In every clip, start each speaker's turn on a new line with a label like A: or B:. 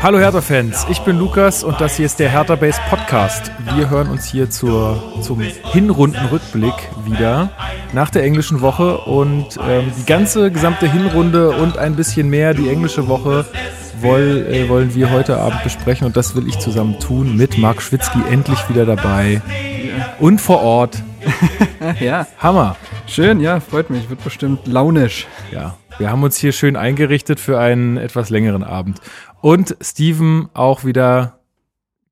A: Hallo Hertha-Fans, ich bin Lukas und das hier ist der Hertha Base Podcast. Wir hören uns hier zur, zum Hinrundenrückblick wieder nach der englischen Woche und ähm, die ganze gesamte Hinrunde und ein bisschen mehr die englische Woche woll, äh, wollen wir heute Abend besprechen und das will ich zusammen tun mit Marc Schwitzky endlich wieder dabei und vor Ort.
B: ja.
A: Hammer.
B: Schön, ja, freut mich. Wird bestimmt launisch.
A: Ja, wir haben uns hier schön eingerichtet für einen etwas längeren Abend. Und Steven auch wieder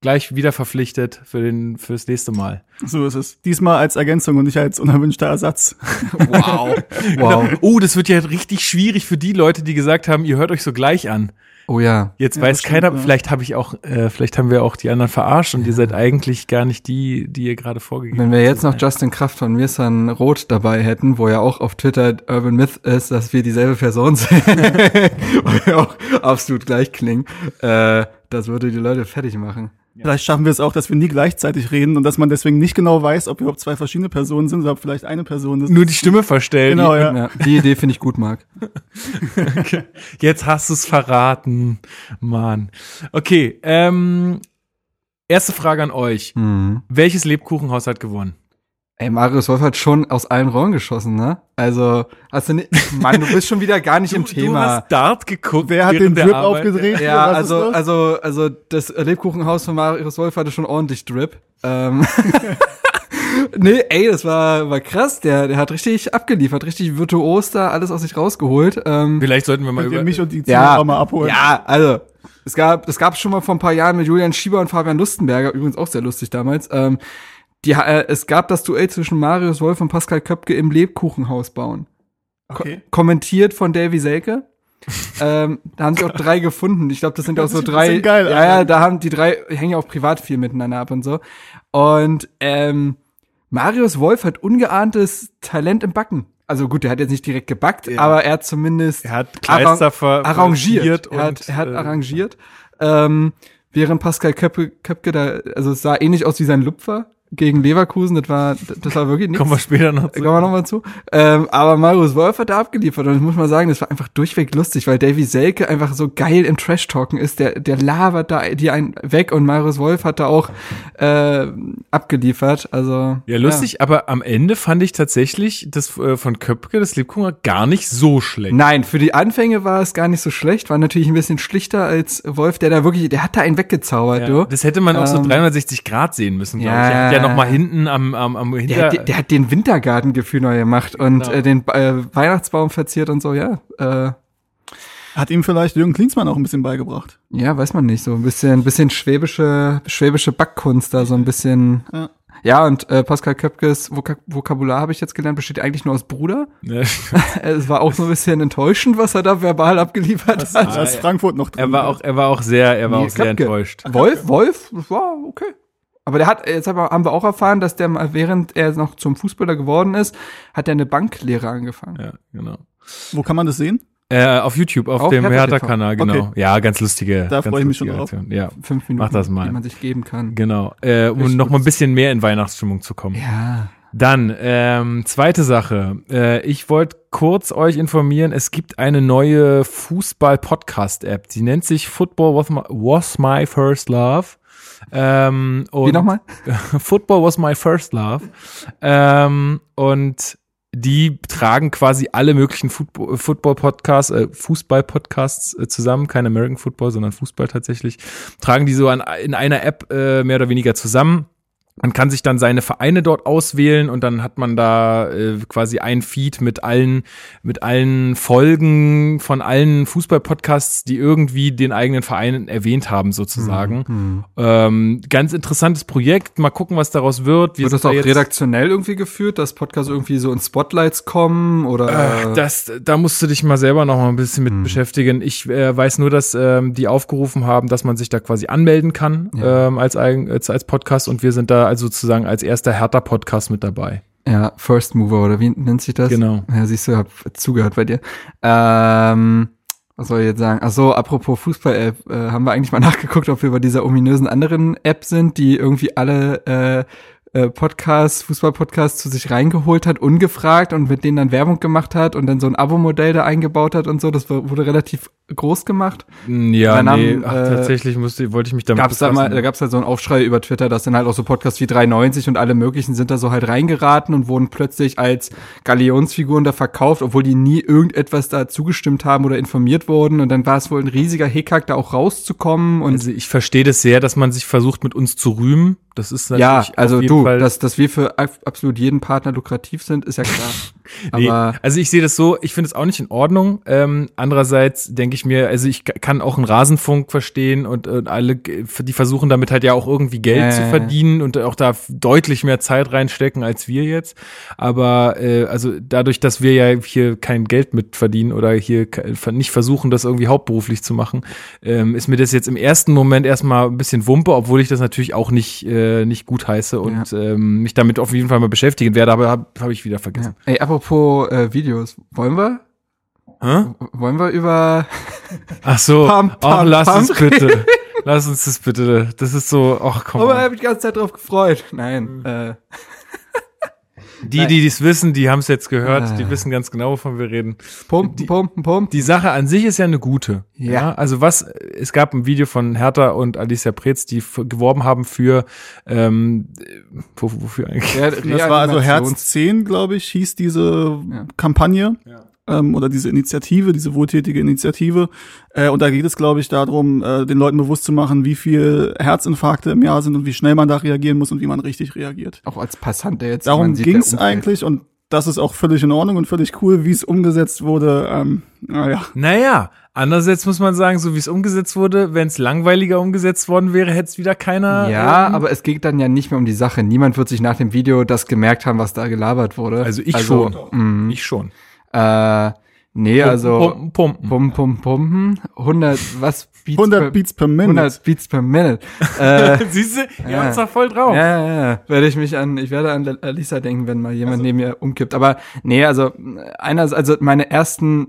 A: gleich wieder verpflichtet für den fürs nächste Mal.
C: So ist es. Diesmal als Ergänzung und nicht als unerwünschter Ersatz.
A: Wow. wow. Oh, das wird ja richtig schwierig für die Leute, die gesagt haben, ihr hört euch so gleich an.
B: Oh ja.
A: Jetzt
C: Ja,
A: weiß
C: stimmt,
A: keiner,
C: ja.
A: vielleicht habe ich auch, äh, vielleicht haben wir auch die anderen verarscht und ihr seid eigentlich gar nicht die, die ihr gerade vorgegeben
B: Wenn wir
A: habt
B: jetzt noch. Justin Kraft von Mirsan Roth dabei hätten, wo ja auch auf Twitter Urban Myth ist, dass wir dieselbe Person sind, weil wir auch absolut gleich klingen, äh, das würde die Leute fertig machen.
C: Vielleicht schaffen wir es auch, dass wir nie gleichzeitig reden und dass man deswegen nicht genau weiß, ob überhaupt zwei verschiedene Personen sind oder ob vielleicht eine Person ist.
A: nur die Stimme verstellen.
C: Genau, ja.
B: Ja, die Idee finde ich gut, Marc.
A: Jetzt hast du es verraten, Mann. Okay, ähm, erste Frage an euch.
B: Mhm.
A: Welches Lebkuchenhaus hat gewonnen?
B: Ey, Marius Wolf hat schon aus allen Rollen geschossen, ne? Also, hast du nicht, Mann, du bist schon wieder gar nicht im
A: Du
B: Thema.
A: hast Dart geguckt.
C: Wer hat den Drip
A: Arbeit.
C: aufgedreht?
B: Ja, also, also, also das Lebkuchenhaus von Marius Wolf hatte schon ordentlich Drip. Ähm, nee, ey, das war, war krass. Der, der hat richtig abgeliefert, richtig virtuos da alles aus sich rausgeholt. Ähm,
A: Vielleicht sollten wir mal über
C: mich und die
B: ja,
C: Zuhörer mal abholen.
B: ja, also, es gab, es gab schon mal vor ein paar Jahren mit Julian Schieber und Fabian Lustenberger, übrigens auch sehr lustig damals. Ähm, die, äh, es gab das Duell zwischen Marius Wolf und Pascal Köpke im Lebkuchenhaus bauen. Ko
C: Okay.
B: kommentiert von Davy Selke. ähm, da haben sich auch drei gefunden. Ich glaube, das sind auch
C: Hört
B: so drei.
C: geil
B: ja, ja, da haben die drei hängen ja auch privat viel miteinander ab und so. Und ähm, Marius Wolf hat ungeahntes Talent im Backen. Also gut, der hat jetzt nicht direkt gebackt,
C: Ja.
B: aber er hat zumindest
A: Er hat Kleister ver
B: arrangiert.
A: und,
B: Er hat, er hat
A: äh,
B: arrangiert. Ähm, während Pascal Köpke, Köpke da, also es sah ähnlich aus wie sein Lupfer gegen Leverkusen. Das war, das war wirklich nichts.
A: Kommen wir später noch zu.
B: kommen wir nochmal zu. Ähm, aber Marius Wolf hat da abgeliefert und ich muss mal sagen, das war einfach durchweg lustig, weil Davy Selke einfach so geil im Trash-Talken ist. Der, der labert da die einen weg und Marius Wolf hat da auch äh, abgeliefert. Also
A: Ja, lustig, aber am Ende fand ich tatsächlich das äh, von Köpke, das Lebkuchen, gar nicht so schlecht.
B: Nein, für die Anfänge war es gar nicht so schlecht. War natürlich ein bisschen schlichter als Wolf, der da wirklich, der hat da einen weggezaubert,
A: Ja,
B: du.
A: das hätte man auch so
B: Ähm,
A: 360 Grad sehen müssen, glaube
B: ja,
A: ich. Ja
B: ja,
A: noch mal
B: ja.
A: hinten am, am, am
B: Der,
A: hinter,
B: hat, der hat den Wintergartengefühl neu gemacht und
A: Genau.
B: äh, den äh, Weihnachtsbaum verziert und so, ja. Äh,
C: Hat ihm vielleicht Jürgen Klinsmann auch ein bisschen beigebracht.
B: ja, weiß man nicht, so ein bisschen, bisschen schwäbische, schwäbische Backkunst da, so ein bisschen.
C: Ja.
B: Ja, und äh, Pascal Köpkes Vokab Vokabular habe ich jetzt gelernt, besteht eigentlich nur aus Bruder.
A: Ne?
B: es war auch so ein bisschen enttäuschend, was er da verbal abgeliefert
C: Da
B: hat.
C: ist Frankfurt noch drin.
A: er war auch, er war auch sehr, er war
B: Nee,
A: auch sehr
B: Köpke.
A: enttäuscht.
B: Wolf, Wolf, das war okay. Aber der hat, jetzt haben wir auch erfahren, dass der mal, während er noch zum Fußballer geworden ist, hat er eine Banklehre angefangen.
A: Ja, genau.
C: Wo kann man das sehen?
A: Äh, auf YouTube, auf
B: Auf
A: dem. Hertha-Kanal, genau.
C: Okay.
A: Ja, ganz lustige.
C: Da
A: ganz
C: freu ich mich schon drauf.
A: Ja,
B: Fünf Minuten,
A: Mach das mal.
B: die man sich geben kann.
A: genau. Äh, um
B: Richtig
A: noch mal ein bisschen mehr in Weihnachtsstimmung zu kommen.
B: Ja.
A: Dann, ähm, zweite Sache. Äh, ich wollte kurz euch informieren, es gibt eine neue Fußball-Podcast-App. Die nennt sich Football Was My, was my First Love. Ähm, und
B: Wie nochmal?
A: Football was my first love. Ähm, und die tragen quasi alle möglichen Football- Football-Podcasts, äh, Fußball-Podcasts äh, zusammen, kein American Football, sondern Fußball tatsächlich, tragen die so an, in einer App äh, mehr oder weniger zusammen. Man kann sich dann seine Vereine dort auswählen und dann hat man da äh, quasi ein Feed mit allen mit allen Folgen von allen Fußball-Podcasts, die irgendwie den eigenen Verein erwähnt haben sozusagen.
B: Mhm.
A: Ähm, ganz interessantes Projekt. Mal gucken, was daraus wird. Wir
B: Wird das
A: da
B: auch redaktionell irgendwie geführt, dass Podcasts irgendwie so in Spotlights kommen oder?
A: Äh, das, da musst du dich mal selber noch mal ein bisschen mit
B: Hm.
A: beschäftigen. Ich äh, weiß nur, dass ähm, die aufgerufen haben, dass man sich da quasi anmelden kann
B: Ja.
A: ähm, als, als, als Podcast und wir sind da also sozusagen als erster Hertha-Podcast mit dabei.
B: ja, First Mover oder wie nennt sich das?
A: Genau.
B: Ja, siehst du, hab zugehört bei dir. Ähm, was soll ich jetzt sagen? Ach so, apropos Fußball-App, äh, haben wir eigentlich mal nachgeguckt, ob wir bei dieser ominösen anderen App sind, die irgendwie alle äh, äh, Podcasts, Fußball-Podcasts zu sich reingeholt hat, ungefragt und mit denen dann Werbung gemacht hat und dann so ein Abo-Modell da eingebaut hat und so. Das wurde relativ groß gemacht.
A: Ja,
B: Dann
A: nee,
B: haben,
A: ach,
B: äh,
A: tatsächlich musste, wollte ich mich damit
B: Gab's da mal,
A: befassen.
B: da gab's halt so einen Aufschrei über Twitter, dass dann halt auch so Podcasts wie 93 und alle möglichen sind da so halt reingeraten und wurden plötzlich als Galionsfiguren da verkauft, obwohl die nie irgendetwas da zugestimmt haben oder informiert wurden. Und dann war es wohl ein riesiger Hickhack, da auch rauszukommen und
A: Also ich verstehe das sehr, dass man sich versucht, mit uns zu rühmen. Das ist natürlich
B: ja, also du,
A: Fall
B: dass, dass wir für ab- absolut jeden Partner lukrativ sind, ist ja klar.
A: Nee,
B: Aber
A: also ich sehe das so, ich finde es auch nicht in Ordnung. Ähm, andererseits denke ich mir, also ich kann auch einen Rasenfunk verstehen und, und alle, die versuchen damit halt ja auch irgendwie Geld
B: Ja,
A: zu verdienen und auch da deutlich mehr Zeit reinstecken als wir jetzt. Aber äh, also dadurch, dass wir ja hier kein Geld mit verdienen oder hier nicht versuchen, das irgendwie hauptberuflich zu machen, ähm, ist mir das jetzt im ersten Moment erstmal ein bisschen Wumpe, obwohl ich das natürlich auch nicht, äh, nicht gut heiße und ähm, mich damit auf jeden Fall mal beschäftigen werde, aber habe hab ich wieder vergessen.
B: ja. ey, apropos äh, Videos, wollen wir?
A: Hä?
B: Wollen wir über
A: Ach so,
B: Pam, pam,
A: lass
B: pam.
A: uns bitte. lass uns das bitte. Das ist so, ach komm.
B: Aber ich habe mich die ganze Zeit drauf gefreut. Nein, äh,
A: Die, die dies wissen, die haben es jetzt gehört,
B: Ah.
A: die wissen ganz genau, wovon wir reden.
B: pumpen, pumpen, pumpen.
A: Die Sache an sich ist ja eine gute.
B: Ja.
A: Also was, es gab ein Video von Hertha und Alicia Pretz, die geworben haben für, ähm, wo, wofür eigentlich?
B: Ja,
C: Das war also Herz 10, glaube ich, hieß diese
B: Ja.
C: Kampagne.
A: Ja.
C: Ähm, oder diese Initiative, diese wohltätige Initiative. Äh, und da geht es, glaube ich, darum, äh, den Leuten bewusst zu machen, wie viel Herzinfarkte im Jahr sind und wie schnell man da reagieren muss und wie man richtig reagiert.
B: Auch als Passant, der jetzt.
C: Darum ging es eigentlich und das ist auch völlig in Ordnung und völlig cool, wie es umgesetzt wurde. Ähm, naja,
A: Naja, andererseits muss man sagen, so wie es umgesetzt wurde, wenn es langweiliger umgesetzt worden wäre, hätte es wieder keiner.
B: Ja,
A: ähm,
B: aber es geht dann ja nicht mehr um die Sache. Niemand wird sich nach dem Video das gemerkt haben, was da gelabert wurde.
A: Also ich schon.
B: mh,
A: Ich schon.
B: Äh, nee, also
A: Pumpen, pumpen.
B: pumpen, pumpen, pumpen. 100, was? Beats
C: 100
B: per,
C: Beats per Minute.
B: 100 Beats per Minute. äh,
A: Siehst du, ihr
B: Ja.
A: habt's da voll drauf.
B: Ja, ja, ja. Werde ich mich an, ich werde an Alisa denken, wenn mal jemand neben mir umkippt. Aber nee, also einer, also meine ersten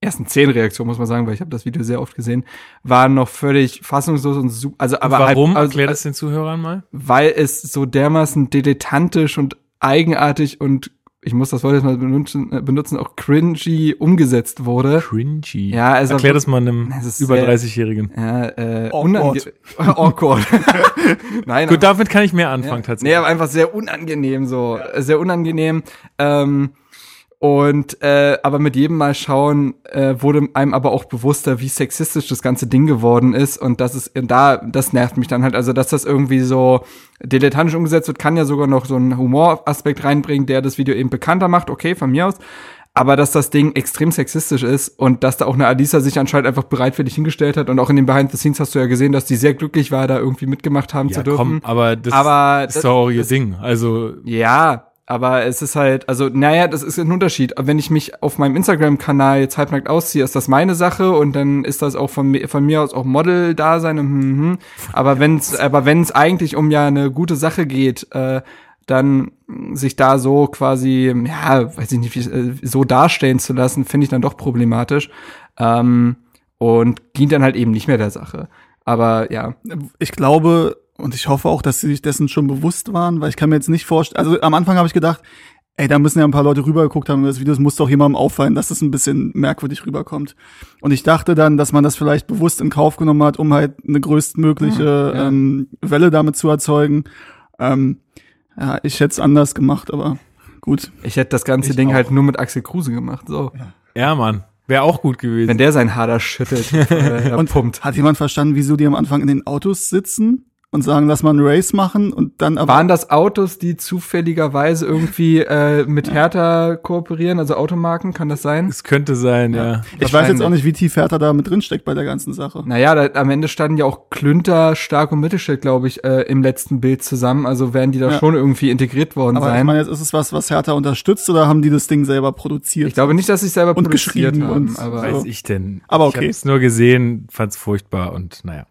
B: ersten zehn Reaktionen muss man sagen, weil ich habe das Video sehr oft gesehen, waren noch völlig fassungslos und super. Also aber
A: Warum?
B: Halt,
A: Erklär
B: also,
A: das den Zuhörern mal.
B: weil es so dermaßen dilettantisch und eigenartig und ich muss das Wort jetzt mal benutzen, äh, benutzen auch cringy umgesetzt wurde.
A: Cringy.
B: Ja, also
A: Erklär das mal einem
B: Es ist
A: über
B: sehr-
A: 30-Jährigen.
B: Ja, äh,
C: Awkward.
B: awkward. Nein,
A: Gut, damit kann ich mehr anfangen
B: ja.
A: tatsächlich.
B: Nee, aber einfach sehr unangenehm so. Sehr unangenehm. Ähm, und äh, aber mit jedem Mal schauen äh, wurde einem aber auch bewusster, wie sexistisch das ganze Ding geworden ist und das ist da das nervt mich dann halt also dass das irgendwie so dilettantisch umgesetzt wird, kann ja sogar noch so einen Humoraspekt reinbringen, der das Video eben bekannter macht, okay, von mir aus. Aber dass das Ding extrem sexistisch ist und dass da auch eine Alisa sich anscheinend einfach bereitwillig hingestellt hat und auch in den Behind the Scenes hast du ja gesehen, dass die sehr glücklich war, da irgendwie mitgemacht haben
A: ja,
B: zu dürfen.
A: komm, aber das
B: Aber
A: ist doch auch ihr Ding. Also,
B: Ja, aber es ist halt, also, naja, das ist ein Unterschied. Wenn ich mich auf meinem Instagram-Kanal jetzt halbnackt ausziehe, ist das meine Sache und dann ist das auch von, mir- von mir aus auch Model-Dasein. und Hm, hm. Aber wenn es, aber wenn es eigentlich um ja eine gute Sache geht, äh, dann sich da so quasi, ja, weiß ich nicht, wie, äh, so darstellen zu lassen, finde ich dann doch problematisch. Ähm, und dient dann halt eben nicht mehr der Sache. Aber ja,
C: ich glaube und ich hoffe auch, dass sie sich dessen schon bewusst waren, weil ich kann mir jetzt nicht vorstellen, also am Anfang habe ich gedacht, ey, da müssen ja ein paar Leute rübergeguckt haben, das Video, es muss doch jemandem auffallen, dass das ein bisschen merkwürdig rüberkommt. Und ich dachte dann, dass man das vielleicht bewusst in Kauf genommen hat, um halt eine größtmögliche
B: Ja.
C: ähm, Welle damit zu erzeugen. Ähm, ja, ich hätte es anders gemacht, aber gut.
B: ich hätte das ganze
C: Ich
B: Ding
C: auch.
B: halt nur mit Axel Kruse gemacht, so.
A: ja, Mann. Wäre auch gut gewesen.
B: Wenn der sein Hader schüttelt äh,
C: Und
B: pumpt.
C: hat jemand verstanden, wieso die am Anfang in den Autos sitzen und sagen, lass mal einen Race machen und dann aber
B: Waren das Autos, die zufälligerweise irgendwie äh, mit Hertha kooperieren, also Automarken, kann das sein?
A: es könnte sein, ja.
C: Ich weiß jetzt auch nicht, wie tief Hertha da mit drin steckt bei der ganzen Sache.
B: Naja, da, am Ende standen ja auch Klünter, Stark und Mittelstädt, glaube ich, äh, im letzten Bild zusammen. Also werden die da
C: Ja.
B: schon irgendwie integriert worden
C: Aber
B: sein.
C: ich meine, jetzt ist es was, was Hertha unterstützt oder haben die das Ding selber produziert?
B: ich glaube nicht, dass sie es selber
C: Und
B: produziert
C: geschrieben
B: haben.
C: und-
B: aber
A: Weiß ich denn.
C: Aber
A: Ich
C: okay.
A: habe es nur gesehen, fand's furchtbar und naja.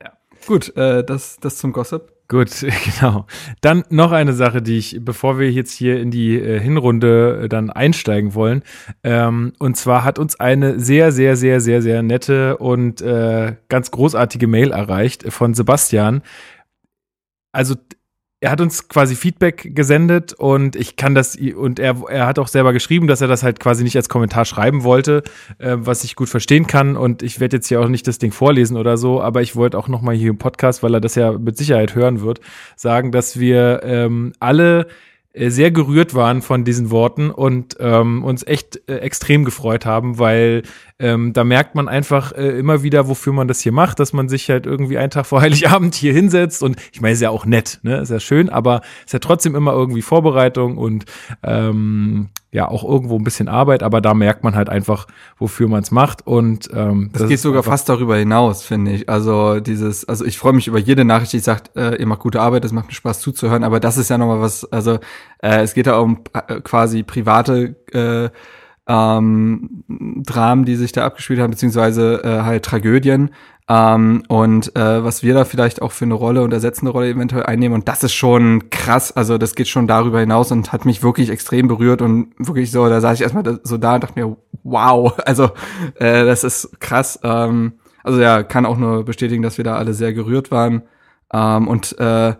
B: Gut, äh, das, das zum Gossip.
A: Gut, genau. Dann noch eine Sache, die ich, bevor wir jetzt hier in die äh, Hinrunde äh, dann einsteigen wollen. Ähm, und zwar hat uns eine sehr, sehr, sehr, sehr, sehr nette und äh, ganz großartige Mail erreicht von Sebastian. Also er hat uns quasi Feedback gesendet und ich kann das und er er hat auch selber geschrieben, dass er das halt quasi nicht als Kommentar schreiben wollte, äh, was ich gut verstehen kann. Und ich werde jetzt hier auch nicht das Ding vorlesen oder so, aber ich wollte auch noch mal hier im Podcast, weil er das ja mit Sicherheit hören wird, sagen, dass wir ähm, alle äh, sehr gerührt waren von diesen Worten und ähm, uns echt äh, extrem gefreut haben, weil ähm, da merkt man einfach äh, immer wieder, wofür man das hier macht, dass man sich halt irgendwie einen Tag vor Heiligabend hier hinsetzt. Und ich meine, ist ja auch nett, ne, ist ja schön, aber ist ja trotzdem immer irgendwie Vorbereitung und ähm, ja auch irgendwo ein bisschen Arbeit, aber da merkt man halt einfach, wofür man es macht. Und ähm,
B: das, das geht sogar fast darüber hinaus, finde ich. Also dieses, also ich freue mich über jede Nachricht, die sagt, äh, ihr macht gute Arbeit, es macht mir Spaß zuzuhören, aber das ist ja nochmal was, also äh, es geht ja um äh, quasi private äh, ähm, Dramen, die sich da abgespielt haben, beziehungsweise äh, halt Tragödien. Ähm, und äh, was wir da vielleicht auch für eine Rolle und ersetzende Rolle eventuell einnehmen. Und das ist schon krass. Also das geht schon darüber hinaus und hat mich wirklich extrem berührt und wirklich so, da saß ich erstmal so da und dachte mir, wow, also äh, das ist krass. Ähm, also ja, kann auch nur bestätigen, dass wir da alle sehr gerührt waren. Ähm, und äh,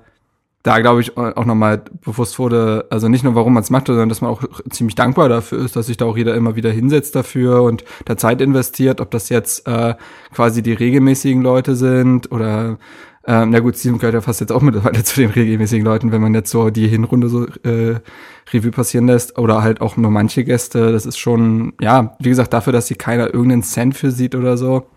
B: da glaube ich auch nochmal bewusst wurde, also nicht nur warum man es macht, sondern dass man auch ziemlich dankbar dafür ist, dass sich da auch jeder immer wieder hinsetzt dafür und da Zeit investiert, ob das jetzt äh, quasi die regelmäßigen Leute sind oder ähm, na gut, Steven gehört ja fast jetzt auch mittlerweile zu den regelmäßigen Leuten, wenn man jetzt so die Hinrunde so äh, Revue passieren lässt oder halt auch nur manche Gäste. Das ist schon, ja, wie gesagt, dafür, dass sie keiner irgendeinen Cent für sieht oder so,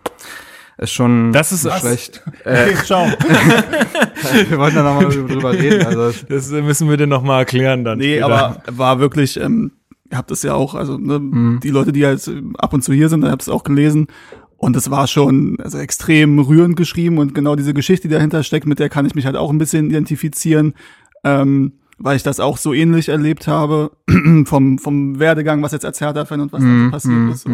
B: ist schon
A: das ist
B: schlecht.
C: Äh, ciao.
B: wir wollten da nochmal drüber reden. Also
A: das müssen wir dir noch mal erklären dann.
C: Nee,
A: später.
C: aber war wirklich, ähm, ihr habt das ja auch, also ne,
B: Mhm.
C: die Leute, die halt ab und zu hier sind, habt es auch gelesen. Und es war schon also extrem rührend geschrieben und genau diese Geschichte, die dahinter steckt, mit der kann ich mich halt auch ein bisschen identifizieren, ähm, weil ich das auch so ähnlich erlebt habe vom, vom Werdegang, was jetzt als Hertha-Fan und was da so passiert ist. So.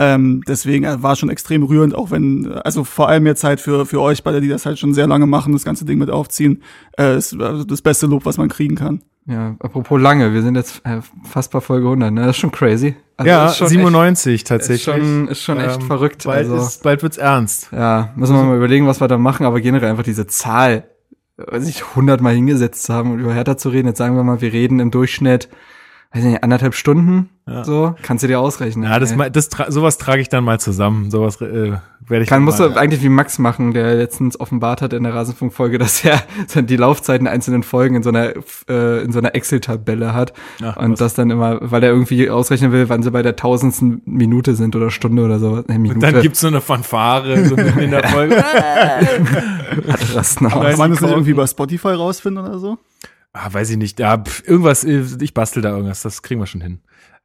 C: Ähm, deswegen äh, war schon extrem rührend, auch wenn, äh, also vor allem jetzt halt für, für euch beide, die das halt schon sehr lange machen, das ganze Ding mit aufziehen, äh, ist also das beste Lob, was man kriegen kann.
B: Ja, apropos lange, wir sind jetzt äh, fast bei Folge 100, ne? Das ist schon crazy. Also
A: ja,
B: ist schon
A: 97
B: echt,
A: tatsächlich.
B: Ist schon, ist schon echt
A: Ähm,
B: verrückt.
A: Bald,
B: also,
A: ist, bald wird's ernst.
B: ja, müssen wir mal überlegen, was wir da machen, aber generell einfach diese Zahl, sich 100 Mal hingesetzt zu haben und über Hertha zu reden. Jetzt sagen wir mal, wir reden im Durchschnitt, weiß nicht, anderthalb Stunden,
A: Ja.
B: so, kannst du dir ausrechnen.
A: Ja, das,
B: ey.
A: das, tra- sowas trage ich dann mal zusammen. Sowas äh, werde ich
B: Kann, musst
A: mal,
B: du eigentlich wie Max machen, der letztens offenbart hat in der Rasenfunk-Folge, dass er die Laufzeiten der einzelnen Folgen in so einer, äh, in so einer Excel-Tabelle hat.
A: Ach,
B: und
A: was.
B: das dann immer, weil er irgendwie ausrechnen will, wann sie bei der tausendsten Minute sind oder Stunde oder so. Nee, Minute.
A: Dann gibt's so eine Fanfare so in der Folge.
C: Kann man das nicht irgendwie bei Spotify rausfinden oder so?
A: Ah, weiß ich nicht. Ja, pf, irgendwas, äh, ich bastel da irgendwas, das kriegen wir schon hin.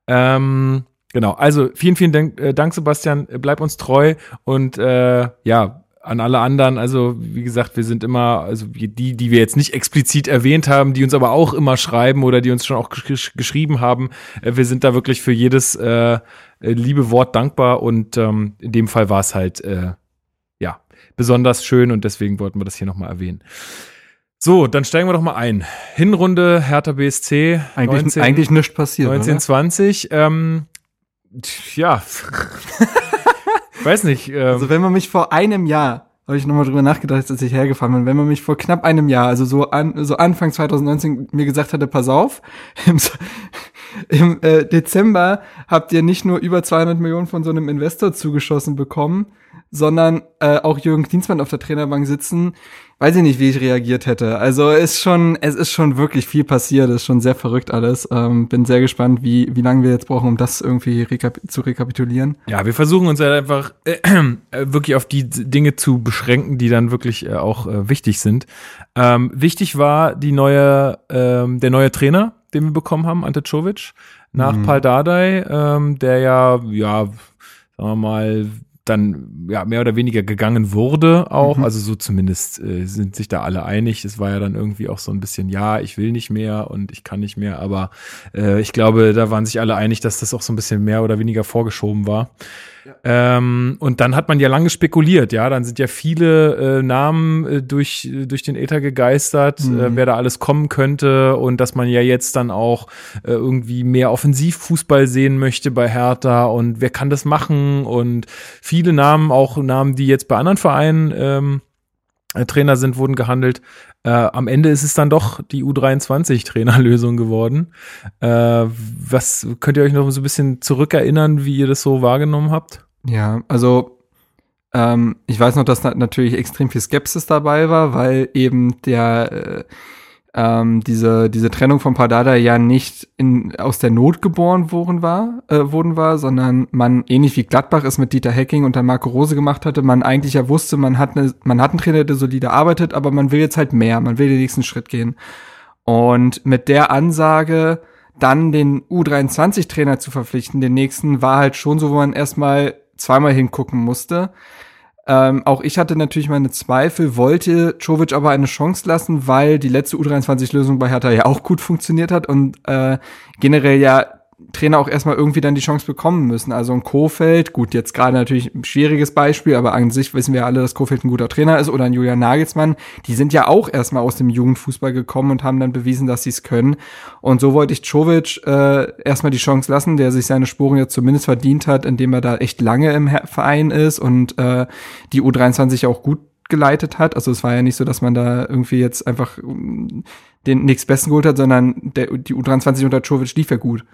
A: Ähm, genau, also vielen, vielen Dank, äh, Dank Sebastian, bleib uns treu und äh, ja, an alle anderen, also wie gesagt, wir sind immer, also die, die wir jetzt nicht explizit erwähnt haben, die uns aber auch immer schreiben oder die uns schon auch gesch geschrieben haben, äh, wir sind da wirklich für jedes äh, liebe Wort dankbar und ähm, in dem Fall war es halt äh, ja besonders schön und deswegen wollten wir das hier nochmal erwähnen. So, dann steigen wir doch mal ein. Hinrunde Hertha BSC
B: Eigentlich,
A: 19,
B: eigentlich nichts passiert.
A: 1920. Ähm, ja, weiß nicht. Ähm?
B: Also wenn man mich vor einem Jahr, habe ich nochmal drüber nachgedacht, als ich hergefahren bin, wenn man mich vor knapp einem Jahr, also so, an, so Anfang 2019 mir gesagt hätte, pass auf, im, im äh, Dezember habt ihr nicht nur über 200 Millionen von so einem Investor zugeschossen bekommen, sondern äh, auch Jürgen Klinsmann auf der Trainerbank sitzen, weiß ich nicht, wie ich reagiert hätte. Also ist schon, es ist schon wirklich viel passiert, ist schon sehr verrückt alles. Ähm, bin sehr gespannt, wie, wie lange wir jetzt brauchen, um das irgendwie rekap zu rekapitulieren.
A: Ja, wir versuchen uns halt einfach äh, äh, wirklich auf die Dinge zu beschränken, die dann wirklich äh, auch äh, wichtig sind. Ähm, wichtig war die neue, ähm, der neue Trainer, den wir bekommen haben, Ante Czovic, nach Pal Dardai, ähm, der ja, ja, sagen wir mal, dann ja mehr oder weniger gegangen wurde auch, also so zumindest äh, sind sich da alle einig. Es war ja dann irgendwie auch so ein bisschen, ja, ich will nicht mehr und ich kann nicht mehr, aber äh, ich glaube, da waren sich alle einig, dass das auch so ein bisschen mehr oder weniger vorgeschoben war. Ähm, und dann hat man ja lange spekuliert, ja, dann sind ja viele äh, Namen äh, durch, äh, durch den Äther gegeistert, äh, wer da alles kommen könnte. Und dass man ja jetzt dann auch äh, irgendwie mehr Offensivfußball sehen möchte bei Hertha. Und wer kann das machen? Und viele Namen, auch Namen, die jetzt bei anderen Vereinen ähm, äh, Trainer sind, wurden gehandelt. Äh, am Ende ist es dann doch die U23-Trainerlösung geworden. Äh, was könnt ihr euch noch so ein bisschen zurückerinnern, wie ihr das so wahrgenommen habt?
B: Ja, also ähm, ich weiß noch, dass da natürlich extrem viel Skepsis dabei war, weil eben der äh, ähm, diese, diese Trennung von Pardada ja nicht in, aus der Not geboren worden war, äh, worden war, sondern man, ähnlich wie Gladbach es mit Dieter Hecking und dann Marco Rose gemacht hatte, man eigentlich ja wusste, man hat, eine, man hat einen Trainer, der solide arbeitet, aber man will jetzt halt mehr, man will den nächsten Schritt gehen. Und mit der Ansage, dann den U23-Trainer zu verpflichten, den nächsten, war halt schon so, wo man erstmal zweimal hingucken musste. Ähm, auch ich hatte natürlich meine Zweifel, wollte Czovic aber eine Chance lassen, weil die letzte U23-Lösung bei Hertha ja auch gut funktioniert hat und äh, generell ja Trainer auch erstmal irgendwie dann die Chance bekommen müssen. Also ein Kofeld, gut, jetzt gerade natürlich ein schwieriges Beispiel, aber an sich wissen wir alle, dass Kofeld ein guter Trainer ist oder ein Julian Nagelsmann. Die sind ja auch erstmal aus dem Jugendfußball gekommen und haben dann bewiesen, dass sie es können. Und so wollte ich Czovic äh, erstmal die Chance lassen, der sich seine Spuren jetzt zumindest verdient hat, indem er da echt lange im Verein ist und äh, die U23 auch gut geleitet hat. Also es war ja nicht so, dass man da irgendwie jetzt einfach mm, den nichts Besten geholt hat, sondern der, die U23 unter Czovic lief ja gut.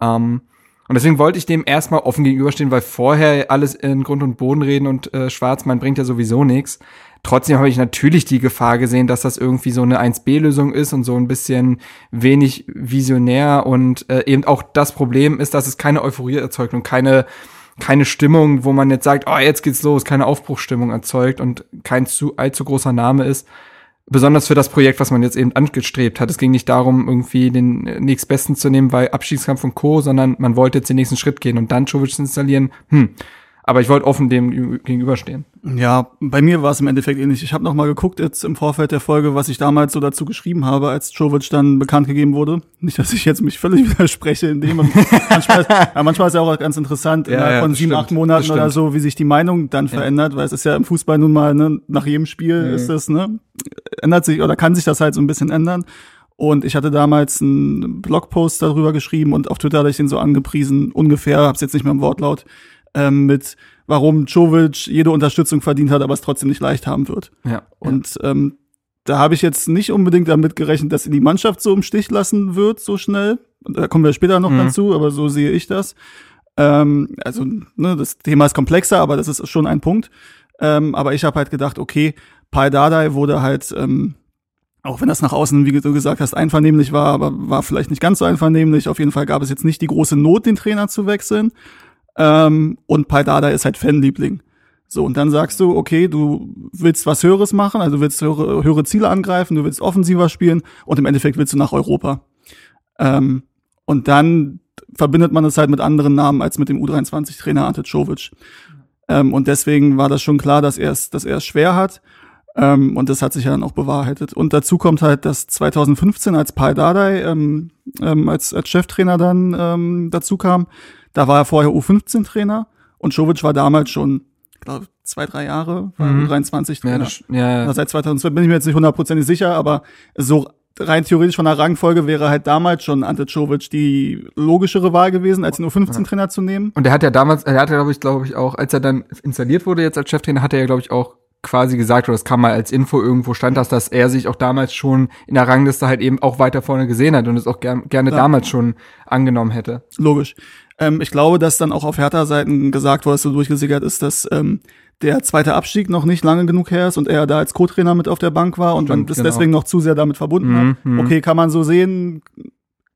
B: Ähm, und deswegen wollte ich dem erstmal offen gegenüberstehen, weil vorher alles in Grund und Boden reden und äh, Schwarzmann bringt ja sowieso nichts. Trotzdem habe ich natürlich die Gefahr gesehen, dass das irgendwie so eine 1B-Lösung ist und so ein bisschen wenig visionär und äh, eben auch das Problem ist, dass es keine Euphorie erzeugt und keine keine Stimmung, wo man jetzt sagt, oh, jetzt geht's los, keine Aufbruchstimmung erzeugt und kein zu allzu großer Name ist besonders für das Projekt, was man jetzt eben angestrebt hat. Es ging nicht darum, irgendwie den nächstbesten zu nehmen bei Abschiedskampf und Co., sondern man wollte jetzt den nächsten Schritt gehen und dann Jovic installieren. Hm. Aber ich wollte offen dem gegenüberstehen.
C: Ja, bei mir war es im Endeffekt ähnlich. Ich habe noch mal geguckt jetzt im Vorfeld der Folge, was ich damals so dazu geschrieben habe, als Jovic dann bekannt gegeben wurde. Nicht, dass ich jetzt mich völlig widerspreche in dem. manchmal, ja, manchmal ist ja auch ganz interessant, ja, ja, von sieben, acht Monaten oder so, wie sich die Meinung dann verändert, weil es ist ja im Fußball nun mal, ne, nach jedem Spiel mhm. ist es, ne, ändert sich oder kann sich das halt so ein bisschen ändern. Und ich hatte damals einen Blogpost darüber geschrieben und auf Twitter hatte ich den so angepriesen, ungefähr, hab's jetzt nicht mehr im Wortlaut ähm, mit warum Jovic jede Unterstützung verdient hat, aber es trotzdem nicht leicht haben wird.
B: Ja.
C: Und ähm, da habe ich jetzt nicht unbedingt damit gerechnet, dass ihn die Mannschaft so im Stich lassen wird, so schnell. Da kommen wir später noch mhm. dazu, aber so sehe ich das. Ähm, also, ne, das Thema ist komplexer, aber das ist schon ein Punkt. Ähm, aber ich habe halt gedacht, okay, Pai Dardai wurde halt, ähm, auch wenn das nach außen, wie du gesagt hast, einvernehmlich war, aber war vielleicht nicht ganz so einvernehmlich. Auf jeden Fall gab es jetzt nicht die große Not, den Trainer zu wechseln. Ähm, und Paidada ist halt Fanliebling. So, und dann sagst du, okay, du willst was Höheres machen, also du willst höhere, höhere Ziele angreifen, du willst offensiver spielen und im Endeffekt willst du nach Europa. Ähm, und dann verbindet man es halt mit anderen Namen als mit dem U23-Trainer Ante Czovic. Ähm, und deswegen war das schon klar, dass er es, dass er es schwer hat. Ähm, und das hat sich ja dann auch bewahrheitet. Und dazu kommt halt, dass 2015, als Pai Dardai ähm, ähm, als, als Cheftrainer dann ähm, dazu kam, da war er vorher U15-Trainer und Jovic war damals schon, glaube zwei, drei Jahre, war mhm. U23-Trainer. Ja, ja, ja. Seit 2012 bin ich mir jetzt nicht hundertprozentig sicher, aber so rein theoretisch von der Rangfolge wäre halt damals schon Ante Czovic die logischere Wahl gewesen, als den U15-Trainer zu nehmen.
B: Und er hat ja damals, er hat ja, glaube ich, glaube ich, auch, als er dann installiert wurde jetzt als Cheftrainer, hat er ja, glaube ich, auch quasi gesagt, oder das kam mal als Info irgendwo stand das, dass er sich auch damals schon in der Rangliste halt eben auch weiter vorne gesehen hat und es auch ger gerne ja. damals schon angenommen hätte.
C: Logisch. Ähm, ich glaube, dass dann auch auf Hertha-Seiten gesagt wurde, so durchgesickert ist, dass ähm, der zweite Abstieg noch nicht lange genug her ist und er da als Co-Trainer mit auf der Bank war und Stimmt, man das genau. deswegen noch zu sehr damit verbunden mhm, hat. Mhm. Okay, kann man so sehen.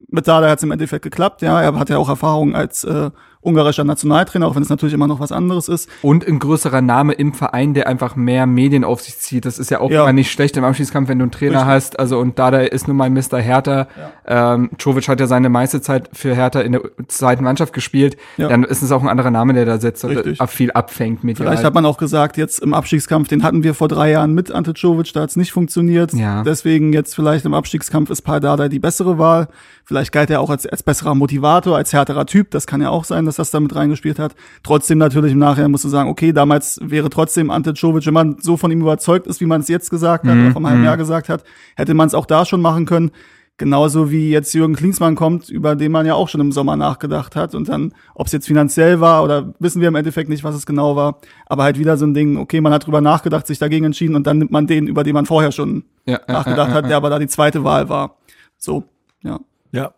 C: Mit Dada hat es im Endeffekt geklappt, ja. Er hat ja auch Erfahrung als äh, ungarischer Nationaltrainer, auch wenn es natürlich immer noch was anderes ist.
B: Und ein größerer Name im Verein, der einfach mehr Medien auf sich zieht. Das ist ja auch ja. immer nicht schlecht im Abschiedskampf, wenn du einen Trainer Richtig. hast. Also und da ist nun mal Mr. Hertha. Ja. Ähm, Czovic hat ja seine meiste Zeit für Hertha in der zweiten Mannschaft gespielt. Ja. Dann ist es auch ein anderer Name, der da sitzt und Richtig. viel abfängt mit.
C: Vielleicht hat man auch gesagt, jetzt im Abstiegskampf, den hatten wir vor drei Jahren mit Ante Czovic, da hat es nicht funktioniert. Ja. Deswegen jetzt vielleicht im Abstiegskampf ist Pardada die bessere Wahl. Vielleicht galt er auch als, als besserer Motivator, als härterer Typ. Das kann ja auch sein, dass das damit reingespielt gespielt hat. Trotzdem natürlich im Nachhinein musst du sagen, okay, damals wäre trotzdem Ante Czovic, wenn man so von ihm überzeugt ist, wie man es jetzt gesagt hat mhm. oder vom halben mhm. Jahr gesagt hat, hätte man es auch da schon machen können. Genauso wie jetzt Jürgen Klinsmann kommt, über den man ja auch schon im Sommer nachgedacht hat. Und dann, ob es jetzt finanziell war oder wissen wir im Endeffekt nicht, was es genau war. Aber halt wieder so ein Ding, okay, man hat drüber nachgedacht, sich dagegen entschieden und dann nimmt man den, über den man vorher schon
B: Ja,
C: nachgedacht
B: ja,
C: hat,
B: ja,
C: der aber da die zweite Wahl war. So, ja.
A: Ja.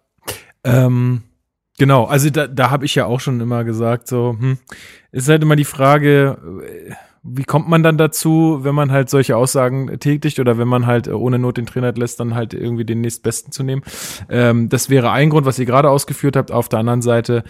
A: Ähm, genau, also da, da habe ich ja auch schon immer gesagt, so, hm, ist halt immer die Frage, äh, wie kommt man dann dazu, wenn man halt solche Aussagen tätigt oder wenn man halt äh, ohne Not den Trainer lässt, dann halt irgendwie den nächstbesten zu nehmen. Ähm, das wäre ein Grund, was ihr gerade ausgeführt habt. Auf der anderen Seite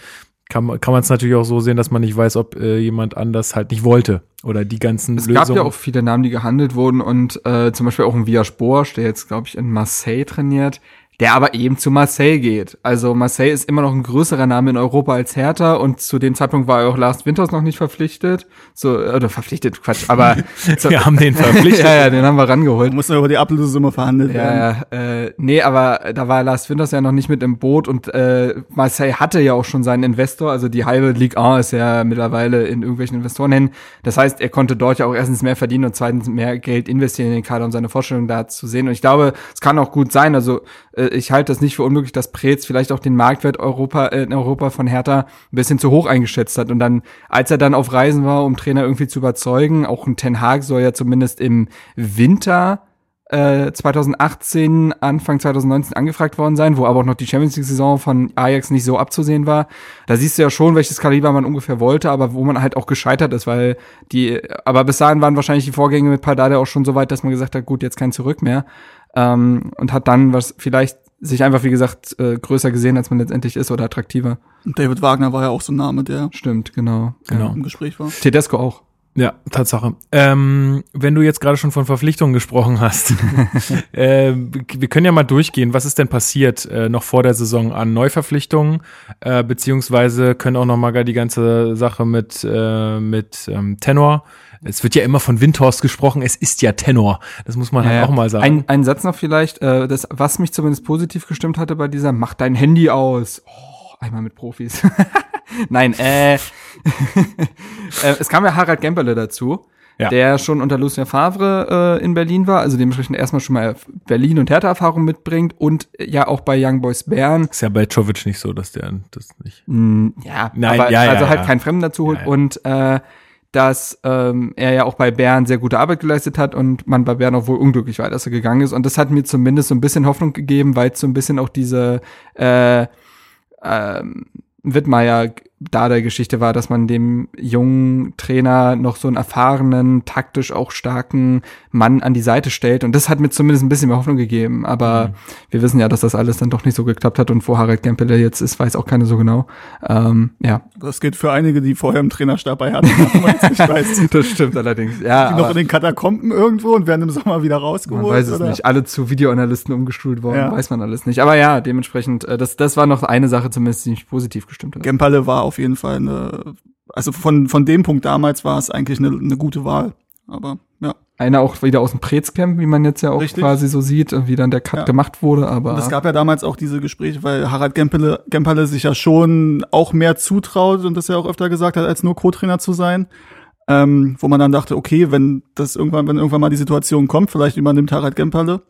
A: kann, man- kann man es natürlich auch so sehen, dass man nicht weiß, ob äh, jemand anders halt nicht wollte oder die ganzen
B: Es gab ja auch viele Namen, die gehandelt wurden und äh, zum Beispiel auch ein Vias Boas, der jetzt, glaube ich, in Marseille trainiert, der aber eben zu Marseille geht. Also Marseille ist immer noch ein größerer Name in Europa als Hertha und zu dem Zeitpunkt war auch Lars Winters noch nicht verpflichtet. So, oder verpflichtet, Quatsch, aber so,
A: Wir haben den verpflichtet.
B: ja, ja, den haben wir rangeholt.
C: Muss noch über die Ablösesumme verhandelt werden.
B: Ja, ja, äh, nee, aber da war Lars Winters ja noch nicht mit im Boot und äh, Marseille hatte ja auch schon seinen Investor, also die halbe Ligue 1 ist ja mittlerweile in irgendwelchen Investoren Das heißt, er konnte dort ja auch erstens mehr verdienen und zweitens mehr Geld investieren in den Kader, um seine Vorstellung da zu sehen. Und ich glaube, es kann auch gut sein, also äh, ich halte das nicht für unmöglich, dass Preetz vielleicht auch den Marktwert Europa, äh, in Europa von Hertha ein bisschen zu hoch eingeschätzt hat. Und dann, als er dann auf Reisen war, um Trainer irgendwie zu überzeugen, auch ein Ten Hag soll ja zumindest im Winter äh, 2018, Anfang 2019 angefragt worden sein, wo aber auch noch die Champions League-Saison von Ajax nicht so abzusehen war. Da siehst du ja schon, welches Kaliber man ungefähr wollte, aber wo man halt auch gescheitert ist, weil die, aber bis dahin waren wahrscheinlich die Vorgänge mit Pardade auch schon so weit, dass man gesagt hat, gut, jetzt kein Zurück mehr. Ähm, und hat dann was vielleicht sich einfach, wie gesagt, äh, größer gesehen, als man letztendlich ist oder attraktiver.
C: Und David Wagner war ja auch so ein Name, der
B: Stimmt, genau.
A: Genau.
C: im Gespräch war.
B: Tedesco auch.
A: Ja, Tatsache. Ähm, wenn du jetzt gerade schon von Verpflichtungen gesprochen hast, äh, wir können ja mal durchgehen, was ist denn passiert äh, noch vor der Saison an Neuverpflichtungen, äh, beziehungsweise können auch noch mal gar die ganze Sache mit, äh, mit ähm, Tenor. Es wird ja immer von Windhorst gesprochen, es ist ja Tenor. Das muss man halt auch mal sagen.
B: Ein, ein Satz noch vielleicht, äh, das, was mich zumindest positiv gestimmt hatte bei dieser, mach dein Handy aus. Oh, einmal mit Profis. Nein, äh, äh, es kam ja Harald Gemperle dazu,
A: Ja.
B: der schon unter Lucien Favre äh, in Berlin war, also dementsprechend erstmal schon mal Berlin und Hertha-Erfahrung mitbringt und ja auch bei Young Boys Bern
A: ist ja bei Jovic nicht so, dass der das nicht.
B: Mm, Ja,
A: Nein,
B: aber
A: ja, ja,
B: also halt
A: ja.
B: keinen Fremden dazu holt
A: Ja, ja.
B: und äh, dass ähm, er ja auch bei Bern sehr gute Arbeit geleistet hat und man bei Bern auch wohl unglücklich war, dass er gegangen ist. Und das hat mir zumindest so ein bisschen Hoffnung gegeben, weil es so ein bisschen auch diese äh, ähm, Wittmeier da der Geschichte war, dass man dem jungen Trainer noch so einen erfahrenen, taktisch auch starken Mann an die Seite stellt. Und das hat mir zumindest ein bisschen mehr Hoffnung gegeben. Aber wir wissen ja, dass das alles dann doch nicht so geklappt hat. Und wo Harald Gempele jetzt ist, weiß auch keiner so genau. Ähm, ja,
C: Das gilt für einige, die vorher im Trainerstab bei Hertha waren, ich nicht weiß.
B: das stimmt allerdings. Ja,
C: Die noch in den Katakomben irgendwo und werden im Sommer wieder rausgeholt.
B: man weiß es
C: oder?
B: nicht. Alle zu Videoanalysten umgeschult worden,
C: Ja.
B: weiß man alles nicht. Aber ja, dementsprechend, äh, das, das war noch eine Sache zumindest, die mich positiv gestimmt hat.
C: Gempalle war auf jeden Fall eine, also von, von dem Punkt damals war es eigentlich eine, eine gute Wahl. Aber ja.
B: Einer auch wieder aus dem Prezcamp, wie man jetzt ja auch
C: Richtig.
B: quasi so sieht, äh, wie dann der Cut
C: Ja.
B: gemacht wurde, aber
C: Und es gab ja damals auch diese Gespräche, weil Harald Gempele, Gempalle sich ja schon auch mehr zutraut und das ja auch öfter gesagt hat, als nur Co-Trainer zu sein. Ähm, wo man dann dachte, okay, wenn das irgendwann, wenn irgendwann mal die Situation kommt, vielleicht übernimmt Harald Gempalle.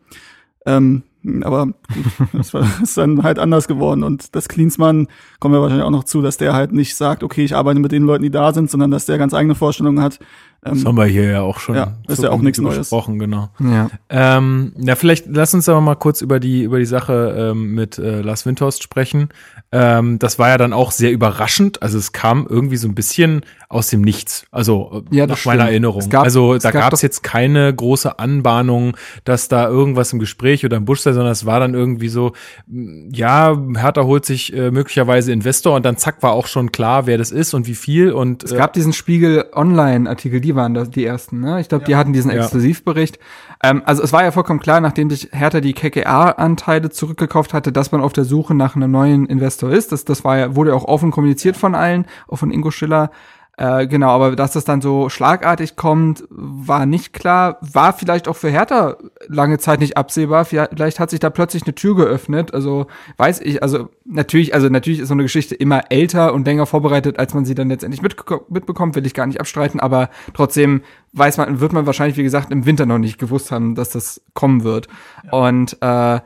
C: Ähm, aber gut, das war, ist dann halt anders geworden. Und das Klinsmann kommen wir wahrscheinlich auch noch zu, dass der halt nicht sagt, okay, ich arbeite mit den Leuten, die da sind, sondern dass der ganz eigene Vorstellungen hat.
A: Das
C: Ähm,
A: haben wir hier ja auch schon
C: Ja, ist ja auch nichts Neues.
A: besprochen, genau.
B: ja.
A: Ähm, ja, vielleicht lass uns aber mal kurz über die über die Sache ähm, mit äh, Lars Windhorst sprechen. Ähm, das war ja dann auch sehr überraschend. Also es kam irgendwie so ein bisschen aus dem Nichts. Also äh,
B: Ja,
A: nach
B: das
A: meiner
B: stimmt.
A: Erinnerung.
B: Es gab-
A: also da
B: gab
A: gab es jetzt keine große Anbahnung, dass da irgendwas im Gespräch oder im Busch sei, sondern es war dann irgendwie so, mh, ja, Hertha holt sich äh, möglicherweise Investor und dann zack war auch schon klar, wer das ist und wie viel und
B: Es gab diesen Spiegel Online-Artikel, die waren das die ersten, ne? Ich glaube, die hatten diesen
A: Ja.
B: Exklusivbericht. Ähm, also es war ja vollkommen klar, nachdem sich Hertha die KKA-Anteile zurückgekauft hatte, dass man auf der Suche nach einem neuen Investor ist. Das, das war ja, wurde ja auch offen kommuniziert von allen, auch von Ingo Schiller. Äh, genau, aber dass das dann so schlagartig kommt, war nicht klar. War vielleicht auch für Hertha lange Zeit nicht absehbar. Vielleicht hat sich da plötzlich eine Tür geöffnet. Also weiß ich, also natürlich, also natürlich ist so eine Geschichte immer älter und länger vorbereitet, als man sie dann letztendlich mitbekommt, will ich gar nicht abstreiten, aber trotzdem weiß man, wird man wahrscheinlich, wie gesagt, im Winter noch nicht gewusst haben, dass das kommen wird. Und äh,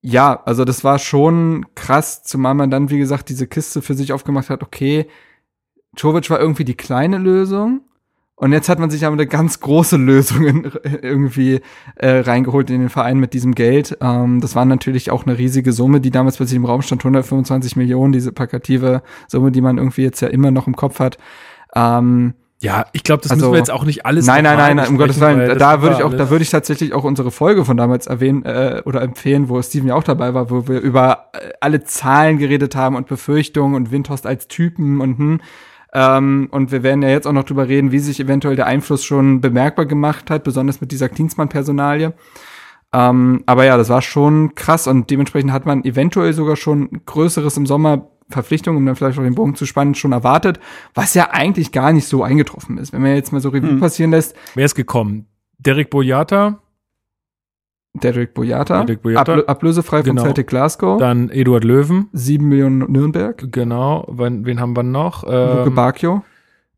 B: ja, also das war schon krass, zumal man dann, wie gesagt, diese Kiste für sich aufgemacht hat, okay, Jovic war irgendwie die kleine Lösung. Und jetzt hat man sich aber eine ganz große Lösung in, irgendwie äh, reingeholt in den Verein mit diesem Geld. Ähm, das war natürlich auch eine riesige Summe, die damals plötzlich im Raum stand, 125 Millionen, diese plakative Summe, die man irgendwie jetzt ja immer noch im Kopf hat. Ähm,
A: Ja, ich glaube, das
B: Also-
A: müssen wir jetzt auch nicht alles.
B: nein, nein, nein, nein, um Gottes Willen. Da würde ich auch,
A: alles-
B: da würde ich tatsächlich auch unsere Folge von damals erwähnen äh, oder empfehlen, wo Steven ja auch dabei war, wo wir über äh, alle Zahlen geredet haben und Befürchtungen und Windhorst als Typen und hm. Ähm, und wir werden ja jetzt auch noch drüber reden, wie sich eventuell der Einfluss schon bemerkbar gemacht hat, besonders mit dieser Klinsmann-Personalie. Ähm, aber ja, das war schon krass und dementsprechend hat man eventuell sogar schon Größeres im Sommer Verpflichtungen, um dann vielleicht auch den Bogen zu spannen, schon erwartet, was ja eigentlich gar nicht so eingetroffen ist. Wenn man jetzt mal so Revue
C: Hm.
B: passieren lässt,
A: Wer ist gekommen? Derek Boyata,
B: Derek Boyata,
A: Derek Boyata.
B: Ablö ablösefrei von
A: Genau.
B: Celtic Glasgow,
A: dann Eduard Löwen,
B: sieben Millionen Nürnberg,
A: genau. Wen, wen haben wir noch?
B: Luke
A: Ähm,
B: Bacchio,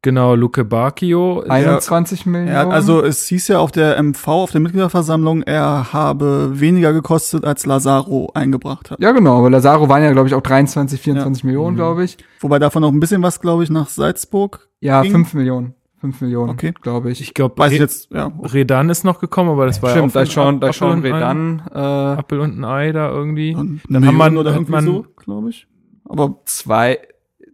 A: genau, Luke Bacchio.
B: 21 Millionen.
C: Er also es hieß ja auf der MV, auf der Mitgliederversammlung, er habe weniger gekostet, als Lazaro eingebracht hat.
B: ja, genau, aber Lazaro waren ja, glaube ich, auch 23, 24 Millionen,
A: Mhm.
B: glaube ich.
C: Wobei davon noch ein bisschen was, glaube ich, nach Salzburg.
B: Ja,
C: Ging?
B: 5 Millionen. 5 Millionen,
C: Okay.
B: glaube ich.
A: Ich glaube,
C: Weiß ich jetzt, ja.
A: Redan ist noch gekommen, aber das war
B: Stimmt,
A: ja
B: da
A: auch
B: schon, da schon
A: und Ei.
B: Redan, äh,
A: Apfel und ein Ei da irgendwie.
C: Und
A: Dann haben wir-
C: oder irgendwie
A: man-
C: so, glaube ich. Aber
B: zwei,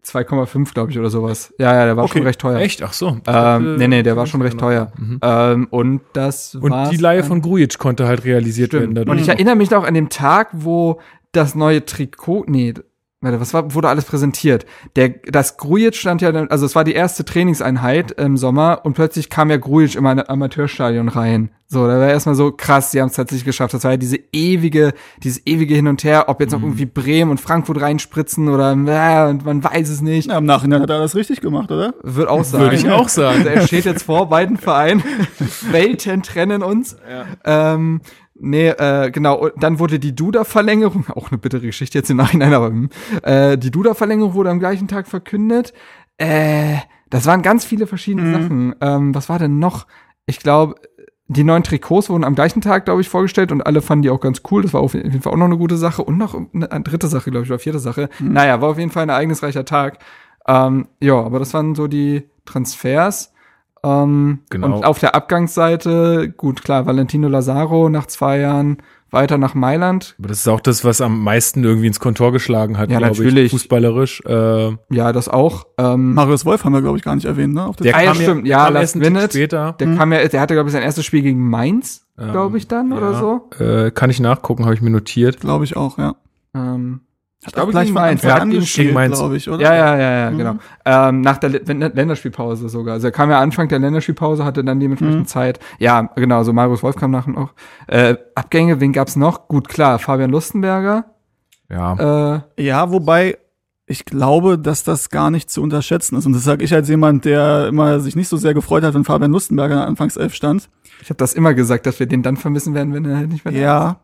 B: 2,5, glaube ich, oder sowas. Ja, ja, der war
C: Okay.
B: schon recht teuer.
A: Echt? Ach so.
B: Ähm, nee, nee, der war schon recht teuer.
A: Mhm.
B: Ähm, und das
A: Und
B: war's
A: die
B: dann.
A: von Grujic konnte halt realisiert werden.
B: Stimmt.
A: dadurch.
B: Und ich erinnere mich noch an den Tag, wo das neue Trikot, nee, warte, was war, wurde alles präsentiert? Der, das Grujic stand ja, also es war die erste Trainingseinheit im Sommer und plötzlich kam ja Grujic in ein Amateurstadion rein. So, da war erstmal so krass, sie haben es tatsächlich geschafft. Das war ja diese ewige, dieses ewige Hin und Her, ob jetzt
A: Mhm.
B: noch irgendwie Bremen und Frankfurt reinspritzen oder, äh, und man weiß es nicht.
C: ja, im Nachhinein hat er das richtig gemacht, oder?
B: Wird auch sagen.
A: Würde ich auch sagen.
B: Also er steht jetzt vor beiden Vereinen. Welten trennen uns. Ähm, nee, äh, genau. Dann wurde die Duda-Verlängerung, auch eine bittere Geschichte jetzt im Nachhinein, aber hm, äh, die Duda-Verlängerung wurde am gleichen Tag verkündet. Äh, das waren ganz viele verschiedene Sachen. Ähm, was war denn noch? Ich glaube, die neuen Trikots wurden am gleichen Tag, glaube ich, vorgestellt und alle fanden die auch ganz cool. Das war auf jeden Fall auch noch eine gute Sache und noch eine, dritte Sache, glaube ich, oder vierte Sache. Naja, war auf jeden Fall ein ereignisreicher Tag. Ähm, ja, aber das waren so die Transfers. Ähm,
A: Genau.
B: Und auf der Abgangsseite, gut, klar, Valentino Lazaro nach zwei Jahren weiter nach Mailand.
A: Aber das ist auch das, was am meisten irgendwie ins Kontor geschlagen hat,
B: Ja,
A: glaube ich,
B: natürlich.
A: fußballerisch. Äh,
B: Ja, das auch. Ähm,
C: Marius Wolf haben wir, glaube ich, gar nicht erwähnt, ne? Auf der
B: Ah, ja, stimmt. Ja, last minute.
A: später.
B: der kam ja, der hatte, glaube ich, sein erstes Spiel gegen Mainz,
A: Ähm,
B: glaube ich, dann oder
A: ja.
B: so.
A: Äh, kann ich nachgucken, habe ich mir notiert.
C: glaube ich auch, ja.
B: Ähm, ich glaube,
C: gleich
B: Mainz.
C: Anfang
B: Er hat
C: gespielt, glaube ich, oder?
B: Ja, ja, ja, ja,
C: Mhm.
B: genau. Ähm, nach der Lä- Länderspielpause sogar. Also er kam ja Anfang der Länderspielpause, hatte dann dementsprechend
C: Mhm.
B: Zeit. Ja, genau, so Marius Wolf kam nachher noch. Äh, Abgänge, wen gab's noch? Gut, klar, Fabian Lustenberger.
A: Ja.
B: Äh,
C: Ja, wobei ich glaube, dass das gar nicht zu unterschätzen ist. Und das sage ich als jemand, der immer sich nicht so sehr gefreut hat, wenn Fabian Lustenberger in der Anfangself stand.
B: ich habe das immer gesagt, dass wir den dann vermissen werden, wenn er halt nicht mehr da ist.
C: Ja.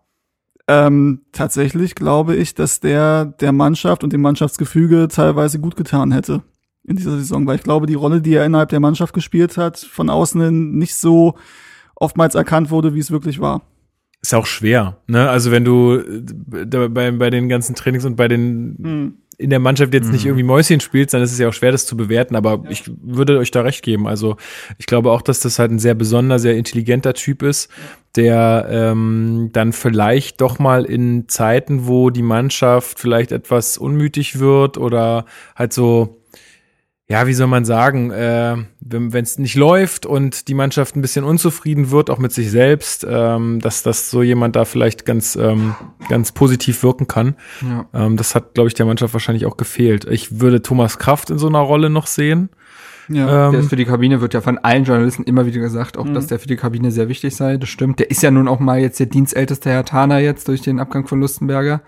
C: Ähm, tatsächlich glaube ich, dass der der Mannschaft und dem Mannschaftsgefüge teilweise gut getan hätte in dieser Saison, weil ich glaube, die Rolle, die er innerhalb der Mannschaft gespielt hat, von außen hin nicht so oftmals erkannt wurde, wie es wirklich war.
A: Ist auch schwer, ne? Also wenn du äh, bei, bei den ganzen Trainings und bei den in der Mannschaft jetzt nicht irgendwie Mäuschen spielst, dann ist es ja auch schwer, das zu bewerten. Aber ich würde euch da recht geben. Also ich glaube auch, dass das halt ein sehr besonderer, sehr intelligenter Typ ist, der ähm, dann vielleicht doch mal in Zeiten, wo die Mannschaft vielleicht etwas unmütig wird oder halt so ja, wie soll man sagen, äh, wenn es nicht läuft und die Mannschaft ein bisschen unzufrieden wird, auch mit sich selbst, ähm, dass dass so jemand da vielleicht ganz ähm, ganz positiv wirken kann.
B: Ja.
A: Ähm, das hat, glaube ich, der Mannschaft wahrscheinlich auch gefehlt. Ich würde Thomas Kraft in so einer Rolle noch sehen.
C: Ja.
B: Der ist
A: Ähm,
B: für die Kabine, wird ja von allen Journalisten immer wieder gesagt, auch dass der für die Kabine sehr wichtig sei. Das stimmt. Der ist ja nun auch mal jetzt der dienstälteste Herr Tana jetzt durch den Abgang von Lustenberger.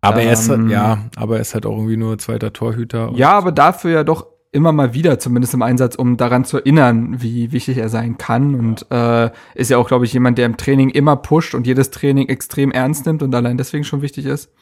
A: aber er ist
B: ähm,
A: ja, aber er ist halt auch irgendwie nur zweiter Torhüter.
B: Ja, aber dafür ja doch immer mal wieder, zumindest im Einsatz, um daran zu erinnern, wie wichtig er sein kann. Und äh, ist ja auch, glaube ich, jemand, der im Training immer pusht und jedes Training extrem ernst nimmt und allein deswegen schon wichtig ist.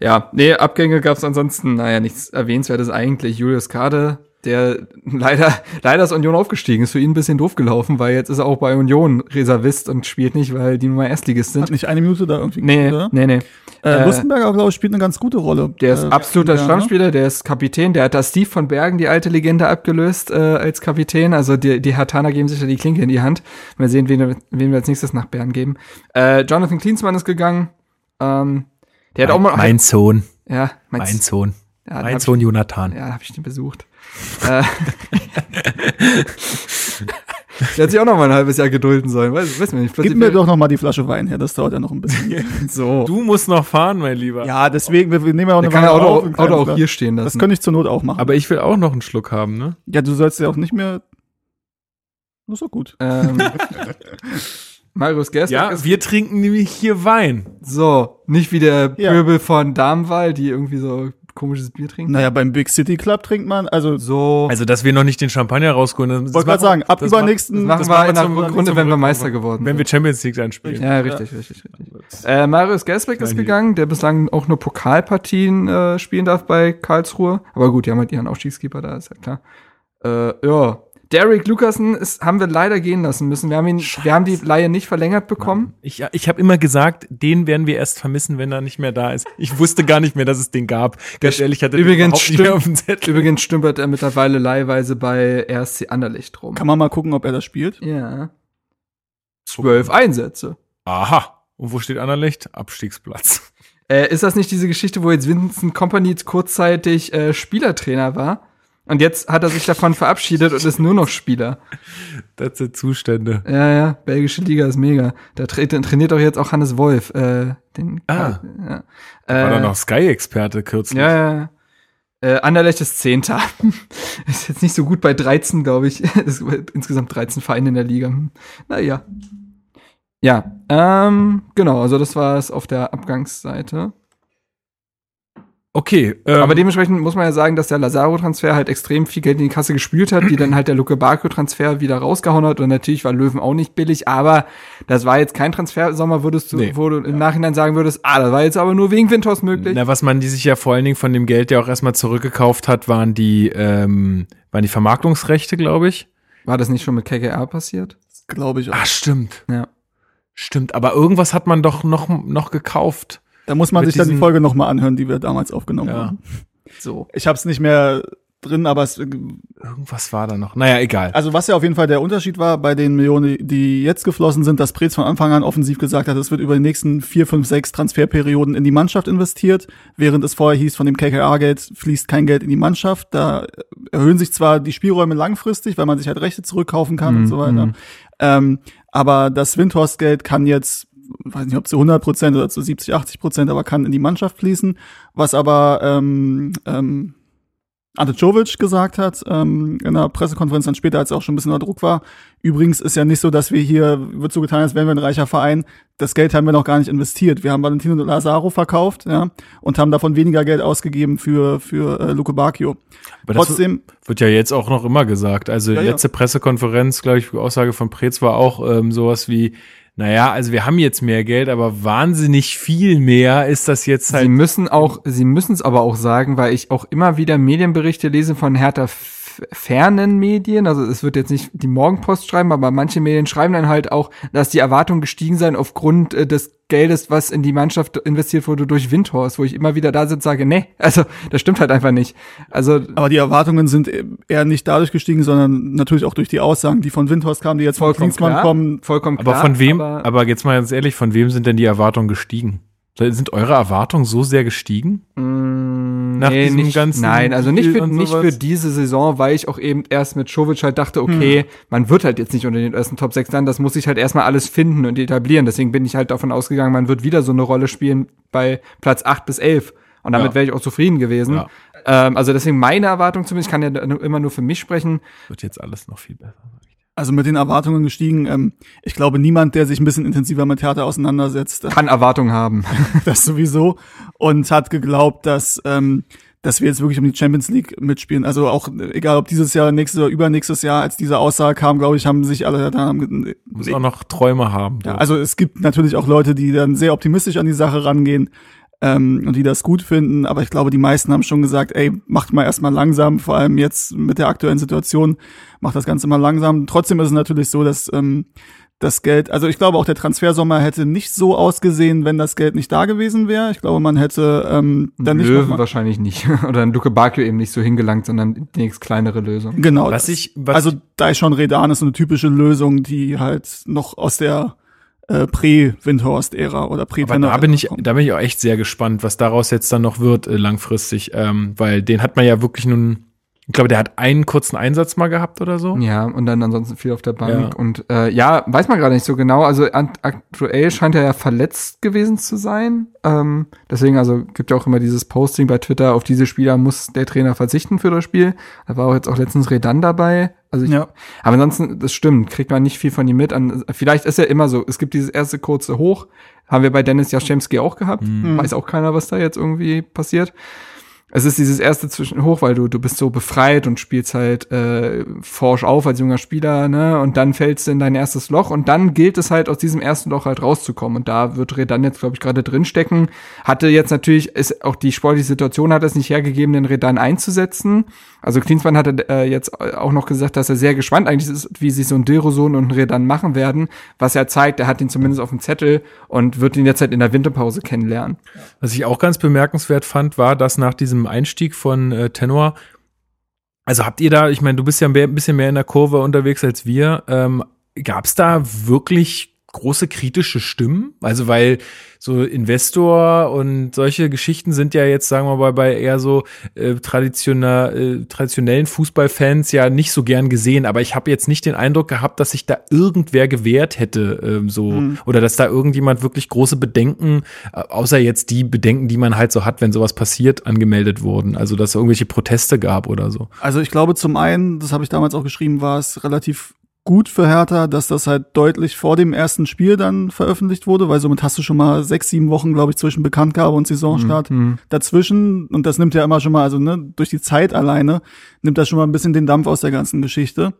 B: Ja, nee, Abgänge gab es ansonsten, naja, nichts Erwähnenswertes eigentlich. Julius Kade der leider, leider ist Union aufgestiegen, ist für ihn ein bisschen doof gelaufen, weil jetzt ist er auch bei Union Reservist und spielt nicht, weil die Nummer Erstligist
C: Hat
B: sind.
C: nicht eine Minute da irgendwie
B: Nee,
C: oder?
B: nee, nee.
C: Äh,
B: Äh,
C: Lustenberger, glaube ich, spielt eine ganz gute Rolle.
B: Der ist
C: äh,
B: absoluter? Stammspieler, der ist Kapitän, der hat da Steve von Bergen, die alte Legende, abgelöst äh, als Kapitän. Also die, die Hertaner geben sich da die Klinke in die Hand. Mal sehen, wen, wen wir als nächstes nach Bern geben. Äh, Jonathan Klinsmann ist gegangen. Ähm, der hat auch mal.
A: mein Sohn,
B: ja, mein,
A: mein Sohn,
B: ja,
A: mein Sohn Jonathan.
B: Ich, ja, habe ich den besucht. Äh, der hat sich auch noch mal ein halbes Jahr gedulden sollen. Weiß, weiß man nicht.
C: Gib mir doch noch mal die Flasche Wein her, das dauert ja noch ein bisschen.
B: so.
A: Du musst noch fahren, mein Lieber.
C: ja, deswegen, wir, wir nehmen ja auch
B: Der
C: eine
B: kann
C: Weile
B: Auto,
C: auf
B: Auto auch hier stehen
C: Das
B: lassen.
C: könnte ich zur Not auch machen.
A: Aber ich will auch noch einen Schluck haben, ne?
C: ja, du sollst ja auch nicht mehr. Das ist doch gut.
B: ähm, Marius Gersbeck
A: Ja,
B: ist
A: wir trinken nämlich hier Wein.
B: So, nicht wie der
C: Ja.
B: Pöbel von Darmwall, die irgendwie so komisches Bier trinken.
C: Naja, beim Big City Club trinkt man, also
B: So,
A: Also, dass wir noch nicht den Champagner rausholen. das
C: wollte gerade sagen, ab übernächsten
B: das machen
A: das
B: wir
A: machen wir
B: in der
A: zum-
B: Rückrunde, wenn wir. Meister geworden
A: wenn wir. Champions League anspielen.
B: Ja, richtig, richtig, richtig. Äh, Marius Gersbeck ist
A: Ja,
B: gegangen, der bislang auch nur Pokalpartien äh, spielen darf bei Karlsruhe. Aber gut, die haben halt ihren Aufstiegskeeper da, ist ja klar. Äh, ja. Derek Lucasen ist, haben wir leider gehen lassen müssen. Wir haben ihn, wir haben die Leihe nicht verlängert bekommen.
A: Ich, ich habe immer gesagt, den werden wir erst vermissen, wenn er nicht mehr da ist. Ich wusste gar nicht mehr, dass es den gab. Ganz ehrlich, hatte den
B: Übrigens
A: überhaupt nicht mehr
B: stimmt-
A: auf dem Zettel.
B: Übrigens stümpert er mittlerweile leihweise bei RSC Anderlecht rum.
C: kann man mal gucken, ob er das spielt.
B: Ja. Zwölf Einsätze.
A: Aha. Und wo steht Anderlecht? Abstiegsplatz.
B: Äh, ist das nicht diese Geschichte, wo jetzt Vincent Company kurzzeitig äh, Spielertrainer war? Und jetzt hat er sich davon verabschiedet und ist nur noch Spieler.
A: Das sind Zustände.
B: Ja, ja, belgische Liga ist mega. Da tra trainiert doch jetzt auch Hannes Wolf. Äh, den
A: Ah.
B: ja.
A: War
B: Äh,
A: doch noch Sky-Experte kürzlich.
B: Ja, ja. Äh, Anderlecht ist Zehnter. ist jetzt nicht so gut bei 13, glaube ich. Es gibt insgesamt 13 Vereine in der Liga. Hm. Naja. Ja, ähm, genau, also das war es auf der Abgangsseite.
A: Okay. Ähm,
B: Aber dementsprechend muss man ja sagen, dass der Lazaro-Transfer halt extrem viel Geld in die Kasse gespült hat, die dann halt der Luke Barco-Transfer wieder rausgehauen hat. Und natürlich war Löwen auch nicht billig, aber das war jetzt kein Transfersommer, würdest du,
A: Nee.
B: wo du im Nachhinein sagen würdest, ah, das war jetzt aber nur wegen Windhorst möglich.
A: Na, was man die sich ja vor allen Dingen von dem Geld ja auch erstmal zurückgekauft hat, waren die, ähm, waren die Vermarktungsrechte, glaube ich.
B: War das nicht schon mit KKR passiert?
C: Glaube ich auch.
A: Ah, stimmt.
B: Ja.
A: Stimmt. Aber irgendwas hat man doch noch, noch gekauft.
C: Da muss man sich dann die Folge noch mal anhören, die wir damals aufgenommen
A: Ja.
C: haben.
B: So.
C: Ich habe es nicht mehr drin, aber es,
A: Irgendwas war da noch. Naja, egal.
C: also was ja auf jeden Fall der Unterschied war bei den Millionen, die jetzt geflossen sind, dass Preetz von Anfang an offensiv gesagt hat, es wird über die nächsten vier, fünf, sechs Transferperioden in die Mannschaft investiert, während es vorher hieß, von dem KKR-Geld fließt kein Geld in die Mannschaft. Da erhöhen sich zwar die Spielräume langfristig, weil man sich halt Rechte zurückkaufen kann und
B: Mhm,
C: so weiter.
B: mhm.
C: Ähm, aber das Windhorst-Geld kann jetzt, weiß nicht, ob zu 100 Prozent oder zu 70, 80 Prozent, aber kann in die Mannschaft fließen. Was aber ähm, ähm, Ante Czovic gesagt hat ähm, in einer Pressekonferenz dann später, als er auch schon ein bisschen unter Druck war. Übrigens ist ja nicht so, dass wir hier, wird so getan, als wären wir ein reicher Verein. Das Geld haben wir noch gar nicht investiert. Wir haben Valentino Lazaro verkauft, ja, und haben davon weniger Geld ausgegeben für für äh, Luke Bacchio.
A: Aber das
C: Trotzdem,
A: wird ja jetzt auch noch immer gesagt. Also
C: Ja, ja.
A: letzte Pressekonferenz, glaube ich, Aussage von Preetz war auch ähm, sowas wie, naja, also wir haben jetzt mehr Geld, aber wahnsinnig viel mehr ist das jetzt
B: Sie
A: halt.
B: müssen auch, sie müssen es aber auch sagen, weil ich auch immer wieder Medienberichte lese von Hertha fernen Medien. Also es wird jetzt nicht die Morgenpost schreiben, aber manche Medien schreiben dann halt auch, dass die Erwartungen gestiegen seien aufgrund äh, des Geldes, was in die Mannschaft investiert wurde durch Windhorst, wo ich immer wieder da sitze und sage, nee, also das stimmt halt einfach nicht. Also
C: aber die Erwartungen sind eher nicht dadurch gestiegen, sondern natürlich auch durch die Aussagen, die von Windhorst kamen, die jetzt von Klinsmann
B: klar,
C: kommen.
B: vollkommen
A: aber
B: klar.
A: von wem,
B: aber-
A: aber, jetzt mal ganz ehrlich, von wem sind denn die Erwartungen gestiegen? Sind eure Erwartungen so sehr gestiegen?
B: Mm,
A: Nach diesem
B: nicht,
A: ganzen
B: Nein, also nicht für, nicht für diese Saison, weil ich auch eben erst mit Jovic halt dachte, okay,
A: Hm.
B: man wird halt jetzt nicht unter den ersten Top 6 landen, das muss sich halt erstmal alles finden und etablieren. Deswegen bin ich halt davon ausgegangen, man wird wieder so eine Rolle spielen bei Platz 8 bis 11. Und damit
A: Ja.
B: wäre ich auch zufrieden gewesen.
A: Ja.
B: Ähm, also deswegen meine Erwartung zumindest, ich kann ja immer nur für mich sprechen.
A: Wird jetzt alles noch viel besser.
C: Also mit den Erwartungen gestiegen. Ähm, ich glaube, niemand, der sich ein bisschen intensiver mit Theater auseinandersetzt,
B: Kann Erwartungen haben.
C: das sowieso und hat geglaubt, dass ähm, dass wir jetzt wirklich um die Champions League mitspielen. Also auch äh, egal, ob dieses Jahr, nächstes oder übernächstes Jahr, als diese Aussage kam, glaube ich, haben sich alle da haben,
A: Muss auch noch Träume haben.
C: ja, also es gibt natürlich auch Leute, die dann sehr optimistisch an die Sache rangehen. Ähm, und die das gut finden. Aber ich glaube, die meisten haben schon gesagt, ey, macht mal erstmal langsam, vor allem jetzt mit der aktuellen Situation, macht das Ganze mal langsam. Trotzdem ist es natürlich so, dass ähm, das Geld, also ich glaube auch der Transfersommer hätte nicht so ausgesehen, wenn das Geld nicht da gewesen wäre. Ich glaube, man hätte ähm, dann nicht
B: Löwen
C: noch mal,
B: wahrscheinlich nicht. Oder ein Luke Bakio eben nicht so hingelangt, sondern die nächst kleinere Lösung.
C: genau.
A: Was
C: das.
A: ich, was
C: also da ist schon Redan ist so eine typische Lösung, die halt noch aus der äh, Prä-Windhorst-Ära oder prä
A: Aber da bin ich, da bin ich auch echt sehr gespannt, was daraus jetzt dann noch wird äh, langfristig, ähm, weil den hat man ja wirklich nun, ich glaube, der hat einen kurzen Einsatz mal gehabt oder so.
B: Ja, und dann ansonsten viel auf der Bank.
A: Ja.
B: Und äh, ja, weiß man gerade nicht so genau. Also aktuell scheint er ja verletzt gewesen zu sein. Ähm, deswegen, also gibt ja auch immer dieses Posting bei Twitter, auf diese Spieler muss der Trainer verzichten für das Spiel. Da war auch jetzt auch letztens Redan dabei. Also ich,
C: Ja.
B: Aber ansonsten, das stimmt, kriegt man nicht viel von ihm mit. An, vielleicht ist ja immer so, es gibt dieses erste kurze Hoch, haben wir bei Dennis Jaschemski auch gehabt. Weiß auch keiner, was da jetzt irgendwie passiert. Es ist dieses erste zwischen hoch, weil du du bist so befreit und spielst halt äh, forsch auf als junger Spieler, ne? Und dann fällst du in dein erstes Loch und dann gilt es halt aus diesem ersten Loch halt rauszukommen und da wird Redan jetzt glaube ich gerade drin stecken. Hatte jetzt natürlich ist auch die sportliche Situation hat es nicht hergegeben, den Redan einzusetzen. Also Klinsmann hatte äh, jetzt auch noch gesagt, dass er sehr gespannt eigentlich ist, wie sich so ein Dilrosun und ein Redan machen werden, was er zeigt, er hat ihn zumindest auf dem Zettel und wird ihn jetzt halt in der Winterpause kennenlernen.
A: Was ich auch ganz bemerkenswert fand, war, dass nach diesem Einstieg von äh, Tenor, also habt ihr da, ich meine, du bist ja ein bisschen mehr in der Kurve unterwegs als wir, ähm, gab es da wirklich große kritische Stimmen? Also weil so Investor und solche Geschichten sind ja jetzt, sagen wir mal, bei eher so äh, traditionell, äh, traditionellen Fußballfans ja nicht so gern gesehen. Aber ich habe jetzt nicht den Eindruck gehabt, dass sich da irgendwer gewehrt hätte, ähm, so oder dass da irgendjemand wirklich große Bedenken, äh, außer jetzt die Bedenken, die man halt so hat, wenn sowas passiert, angemeldet wurden. Also dass es irgendwelche Proteste gab oder so.
C: Also ich glaube zum einen, das habe ich damals auch geschrieben, war es relativ gut für Hertha, dass das halt deutlich vor dem ersten Spiel dann veröffentlicht wurde, weil somit hast du schon mal sechs, sieben Wochen, glaube ich, zwischen Bekanntgabe und Saisonstart dazwischen. Und das nimmt ja immer schon mal, also ne, durch die Zeit alleine, nimmt das schon mal ein bisschen den Dampf aus der ganzen Geschichte.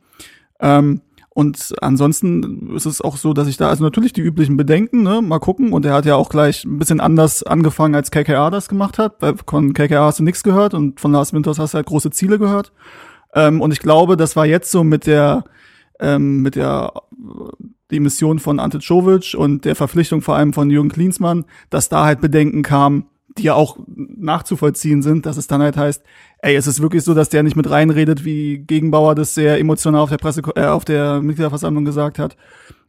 C: Ähm, und ansonsten ist es auch so, dass ich da, also natürlich die üblichen Bedenken, ne, mal gucken. Und er hat ja auch gleich ein bisschen anders angefangen, als KKA das gemacht hat. Weil von KKA hast du nichts gehört und von Lars Winters hast du halt große Ziele gehört. Ähm, und ich glaube, das war jetzt so mit der, ähm, mit der die Mission von Ante Czovic und der Verpflichtung vor allem von Jürgen Klinsmann, dass da halt Bedenken kamen, die ja auch nachzuvollziehen sind, dass es dann halt heißt, ey, es ist wirklich so, dass der nicht mit reinredet, wie Gegenbauer das sehr emotional auf der Presse, äh, auf der Mitgliederversammlung gesagt hat.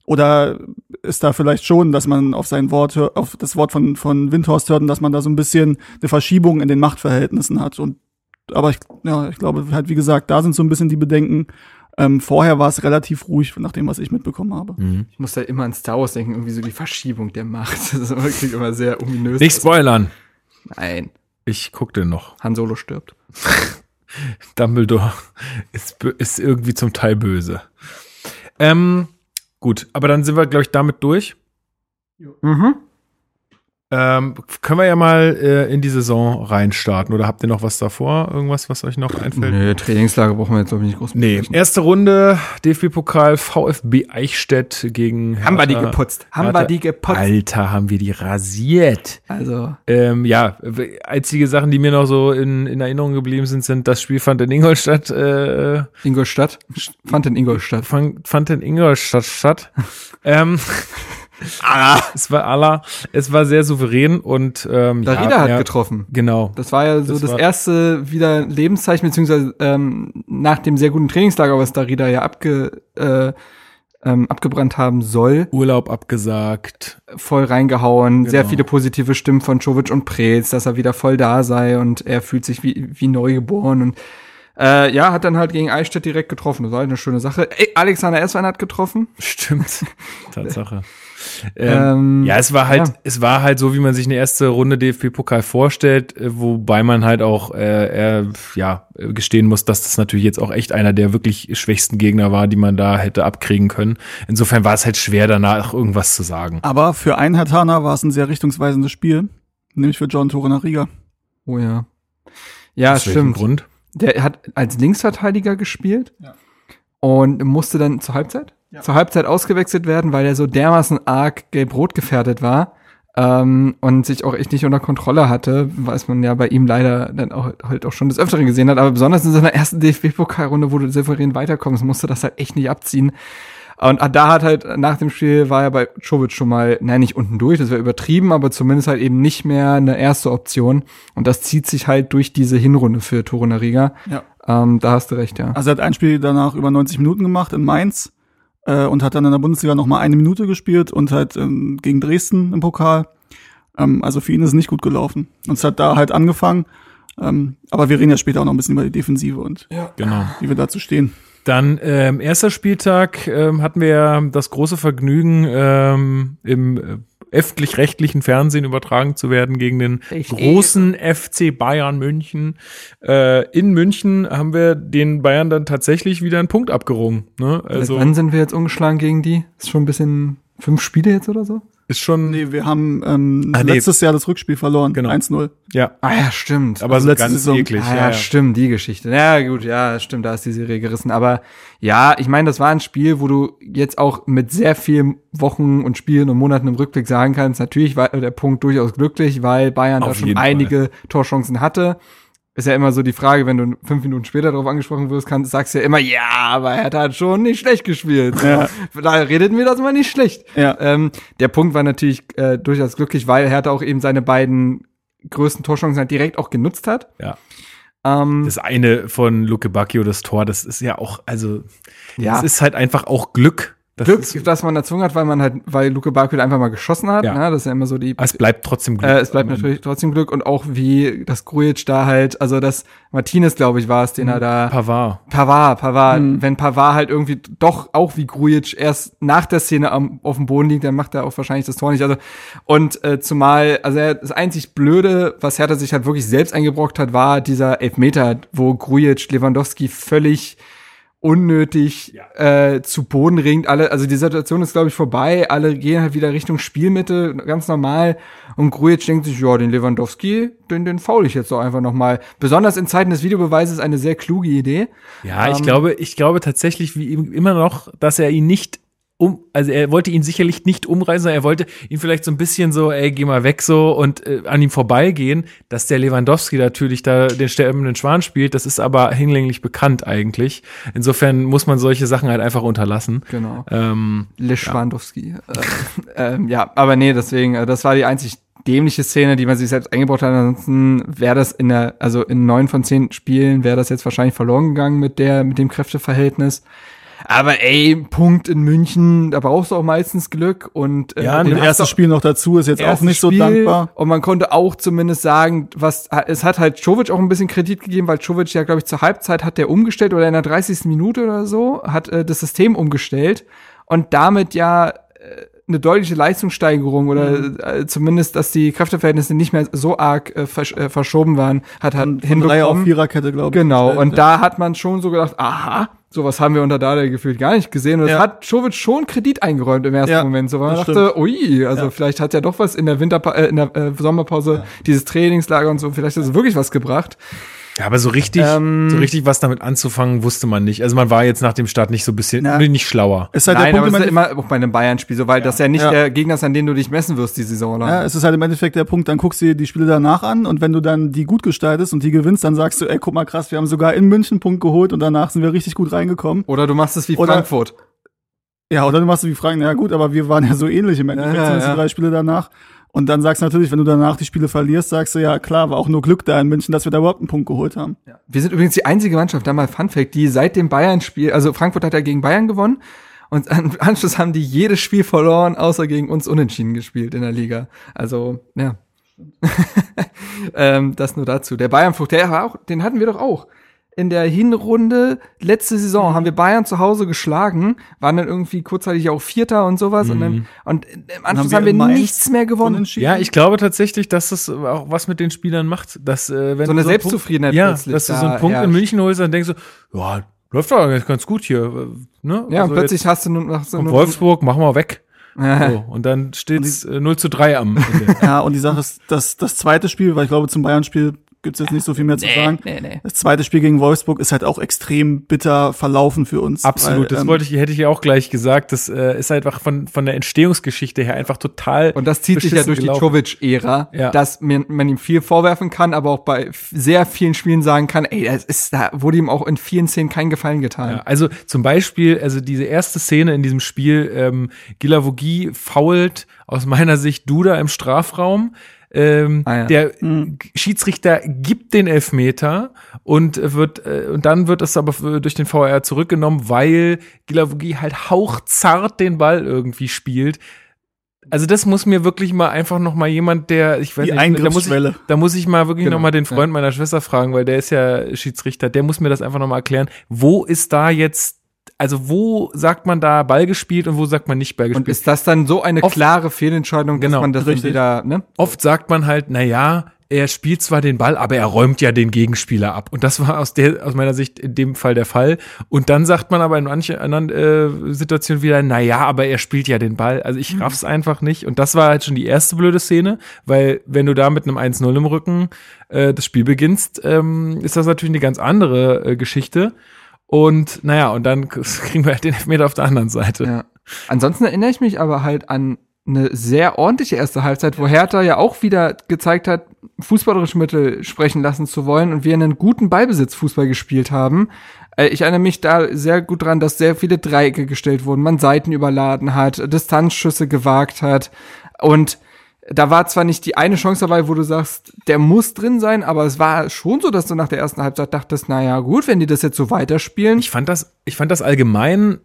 C: Oder ist da vielleicht schon, dass man auf sein Wort, auf das Wort von, von Windhorst hört und dass man da so ein bisschen eine Verschiebung in den Machtverhältnissen hat. Und, aber ich, ja, ich glaube halt, wie gesagt, da sind so ein bisschen die Bedenken. Ähm, vorher war es relativ ruhig, nach dem, was ich mitbekommen habe.
B: Ich muss da immer an Star Wars denken, irgendwie so die Verschiebung der Macht. Das ist wirklich immer sehr ominös.
A: Nicht spoilern.
B: Nein,
A: Ich guck den noch.
B: Han Solo stirbt.
A: Dumbledore ist, ist irgendwie zum Teil böse. Ähm, gut, aber dann sind wir, glaube ich, damit durch.
B: Mhm.
A: Ähm, können wir ja mal äh, in die Saison reinstarten oder habt ihr noch was davor? Irgendwas, was euch noch einfällt?
B: Nö, Trainingslager brauchen wir jetzt, glaube ich, nicht groß
A: Nee,
B: besprechen.
A: erste Runde DFB-Pokal VfB Eichstätt gegen
B: Haben wir die geputzt. Haben
A: Hertha.
B: wir die geputzt.
A: Alter, haben wir die rasiert.
B: Also,
A: Ähm, ja, einzige Sachen, die mir noch so in, in Erinnerung geblieben sind, sind, das Spiel fand in Ingolstadt, äh,
B: Ingolstadt. Fand in Ingolstadt.
A: fand, fand in Ingolstadt statt. ähm, es war Allah, es war sehr souverän und ähm,
B: Darida
A: ja,
B: hat
A: ja,
B: getroffen.
A: Genau.
B: Das war ja so
A: Das
B: das, erste wieder Lebenszeichen, beziehungsweise ähm, nach dem sehr guten Trainingslager, was Darida ja abge, äh, ähm, abgebrannt haben soll,
A: Urlaub abgesagt.
B: voll reingehauen. Sehr
A: Genau.
B: viele positive Stimmen von Czovic und Preetz, dass er wieder voll da sei und er fühlt sich wie, wie neugeboren und äh, ja, hat dann halt gegen Eichstätt direkt getroffen. Das war halt eine schöne Sache. Ey, Alexander Esswein hat getroffen.
A: Stimmt. Tatsache.
B: Ähm,
A: Ähm, ja, es war halt,
B: ja.
A: es war halt so, wie man sich eine erste Runde DFB-Pokal vorstellt, äh, wobei man halt auch äh, äh, ja gestehen muss, dass das natürlich jetzt auch echt einer der wirklich schwächsten Gegner war, die man da hätte abkriegen können. Insofern war es halt schwer, danach irgendwas zu sagen.
C: Aber für einen Hertaner war es ein sehr richtungsweisendes Spiel, nämlich für John Torunariga.
B: Oh ja. Ja,
A: Aus
B: stimmt.
A: Grund?
B: Der hat als Linksverteidiger gespielt
C: Ja.
B: und musste dann zur Halbzeit?
C: Ja.
B: Zur Halbzeit ausgewechselt werden, weil er so dermaßen arg gelb-rot gefährdet war. ähm, und sich auch echt nicht unter Kontrolle hatte, was man ja bei ihm leider dann auch halt auch schon des Öfteren gesehen hat. Aber besonders in seiner ersten DFB-Pokalrunde, wo du souverän weiterkommst, musste das halt echt nicht abziehen. Und da hat halt nach dem Spiel war er bei Czovic schon mal, nein, nicht unten durch, das wäre übertrieben, aber zumindest halt eben nicht mehr eine erste Option. Und das zieht sich halt durch diese Hinrunde für Torunariga.
C: Ja.
B: Ähm, da hast du recht, ja.
C: Also er hat ein Spiel danach über 90 Minuten gemacht in Mainz äh, und hat dann in der Bundesliga noch mal eine Minute gespielt und halt ähm, gegen Dresden im Pokal. Ähm, also für ihn ist es nicht gut gelaufen. Und es hat da halt angefangen. Ähm, aber wir reden ja später auch noch ein bisschen über die Defensive und
A: Genau.
C: wie wir dazu stehen.
A: Dann ähm, erster Spieltag ähm, hatten wir ja das große Vergnügen, ähm, im äh, öffentlich-rechtlichen Fernsehen übertragen zu werden gegen den
B: Echt?
A: großen FC Bayern München. Äh, in München haben wir den Bayern dann tatsächlich wieder einen Punkt abgerungen. Ne?
B: Also,
A: Also
B: wann sind wir jetzt umgeschlagen gegen die? Ist schon ein bisschen fünf Spiele jetzt oder so?
A: Ist schon,
C: Nee, wir haben ähm,
A: Ach, nee.
C: letztes Jahr das Rückspiel verloren.
A: Genau.
C: 1-0.
A: ja,
B: Ah ja, stimmt.
A: aber
C: Also
A: so
C: letzte
A: ganz
C: Saison.
A: eklig.
B: Ah, ja,
A: ja,
B: stimmt, die Geschichte. Ja, gut, ja, stimmt, da ist die Serie gerissen. Aber ja, ich meine, das war ein Spiel, wo du jetzt auch mit sehr vielen Wochen und Spielen und Monaten im Rückblick sagen kannst, natürlich war der Punkt durchaus glücklich, weil Bayern da
A: Auf
B: schon
A: jeden Fall.
B: einige Torchancen hatte. Ist ja immer so die Frage, wenn du fünf Minuten später darauf angesprochen wirst, kannst, sagst du ja immer, ja, aber er hat nicht nicht schlecht gespielt.
C: Ja.
B: Da redeten wir das mal nicht schlecht.
C: Ja.
B: Ähm, der Punkt war natürlich äh, durchaus glücklich, weil Hertha auch eben seine beiden größten Torchancen halt direkt auch genutzt hat.
A: Ja.
B: Ähm,
A: Das eine von Luke Bacchio, das Tor, das ist ja auch, also,
B: Ja.
A: das ist halt einfach auch Glück. Das
B: Glück,
A: ist,
B: dass man erzwungen hat, weil man halt, weil Luke Bakio einfach mal geschossen hat.
A: Ja.
B: Ne? Das ist ja immer so die.
A: es bleibt trotzdem Glück.
B: äh, es bleibt natürlich trotzdem Glück und auch wie das Grujic da halt, also das Martinez, glaube ich, war es, den er da.
A: Pavard.
B: Pavard, Pavard,
C: Mhm.
B: wenn Pavard halt irgendwie doch auch wie Grujic erst nach der Szene am, auf dem Boden liegt, dann macht er auch wahrscheinlich das Tor nicht. Also und äh, zumal, also er, das einzig Blöde, was Hertha sich halt wirklich selbst eingebrockt hat, war dieser Elfmeter, wo Grujic Lewandowski völlig unnötig äh, zu Boden ringt. Alle, also die Situation ist, glaube ich, vorbei. Alle gehen halt wieder Richtung Spielmitte, ganz normal. Und Grujic denkt sich, ja, den Lewandowski, den, den faul ich jetzt doch einfach noch mal. Besonders in Zeiten des Videobeweises eine sehr kluge Idee.
A: Ja, ich
B: Ähm,
A: glaube, ich glaube tatsächlich wie immer noch, dass er ihn nicht um, also er wollte ihn sicherlich nicht umreißen, sondern er wollte ihn vielleicht so ein bisschen so, ey, geh mal weg so und äh, an ihm vorbeigehen, dass der Lewandowski natürlich da den sterbenden Schwan spielt, das ist aber hinlänglich bekannt eigentlich. Insofern muss man solche Sachen halt einfach unterlassen.
B: Genau.
A: Ähm,
B: Leschwandowski. Äh, ähm, ja, aber nee, deswegen, äh, das war die einzig dämliche Szene, die man sich selbst eingebaut hat. Ansonsten wäre das in der, also in neun von zehn Spielen wäre das jetzt wahrscheinlich verloren gegangen mit der, mit dem Kräfteverhältnis. Aber ey, Punkt in München, da brauchst du auch meistens Glück und äh,
A: Ja,
C: Und
B: hast
C: erstes
B: du-
C: Spiel noch dazu ist jetzt auch nicht so
B: Spiel.
C: dankbar.
B: Und man konnte auch zumindest sagen, was es hat halt Czovic auch ein bisschen Kredit gegeben, weil Czovic ja, glaube ich, zur Halbzeit hat der umgestellt oder in der 30. Minute oder so, hat äh, das System umgestellt und damit ja eine deutliche Leistungssteigerung oder äh, zumindest, dass die Kräfteverhältnisse nicht mehr so arg äh, versch äh, verschoben waren, hat hat
C: Von Dreier auf
B: hinbekommen.
C: Viererkette, glaube ich.
B: Genau, und
C: ja.
B: da hat man schon so gedacht, aha, sowas haben wir unter Dada gefühlt gar nicht gesehen. Und das
C: Ja.
B: hat Czovic schon Kredit eingeräumt im ersten
C: Ja,
B: Moment. So, weil man
C: das
B: dachte, ui, also
C: Ja.
B: vielleicht hat ja doch was in der Winterpa äh, in der äh, Sommerpause, dieses Trainingslager und so, vielleicht hat es wirklich was gebracht.
A: Ja, aber so richtig,
B: Ähm,
A: so richtig was damit anzufangen, wusste man nicht. Also man war jetzt nach dem Start nicht so ein bisschen,
C: Ja.
A: nicht schlauer.
C: ist halt
B: Nein,
C: der
B: aber
C: Punkt,
B: es ist ja
C: Endeffekt-
B: immer auch bei einem Bayern-Spiel so, weil das ja nicht
C: Ja.
B: der Gegner ist, an den du dich messen wirst die Saison lang.
C: Ja, es ist halt im Endeffekt der Punkt, dann guckst du dir die Spiele danach an und wenn du dann die gut gestaltest und die gewinnst, dann sagst du, ey, guck mal krass, wir haben sogar in München einen Punkt geholt und danach sind wir richtig gut reingekommen.
B: Oder du machst es wie
C: Oder-
B: Frankfurt.
C: Ja, oder du machst du wie Fragen, na gut, aber wir waren ja so ähnlich im Endeffekt,
B: Ja, ja,
C: zumindest
B: ja.
C: die drei Spiele danach. Und dann sagst du natürlich, wenn du danach die Spiele verlierst, sagst du, ja klar, war auch nur Glück da in München, dass wir da überhaupt einen Punkt geholt haben.
B: Wir sind übrigens die einzige Mannschaft, da mal Fun Fact, die seit dem Bayern-Spiel, also Frankfurt hat ja gegen Bayern gewonnen und im Anschluss haben die jedes Spiel verloren, außer gegen uns unentschieden gespielt in der Liga. Also, ja. ähm, das nur dazu. Der Bayern-Fluch, der war auch, den hatten wir doch auch. In der Hinrunde letzte Saison haben wir Bayern zu Hause geschlagen, waren dann irgendwie kurzzeitig auch Vierter und sowas und dann und im Anschluss
C: wir
B: haben wir,
C: in Mainz
B: nichts mehr gewonnen.
A: Ja, ich glaube tatsächlich, dass das auch was mit den Spielern macht, dass äh, wenn
B: So eine
A: einen
B: Selbstzufriedenheit
A: Punkt, ja,
B: plötzlich
A: dass du so
B: da
A: einen Punkt in
B: herrscht.
A: München holst, dann denkst du, ja, läuft doch eigentlich ganz gut hier, äh, ne?
B: Ja,
A: Also
B: und plötzlich hast du nur, hast du
A: Und
B: nur
A: Wolfsburg, machen wir weg.
B: Ja.
A: So, und dann steht's äh, 0 zu 3 am Ende.
C: Ja, und die Sache ist, das, das zweite Spiel, weil ich glaube, zum Bayern-Spiel gibt's jetzt nicht so viel mehr zu sagen.
B: nee, nee.
C: Das zweite Spiel gegen Wolfsburg ist halt auch extrem bitter verlaufen für uns.
A: Absolut,
C: weil,
A: das
C: ähm,
A: wollte ich, hätte ich ja auch gleich gesagt. Das äh, ist einfach von, von der Entstehungsgeschichte her einfach total.
B: Und das zieht sich ja durch die
A: gelaufen.
B: Jovic-Ära,
A: Ja.
B: dass man, man ihm viel vorwerfen kann, aber auch bei sehr vielen Spielen sagen kann, ey, das ist, da wurde ihm auch in vielen Szenen keinen Gefallen getan.
A: Ja, also zum Beispiel, also diese erste Szene in diesem Spiel, ähm, Gilavogi fault aus meiner Sicht Duda im Strafraum. Ähm,
B: Ah, ja.
A: Der Schiedsrichter gibt den Elfmeter und wird äh, und dann wird es aber durch den VAR zurückgenommen, weil Gilavogi halt hauchzart den Ball irgendwie spielt. Also das muss mir wirklich mal einfach noch mal jemand, der ich weiß
C: Die
A: nicht, da muss ich, da muss ich mal wirklich
B: Genau,
A: noch mal den Freund meiner Schwester fragen, weil der ist ja Schiedsrichter, der muss mir das einfach noch mal erklären. Wo ist da jetzt, also wo sagt man da Ball gespielt und wo sagt man nicht Ball
B: Und
A: gespielt?
B: ist das dann so eine
A: Oft-
B: klare Fehlentscheidung, dass
A: Genau,
B: man das
C: richtig.
B: wieder, ne?
A: Oft sagt man halt, na ja, er spielt zwar den Ball, aber er räumt ja den Gegenspieler ab. Und das war aus der, aus meiner Sicht in dem Fall der Fall. Und dann sagt man aber in manchen anderen äh, Situationen wieder, na ja, aber er spielt ja den Ball. Also ich raff's einfach nicht. Und das war halt schon die erste blöde Szene, weil wenn du da mit einem 1-0 im Rücken äh, das Spiel beginnst, ähm, ist das natürlich eine ganz andere äh, Geschichte. Und naja, und dann kriegen wir halt den Elfmeter auf der anderen Seite.
B: Ja. Ansonsten erinnere ich mich aber halt an eine sehr ordentliche erste Halbzeit, wo Hertha ja auch wieder gezeigt hat, fußballerische Mittel sprechen lassen zu wollen und wir einen guten Ballbesitzfußball gespielt haben. Äh, Ich erinnere mich da sehr gut dran, dass sehr viele Dreiecke gestellt wurden, man Seiten überladen hat, Distanzschüsse gewagt hat und da war zwar nicht die eine Chance dabei, wo du sagst, der muss drin sein, aber es war schon so, dass du nach der ersten Halbzeit dachtest, na ja, gut, wenn die das jetzt so weiterspielen.
A: Ich fand das, ich fand das allgemein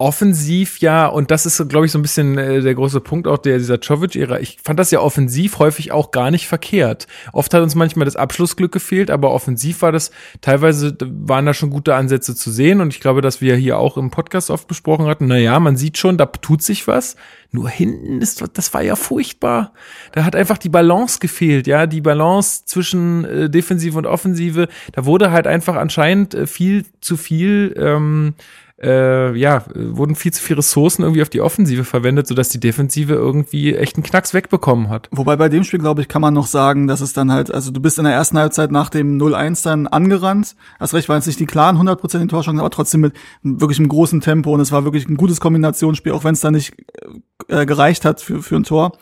A: offensiv ja, und das ist, glaube ich, so ein bisschen äh, der große Punkt auch der dieser Jovic-Ära. Ich fand das ja offensiv häufig auch gar nicht verkehrt. Oft hat uns manchmal das Abschlussglück gefehlt, aber offensiv war das, teilweise waren da schon gute Ansätze zu sehen und ich glaube, dass wir hier auch im Podcast oft besprochen hatten, na ja, man sieht schon, da tut sich was. Nur hinten ist, das war ja furchtbar. Da hat einfach die Balance gefehlt, ja, die Balance zwischen äh, Defensive und Offensive. Da wurde halt einfach anscheinend äh, viel zu viel, ähm, äh, ja, wurden viel zu viele Ressourcen irgendwie auf die Offensive verwendet, sodass die Defensive irgendwie echt einen Knacks wegbekommen hat.
C: Wobei bei dem Spiel, glaube ich, kann man noch sagen, dass es dann halt, also du bist in der ersten Halbzeit nach dem 0-1 dann angerannt. Hast recht, waren es nicht die klaren 100% Torchancen, aber trotzdem mit wirklich einem großen Tempo und es war wirklich ein gutes Kombinationsspiel, auch wenn es da nicht äh, gereicht hat für, für ein Tor.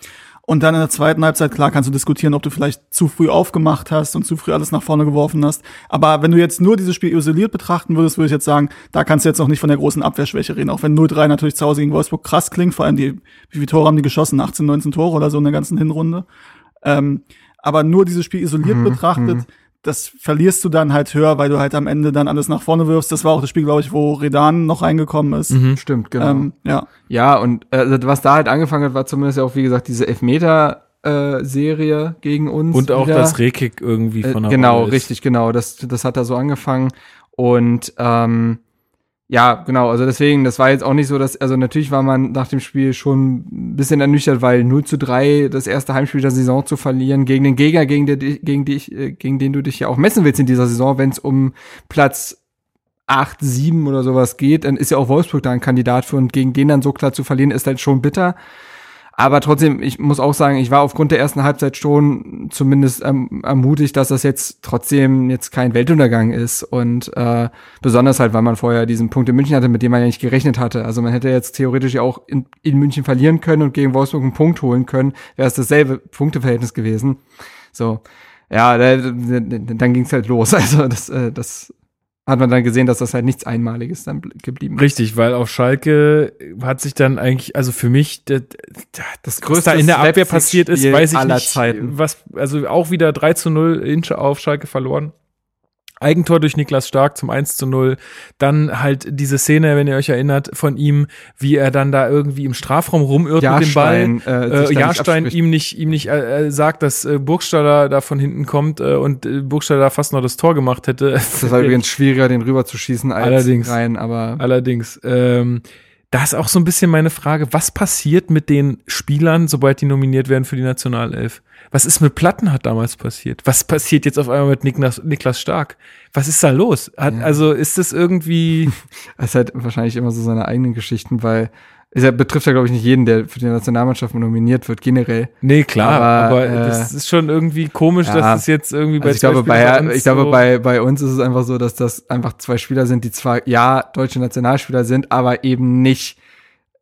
C: Und dann in der zweiten Halbzeit, klar, kannst du diskutieren, ob du vielleicht zu früh aufgemacht hast und zu früh alles nach vorne geworfen hast. Aber wenn du jetzt nur dieses Spiel isoliert betrachten würdest, würde ich jetzt sagen, da kannst du jetzt noch nicht von der großen Abwehrschwäche reden. Auch wenn 0-3 natürlich zu Hause gegen Wolfsburg krass klingt, vor allem die, wie viele Tore haben die geschossen? 18, 19 Tore oder so in der ganzen Hinrunde. Ähm, aber nur dieses Spiel isoliert betrachtet, das verlierst du dann halt höher, weil du halt am Ende dann alles nach vorne wirfst. Das war auch das Spiel, glaube ich, wo Redan noch reingekommen ist.
B: Stimmt, genau.
C: Ähm, ja.
B: Ja, und äh, also was da halt angefangen hat, war zumindest ja auch, wie gesagt, diese Elfmeter-Serie gegen uns.
A: Und auch
B: wieder.
A: das Rehkick irgendwie
B: Äh,
A: von der
B: Genau,
A: Rolle ist.
B: richtig, genau. Das, das hat da so angefangen. Und ähm, ja, genau, also deswegen, das war jetzt auch nicht so, dass, also natürlich war man nach dem Spiel schon ein bisschen ernüchtert, weil 0 zu 3 das erste Heimspiel der Saison zu verlieren gegen den Gegner, gegen, der, gegen, dich, äh, gegen den du dich ja auch messen willst in dieser Saison, wenn es um Platz 8, 7 oder sowas geht, dann ist ja auch Wolfsburg da ein Kandidat für und gegen den dann so klar zu verlieren, ist halt schon bitter. Aber trotzdem, ich muss auch sagen, ich war aufgrund der ersten Halbzeit schon zumindest ähm, ermutigt, dass das jetzt trotzdem jetzt kein Weltuntergang ist. Und äh, besonders halt, weil man vorher diesen Punkt in München hatte, mit dem man ja nicht gerechnet hatte. Also man hätte jetzt theoretisch ja auch in, in München verlieren können und gegen Wolfsburg einen Punkt holen können, wäre es dasselbe Punkteverhältnis gewesen. So, ja, da, da, dann ging's halt los. Also das, äh, das hat man dann gesehen, dass das halt nichts Einmaliges dann bl- geblieben ist.
A: Richtig, weil auf Schalke hat sich dann eigentlich, also für mich, das, das
B: größte
A: was da in der Abwehr passiert ist, weiß ich
B: aller
A: nicht.
B: Zeiten.
A: Was, also auch wieder 3 zu 0 Inche auf Schalke verloren. Eigentor durch Niklas Stark zum 1 zu 0. Dann halt diese Szene, wenn ihr euch erinnert, von ihm, wie er dann da irgendwie im Strafraum rumirrt mit dem Ball.
B: Jahrstein, äh,
A: Äh,
B: nicht
A: Jahrstein
B: abspricht.
A: ihm nicht, ihm nicht äh, äh, sagt, dass äh, Burgstaller da von hinten kommt äh, und äh, Burgstaller da fast noch das Tor gemacht hätte.
B: Das war übrigens schwieriger, den rüber zu schießen als
A: Allerdings.
B: rein, aber
A: Allerdings. Ähm, da ist auch so ein bisschen meine Frage, was passiert mit den Spielern, sobald die nominiert werden für die Nationalelf? Was ist mit Plattenhardt damals passiert? Was passiert jetzt auf einmal mit Niklas, Niklas Stark? Was ist da los? Hat,
B: Ja.
A: Also ist das irgendwie,
B: Es hat wahrscheinlich immer so seine eigenen Geschichten, weil es betrifft ja, glaube ich, nicht jeden, der für die Nationalmannschaft nominiert wird, generell.
A: nee, klar, aber,
B: Aber, äh,
A: das ist schon irgendwie komisch,
B: ja.
A: dass das jetzt irgendwie bei
B: Also ich glaube, bei,
A: uns
B: ich glaube
A: so-
B: bei, bei uns ist es einfach so, dass das einfach zwei Spieler sind, die zwar ja deutsche Nationalspieler sind, aber eben nicht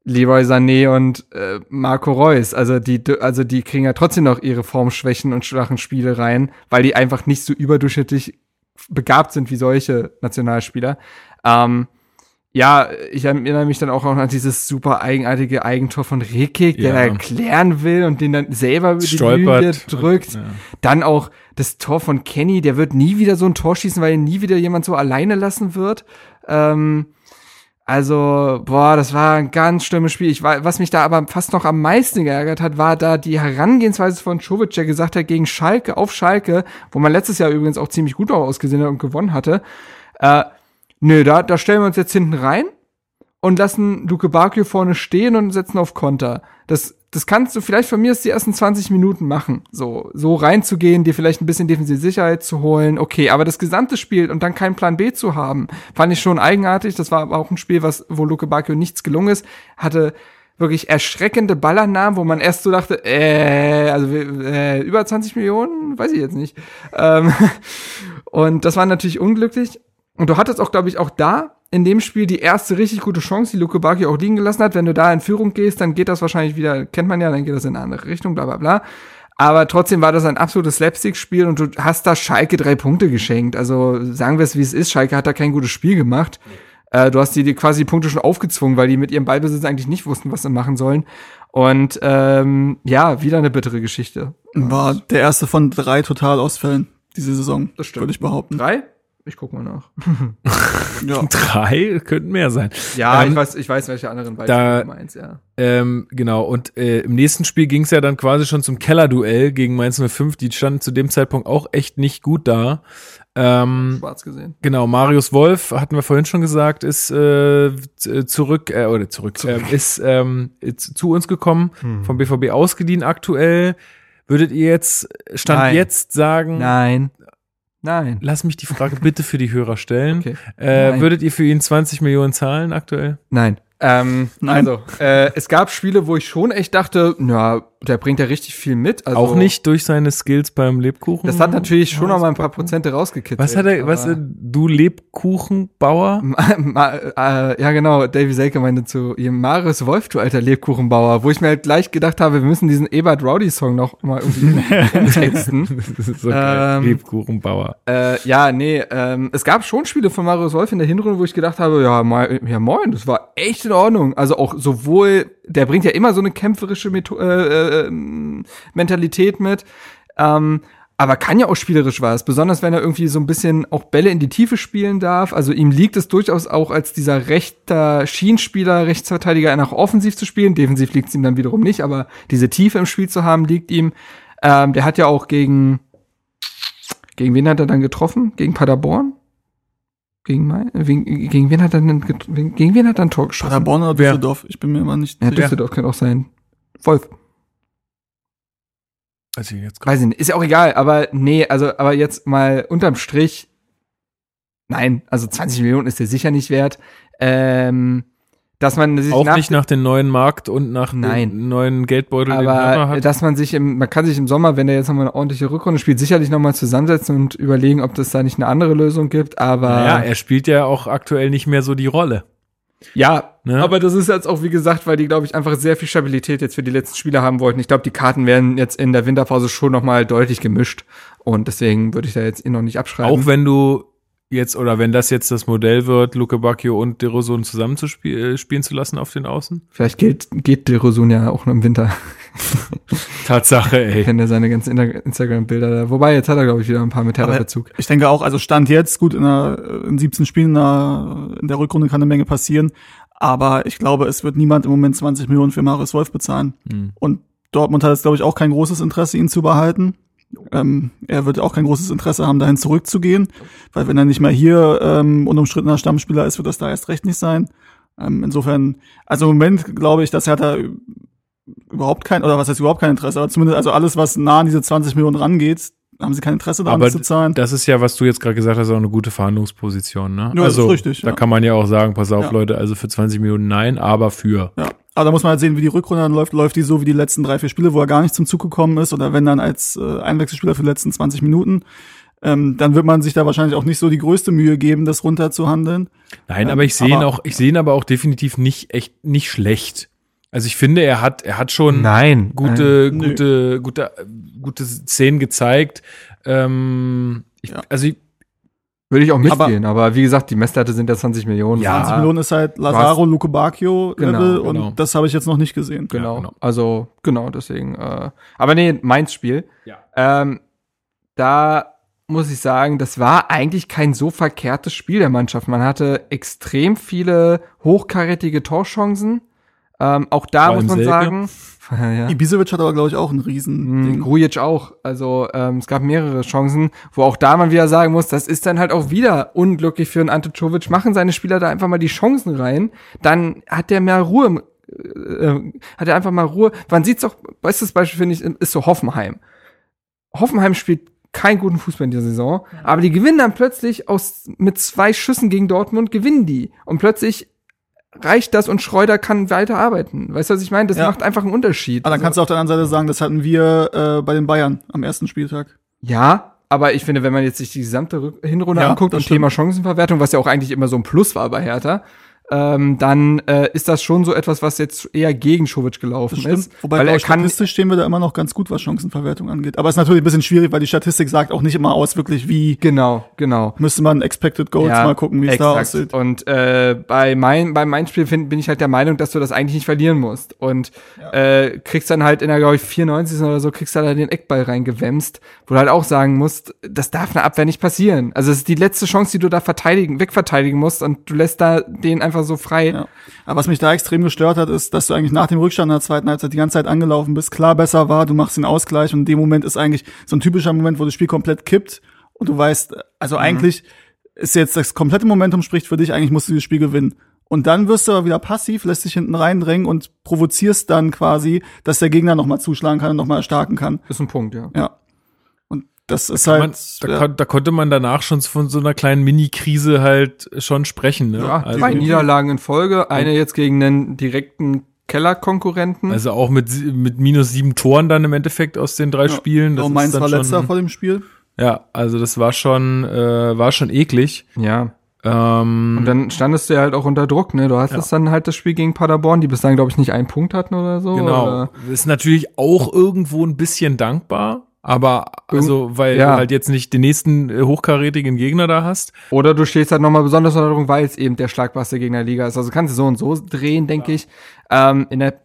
B: Leroy Sané und äh, Marco Reus. Also die, also die kriegen ja trotzdem noch ihre Formschwächen und schwachen Spiele rein, weil die einfach nicht so überdurchschnittlich begabt sind wie solche Nationalspieler. Ähm, ja, ich erinnere mich dann auch noch an dieses super eigenartige Eigentor von Rekik, der
A: Ja.
B: da erklären will und den dann selber über die. Linie drückt.
A: Ja.
B: Dann auch das Tor von Kenny, der wird nie wieder so ein Tor schießen, weil ihn nie wieder jemand so alleine lassen wird. Ähm, also, boah, das war ein ganz schlimmes Spiel. Ich war, was mich da aber fast noch am meisten geärgert hat, war da die Herangehensweise von Czovic, der gesagt hat, gegen Schalke, auf Schalke, wo man letztes Jahr übrigens auch ziemlich gut ausgesehen hat und gewonnen hatte, äh, nö, da, da stellen wir uns jetzt hinten rein und lassen Luke Bakio vorne stehen und setzen auf Konter. Das, das kannst du vielleicht von mir aus die ersten 20 Minuten machen. So, so reinzugehen, dir vielleicht ein bisschen defensive Sicherheit zu holen. Okay, aber das gesamte Spiel und dann keinen Plan B zu haben, fand ich schon eigenartig. Das war aber auch ein Spiel, was, wo Luke Bakio nichts gelungen ist. Hatte wirklich erschreckende Ballannahmen, wo man erst so dachte, äh, also äh, über 20 Millionen, weiß ich jetzt nicht. Ähm, und das war natürlich unglücklich. Und du hattest auch, glaube ich, auch da in dem Spiel die erste richtig gute Chance, die Luke Bacchio auch liegen gelassen hat. Wenn du da in Führung gehst, dann geht das wahrscheinlich wieder, kennt man ja, dann geht das in eine andere Richtung, bla bla bla. Aber trotzdem war das ein absolutes Slapstick-Spiel und du hast da Schalke drei Punkte geschenkt. Also sagen wir es, wie es ist. Schalke hat da kein gutes Spiel gemacht. Äh, du hast die, die quasi die Punkte schon aufgezwungen, weil die mit ihrem Ballbesitz eigentlich nicht wussten, was sie machen sollen. Und ähm, ja, wieder eine bittere Geschichte.
C: War der erste von drei Totalausfällen diese Saison,
B: Das stimmt.
C: würde ich behaupten.
B: Drei? Ich guck mal nach.
C: Ja.
A: drei könnten mehr sein.
B: Ja,
A: Ähm,
B: ich weiß, ich weiß, welche anderen
A: da-
B: Beispiele du meinst, ja.
A: Ähm, genau, und äh, im nächsten Spiel ging es ja dann quasi schon zum Kellerduell gegen Mainz 05. Die standen zu dem Zeitpunkt auch echt nicht gut da. Ähm,
B: Schwarz gesehen.
A: genau, Marius Wolf, hatten wir vorhin schon gesagt, ist äh, z- zurück, äh, oder zurück, Äh, ist ähm, z- zu uns gekommen, vom BVB ausgeliehen aktuell. Würdet ihr jetzt, Stand
B: Nein.
A: jetzt sagen,
B: Nein. Nein.
A: lass mich die Frage bitte für die Hörer stellen.
B: Okay.
A: Äh, würdet ihr für ihn 20 Millionen zahlen aktuell?
B: Nein. Ähm,
C: Nein.
B: Also, äh, es gab Spiele, wo ich schon echt dachte, na, der bringt ja richtig viel mit. Also,
A: auch nicht durch seine Skills beim Lebkuchen?
B: Das hat natürlich schon noch mal ein paar Prozente rausgekitzelt.
A: Was hat er, was, äh, du Lebkuchenbauer?
B: Ma, ma, äh, ja, genau, Davy Selke meinte zu ihm, Marius Wolf, du alter Lebkuchenbauer, wo ich mir halt gleich gedacht habe, wir müssen diesen Ebert Rowdy Song noch mal irgendwie texten.
A: Das ist so geil.
B: Ähm,
A: Lebkuchenbauer.
B: Äh, ja, nee, ähm, es gab schon Spiele von Marius Wolf in der Hinrunde, wo ich gedacht habe, ja, moi, ja moin, das war echt in Ordnung. Also auch sowohl, der bringt ja immer so eine kämpferische Metho äh, äh, ähm, Mentalität mit, ähm, aber kann ja auch spielerisch was, besonders wenn er irgendwie so ein bisschen auch Bälle in die Tiefe spielen darf. Also ihm liegt es durchaus auch als dieser rechter Schienenspieler, Rechtsverteidiger nach offensiv zu spielen. Defensiv liegt es ihm dann wiederum nicht, aber diese Tiefe im Spiel zu haben, liegt ihm. Ähm, der hat ja auch gegen gegen wen hat er dann getroffen? Gegen Paderborn? Gegen, Main? Äh, Gegen, gegen wen hat er denn gegen wen hat er ein Tor geschossen?
C: Paderborn oder? Düsseldorf? Ich bin mir immer nicht
B: Ja,
C: sicher.
B: Düsseldorf könnte auch sein. Wolf.
A: Also jetzt
B: Weiß ich nicht. Ist ja auch egal, aber nee, also, aber jetzt mal unterm Strich. Nein, also 20 Millionen ist der sicher nicht wert. Ähm, dass man sich
A: auch
B: nach,
A: nicht nach dem neuen Markt und nach
B: Nein.
A: dem neuen Geldbeutel,
B: aber dass man sich im, man kann sich im Sommer, wenn der jetzt nochmal eine ordentliche Rückrunde spielt, sicherlich nochmal zusammensetzen und überlegen, ob das da nicht eine andere Lösung gibt, aber.
A: Naja, er spielt ja auch aktuell nicht mehr so die Rolle.
B: Ja,
A: Ne?
B: aber das ist jetzt auch, wie gesagt, weil die, glaube ich, einfach sehr viel Stabilität jetzt für die letzten Spiele haben wollten. Ich glaube, die Karten werden jetzt in der Winterpause schon noch mal deutlich gemischt. Und deswegen würde ich da jetzt ihn noch nicht abschreiben.
A: Auch wenn du jetzt, oder wenn das jetzt das Modell wird, Luke Bacchio und De Rosun zusammen zu spiel, äh, spielen zu lassen auf den Außen?
B: Vielleicht geht, geht De Rosun ja auch noch im Winter.
A: Tatsache,
B: Ich
A: ey.
B: kenne ja seine ganzen Instagram-Bilder da. Wobei, jetzt hat er, glaube ich, wieder ein paar mit Hertha-Bezug.
C: Ich denke auch, also Stand jetzt, gut, in, der, in 17 Spielen in der, in der Rückrunde kann eine Menge passieren. Aber ich glaube, es wird niemand im Moment 20 Millionen für Marius Wolf bezahlen.
A: Hm.
C: Und Dortmund hat jetzt, glaube ich, auch kein großes Interesse, ihn zu behalten. Ähm, er wird auch kein großes Interesse haben, dahin zurückzugehen, weil wenn er nicht mehr hier ähm, unumstrittener Stammspieler ist, wird das da erst recht nicht sein. Ähm, insofern, also im Moment glaube ich, dass Hertha überhaupt kein, oder was heißt überhaupt kein Interesse, aber zumindest also alles, was nah an diese 20 Millionen rangeht, haben sie kein Interesse daran
A: Aber
C: zu zahlen.
A: das ist ja, was du jetzt gerade gesagt hast, auch eine gute Verhandlungsposition. Ne?
C: Ja, das
A: also
C: ist richtig,
A: da
C: ja.
A: kann man ja auch sagen, pass auf,
C: Ja.
A: Leute, also für 20 Minuten nein, aber für.
C: Ja. Aber da muss man halt sehen, wie die Rückrunde dann läuft. Läuft die so wie die letzten drei, vier Spiele, wo er gar nicht zum Zug gekommen ist, oder wenn dann als äh, Einwechselspieler für die letzten 20 Minuten. Ähm, dann wird man sich da wahrscheinlich auch nicht so die größte Mühe geben, das runterzuhandeln.
A: Nein,
C: Ähm,
A: aber ich sehe ihn
C: aber-
A: auch, ich sehe ihn aber auch definitiv nicht echt nicht schlecht. Also ich finde, er hat, er hat schon
B: Nein.
A: gute,
C: Nö.
A: gute, gute, gute Szenen gezeigt. Ähm, ich,
C: Ja.
A: Also ich,
B: Würde ich auch mitgehen, aber, wie gesagt, die Messlatte sind ja 20 Millionen.
A: Ja.
C: 20 Millionen ist halt Lazaro, Luke Bacchio Level
B: Genau,
C: und
A: genau.
C: das habe ich jetzt noch nicht gesehen.
B: Genau.
A: Ja, genau.
B: Also, genau, deswegen. Äh, aber nee, Mainz Spiel.
A: Ja.
B: Ähm, da muss ich sagen, das war eigentlich kein so verkehrtes Spiel der Mannschaft. Man hatte extrem viele hochkarätige Torchancen. Ähm, auch da
A: Vor
B: muss man
A: Selke.
B: sagen. ja.
C: Ibisevic hat aber, glaube ich, auch ein riesen Ding.
B: Grujic auch. Also ähm, es gab mehrere Chancen, wo auch da man wieder sagen muss, das ist dann halt auch wieder unglücklich für einen Ante Czovic. Machen seine Spieler da einfach mal die Chancen rein, dann hat der mehr Ruhe, im- äh, hat er einfach mal Ruhe. Man sieht's doch, bestes Beispiel finde ich, ist so Hoffenheim. Hoffenheim spielt keinen guten Fußball in dieser Saison, aber die gewinnen dann plötzlich aus mit zwei Schüssen gegen Dortmund gewinnen die und plötzlich reicht das und Schreuder kann weiter arbeiten. Weißt du, was ich meine? Das
C: Ja.
B: macht einfach einen Unterschied.
C: Aber dann
B: Also-
C: kannst du auf der anderen Seite sagen, das hatten wir äh, bei den Bayern am ersten Spieltag.
B: Ja, aber ich finde, wenn man jetzt sich die gesamte Hinrunde
C: Ja,
B: anguckt und
C: stimmt.
B: Thema Chancenverwertung, was ja auch eigentlich immer so ein Plus war bei Hertha, ähm, dann äh, ist das schon so etwas, was jetzt eher gegen Schowitsch gelaufen ist.
C: Wobei
B: weil er kann,
C: statistisch stehen wir da immer noch ganz gut, was Chancenverwertung angeht. Aber es ist natürlich ein bisschen schwierig, weil die Statistik sagt auch nicht immer aus, wirklich wie
B: genau, genau.
C: müsste man Expected Goals mal gucken, wie es da aussieht.
B: Und äh, bei mein, bei meinem Spiel find, bin ich halt der Meinung, dass du das eigentlich nicht verlieren musst. Und äh, kriegst dann halt in der, glaube ich, 94. oder so, kriegst du da den Eckball reingewämst, wo du halt auch sagen musst, das darf eine Abwehr nicht passieren. Also es ist die letzte Chance, die du da verteidigen, wegverteidigen musst und du lässt da den einfach so frei.
C: Ja. Aber was mich da extrem gestört hat, ist, dass du eigentlich nach dem Rückstand in der zweiten Halbzeit die ganze Zeit angelaufen bist. Klar, besser war, du machst den Ausgleich und in dem Moment ist eigentlich so ein typischer Moment, wo das Spiel komplett kippt und du weißt, also eigentlich ist jetzt das komplette Momentum spricht für dich, eigentlich musst du dieses Spiel gewinnen. Und dann wirst du aber wieder passiv, lässt dich hinten reindrängen und provozierst dann quasi, dass der Gegner nochmal zuschlagen kann und nochmal erstarken kann.
B: Ist ein Punkt, ja.
C: Ja. Und das ist
A: man,
C: halt.
A: da,
C: ja.
A: kon, da konnte man danach schon von so einer kleinen Mini-Krise halt schon sprechen. Ne?
B: Ja,
A: also,
B: zwei Niederlagen in Folge, eine jetzt gegen einen direkten Kellerkonkurrenten.
A: also auch mit, mit minus sieben Toren dann im Endeffekt aus den drei Spielen. Das
C: Oh,
A: ist
C: Mainz war letzter vor dem Spiel.
A: Ja, also das war schon, äh, war schon eklig.
B: ja.
A: Ähm,
B: Und dann standest du ja halt auch unter Druck, ne? Du hast das dann halt das Spiel gegen Paderborn, die bis dahin, glaube ich, nicht einen Punkt hatten oder so.
A: Genau.
B: Oder?
A: Ist natürlich auch irgendwo ein bisschen dankbar, aber also, weil
B: Ja.
A: du halt jetzt nicht den nächsten äh, hochkarätigen Gegner da hast.
B: Oder du stehst halt nochmal besonders unter Druck, weil es eben der schlagbarste Gegner der Liga ist. Also kannst du so und so drehen, denke ich. Ähm, in der,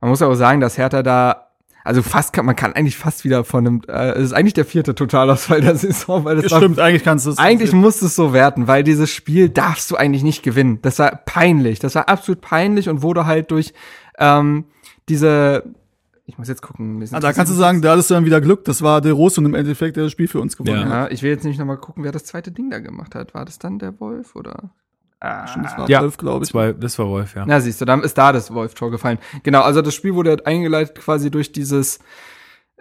B: man muss ja auch sagen, dass Hertha da, also fast kann, man kann eigentlich fast wieder von einem, äh, es ist eigentlich der vierte Totalausfall der Saison, weil das
C: Das
B: war
C: stimmt, eigentlich kannst du es.
B: Eigentlich musst du es so werten, weil dieses Spiel darfst du eigentlich nicht gewinnen. Das war peinlich. Das war absolut peinlich und wurde halt durch ähm, diese. Ich muss jetzt gucken.
C: Ah, da kannst du sagen, da hattest du dann wieder Glück. Das war der Rosso im Endeffekt, der das Spiel für uns gewonnen
A: Ja.
C: hat.
B: Ja, ich will jetzt nicht nochmal gucken, wer das zweite Ding da gemacht hat. War das dann der Wolf oder?
C: Stimmt, das war
A: Ja,
C: 12, glaube ich.
A: Das war, das war Wolf, ja.
B: Na, siehst du, dann ist da das Wolf-Tor gefallen. Genau, also das Spiel wurde halt eingeleitet quasi durch dieses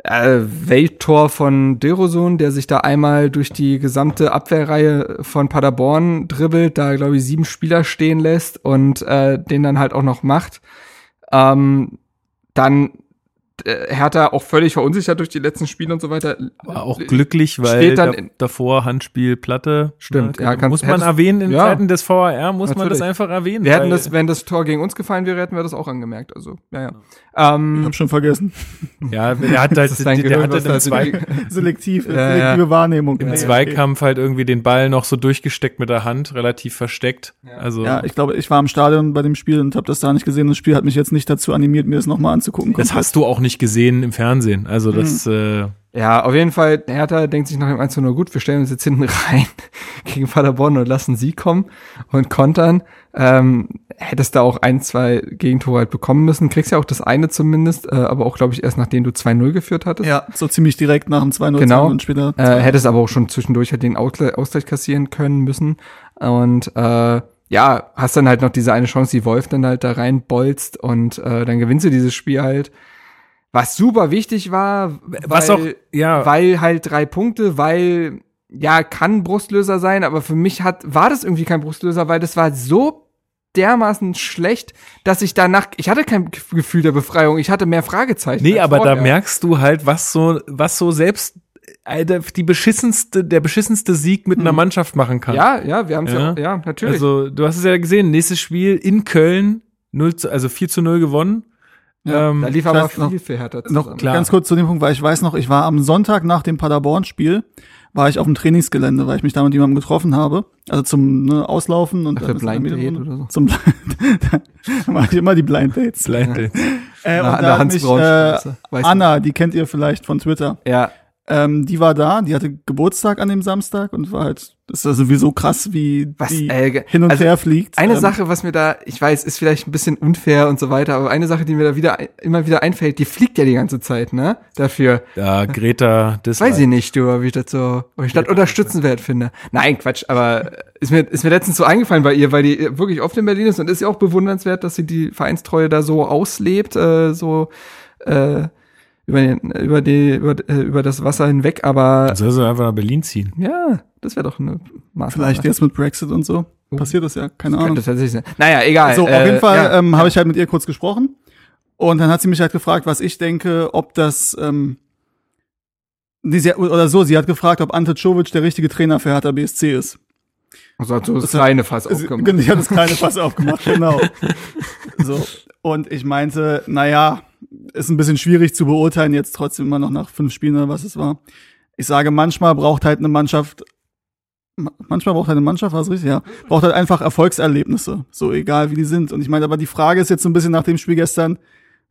B: äh, Welttor von Derosun, der sich da einmal durch die gesamte Abwehrreihe von Paderborn dribbelt, da glaube ich sieben Spieler stehen lässt und äh, den dann halt auch noch macht. Ähm, dann äh, Hertha auch völlig verunsichert durch die letzten Spiele und so weiter.
A: War auch glücklich, weil
B: Steht dann
A: da,
B: in-
A: davor Handspiel Platte.
B: Stimmt, ja, kann-
A: muss man erwähnen in
B: ja.
A: Zeiten des VAR, muss man das
B: Natürlich.
A: einfach erwähnen.
B: Wir hätten das, wenn das Tor gegen uns gefallen wäre, hätten wir das auch angemerkt. Also, ja, ja.
C: Ich
B: Ähm,
C: hab schon vergessen.
A: Ja, der hat halt, der
B: Gehirn,
A: hat halt
B: was
A: im,
B: da
A: Zwei,
C: Selektiv,
B: Ja,
C: selektive
B: ja.
C: Wahrnehmung.
A: im
C: Ja,
A: Zweikampf halt irgendwie den Ball noch so durchgesteckt mit der Hand, relativ versteckt. Also
C: Ja, ich glaube, ich war im Stadion bei dem Spiel und habe das da nicht gesehen. Das Spiel hat mich jetzt nicht dazu animiert, mir das nochmal anzugucken.
A: das hast du auch nicht gesehen im Fernsehen. Also das, äh,
B: Ja, auf jeden Fall, Hertha denkt sich nach dem 1 0 gut, wir stellen uns jetzt hinten rein gegen Paderborn und lassen sie kommen und kontern. Ähm, hättest da auch ein, zwei Gegentore halt bekommen müssen. Kriegst ja auch das eine zumindest, äh, aber auch, glaube ich, erst nachdem du 2-0 geführt hattest.
C: Ja, so ziemlich direkt nach dem 2-0
B: Genau.
C: und später.
B: Äh, hättest aber auch schon zwischendurch halt den Ausgleich, Ausgleich kassieren können müssen. Und äh, ja, hast dann halt noch diese eine Chance, die Wolf dann halt da reinbolzt und äh, dann gewinnst du dieses Spiel halt. Was super wichtig war,
A: Was
B: weil,
A: auch- ja.
B: weil halt drei Punkte, weil ja kann Brustlöser sein, aber für mich hat war das irgendwie kein Brustlöser, weil das war so dermaßen schlecht, dass ich danach ich hatte kein Ge- Gefühl der Befreiung, ich hatte mehr Fragezeichen.
A: Nee, aber da
B: vorher.
A: merkst du halt, was so, was so selbst äh, der- die beschissenste, der beschissenste Sieg mit einer Mannschaft machen kann.
B: ja, ja, wir haben es ja.
A: Ja.
B: ja, natürlich.
A: Also, du hast es ja gesehen, nächstes Spiel in Köln, 0 zu, also 4 zu 0 gewonnen.
C: Ja,
A: ähm,
B: da lief aber
C: noch-
B: viel für Hertha
C: Noch
B: zusammen.
A: Klar.
C: ganz kurz zu dem Punkt, weil ich weiß noch, ich war am Sonntag nach dem Paderborn-Spiel, war ich auf dem Trainingsgelände, weil ich mich da mit jemandem getroffen habe. Also zum ne, Auslaufen und ist
B: Blind Date oder so?
C: Zum da mache ich immer die Blind Dates.
A: Blind Dates.
C: Äh,
B: Na,
C: und
B: an der
C: da hat mich, äh? Anna, die kennt ihr vielleicht von Twitter.
B: Ja,
C: Ähm, die war da, die hatte Geburtstag an dem Samstag und war halt, das ist ja sowieso krass, wie
B: Was,
C: die
B: äh,
C: hin und
B: also
C: her fliegt.
B: Eine
C: Ähm,
B: Sache, was mir da, ich weiß, ist vielleicht ein bisschen unfair und so weiter, aber eine Sache, die mir da wieder immer wieder einfällt, die fliegt ja die ganze Zeit, ne? Dafür.
A: Ja, Greta, das
B: Weiß ich nicht, du, wie ich das so, ob ich das unterstützenswert finde. Nein, Quatsch, aber ist mir, ist mir letztens so eingefallen bei ihr, weil die wirklich oft in Berlin ist und ist ja auch bewundernswert, dass sie die Vereinstreue da so auslebt, äh, so, äh, über den, über die, über, äh, über das Wasser hinweg, aber,
A: Soll sie einfach nach Berlin ziehen?
B: ja, das wäre doch eine Maßnahme.
C: Vielleicht jetzt mit Brexit und so. Passiert das ja, keine Ahnung.
B: Könnte tatsächlich sein. Naja, egal.
C: So, auf
B: äh,
C: jeden Fall
B: ja.
C: ähm, habe ich halt mit ihr kurz gesprochen. Und dann hat sie mich halt gefragt, was ich denke, ob das, ähm, nee, sie, oder so, sie hat gefragt, ob Ante Czovic der richtige Trainer für Hertha BSC ist.
B: Also hat so das
C: Das-
B: kleine Fass
C: Sie-
B: aufgemacht.
C: Ich habe das kleine Fass aufgemacht, genau. So. Und ich meinte, naja, ist ein bisschen schwierig zu beurteilen, jetzt trotzdem immer noch nach fünf Spielen oder was es war. Ich sage, manchmal braucht halt eine Mannschaft, ma- manchmal braucht halt eine Mannschaft, was richtig, ja, braucht halt einfach Erfolgserlebnisse, so egal wie die sind. Und ich meine, aber die Frage ist jetzt so ein bisschen nach dem Spiel gestern,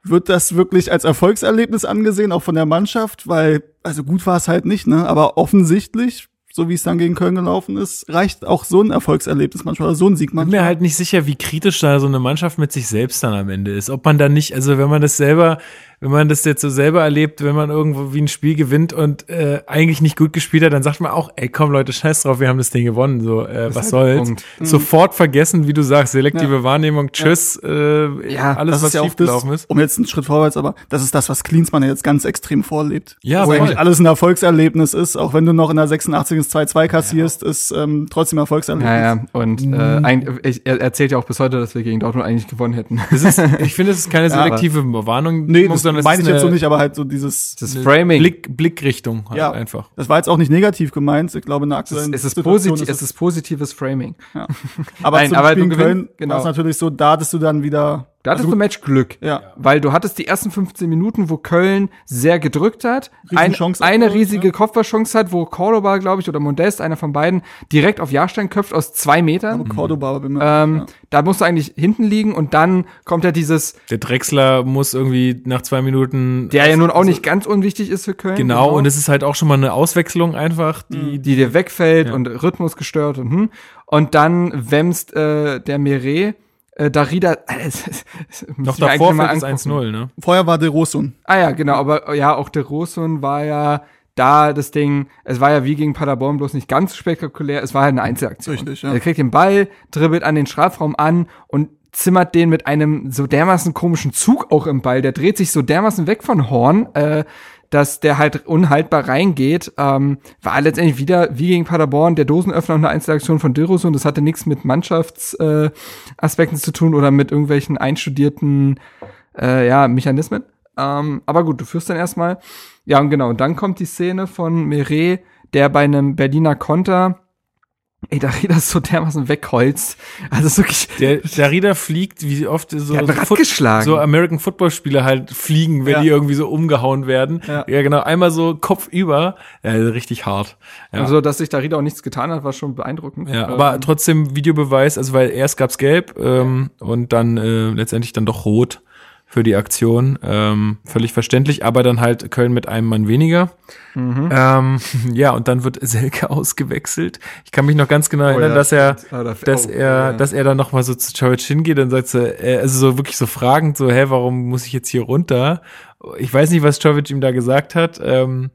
C: wird das wirklich als Erfolgserlebnis angesehen, auch von der Mannschaft? Weil, also gut war es halt nicht, ne? Aber offensichtlich, so wie es dann gegen Köln gelaufen ist, reicht auch so ein Erfolgserlebnis manchmal, so ein Sieg
A: bin
C: manchmal.
A: mir halt nicht sicher, wie kritisch da so eine Mannschaft mit sich selbst dann am Ende ist. Ob man da nicht, also wenn man das selber, wenn man das jetzt so selber erlebt, wenn man irgendwo wie ein Spiel gewinnt und äh, eigentlich nicht gut gespielt hat, dann sagt man auch, ey komm Leute, scheiß drauf, wir haben das Ding gewonnen. So, äh, was
B: halt
A: soll's?
B: Punkt.
A: Sofort vergessen, wie du sagst, selektive
C: Ja.
A: Wahrnehmung, tschüss, äh,
B: Ja,
A: alles, was
C: ja auch das,
A: schiefgelaufen ist.
C: um jetzt einen Schritt vorwärts, aber das ist das, was Klinsmann ja jetzt ganz extrem vorlebt.
A: Ja,
C: Wo
A: voll.
C: eigentlich alles ein Erfolgserlebnis ist, auch wenn du noch in der 86. ins 2-2 kassierst, ist ähm, trotzdem Erfolgserlebnis.
B: Ja, ja, und äh, ein, ich, er erzählt ja auch bis heute, dass wir gegen Dortmund eigentlich gewonnen hätten.
A: Das ist, ich finde, es ist keine
C: Ja,
A: selektive Warnung,
C: Nee, das
A: sondern
C: meine ich
A: ist
C: jetzt so nicht, aber halt so dieses,
B: Das Framing.
A: Blick, Blickrichtung halt
C: ja,
A: einfach.
C: Das war jetzt auch nicht negativ gemeint, ich glaube in der
B: es ist,
C: aktuellen
B: es ist positiv, es ist positives Framing.
C: aber
B: Nein,
C: zum
B: aber
C: Spiel Köln
B: genau.
C: war es natürlich so, da hattest du dann wieder,
B: Da hattest
C: also
B: du Matchglück.
C: ja,
B: Weil du hattest die ersten 15 Minuten, wo Köln sehr gedrückt hat, ein, eine riesige Kopfballchance hat, wo Cordoba, glaube ich, oder Modest, einer von beiden, direkt auf Jahrstein köpft aus zwei Metern.
C: aber Cordoba war bemerkt,
B: Ähm,
C: ja.
B: Da musst du eigentlich hinten liegen und dann kommt ja dieses,
A: Der Drechsler muss irgendwie nach zwei Minuten
B: der ja nun auch nicht ganz unwichtig ist für Köln.
A: Genau, und es ist halt auch schon mal eine Auswechslung einfach, die,
B: die dir wegfällt
A: Ja.
B: und Rhythmus gestört und hm. Und dann wämst äh, der Meret, äh, Darida, äh,
A: noch davor fällt es
B: angucken.
A: 1-0, ne?
C: Vorher war De Rosun.
B: Ah ja, genau, aber ja, auch der Rosun war ja da das Ding, es war ja wie gegen Paderborn bloß nicht ganz spektakulär, es war halt eine Einzelaktion.
C: Richtig, ja.
B: Er kriegt den Ball, dribbelt an den Strafraum an und zimmert den mit einem so dermaßen komischen Zug auch im Ball. Der dreht sich so dermaßen weg von Horn, äh, dass der halt unhaltbar reingeht. Ähm, war letztendlich wieder wie gegen Paderborn der Dosenöffner und eine Einzelaktion von Dilros und das hatte nichts mit Mannschaftsaspekten äh, zu tun oder mit irgendwelchen einstudierten äh, ja, Mechanismen. Ähm, aber gut, du führst dann erstmal. Ja, und genau, und dann kommt die Szene von Meret, der bei einem Berliner Konter, ey, da redet das so dermaßen wegholzt. Also ist wirklich,
A: Der Darida fliegt, wie oft so,
B: Rad
A: Foot- so American Football Spieler halt fliegen, wenn
C: Ja.
A: die irgendwie so umgehauen werden.
C: Ja.
A: Ja, genau, einmal so Kopf über, ja, richtig hart. Ja.
B: also, dass sich Darida auch nichts getan hat, war schon beeindruckend.
A: Ja,
B: Ähm,
A: aber trotzdem Videobeweis, also weil erst gab's gelb ähm, und dann äh, letztendlich dann doch rot für die Aktion. Ähm, völlig verständlich, aber dann halt Köln mit einem Mann weniger.
B: Mhm.
A: Ähm, ja, und dann wird Selke ausgewechselt. Ich kann mich noch ganz genau erinnern,
B: ja,
A: dass er.
B: Ah, da-
A: dass
B: oh,
A: er,
B: ja.
A: dass er dann noch mal so zu Choric hingeht und sagt so, äh, also so wirklich so fragend, so, hä, warum muss ich jetzt hier runter? Ich weiß nicht, was Choric ihm da gesagt hat. Ähm,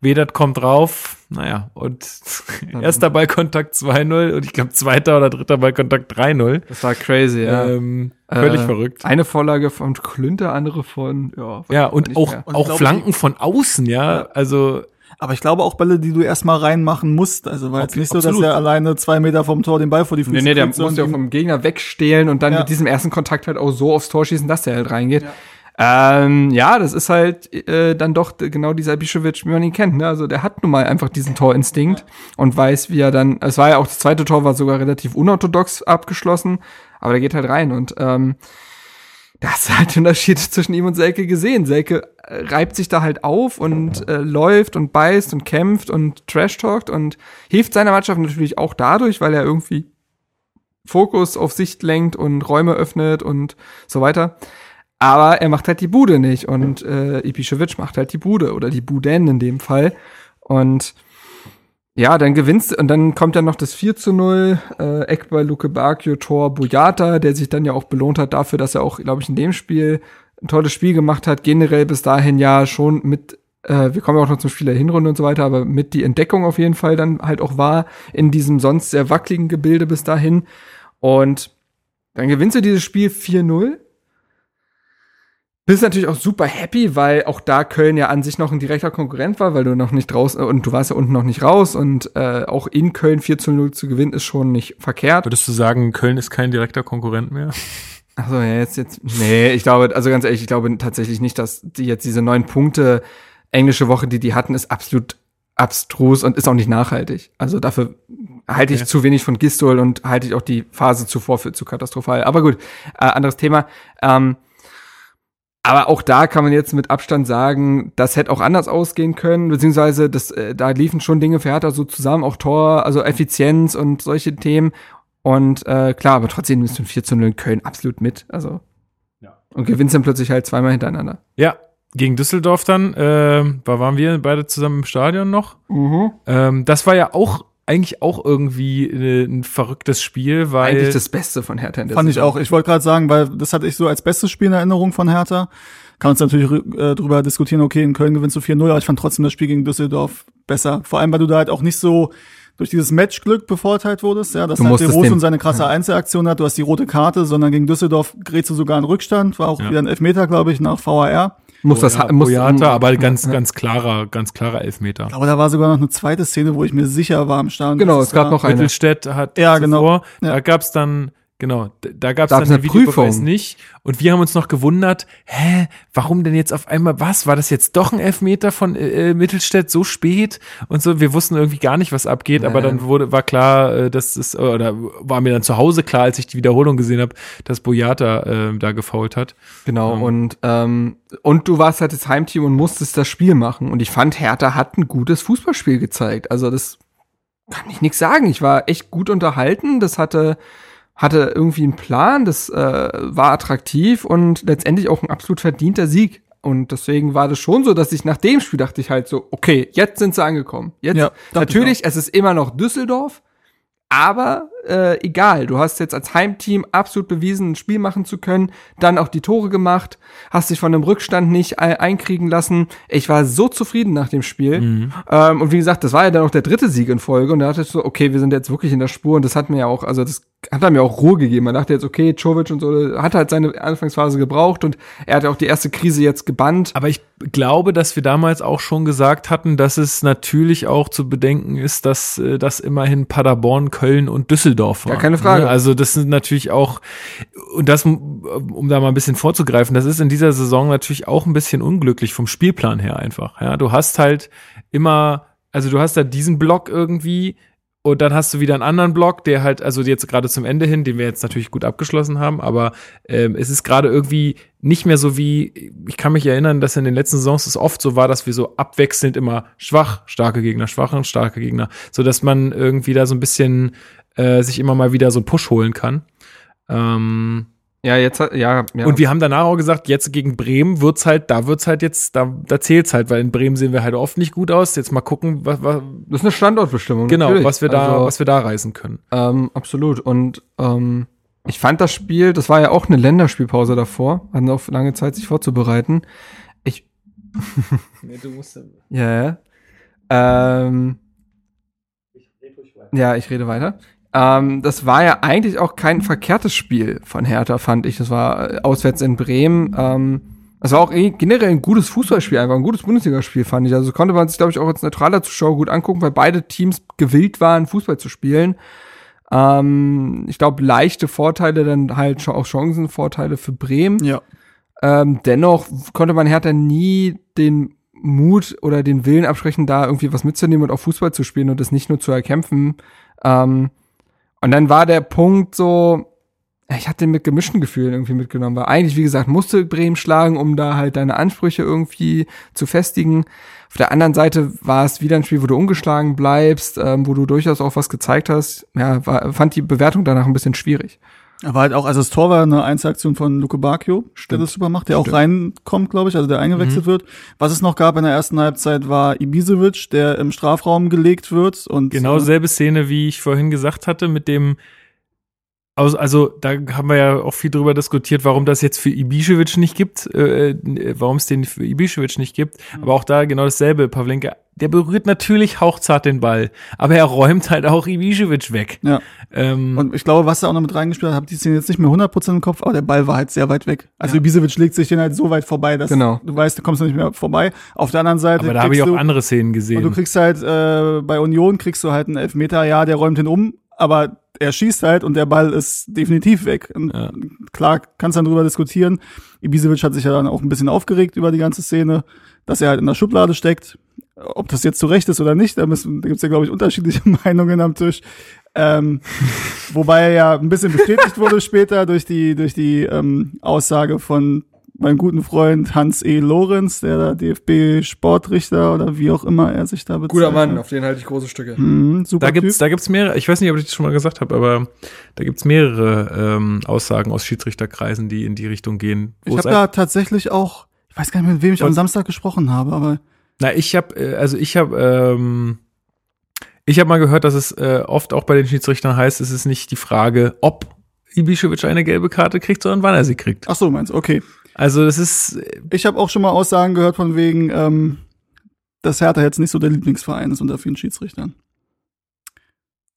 A: Vedat kommt drauf, naja, und erster Ballkontakt 2-0 und ich glaube zweiter oder dritter Ballkontakt 3-0.
B: Das war crazy, ja.
A: Ähm, völlig
B: Äh,
A: verrückt.
B: Eine Vorlage von Klünter, andere von, ja.
A: Ja,
B: ich
A: und auch,
B: mehr.
C: Und
A: auch Flanken von außen, ja. Also,
C: Aber ich glaube auch Bälle, die du erstmal reinmachen musst. Also war jetzt nicht so,
A: absolut.
C: dass er alleine zwei Meter vom Tor den Ball vor die Füße
B: Nee, nee, der muss ja vom Gegner wegstehlen und dann
C: Ja.
B: mit diesem ersten Kontakt halt auch so aufs Tor schießen, dass der halt reingeht. Ja, ähm, ja das ist halt äh, dann doch genau dieser Bischewitsch, wie man ihn kennt. Ne? Also der hat nun mal einfach diesen Torinstinkt und weiß, wie er dann, es war ja auch das zweite Tor, war sogar relativ unorthodox abgeschlossen, aber der geht halt rein und ähm, da hast du halt den Unterschied zwischen ihm und Selke gesehen. Selke äh, reibt sich da halt auf und äh, läuft und beißt und kämpft und trash-talkt und hilft seiner Mannschaft natürlich auch dadurch, weil er irgendwie Fokus auf Sicht lenkt und Räume öffnet und so weiter. Aber er macht halt die Bude nicht und äh, Ibišević macht halt die Bude oder die Buden in dem Fall. Und ja, dann gewinnst und dann kommt dann noch das 4 zu 0, äh, Eck bei Luke Bakio, Tor Boyata, der sich dann ja auch belohnt hat dafür, dass er auch, glaube ich, in dem Spiel ein tolles Spiel gemacht hat. Generell bis dahin ja schon mit, äh, wir kommen ja auch noch zum Spiel der Hinrunde und so weiter, aber mit die Entdeckung auf jeden Fall dann halt auch war in diesem sonst sehr wackeligen Gebilde bis dahin. Und dann gewinnst du dieses Spiel 4-0. Bist natürlich auch super happy, weil auch da Köln ja an sich noch ein direkter Konkurrent war, weil du noch nicht raus, äh, und du warst ja unten noch nicht raus und äh, auch in Köln 4 zu 0 zu gewinnen ist schon nicht verkehrt.
A: würdest du sagen, Köln ist kein direkter Konkurrent mehr?
B: Achso, ja, jetzt, jetzt. Nee, ich glaube, also ganz ehrlich, ich glaube tatsächlich nicht, dass die jetzt diese neun Punkte englische Woche, die die hatten, ist absolut abstrus und ist auch nicht nachhaltig. Also dafür halte ich
A: Okay.
B: zu wenig von Gistol und halte ich auch die Phase zuvor für zu katastrophal. Aber gut, äh, anderes Thema. Ähm, aber auch da kann man jetzt mit Abstand sagen, das hätte auch anders ausgehen können, beziehungsweise das, äh, da liefen schon Dinge für Hertha so zusammen, auch Tor, also Effizienz und solche Themen. Und äh, klar, aber trotzdem nimmst du ein 4 zu 0 in Köln absolut mit. Also.
A: Ja.
B: Und gewinnst dann plötzlich halt zweimal hintereinander.
A: Ja, gegen Düsseldorf dann, ähm, da waren wir beide zusammen im Stadion noch. Ähm, das war ja auch eigentlich auch irgendwie äh, ein verrücktes Spiel, weil
B: Eigentlich das Beste von Hertha in der
C: Fand ich
B: Saison.
C: auch. Ich wollte gerade sagen, weil das hatte ich so als bestes Spiel in Erinnerung von Hertha. Kann uns natürlich äh, drüber diskutieren, okay, in Köln gewinnst du 4-0, aber ich fand trotzdem das Spiel gegen Düsseldorf besser. Vor allem, weil du da halt auch nicht so durch dieses Matchglück bevorteilt wurdest, ja, dass
B: Du
C: halt
B: musstest
C: der Rot
B: den-
C: und seine krasse Einzelaktion hat, du hast die rote Karte, sondern gegen Düsseldorf gerätst du sogar in Rückstand, war auch
A: Ja.
C: wieder ein Elfmeter, glaube ich, nach VAR.
B: Muss das,
A: Boya-
B: muss,
A: Boyata, aber ganz, ganz klarer, ganz klarer Elfmeter.
C: Aber da war sogar noch eine zweite Szene, wo ich mir sicher war am Stadion.
B: Genau, es gab noch eine.
A: Mittelstädt hat
C: Ja, genau.
A: zuvor,
C: Ja.
A: da gab's dann, genau, da gab's
B: Da
A: dann
B: eine Prüfung.
A: nicht. Und wir haben uns noch gewundert, hä, warum denn jetzt auf einmal, was, war das jetzt doch ein Elfmeter von äh, Mittelstädt so spät? Und so, wir wussten irgendwie gar nicht, was abgeht, aber dann wurde, war klar, äh, dass es, oder war mir dann zu Hause klar, als ich die Wiederholung gesehen habe, dass Boyata äh, da gefault hat.
B: Genau,
A: Ähm.
B: und, ähm, und du warst halt das Heimteam und musstest das Spiel machen. Und ich fand, Hertha hat ein gutes Fußballspiel gezeigt. Also das kann ich nichts sagen. Ich war echt gut unterhalten. Das hatte, hatte irgendwie einen Plan. Das äh, war attraktiv und letztendlich auch ein absolut verdienter Sieg. Und deswegen war das schon so, dass ich nach dem Spiel dachte ich halt so, okay, jetzt sind sie angekommen. Jetzt,
C: Ja,
B: natürlich, es ist immer noch Düsseldorf, aber äh, egal, du hast jetzt als Heimteam absolut bewiesen, ein Spiel machen zu können, dann auch die Tore gemacht, hast dich von einem Rückstand nicht ei- einkriegen lassen. Ich war so zufrieden nach dem Spiel. Ähm, und wie gesagt, das war ja dann auch der dritte Sieg in Folge und da dachte ich so, okay, wir sind jetzt wirklich in der Spur und das hat mir ja auch, also das hat er mir auch Ruhe gegeben. Man dachte jetzt, okay, Czovic und so, hat halt seine Anfangsphase gebraucht und er hat ja auch die erste Krise jetzt gebannt.
A: Aber ich glaube, dass wir damals auch schon gesagt hatten, dass es natürlich auch zu bedenken ist, dass äh, das immerhin Paderborn, Köln und Düsseldorf war.
B: Ja, keine Frage.
A: Also das sind natürlich auch, und das, um da mal ein bisschen vorzugreifen, das ist in dieser Saison natürlich auch ein bisschen unglücklich vom Spielplan her einfach. Ja, du hast halt immer, also du hast da diesen Block irgendwie, und dann hast du wieder einen anderen Block, der halt, also jetzt gerade zum Ende hin, den wir jetzt natürlich gut abgeschlossen haben, aber ähm, es ist gerade irgendwie nicht mehr so wie, ich kann mich erinnern, dass in den letzten Saisons es oft so war, dass wir so abwechselnd immer schwach, starke Gegner, schwache und starke Gegner, so dass man irgendwie da so ein bisschen äh, sich immer mal wieder so einen Push holen kann. Ähm,
B: Ja, jetzt hat, ja, ja.
A: Und wir haben danach auch gesagt, jetzt gegen Bremen wird's halt, da wird's halt jetzt, da, da zählt's halt, weil in Bremen sehen wir halt oft nicht gut aus. Jetzt mal gucken, was, was
B: das ist eine Standortbestimmung.
A: genau,
B: natürlich.
A: was wir da,
B: Also,
A: was wir da reißen können.
B: Ähm, absolut. Und ähm, ich fand das Spiel, das war ja auch eine Länderspielpause davor, hatten auch lange Zeit, sich vorzubereiten. Ich, ja, ja. Ähm, ja, ich rede weiter. Ähm, das war ja eigentlich auch kein verkehrtes Spiel von Hertha, fand ich. Das war äh, auswärts in Bremen. Ähm, es war auch eh generell ein gutes Fußballspiel, einfach ein gutes Bundesligaspiel, fand ich. Also konnte man sich, glaube ich, auch als neutraler Zuschauer gut angucken, weil beide Teams gewillt waren, Fußball zu spielen. Ähm, ich glaube, leichte Vorteile, dann halt auch Chancenvorteile für Bremen.
C: Ja.
B: Ähm, dennoch konnte man Hertha nie den Mut oder den Willen absprechen, da irgendwie was mitzunehmen und auch Fußball zu spielen und das nicht nur zu erkämpfen. Ähm, und dann war der Punkt so, ich hatte den mit gemischten Gefühlen irgendwie mitgenommen, weil eigentlich, wie gesagt, musste Bremen schlagen, um da halt deine Ansprüche irgendwie zu festigen. Auf der anderen Seite war es wieder ein Spiel, wo du ungeschlagen bleibst, ähm, wo du durchaus auch was gezeigt hast. Ja, war, fand die Bewertung danach ein bisschen schwierig.
C: Er war halt auch, also das Tor war eine Einzelaktion von Luke Bacchio, der das super macht, der auch reinkommt, glaube ich, also der eingewechselt wird. Was es noch gab in der ersten Halbzeit war Ibisevic, der im Strafraum gelegt wird und
A: Genau
C: äh,
A: selbe Szene, wie ich vorhin gesagt hatte, mit dem also, also da haben wir ja auch viel drüber diskutiert, warum das jetzt für Ibišević nicht gibt, äh, warum es den für Ibišević nicht gibt. Aber auch da genau dasselbe. Pavlenka, der berührt natürlich hauchzart den Ball, aber er räumt halt auch Ibišević weg.
C: Ja.
A: Ähm,
C: Und ich glaube, was er auch noch mit reingespielt hat, habe die Szene jetzt nicht mehr 100% im Kopf, aber der Ball war halt sehr weit weg. Also
A: Ja.
C: Ibisevic legt sich den halt so weit vorbei, dass
B: Genau.
C: du weißt, du kommst nicht mehr vorbei. Auf der anderen Seite
A: aber da habe ich auch
C: du,
A: andere Szenen
C: und du
A: gesehen.
C: kriegst halt äh, bei Union kriegst du halt einen Elfmeter, ja, der räumt ihn um, aber er schießt halt und der Ball ist definitiv weg. Und
A: Ja.
C: Klar, kannst dann drüber diskutieren. Ibisevic hat sich ja dann auch ein bisschen aufgeregt über die ganze Szene, dass er halt in der Schublade steckt. Ob das jetzt zu Recht ist oder nicht, da, müssen, da gibt's ja, glaube ich, unterschiedliche Meinungen am Tisch. Ähm, wobei er ja ein bisschen bestätigt wurde später durch die, durch die ähm, Aussage von meinem guten Freund Hans E. Lorenz, der da DFB-Sportrichter oder wie auch immer er sich da bezeichnet.
B: Guter Mann, auf den halte ich große Stücke.
C: Mhm, super
A: Da gibt's,
C: Typ.
A: da gibt's mehrere, ich weiß nicht, ob ich das schon mal gesagt habe, aber da gibt's mehrere ähm, Aussagen aus Schiedsrichterkreisen, die in die Richtung gehen.
C: Ich
A: es
C: habe da tatsächlich auch, ich weiß gar nicht, mit wem ich am Samstag gesprochen habe, aber
A: Na, ich habe, äh, also ich habe, ähm, ich habe mal gehört, dass es äh, oft auch bei den Schiedsrichtern heißt, es ist nicht die Frage, ob Ibišević eine gelbe Karte kriegt, sondern wann er sie kriegt.
C: ach so, meinst okay.
A: Also das ist,
C: Ich habe auch schon mal Aussagen gehört von wegen, ähm, dass Hertha jetzt nicht so der Lieblingsverein ist unter vielen Schiedsrichtern.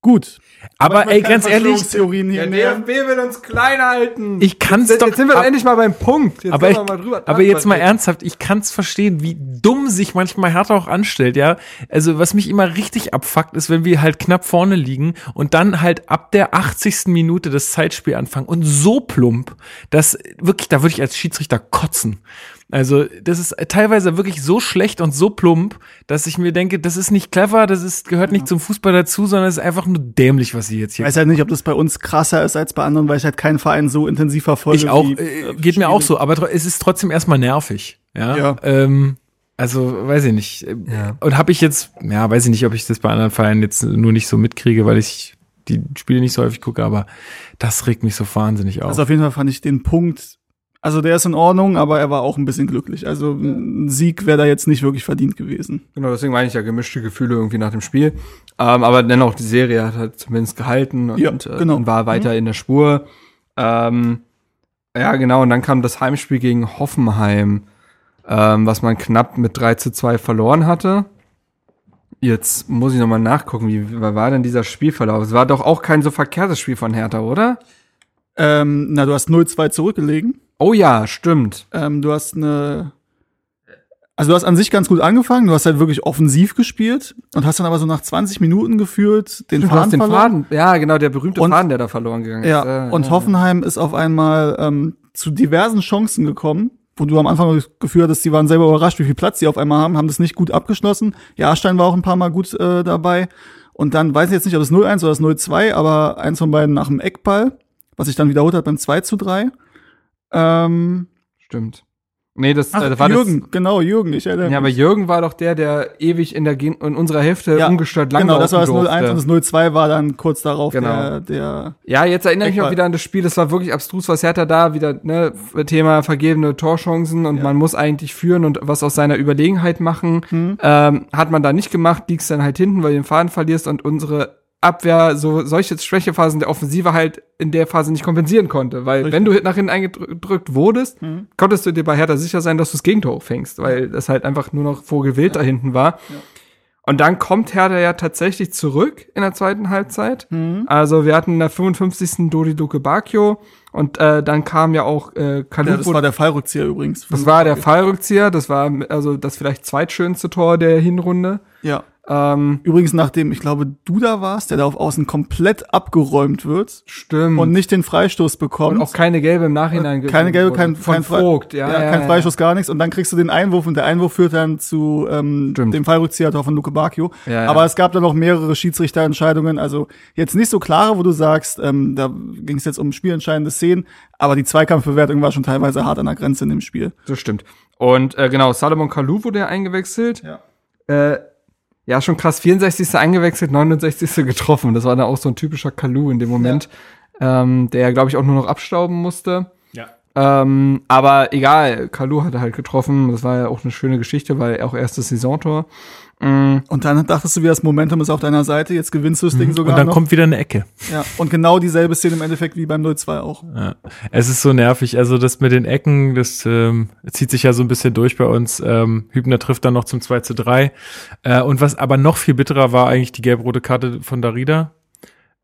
C: Gut.
A: aber ey, ganz ehrlich,
B: Der
C: näher.
B: DFB will uns klein halten.
A: ich kann's
B: jetzt,
A: doch,
B: jetzt sind wir
A: ab-
B: endlich mal beim Punkt. Jetzt
A: aber, ich,
B: wir mal drüber
A: aber jetzt mal ernsthaft, ich kann's verstehen, wie dumm sich manchmal Hertha auch anstellt, ja. Also was mich immer richtig abfuckt, ist, wenn wir halt knapp vorne liegen und dann halt ab der 80. Minute das Zeitspiel anfangen und so plump, dass wirklich, da würde ich als Schiedsrichter kotzen. Also das ist teilweise wirklich so schlecht und so plump, dass ich mir denke, das ist nicht clever, das ist gehört nicht zum Fußball dazu, sondern es ist einfach nur dämlich, was sie jetzt
C: Ich
A: hier
C: weiß halt nicht, ob das bei uns krasser ist als bei anderen, weil ich halt keinen Verein so intensiv verfolge.
A: Ich auch,
C: wie,
A: äh,
C: äh,
A: geht mir auch so, aber es ist trotzdem erstmal nervig. Ja.
C: Ja.
A: Ähm, also, weiß ich nicht. Äh,
B: Ja.
A: Und habe ich jetzt, ja, weiß ich nicht, ob ich das bei anderen Vereinen jetzt nur nicht so mitkriege, weil ich die Spiele nicht so häufig gucke, aber das regt mich so wahnsinnig auf.
C: Also auf jeden Fall fand ich den Punkt, also der ist in Ordnung, aber er war auch ein bisschen glücklich. Also ein Sieg wäre da jetzt nicht wirklich verdient gewesen.
B: Genau, deswegen meine ich ja gemischte Gefühle irgendwie nach dem Spiel. Ähm, aber dennoch, die Serie hat halt zumindest gehalten und,
C: Ja,
B: äh,
C: genau.
B: und war weiter in der Spur. Ähm, ja, genau, und dann kam das Heimspiel gegen Hoffenheim, ähm, was man knapp mit 3 zu 2 verloren hatte. Jetzt muss ich nochmal nachgucken, wie, wie war denn dieser Spielverlauf? Es war doch auch kein so verkehrtes Spiel von Hertha, oder?
C: Ähm, na, du hast 0-2 zurückgelegen.
B: Oh ja, stimmt.
C: Ähm, du hast eine. Also du hast an sich ganz gut angefangen, du hast halt wirklich offensiv gespielt und hast dann aber so nach 20 Minuten geführt den
B: Du hast
C: Faden
B: den
C: verloren.
B: Faden. Ja, genau, der berühmte
C: Und-
B: Faden, der da verloren gegangen ist.
C: Ja,
B: Äh,
C: und
B: äh,
C: Hoffenheim ist auf einmal ähm, zu diversen Chancen gekommen, wo du am Anfang das Gefühl hattest, die waren selber überrascht, wie viel Platz die auf einmal haben, haben das nicht gut abgeschlossen. Jahrstein war auch ein paar Mal gut äh, dabei. Und dann weiß ich jetzt nicht, ob es 0-1 oder das 0-2, aber eins von beiden nach dem Eckball, was sich dann wiederholt hat beim 2 zu 3. Ähm,
B: Stimmt. Nee, das,
C: ach,
B: äh, war
C: Jürgen, genau, Jürgen, ich erinnere
B: das. Ja, aber
C: mich.
B: Jürgen war doch der, der ewig in der Gen in unserer Hälfte
C: Ja,
B: ungestört lang
C: Genau, das war das
B: durfte.
C: 0-1 und das 0-2 war dann kurz darauf
B: Genau.
C: der, der
B: Ja, jetzt erinnere ich mich auch wieder an das Spiel. Das war wirklich abstrus, was Hertha da wieder, ne, Thema vergebene Torchancen und
C: Ja.
B: man muss eigentlich führen und was aus seiner Überlegenheit machen.
C: Hm.
B: Ähm, hat man da nicht gemacht, liegst dann halt hinten, weil du den Faden verlierst und unsere Abwehr so solche Schwächephasen der Offensive halt in der Phase nicht kompensieren konnte, weil
C: Richtig.
B: wenn du nach hinten eingedrückt wurdest,
C: Mhm.
B: konntest du dir bei Hertha sicher sein, dass du das Gegentor fängst, weil das halt einfach nur noch Vogelwild da hinten war. Und dann kommt Hertha ja tatsächlich zurück in der zweiten Halbzeit.
C: Mhm.
B: Also wir hatten in der 55. Dodi Duke Bacchio und äh, dann kam ja auch äh, Kalu
C: Ja, das war der Fallrückzieher übrigens.
B: das war der Fallrückzieher, das war also das vielleicht zweitschönste Tor der Hinrunde.
C: Ja.
B: Ähm,
C: Übrigens, nachdem, ich glaube, du da warst, der da auf Außen komplett abgeräumt wird
B: stimmt.
C: und nicht den Freistoß bekommt.
B: Und auch keine gelbe im Nachhinein.
C: keine gelbe, kein,
B: von
C: kein, Fre-
B: Vogt, ja, ja,
C: kein
B: ja.
C: Freischuss, gar nichts. Und dann kriegst du den Einwurf und der Einwurf führt dann zu ähm,
B: Stimmt.
C: dem Fallrückzieher von Luke Bacchio.
B: Ja.
C: Aber es gab dann noch mehrere Schiedsrichterentscheidungen. Also jetzt nicht so klare, wo du sagst, ähm, da ging es jetzt um spielentscheidende Szenen, aber die Zweikampfbewertung war schon teilweise hart an der Grenze in dem Spiel.
B: Das stimmt. Und äh, genau, Salomon Kalou wurde ja eingewechselt.
C: Ja.
B: Äh, ja, schon krass, 64. eingewechselt, 69. getroffen. Das war dann auch so ein typischer Kalou in dem Moment, ähm, der, glaube ich, auch nur noch abstauben musste.
A: Ja.
B: Ähm, aber egal, Kalou hatte halt getroffen. Das war ja auch eine schöne Geschichte, weil auch erstes Saisontor. Mm,
C: Und dann dachtest du, wie das Momentum ist auf deiner Seite, jetzt gewinnst du das Ding sogar
A: Mhm. Und dann
C: noch.
A: kommt wieder eine Ecke.
C: ja. Und genau dieselbe Szene im Endeffekt wie beim 0-2 auch.
A: Ja. Es ist so nervig. Also das mit den Ecken, das ähm, zieht sich ja so ein bisschen durch bei uns. Ähm, Hübner trifft dann noch zum 2 zu 3. Äh, und was aber noch viel bitterer war eigentlich die gelb-rote Karte von Darida.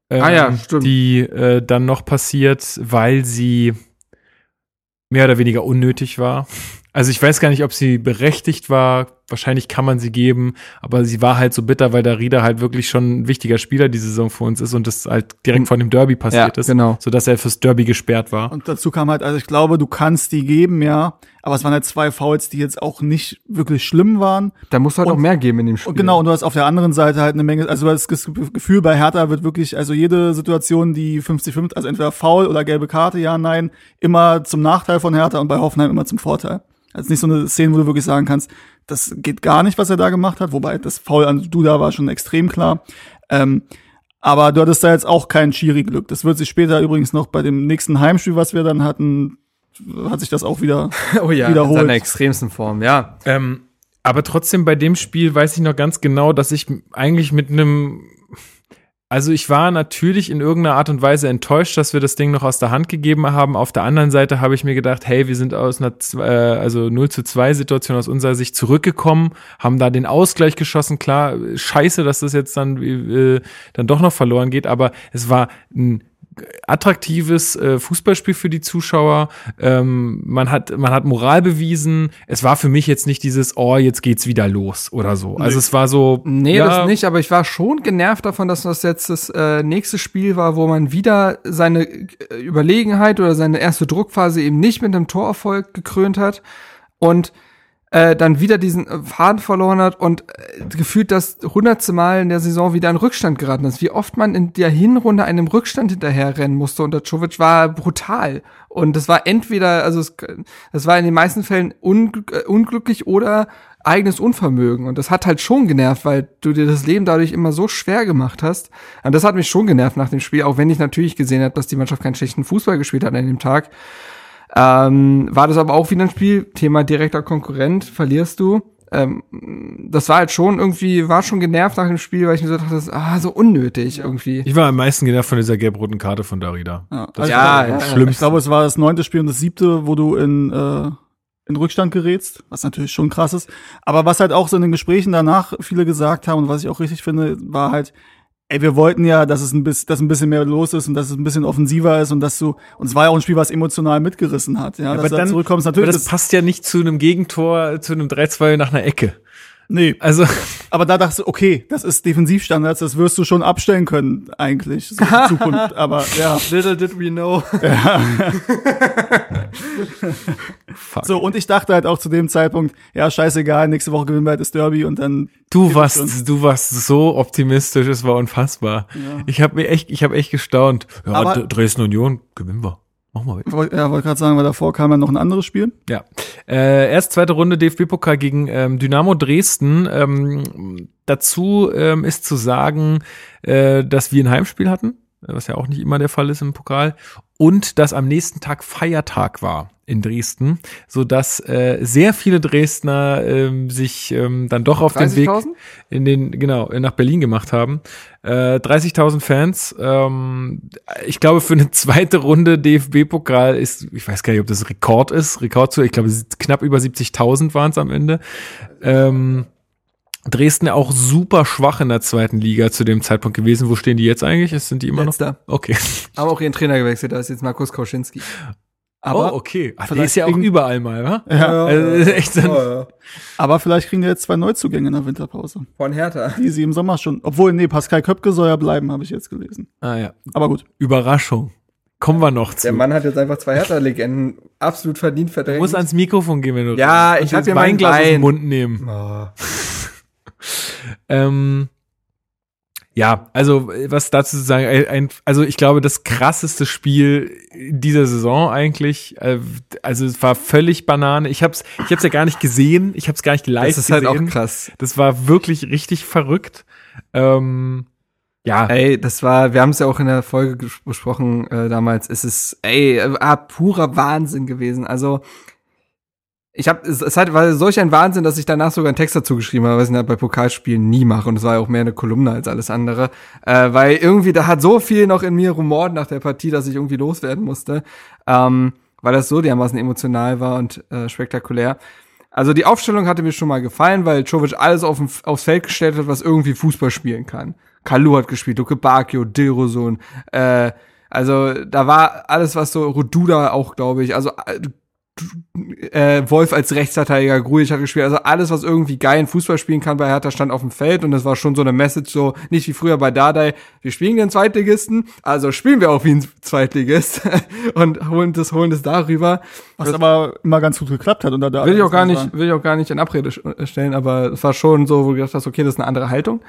A: Ähm,
B: Ah ja, stimmt.
A: Die äh, dann noch passiert, weil sie mehr oder weniger unnötig war. Also ich weiß gar nicht, ob sie berechtigt war. Wahrscheinlich kann man sie geben, aber sie war halt so bitter, weil Darida halt wirklich schon ein wichtiger Spieler die Saison für uns ist und das halt direkt von dem Derby passiert
B: Ja,
A: ist,
B: genau.
A: sodass er fürs Derby gesperrt war.
C: Und dazu kam halt, also ich glaube, du kannst die geben, ja, aber es waren halt zwei Fouls, die jetzt auch nicht wirklich schlimm waren.
B: da musst du halt
C: Und-
B: auch mehr geben in dem Spiel.
C: Und genau, und du hast auf der anderen Seite halt eine Menge, also du hast das Gefühl, bei Hertha wird wirklich, also jede Situation, die 50-50, also entweder Foul oder gelbe Karte, ja, nein, immer zum Nachteil von Hertha und bei Hoffenheim immer zum Vorteil. Also nicht so eine Szene, wo du wirklich sagen kannst, das geht gar nicht, was er da gemacht hat, wobei das Foul an Duda war schon extrem klar. Ähm, aber du hattest da jetzt auch kein Schiri-Glück. Das wird sich später übrigens noch bei dem nächsten Heimspiel, was wir dann hatten, hat sich das auch wieder
B: oh ja,
C: wiederholt.
B: in seiner extremsten Form, ja.
A: Ähm, aber trotzdem bei dem Spiel weiß ich noch ganz genau, dass ich eigentlich mit einem, also ich war natürlich in irgendeiner Art und Weise enttäuscht, dass wir das Ding noch aus der Hand gegeben haben. Auf der anderen Seite habe ich mir gedacht, hey, wir sind aus einer äh, also 0 zu 2 Situation aus unserer Sicht zurückgekommen, haben da den Ausgleich geschossen. Klar, scheiße, dass das jetzt dann, äh, dann doch noch verloren geht, aber es war ein attraktives äh, Fußballspiel für die Zuschauer. Ähm, man hat man hat Moral bewiesen. Es war für mich jetzt nicht dieses oh jetzt geht's wieder los oder so. Also es war so
B: Nee,
A: ja,
B: das nicht, aber ich war schon genervt davon, dass das jetzt das äh, nächste Spiel war, wo man wieder seine äh, Überlegenheit oder seine erste Druckphase eben nicht mit einem Torerfolg gekrönt hat und äh, dann wieder diesen äh, Faden verloren hat und äh, gefühlt das hundertste Mal in der Saison wieder in Rückstand geraten ist. Wie oft man in der Hinrunde einem Rückstand hinterherrennen musste unter Czovic war brutal. Und das war entweder, also es, das war in den meisten Fällen unglück, äh, unglücklich oder eigenes Unvermögen. Und das hat halt schon genervt, weil du dir das Leben dadurch immer so schwer gemacht hast. Und das hat mich schon genervt nach dem Spiel, auch wenn ich natürlich gesehen habe, dass die Mannschaft keinen schlechten Fußball gespielt hat an dem Tag. Ähm, war das aber auch wieder ein Spiel, Thema direkter Konkurrent, verlierst du. Ähm, das war halt schon irgendwie, war schon genervt nach dem Spiel, weil ich mir so dachte, das ist ah, so unnötig irgendwie.
A: ich war am meisten genervt von dieser gelb-roten Karte von Darida.
C: Ja,
A: Das
C: also
B: Ja,
A: war
B: ja,
A: das
B: ja.
A: Schlimmste.
C: Ich glaube, es war das neunte Spiel und das siebte, wo du in, äh, in Rückstand gerätst, was natürlich schon krass ist. Aber was halt auch so in den Gesprächen danach viele gesagt haben und was ich auch richtig finde, war halt, ey, wir wollten ja, dass es ein bisschen, dass ein bisschen mehr los ist und dass es ein bisschen offensiver ist und dass du, und es war ja auch ein Spiel, was emotional mitgerissen hat, ja, dass du da zurückkommst.
A: aber
C: Natürlich,
A: das
C: das,
A: passt ja nicht zu einem Gegentor, zu einem 3-2 nach einer Ecke.
C: Nee,
A: Also
C: aber da dachtest du, okay, das ist Defensivstandards, das wirst du schon abstellen können, eigentlich, so in Zukunft, aber ja.
B: Little did we know.
A: fuck.
C: So, und ich dachte halt auch zu dem Zeitpunkt, ja, scheißegal, nächste Woche gewinnen wir halt das Derby und dann
A: Du warst, du warst so optimistisch, es war unfassbar. Ich habe mir echt, ich habe echt gestaunt. Ja,
C: Aber-
A: Dresden Union gewinnen wir. Machen wir.
C: Wollt- Ja, wollte gerade sagen, weil davor kam ja noch ein anderes Spiel.
A: Ja. Äh, erst zweite Runde DFB-Pokal gegen ähm, Dynamo Dresden. Ähm, dazu ähm, ist zu sagen, äh, dass wir ein Heimspiel hatten, was ja auch nicht immer der Fall ist im Pokal, und dass am nächsten Tag Feiertag war in Dresden, so dass äh, sehr viele Dresdner ähm, sich ähm, dann doch auf den Weg
B: 30.000?
A: in den genau nach Berlin gemacht haben. Äh, 30.000 Fans. Ähm, ich glaube für eine zweite Runde DFB-Pokal ist, ich weiß gar nicht, ob das Rekord ist, Rekord zu, ich glaube knapp über 70.000 waren es am Ende. Ähm, Dresden auch super schwach in der zweiten Liga zu dem Zeitpunkt gewesen. Wo stehen die jetzt eigentlich? Sind die immer
B: Letzter.
A: noch? Okay.
B: Haben auch ihren Trainer gewechselt, da ist jetzt Markus Kauschinski.
C: Aber,
A: oh, okay. Ach, der
C: vielleicht
A: ist ja auch
C: kriegen-
A: überall mal, wa?
C: ja,
A: Also, echt so ein,
C: aber vielleicht kriegen die jetzt zwei Neuzugänge in der Winterpause.
B: Von Hertha.
C: Die sie im Sommer schon. Obwohl, nee, Pascal Köpke soll ja bleiben, habe ich jetzt gelesen.
A: ah ja.
C: Aber gut.
A: Überraschung. Kommen wir noch zu.
B: Der Mann hat jetzt einfach zwei Hertha-Legenden absolut verdient
A: du
B: verdrängt.
A: musst ans Mikrofon gehen, wenn du
B: Ja, ich hab hier mein
A: aus
B: Wein.
A: dem Mund nehmen.
B: Oh.
A: Ähm, ja, also was dazu zu sagen, ein, also ich glaube, das krasseste Spiel dieser Saison eigentlich, äh, also es war völlig Banane. Ich hab's, ich hab's ja gar nicht gesehen, ich hab's gar nicht live
B: Das ist halt
A: gesehen.
B: auch krass.
A: Das war wirklich richtig verrückt. Ähm, ja,
B: Ey, das war, wir haben es ja auch in der Folge besprochen äh, damals. Es ist, ey, äh, ah, purer Wahnsinn gewesen. Also ich habe, es, es hat, war solch ein Wahnsinn, dass ich danach sogar einen Text dazu geschrieben habe, was ich halt bei Pokalspielen nie mache. Und es war ja auch mehr eine Kolumne als alles andere, äh, weil irgendwie da hat so viel noch in mir rumort nach der Partie, dass ich irgendwie loswerden musste, ähm, weil das so dermaßen emotional war und äh, spektakulär. Also die Aufstellung hatte mir schon mal gefallen, weil Jovic alles auf aufs Feld gestellt hat, was irgendwie Fußball spielen kann. Kalu hat gespielt, Luke Bakio, Dilrosun, äh, also da war alles, was so Roduda auch, glaube ich, also äh, äh, Wolf als Rechtsverteidiger, Grujic hat gespielt, also alles, was irgendwie geilen Fußball spielen kann bei Hertha, stand auf dem Feld und das war schon so eine Message, so nicht wie früher bei Dardai, wir spielen den Zweitligisten, also spielen wir auch wie ein Zweitligist und holen das, holen das darüber.
C: Was aber immer ganz gut geklappt hat. Unter der
B: Will ich auch gar nicht,
C: sagen.
B: will ich auch gar nicht in Abrede sch- stellen, aber es war schon so, wo du gedacht hast, okay, das ist eine andere Haltung.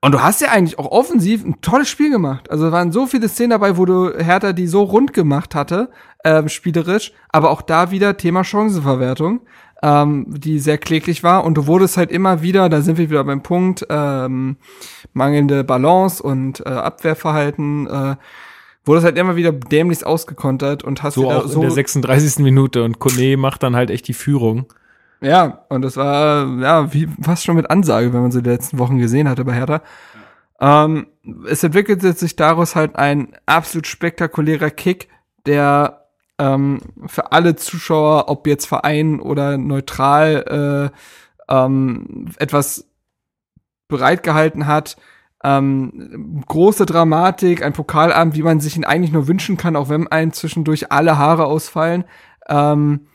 B: Und du hast ja eigentlich auch offensiv ein tolles Spiel gemacht. Also es waren so viele Szenen dabei, wo du Hertha die so rund gemacht hatte, ähm, spielerisch, aber auch da wieder Thema Chancenverwertung, ähm, die sehr kläglich war. Und du wurdest halt immer wieder, da sind wir wieder beim Punkt, ähm, mangelnde Balance und äh, Abwehrverhalten, äh, wurdest halt immer wieder dämlichst ausgekontert und hast
A: so
B: wieder
A: auch in der 36. Minute und Kone macht dann halt echt die Führung.
B: Ja, und das war ja wie fast schon mit Ansage, wenn man sie die letzten Wochen gesehen hatte bei Hertha. Ähm, es entwickelte sich daraus halt ein absolut spektakulärer Kick, der ähm, für alle Zuschauer, ob jetzt Verein oder neutral, äh, ähm, etwas bereitgehalten hat. Ähm, große Dramatik, ein Pokalabend, wie man sich ihn eigentlich nur wünschen kann, auch wenn einem zwischendurch alle Haare ausfallen. Ähm,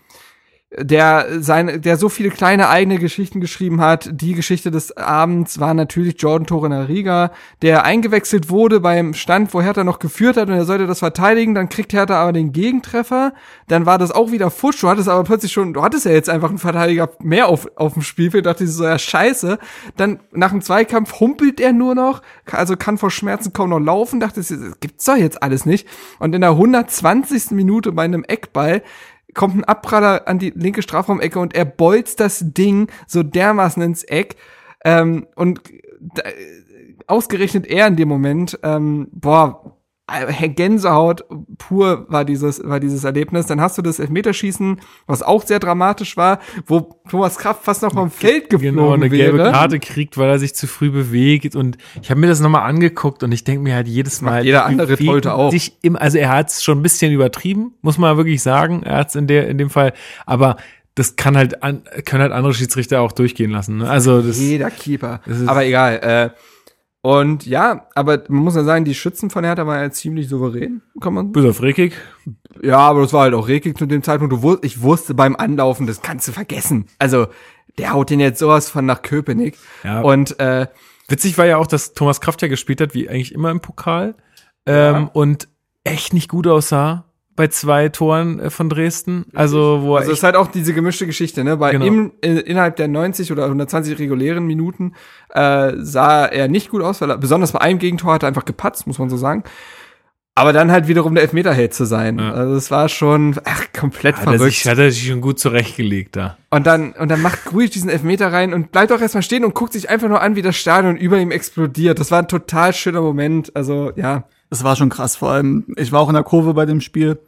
B: der sein, der so viele kleine eigene Geschichten geschrieben hat. Die Geschichte des Abends war natürlich Jordan Torunariga, der eingewechselt wurde beim Stand, wo Hertha noch geführt hat und er sollte das verteidigen. Dann kriegt Hertha aber den Gegentreffer. Dann war das auch wieder futsch. Du hattest aber plötzlich schon, du hattest ja jetzt einfach einen Verteidiger mehr auf, auf dem Spielfeld. Dachte ich so, ja scheiße. Dann nach dem Zweikampf humpelt er nur noch, also kann vor Schmerzen kaum noch laufen. Dachte ich, das gibt's doch jetzt alles nicht. Und in der 120. Minute bei einem Eckball kommt ein Abpraller an die linke Strafraumecke und er bolzt das Ding so dermaßen ins Eck. Ähm, und da, ausgerechnet er in dem Moment, ähm, boah, Gänsehaut pur war dieses, war dieses Erlebnis. Dann hast du das Elfmeterschießen, was auch sehr dramatisch war, wo Thomas Kraft fast noch vom Feld geflogen
A: Genau, eine gelbe
B: wäre.
A: Karte kriegt, weil er sich zu früh bewegt. Und ich habe mir das nochmal angeguckt und ich denke mir halt jedes Mal.
B: jeder andere Torhüter auch.
A: Sich im, also er hat es schon ein bisschen übertrieben, muss man wirklich sagen. Er hat es in, der in dem Fall. Aber das kann halt, an, können halt andere Schiedsrichter auch durchgehen lassen. Ne? Also das.
B: Jeder Keeper.
A: Das ist-
B: Aber egal. Äh, und ja, aber man muss ja sagen, die Schützen von Hertha waren ja ziemlich souverän, kann man
A: Bis auf Rekik.
B: Ja, aber das war halt auch regig zu dem Zeitpunkt. Du wus ich wusste beim Anlaufen, das kannst du vergessen. Also, der haut den jetzt sowas von nach Köpenick.
A: Ja.
B: Und äh,
A: Witzig war ja auch, dass Thomas Kraft ja gespielt hat, wie eigentlich immer im Pokal. Ähm, und echt nicht gut aussah bei zwei Toren äh, von Dresden. Also, wo er
B: also es ist halt auch diese gemischte Geschichte, ne? Bei
A: Genau.
B: ihm äh, innerhalb der 90 oder 120 regulären Minuten äh, sah er nicht gut aus, weil er besonders bei einem Gegentor hat er einfach gepatzt, muss man so sagen. Aber dann halt wiederum der Elfmeterheld zu sein.
A: Ja.
B: Also es war schon ach, komplett
A: er,
B: verrückt.
A: sich, hat er sich schon gut zurechtgelegt da.
B: Und dann, und dann macht Grujic diesen Elfmeter rein und bleibt auch erstmal stehen und guckt sich einfach nur an, wie das Stadion über ihm explodiert. Das war ein total schöner Moment. Also, ja.
C: Das war schon krass. Vor allem, ich war auch in der Kurve bei dem Spiel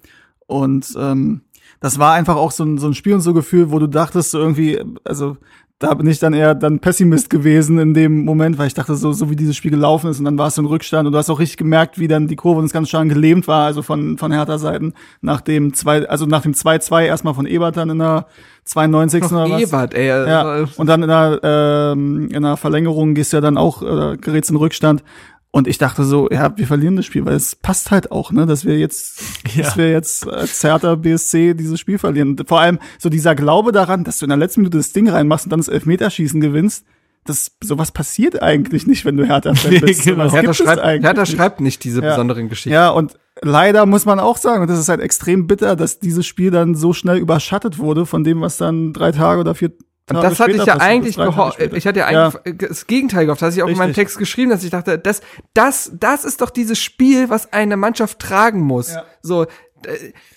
C: und ähm, das war einfach auch so ein, so ein Spiel und so Gefühl, wo du dachtest, so irgendwie, also da bin ich dann eher dann Pessimist gewesen in dem Moment, weil ich dachte, so, so wie dieses Spiel gelaufen ist und dann war es so ein Rückstand und du hast auch richtig gemerkt, wie dann die Kurve uns ganz stark gelähmt war, also von, von Hertha Seiten, nach dem zwei, also nach dem 2-2 erstmal von Ebert dann in der 92.
B: Noch
C: oder was.
B: Ebert, ey.
C: Ja,
B: also-
C: und dann in der, ähm, in der Verlängerung gehst du ja dann auch, äh, gerätst in Rückstand. Und ich dachte so, ja, wir verlieren das Spiel, weil es passt halt auch, ne, dass wir jetzt,
A: Ja.
C: dass wir jetzt als Hertha BSC dieses Spiel verlieren. Vor allem so dieser Glaube daran, dass du in der letzten Minute das Ding reinmachst und dann das Elfmeterschießen gewinnst. Das, sowas passiert eigentlich nicht, wenn du Hertha-Fan
A: Nee,
C: bist.
A: genau.
C: Sowas
B: Hertha schreibt,
C: eigentlich
B: Hertha
C: nicht.
B: schreibt nicht diese
C: Ja.
B: besonderen Geschichten.
C: Ja, und leider muss man auch sagen, und das ist halt extrem bitter, dass dieses Spiel dann so schnell überschattet wurde von dem, was dann drei Tage oder vier
B: Und
C: Tage
B: das hatte ich ja eigentlich gehofft.
C: später.
B: Ich hatte ja
C: Ja.
B: eigentlich das Gegenteil gehofft. Das hatte ich auch in meinem
C: Richtig.
B: Text geschrieben, dass ich dachte, das, das, das ist doch dieses Spiel, was eine Mannschaft tragen muss.
C: Ja.
B: So, äh,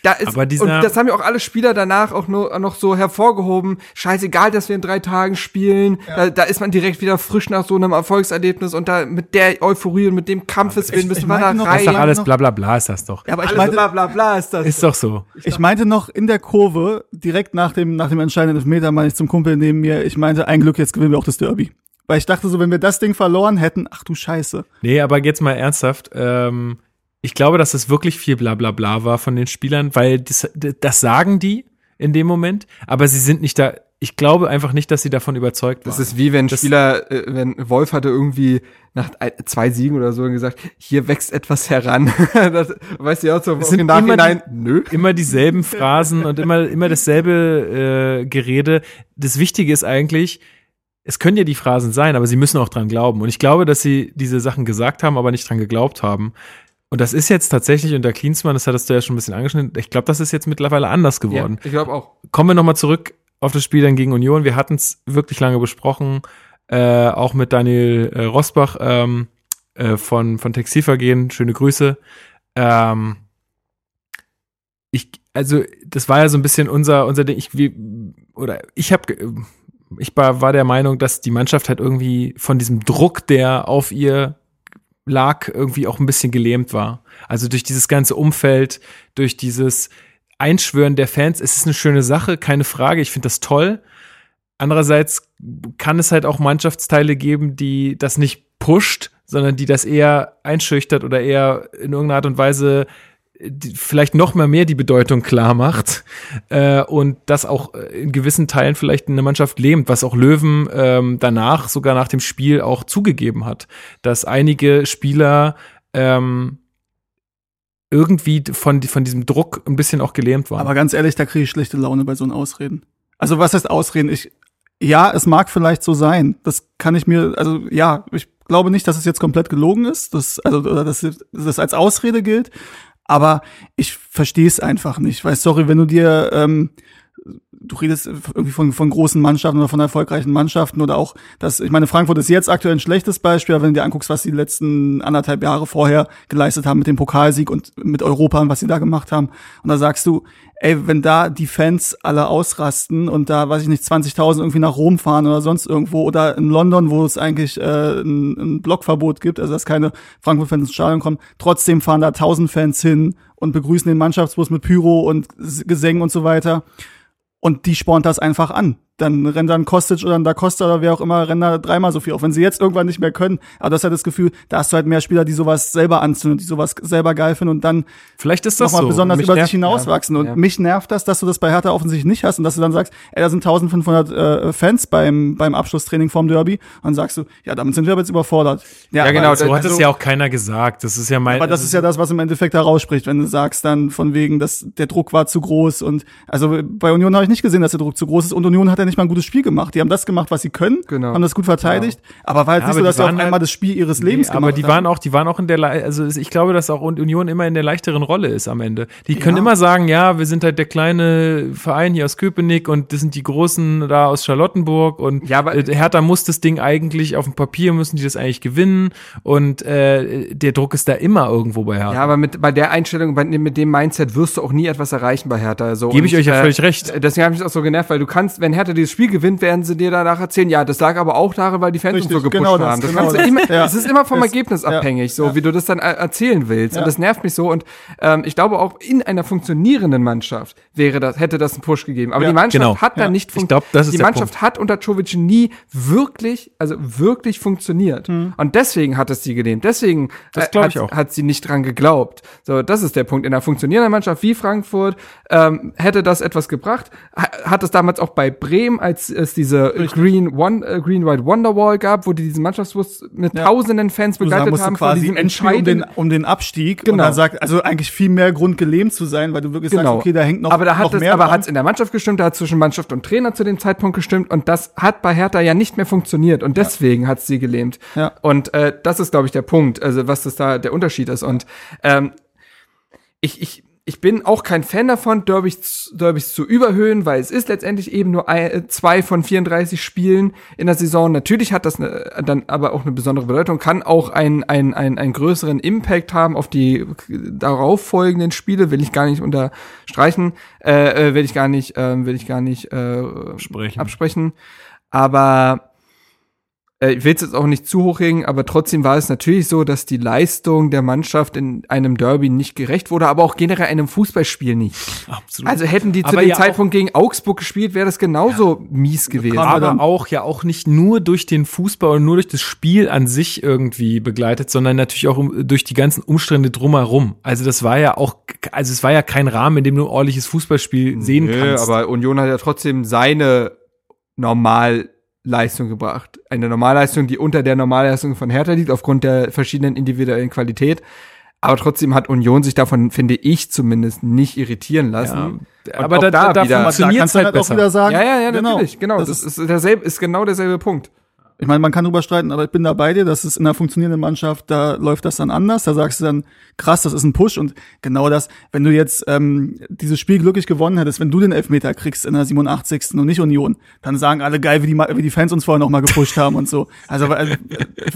B: da ist,
A: Aber dieser-
B: und das haben ja auch alle Spieler danach auch nur, noch so hervorgehoben. Scheißegal, dass wir in drei Tagen spielen. Da, da ist man direkt wieder frisch nach so einem Erfolgserlebnis und da mit der Euphorie und mit dem Kampfeswillen
C: Ich-
B: müssen
C: ich
B: wir da
C: meinte noch,
A: Das ist doch alles bla bla bla ist das doch.
C: Ja, aber ich
B: Alles
C: meinte,
B: bla bla bla ist das.
A: Ist doch so.
C: Ich meinte noch in der Kurve, direkt nach dem, nach dem entscheidenden Elfmeter, meine ich zum Kumpel neben mir, ich meinte, ein Glück, jetzt gewinnen wir auch das Derby. Weil ich dachte so, wenn wir das Ding verloren hätten, ach du Scheiße.
A: Nee, aber jetzt mal ernsthaft. Ähm, ich glaube, dass es wirklich viel bla bla bla war von den Spielern, weil das, das sagen die in dem Moment, aber sie sind nicht da. Ich glaube einfach nicht, dass sie davon überzeugt waren.
B: Das ist wie wenn
A: Das-
B: Spieler, äh, wenn Wolf hatte irgendwie nach zwei Siegen oder so gesagt, hier wächst etwas heran. das, weißt du ja auch so im Nachhinein, nö.
A: immer dieselben Phrasen und immer, immer dasselbe äh, Gerede. Das Wichtige ist eigentlich, es können ja die Phrasen sein, aber sie müssen auch dran glauben. Und ich glaube, dass sie diese Sachen gesagt haben, aber nicht dran geglaubt haben. Und das ist jetzt tatsächlich unter Klinsmann, das hattest du ja schon ein bisschen angeschnitten, ich glaube, das ist jetzt mittlerweile anders geworden.
B: Ja, ich glaube auch.
A: Kommen wir nochmal zurück auf das Spiel dann gegen Union. Wir hatten es wirklich lange besprochen, äh, auch mit Daniel äh, Rosbach ähm, äh, von, von Textilvergehen. Schöne Grüße. Ähm, ich, also, das war ja so ein bisschen unser, unser Ding. Ich, wir, oder ich habe, ich war, war der Meinung, dass die Mannschaft halt irgendwie von diesem Druck, der auf ihr lag, irgendwie auch ein bisschen gelähmt war. Also durch dieses ganze Umfeld, durch dieses Einschwören der Fans. Es ist eine schöne Sache, keine Frage. Ich finde das toll. Andererseits kann es halt auch Mannschaftsteile geben, die das nicht pusht, sondern die das eher einschüchtert oder eher in irgendeiner Art und Weise vielleicht noch mal mehr die Bedeutung klar macht äh, und das auch in gewissen Teilen vielleicht eine Mannschaft lähmt, was auch Löwen ähm, danach, sogar nach dem Spiel auch zugegeben hat, dass einige Spieler ähm, irgendwie von, von diesem Druck ein bisschen auch gelähmt waren.
C: Aber ganz ehrlich, da kriege ich schlechte Laune bei so einem Ausreden. Also was heißt Ausreden? Ich, ja, es mag vielleicht so sein. Das kann ich mir, also ja, ich glaube nicht, dass es jetzt komplett gelogen ist, dass, also, dass das als Ausrede gilt. Aber ich verstehe es einfach nicht. Weil, sorry, wenn du dir, ähm, du redest irgendwie von, von großen Mannschaften oder von erfolgreichen Mannschaften oder auch das, ich meine, Frankfurt ist jetzt aktuell ein schlechtes Beispiel, aber wenn du dir anguckst, was die letzten anderthalb Jahre vorher geleistet haben mit dem Pokalsieg und mit Europa und was sie da gemacht haben. Und da sagst du, ey, wenn da die Fans alle ausrasten und da, weiß ich nicht, 20.000 irgendwie nach Rom fahren oder sonst irgendwo oder in London, wo es eigentlich äh, ein, ein Blockverbot gibt, also dass keine Frankfurt-Fans ins Stadion kommen, trotzdem fahren da 1000 Fans hin und begrüßen den Mannschaftsbus mit Pyro und Gesängen und so weiter. Und die spornt das einfach an. Dann rennt dann Kostic oder Da Costa oder wer auch immer, rennen da dreimal so viel auf. Wenn sie jetzt irgendwann nicht mehr können, aber das ist halt das Gefühl, da hast du halt mehr Spieler, die sowas selber anzünden, die sowas selber geil finden und dann
A: Vielleicht ist das
C: nochmal
A: so.
C: besonders
A: Mich
C: über
A: nervt-
C: sich hinauswachsen. Und
B: ja.
C: mich nervt das, dass du das bei Hertha offensichtlich nicht hast und dass du dann sagst, ey, da sind 1500 äh, Fans beim, beim Abschlusstraining vom Derby. Und dann sagst du, ja, damit sind wir aber jetzt überfordert.
B: Ja,
C: aber
B: genau,
A: So hat es
B: Also-
A: ja auch keiner gesagt. Das ist ja mein.
C: aber das ist ja das, was im Endeffekt herausspricht, wenn du sagst dann von wegen, dass der Druck war zu groß und also bei Union habe ich nicht gesehen, dass der Druck zu groß ist und Union hat ja nicht mal ein gutes Spiel gemacht. Die haben das gemacht, was sie können,
B: Genau.
C: haben das gut verteidigt, aber war halt
A: Ja,
C: nicht
A: aber
C: so, dass
A: die
C: sie auf
A: waren
C: einmal
A: halt-
C: das Spiel ihres
A: Nee,
C: Lebens
A: aber
C: gemacht
A: die
C: haben.
A: waren auch, die waren auch in der, also ich glaube, dass auch Union immer in der leichteren Rolle ist am Ende. Die können
C: Ja.
A: immer sagen, ja, wir sind halt der kleine Verein hier aus Köpenick und das sind die großen da aus Charlottenburg und
B: Ja, aber-
A: äh, Hertha muss das Ding eigentlich auf dem Papier müssen die das eigentlich gewinnen und äh, der Druck ist da immer irgendwo bei Hertha.
B: Ja, aber mit, bei der Einstellung, bei, mit dem Mindset wirst du auch nie etwas erreichen bei Hertha. So,
A: Gebe ich
B: Und,
A: euch ja völlig recht.
B: Deswegen habe ich mich auch so genervt, weil du kannst, wenn Hertha dieses Spiel gewinnt, werden sie dir danach erzählen, ja, das lag aber auch daran, weil die Fans uns
C: Richtig,
B: so gepusht
C: genau das,
B: haben. Das
C: genau das.
B: immer,
C: Ja.
B: es ist immer vom
C: Das-
B: Ergebnis abhängig, so
C: Ja.
B: wie du das dann er- erzählen willst.
C: Ja.
B: Und das nervt mich so. Und ähm, ich glaube auch in einer funktionierenden Mannschaft wäre das, hätte das einen Push gegeben. Aber
C: Ja,
B: die Mannschaft
A: genau.
B: hat da
C: Ja.
B: nicht
A: das ist
B: Die Mannschaft hat unter Czovic nie wirklich, also wirklich funktioniert. Und deswegen hat es sie gelähmt. Deswegen
A: Das
B: äh, hat, hat sie nicht dran geglaubt. So, das ist der Punkt. In einer funktionierenden Mannschaft wie Frankfurt ähm, hätte das etwas gebracht. Ha hat es damals auch bei Bremen, als es diese Green One, äh, Green White Wonderwall gab, wo die diesen Mannschaftsbus mit
C: Ja.
B: tausenden Fans
C: Du
B: begleitet
C: musst
B: haben von
C: quasi
B: diesem
C: Endspiel um den, um den Abstieg und
B: Genau.
C: dann sagt, also eigentlich viel mehr Grund gelähmt zu sein, weil du wirklich sagst, okay, da hängt noch,
B: aber da hat es,
C: mehr
B: aber hat es in der Mannschaft gestimmt, da hat zwischen Mannschaft und Trainer zu dem Zeitpunkt gestimmt und das hat bei Hertha ja nicht mehr funktioniert und deswegen hat sie gelähmt.
C: Ja.
B: Und äh, das ist, glaube ich, der Punkt, also was das da der Unterschied ist. Und ähm, ich, ich, ich bin auch kein Fan davon, Derbys, Derbys zu überhöhen, weil es ist letztendlich eben nur ein, äh, zwei von 34 Spielen in der Saison. Natürlich hat das eine, dann aber auch eine besondere Bedeutung, kann auch einen, einen, einen, einen größeren Impact haben auf die darauffolgenden Spiele, will ich gar nicht unterstreichen, äh, äh, will ich gar nicht, äh, will ich gar nicht äh,
A: Sprechen.
B: absprechen. Aber äh, ich will es jetzt auch nicht zu hoch hängen, aber trotzdem war es natürlich so, dass die Leistung der Mannschaft in einem Derby nicht gerecht wurde, aber auch generell einem Fußballspiel nicht.
A: Absolut.
B: Also hätten die zu
A: Aber
B: dem
A: ja
B: Zeitpunkt gegen Augsburg gespielt, wäre das genauso mies gewesen.
C: aber dann-
A: aber auch ja auch nicht nur durch den Fußball und nur durch das Spiel an sich irgendwie begleitet, sondern natürlich auch durch die ganzen Umstände drumherum. Also das war ja auch, also es war ja kein Rahmen, in dem du ein ordentliches Fußballspiel sehen
B: Nö,
A: kannst.
B: aber Union hat ja trotzdem seine Normalleistung gebracht. Eine Normalleistung, die unter der Normalleistung von Hertha liegt, aufgrund der verschiedenen individuellen Qualität. Aber trotzdem hat Union sich davon, finde ich zumindest, nicht irritieren lassen.
A: Ja, aber da, da, da funktioniert
C: kannst
A: es halt
C: halt auch
A: besser.
C: wieder sagen,
B: Ja, ja, ja,
C: genau.
B: natürlich, genau.
C: Das
B: Das,
C: ist,
B: ist, derselbe, ist genau derselbe Punkt.
C: Ich meine, man kann drüber streiten, aber ich bin da bei dir, das ist in einer funktionierenden Mannschaft, da läuft das dann anders, da sagst du dann, krass, das ist ein Push und genau das, wenn du jetzt ähm, dieses Spiel glücklich gewonnen hättest, wenn du den Elfmeter kriegst in der 87. und nicht Union, dann sagen alle geil, wie die, wie die Fans uns vorher noch mal gepusht haben und so. Also äh,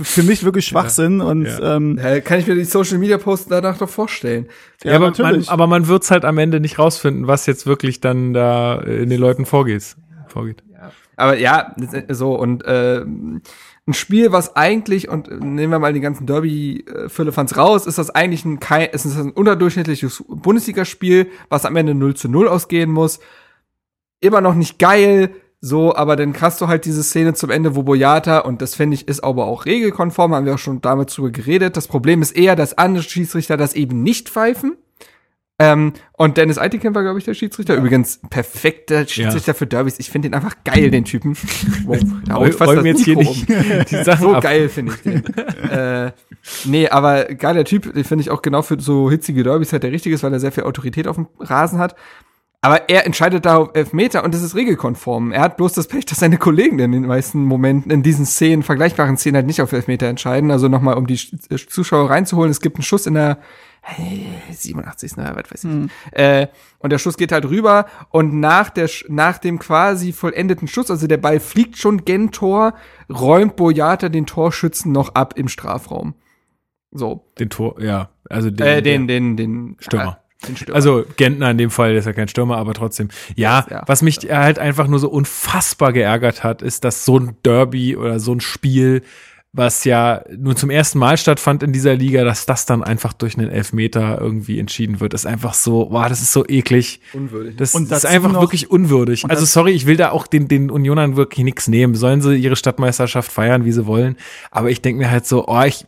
C: für mich wirklich Schwachsinn und
A: Ja.
C: ähm,
B: Ja, kann ich mir die Social Media Posts danach doch vorstellen.
A: Ja, aber, man,
C: natürlich.
A: aber man wird's halt am Ende nicht rausfinden, was jetzt wirklich dann da in den Leuten vorgeht. vorgeht.
B: Aber ja, so und äh, ein Spiel, was eigentlich und äh, nehmen wir mal die ganzen Derby-Füllefans raus, ist das eigentlich ein ist das ein unterdurchschnittliches Bundesligaspiel, was am Ende 0 zu 0 ausgehen muss. Immer noch nicht geil, so, aber dann hast du halt diese Szene zum Ende, wo Boyata, und das finde ich ist aber auch regelkonform, haben wir auch schon damals drüber geredet. Das Problem ist eher, dass andere Schiedsrichter das eben nicht pfeifen. Ähm, und Dennis Eitiken war, glaube ich, der Schiedsrichter. Übrigens, perfekter Schiedsrichter für Derbys. Ich finde den einfach geil, den Typen. Wow, da hau ich fast das
A: jetzt hier
B: Mikro um.
A: die Sachen
B: So
A: ab.
B: geil finde ich den. äh, nee, aber geiler Typ, den finde ich auch genau für so hitzige Derbys halt der richtige ist, weil er sehr viel Autorität auf dem Rasen hat. Aber er entscheidet da auf Elfmeter und das ist regelkonform. Er hat bloß das Pech, dass seine Kollegen in den meisten Momenten in diesen Szenen, vergleichbaren Szenen halt nicht auf Elfmeter entscheiden. Also nochmal, um die Sch- Zuschauer reinzuholen. Es gibt einen Schuss in der 87. Na, was weiß ich. Äh, und der Schuss geht halt rüber und nach der nach dem quasi vollendeten Schuss, also der Ball fliegt schon gen Tor, räumt Boyata den Torschützen noch ab im Strafraum. So,
A: Den Tor, ja. Also den,
B: äh, den den den
A: Stürmer.
B: Äh, den Stürmer.
A: Also Gentner in dem Fall, der ist ja kein Stürmer, aber trotzdem. Ja,
B: Ja.
A: was mich halt einfach nur so unfassbar geärgert hat, ist, dass so ein Derby oder so ein Spiel, was ja nur zum ersten Mal stattfand in dieser Liga, dass das dann einfach durch einen Elfmeter irgendwie entschieden wird, ist einfach so, wow, das ist so eklig.
B: unwürdig.
A: Das,
C: Und
A: das ist einfach
C: noch-
A: wirklich unwürdig. Also sorry, ich will da auch den, den Unionern wirklich nichts nehmen. Sollen sie ihre Stadtmeisterschaft feiern, wie sie wollen. Aber ich denke mir halt so, oh, ich,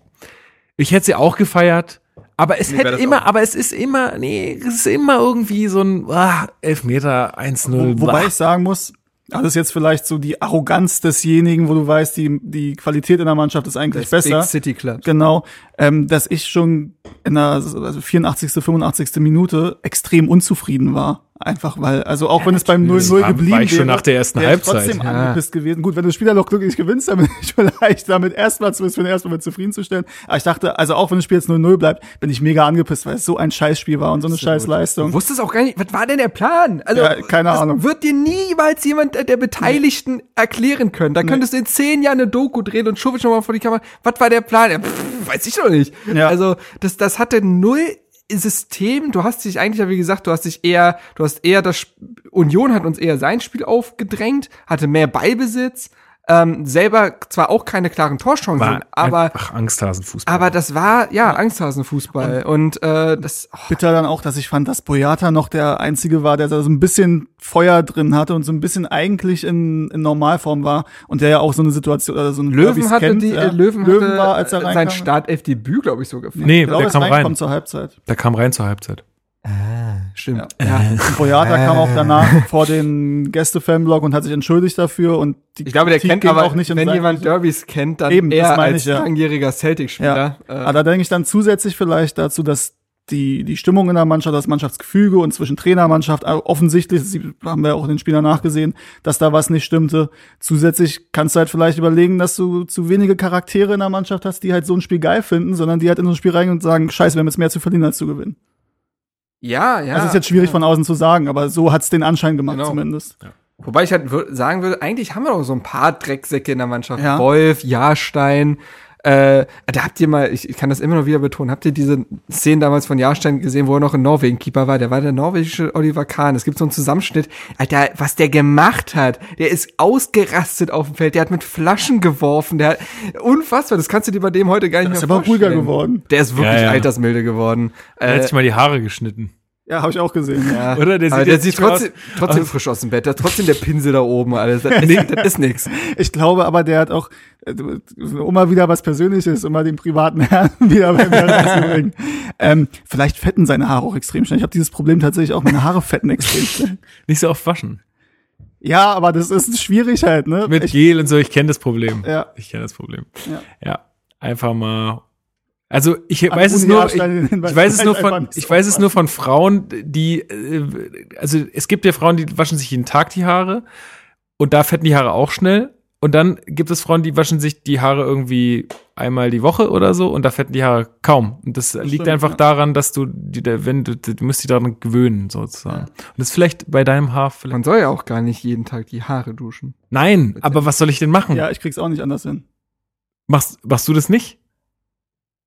A: ich hätte sie auch gefeiert. Aber es
B: Nee,
A: hätte immer,
B: auch.
A: aber es ist immer, nee, es ist immer irgendwie so ein ah, Elfmeter 1-0.
C: Wo, wobei
A: bah.
C: ich sagen muss, das ist jetzt vielleicht so die Arroganz desjenigen, wo du weißt, die, die Qualität in der Mannschaft ist eigentlich
B: das
C: besser.
B: Big City Club.
C: Genau, ähm, dass ich schon in der also 84., 85. Minute extrem unzufrieden war. Einfach weil, also auch wenn es beim 0-0
A: war-
C: geblieben
A: war ich schon
C: wäre,
A: nach der ersten
C: wäre
A: Halbzeit.
C: trotzdem
B: Ja.
C: angepisst gewesen. Gut, wenn du das Spiel dann noch glücklich gewinnst, dann bin ich vielleicht damit erstmal zumindest für den ersten Moment zufriedenzustellen. Aber ich dachte, also auch wenn das Spiel jetzt 0-0 bleibt, bin ich mega angepisst, weil es so ein Scheißspiel war und so eine scheiß
B: Du wusstest auch gar nicht, was war denn der Plan? Also,
C: Ja, keine
B: das
C: Ahnung.
B: wird dir niemals jemand der Beteiligten erklären können. Da könntest du in zehn Jahren eine Doku drehen und Schubic nochmal vor die Kamera. Was war der Plan? Ja, pff, weiß ich doch nicht.
C: Ja.
B: Also, das, das hatte null System, du hast dich eigentlich wie gesagt, du hast dich eher, du hast eher das Union hat uns eher sein Spiel aufgedrängt, hatte mehr Ballbesitz, ähm, selber zwar auch keine klaren Torchancen,
A: War
B: aber
A: einfach Angsthasenfußball.
B: aber das war ja Angsthasenfußball und, äh, das oh,
C: Bitter dann auch, dass ich fand, dass Boyata noch der Einzige war, der da so ein bisschen Feuer drin hatte und so ein bisschen eigentlich in, in Normalform war und der ja auch so eine Situation oder so ein
B: Löwen hatte
C: kennt,
B: die
C: ja.
B: äh, Löwen,
C: Löwen
B: hatte
C: war, als er
B: äh,
C: reinkam.
B: sein Startelf-Debüt, glaube ich, so gefallen.
A: nee,
C: Ich glaube,
A: der kam rein.
C: zur Halbzeit.
A: Der kam rein zur Halbzeit.
B: Stimmt.
C: Ja. Und Boyata kam auch danach vor den Gäste-Fanblog und hat sich entschuldigt dafür und die
B: Ich glaube, der
C: Kritik
B: kennt aber,
C: auch nicht in
B: wenn jemand. Derbys kennt, dann
C: Eben,
B: eher als
C: ich, ja.
B: langjähriger Celtic-Spieler.
C: Ja.
B: Äh,
C: Aber da denke ich dann zusätzlich vielleicht dazu, dass die, die Stimmung in der Mannschaft, das Mannschaftsgefüge und zwischen Trainer, Mannschaft, äh, offensichtlich, das haben wir auch den Spielern nachgesehen, dass da was nicht stimmte. Zusätzlich kannst du halt vielleicht überlegen, dass du zu wenige Charaktere in der Mannschaft hast, die halt so ein Spiel geil finden, sondern die halt in so ein Spiel reingehen und sagen, scheiße, wir haben jetzt mehr zu verlieren als zu gewinnen.
B: Ja, ja.
C: das ist jetzt schwierig von außen zu sagen, aber so hat's den Anschein gemacht
B: Genau.
C: zumindest.
B: Wobei ich halt sagen würde, eigentlich haben wir doch so ein paar Drecksäcke in der Mannschaft.
C: Ja.
B: Wolf, Jahrstein. Äh, da habt ihr mal, ich, ich kann das immer noch wieder betonen, habt ihr diese Szenen damals von Jahrstein gesehen, wo er noch in Norwegen Keeper war? Der war der norwegische Oliver Kahn. Es gibt so einen Zusammenschnitt. Alter, was der gemacht hat, der ist ausgerastet auf dem Feld, der hat mit Flaschen geworfen, der hat, unfassbar, das kannst du dir bei dem heute gar nicht
C: Der ist
B: mehr
C: aber ruhiger
B: vorstellen.
C: geworden.
B: Der ist wirklich
A: Ja, ja.
B: altersmilde geworden.
A: Er hat
B: Äh,
A: sich mal die Haare geschnitten.
C: Ja, habe ich auch gesehen. Ja.
A: Oder? Der
B: Aber
A: sieht
B: der sieht trotzdem,
A: aus-
B: trotzdem frisch aus dem Bett. Da trotzdem der Pinsel da oben. Alles. Das, ist, das ist nix.
C: Ich glaube aber, der hat auch, äh, um mal wieder was Persönliches, um mal den privaten Herrn wieder bei mir reinzubringen. Ähm, vielleicht fetten seine Haare auch extrem schnell. Ich habe dieses Problem tatsächlich auch, meine Haare fetten extrem schnell.
A: Nicht so oft waschen.
C: Ja, aber das ist schwierig halt, ne?
A: Mit
C: Ich,
A: Gel und so, ich kenne das Problem.
C: ja.
A: Ich kenne das Problem.
C: Ja.
A: Ja. Einfach mal. Also ich
C: An
A: weiß es nur, ich, ich weiß es nur von, ich weiß es nur von Frauen, die, äh, also es gibt ja Frauen, die waschen sich jeden Tag die Haare und da fetten die Haare auch schnell. Und dann gibt es Frauen, die waschen sich die Haare irgendwie einmal die Woche oder so und da fetten die Haare kaum. Und das, liegt
C: stimmt,
A: einfach
C: ja.
A: daran, dass du, die, wenn du, du musst dich daran gewöhnen sozusagen. Und das ist vielleicht bei deinem Haar vielleicht.
B: Man soll ja auch gar nicht jeden Tag die Haare duschen.
A: Nein, aber was soll ich denn machen?
C: Ja, ich krieg's auch nicht anders hin.
A: Machst, machst du das nicht?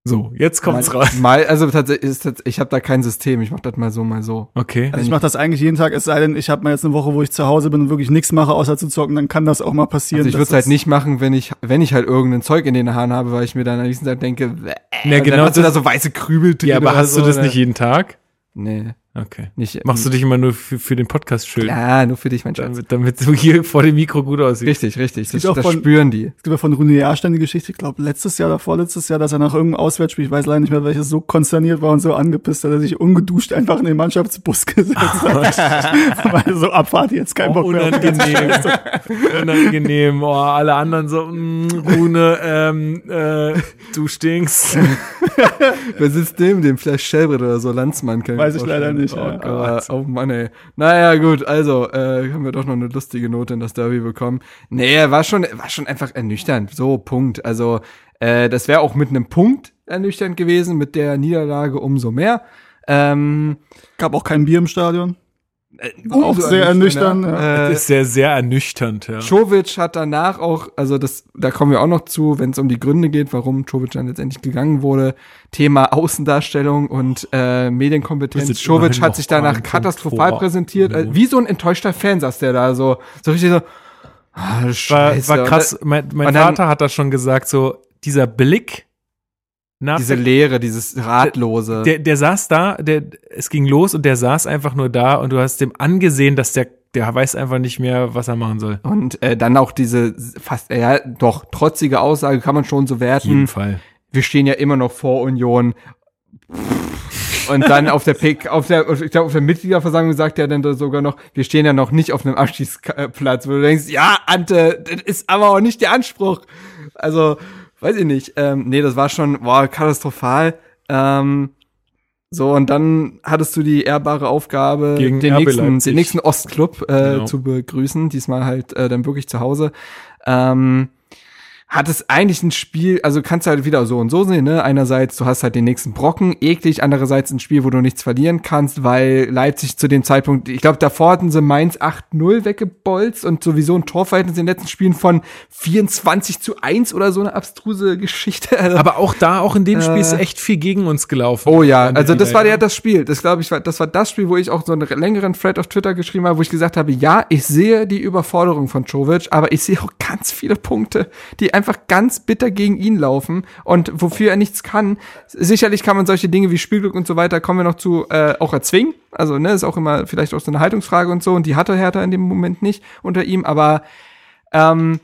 A: So, jetzt kommt's
B: mal,
A: raus.
B: Mal, also tatsächlich, ist ich habe da kein System. Ich mach das mal so, mal so.
A: Okay.
C: Also ich mache das eigentlich jeden Tag, es sei denn, ich habe mal jetzt eine Woche, wo ich zu Hause bin und wirklich nichts mache, außer zu zocken, dann kann das auch mal passieren.
B: Also ich würde es halt nicht machen, wenn ich, wenn ich halt irgendein Zeug in den Haaren habe, weil ich mir dann am nächsten Tag denke, bäh,
A: Ja, genau
B: dann hast du da so weiße Krübel drin
A: Ja, aber hast
B: so,
A: du das
B: oder?
A: nicht jeden Tag?
B: Nee,
A: Okay.
B: nicht.
A: Machst du dich immer nur für, für den Podcast schön,
B: Ja, nur für dich, mein Schatz.
A: damit, damit du hier vor dem Mikro gut aussiehst.
B: Richtig, richtig. Das, das
C: von-
B: spüren die.
C: Es gibt ja von Rune Jahrstein die Geschichte, ich glaube letztes Jahr oder vorletztes Jahr, dass er nach irgendeinem Auswärtsspiel, ich weiß leider nicht mehr welches, so konsterniert war und so angepisst, dass er sich ungeduscht einfach in den Mannschaftsbus gesetzt hat. Weil so Abfahrt jetzt kein
A: Oh,
C: Bock mehr.
A: unangenehm. unangenehm. Oh, alle anderen so, mm, Rune, ähm, äh, du stinkst.
B: Wer sitzt neben dem? Vielleicht Schellbrett oder so, Landsmann. Kann
C: Weiß ich leider
B: vorstellen.
C: Nicht,
B: Oh,
C: ja.
B: aber, oh Mann, ey. Naja, gut, also, äh, haben wir doch noch eine lustige Note in das Derby bekommen. Nee, war schon, war schon einfach ernüchternd. So, Punkt. Also, äh, das wäre auch mit einem Punkt ernüchternd gewesen, mit der Niederlage umso mehr. Ähm,
C: Gab auch kein Bier im Stadion.
B: Umso
C: Auch sehr ernüchternd,
B: ernüchternder.
A: Das
B: Äh,
A: ist sehr, sehr ernüchternd, ja.
B: Czovic hat danach auch, also das, da kommen wir auch noch zu, wenn es um die Gründe geht, warum Czovic dann letztendlich gegangen wurde. Thema Außendarstellung und äh, Medienkompetenz. Czovic hat sich danach katastrophal
A: Punkt vor
B: präsentiert. Äh, wie so ein enttäuschter Fan saß der da so, so richtig so, ah,
A: war,
B: scheiße.
A: war
B: Und
A: krass. Mein, mein
B: und dann-
A: Vater hat das schon gesagt, so, dieser Blick nach
B: Diese Leere, dieses Ratlose.
A: der, der saß da, der, es ging los und der saß einfach nur da und du hast dem angesehen, dass der, der weiß einfach nicht mehr, was er machen soll.
B: und äh, dann auch diese fast, äh, ja, doch, trotzige Aussage kann man schon so werten.
A: Fall.
B: wir stehen ja immer noch vor Union. Und dann auf der Pick, auf der, ich glaube, auf der Mitgliederversammlung sagt er dann sogar noch, wir stehen ja noch nicht auf einem Abstiegsplatz, wo du denkst, ja, Ante, das ist aber auch nicht der Anspruch. Also, weiß ich nicht. Ähm, nee, das war schon, boah, katastrophal. Ähm, so, und dann hattest du die ehrbare Aufgabe,
A: Gegen
B: den,
A: RB
B: nächsten,
A: Leipzig.
B: den nächsten Ostclub äh,
A: Genau.
B: zu begrüßen. Diesmal halt äh, dann wirklich zu Hause. Ähm, hat es eigentlich ein Spiel, also kannst du halt wieder so und so sehen, ne? Einerseits, du hast halt den nächsten Brocken, eklig, andererseits ein Spiel, wo du nichts verlieren kannst, weil Leipzig zu dem Zeitpunkt, ich glaube, davor hatten sie Mainz 8-0 weggebolzt und sowieso ein Torverhältnis in den letzten Spielen von 24 zu 1 oder so eine abstruse Geschichte. Also,
A: Aber auch da, auch in dem Spiel ist
B: Äh.
A: echt viel gegen uns gelaufen.
B: Oh ja, also das war ja das Spiel. Das glaube ich, war, das war das Spiel, wo ich auch so einen längeren Thread auf Twitter geschrieben habe, wo ich gesagt habe, ja, ich sehe die Überforderung von Jovic, aber ich sehe auch ganz viele Punkte, die einfach ganz bitter gegen ihn laufen und wofür er nichts kann. Sicherlich kann man solche Dinge wie Spielglück und so weiter, kommen wir noch zu, äh, auch erzwingen. Also, ne, ist auch immer vielleicht auch so eine Haltungsfrage und so und die hatte Hertha in dem Moment nicht unter ihm, aber ähm,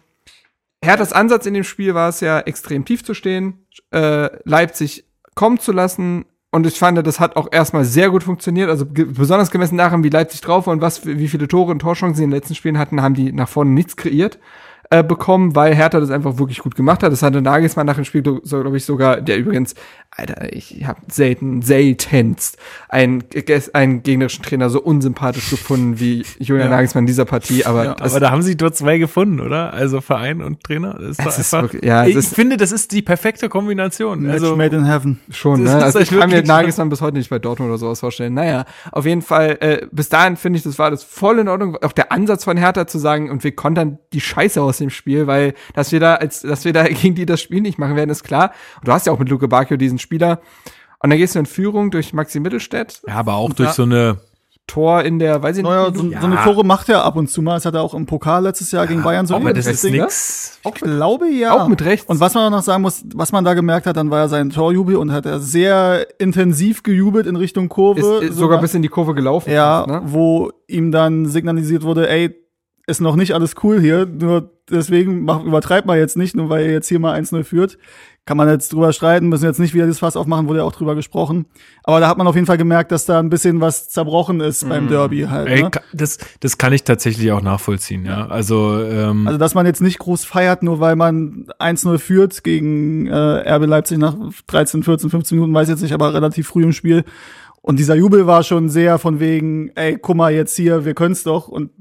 B: Herthas Ansatz in dem Spiel war es ja, extrem tief zu stehen, äh, Leipzig kommen zu lassen. Und ich fand, das hat auch erstmal sehr gut funktioniert. Also besonders gemessen daran, wie Leipzig drauf war und was, wie viele Tore und Torchancen sie in den letzten Spielen hatten, haben die nach vorne nichts kreiert äh, bekommen, weil Hertha das einfach wirklich gut gemacht hat. Das hatte Nagelsmann nach dem Spiel, glaube ich sogar, der übrigens, Alter, ich habe selten, seltenst einen, einen gegnerischen Trainer so unsympathisch gefunden wie Julian
A: Ja.
B: Nagelsmann in dieser Partie. Aber
C: Ja,
B: das,
A: Aber da haben sie nur zwei gefunden, oder? Also Verein und Trainer. Das ist
B: Es ist
A: einfach,
B: wirklich- ja, es
A: ich
B: ist-
A: finde, das ist die perfekte Kombination.
C: Match
A: Also,
C: made in heaven.
B: Schon,
A: Das
B: ne? Also ich kann mir
A: wirklich-
B: Nagelsmann bis heute nicht bei Dortmund oder sowas vorstellen. Naja, auf jeden Fall, äh, bis dahin finde ich, das war das voll in Ordnung. Auch der Ansatz von Hertha zu sagen, und wir kontern die Scheiße aus dem Spiel, weil, dass wir da, als, dass wir da gegen die das Spiel nicht machen werden, ist klar. Und du hast ja auch mit Luke Bacchio diesen Spieler. Und dann gehst du in Führung durch Maxi Mittelstädt.
A: ja, aber auch durch
C: Ja.
A: so eine,
B: Tor in der, weiß ich nicht,
C: Naja, so,
B: du-
C: so eine Tore macht er ab und zu mal. Das hat er auch im Pokal letztes Jahr gegen Bayern so
A: aber das ist
C: Ding.
A: nix.
C: Ich glaube ja.
B: Auch mit rechts.
C: Und was man noch sagen muss, was man da gemerkt hat, dann war ja sein Torjubel und hat er sehr intensiv gejubelt in Richtung Kurve.
B: ist, ist sogar bis in die Kurve gelaufen.
C: ja,
B: fast, ne?
C: wo ihm dann signalisiert wurde, ey, ist noch nicht alles cool hier, nur deswegen mach, übertreibt mal jetzt nicht, nur weil ihr jetzt hier mal 1-0 führt. Kann man jetzt drüber streiten, müssen jetzt nicht wieder das Fass aufmachen, wurde ja auch drüber gesprochen. Aber da hat man auf jeden Fall gemerkt, dass da ein bisschen was zerbrochen ist beim Derby halt.
A: Ey,
C: Ne?
A: ka- das, das kann ich tatsächlich auch nachvollziehen, ja. Also, ähm,
C: Also, dass man jetzt nicht groß feiert, nur weil man 1-0 führt gegen äh, RB Leipzig nach 13, 14, 15 Minuten, weiß ich jetzt nicht, aber relativ früh im Spiel. Und dieser Jubel war schon sehr von wegen, ey, guck mal jetzt hier, wir können's doch. Und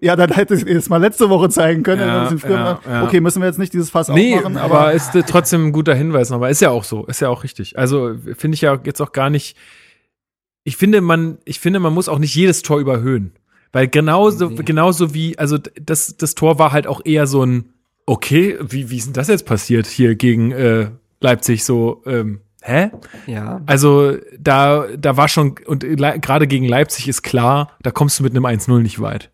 C: ja, dann hätte ich es mal letzte Woche zeigen können.
A: Ja,
C: ein bisschen früher
A: ja, ja.
C: Okay, müssen wir jetzt nicht dieses Fass
A: nee,
C: aufmachen,
A: aber,
C: aber,
A: ist äh, trotzdem ein guter Hinweis, aber ist ja auch so, ist ja auch richtig. Also, finde ich ja jetzt auch gar nicht, ich finde, man, ich finde, man muss auch nicht jedes Tor überhöhen. Weil genauso,
B: Nee.
A: genauso wie, also das, das Tor war halt auch eher so ein, okay, wie, wie ist denn das jetzt passiert hier gegen äh, Leipzig so, ähm, hä?
B: Ja.
A: Also da, da war schon, und gerade gegen Leipzig ist klar, da kommst du mit einem 1-0 nicht weit.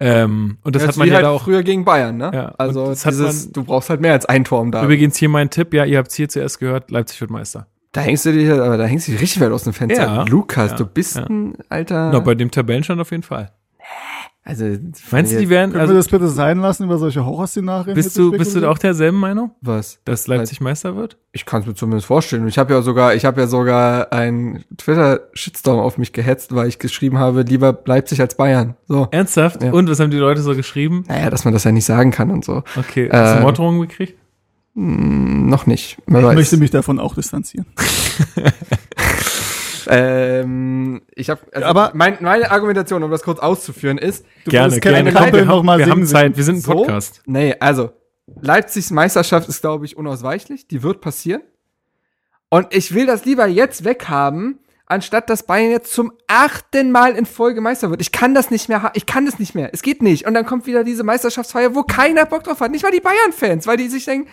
A: Ähm, und das
B: Ja,
A: hat man ja
B: halt
A: auch.
B: früher gegen Bayern, ne?
A: Ja,
B: also dieses,
A: man-
B: du brauchst halt mehr als ein Tor um da.
A: Übrigens hier mein Tipp, ja, ihr habt es hier zuerst gehört, Leipzig wird Meister.
B: Da hängst du dich, aber da hängst du dich richtig weit aus dem Fenster.
A: Ja.
B: Lukas,
A: Ja.
B: du bist ein alter.
A: Na, bei dem Tabellenstand auf jeden Fall.
B: Also,
A: Meinst du, die werden,
C: können wir
A: also
C: das bitte sein lassen, über solche Horrorszenarien?
A: bist du, bist du auch derselben Meinung,
B: was?
A: dass Leipzig Meister wird?
B: Ich kann es mir zumindest vorstellen. Und Ich habe ja sogar, ich habe ja sogar einen Twitter-Shitstorm auf mich gehetzt, weil ich geschrieben habe, lieber Leipzig als Bayern. So.
A: Ernsthaft?
B: Ja.
A: Und was haben die Leute so geschrieben?
B: Naja, dass man das ja nicht sagen kann und so.
A: Okay, hast du
B: Äh,
A: Morddrohungen gekriegt?
B: Hm, noch nicht. Wer
C: Ich
B: weiß.
C: möchte mich davon auch distanzieren.
B: ähm, ich habe, also
C: Aber-
B: mein, meine Argumentation, um das kurz auszuführen, ist,
C: Du
A: Gerne, gerne. Komm, wir haben,
C: mal
A: wir haben Zeit, wir sind ein
B: So?
A: Podcast.
B: Nee, also Leipzigs Meisterschaft ist, glaube ich, unausweichlich. Die wird passieren. Und ich will das lieber jetzt weghaben, anstatt dass Bayern jetzt zum achten Mal in Folge Meister wird. Ich kann das nicht mehr, ich kann das nicht mehr. Es geht nicht. Und dann kommt wieder diese Meisterschaftsfeier, wo keiner Bock drauf hat. Nicht mal die Bayern-Fans, weil die sich denken,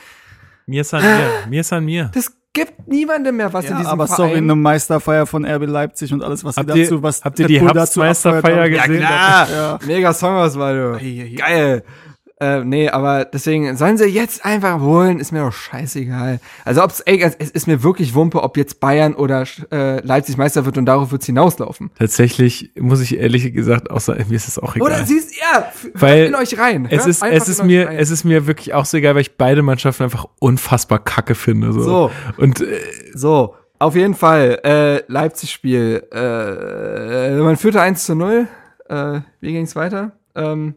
A: Mir ist an mir, mir ist an mir.
B: das gibt niemandem mehr was in
C: Ja,
B: diesem
C: aber
B: Verein.
C: sorry, eine Meisterfeier von RB Leipzig und alles, was sie
A: Habt ihr-
C: dazu, was
A: habt ihr die
C: haben.
A: gesehen?
B: Ja, klar.
C: Ja.
B: Mega Songauswahl, du.
C: Ei, ei, ei.
B: Geil. Äh, nee, aber deswegen sollen sie jetzt einfach holen, ist mir doch scheißegal. Also ob's, ey, es ist mir wirklich Wumpe, ob jetzt Bayern oder äh, Leipzig Meister wird und darauf wird's hinauslaufen.
A: Tatsächlich muss ich ehrlich gesagt auch sagen, mir ist es auch egal.
B: Oder siehst ja,
A: Weil
B: in euch rein.
A: es ist, es ist mir,
B: rein.
A: es ist mir wirklich auch so egal, weil ich beide Mannschaften einfach unfassbar kacke finde. So.
B: So.
A: Und äh,
B: so. Auf jeden Fall, äh, Leipzig-Spiel. Äh, man führte 1 zu 0. Äh, wie ging's weiter? Ähm,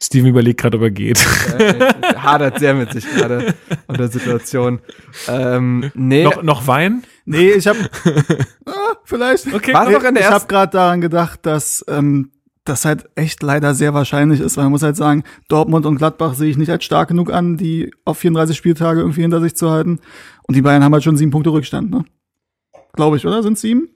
A: Steven überlegt gerade, ob er geht.
B: äh, hadert sehr mit sich gerade und der Situation. Ähm, nee,
A: noch, noch Wein?
C: Nee, ich habe ah, vielleicht.
A: Okay.
B: War noch in der
C: ich habe gerade daran gedacht, dass ähm, das halt echt leider sehr wahrscheinlich ist, weil man muss halt sagen, Dortmund und Gladbach sehe ich nicht als stark genug an, die auf 34 Spieltage irgendwie hinter sich zu halten. Und die Bayern haben halt schon sieben Punkte Rückstand, ne? Glaube ich, oder? Sind sieben?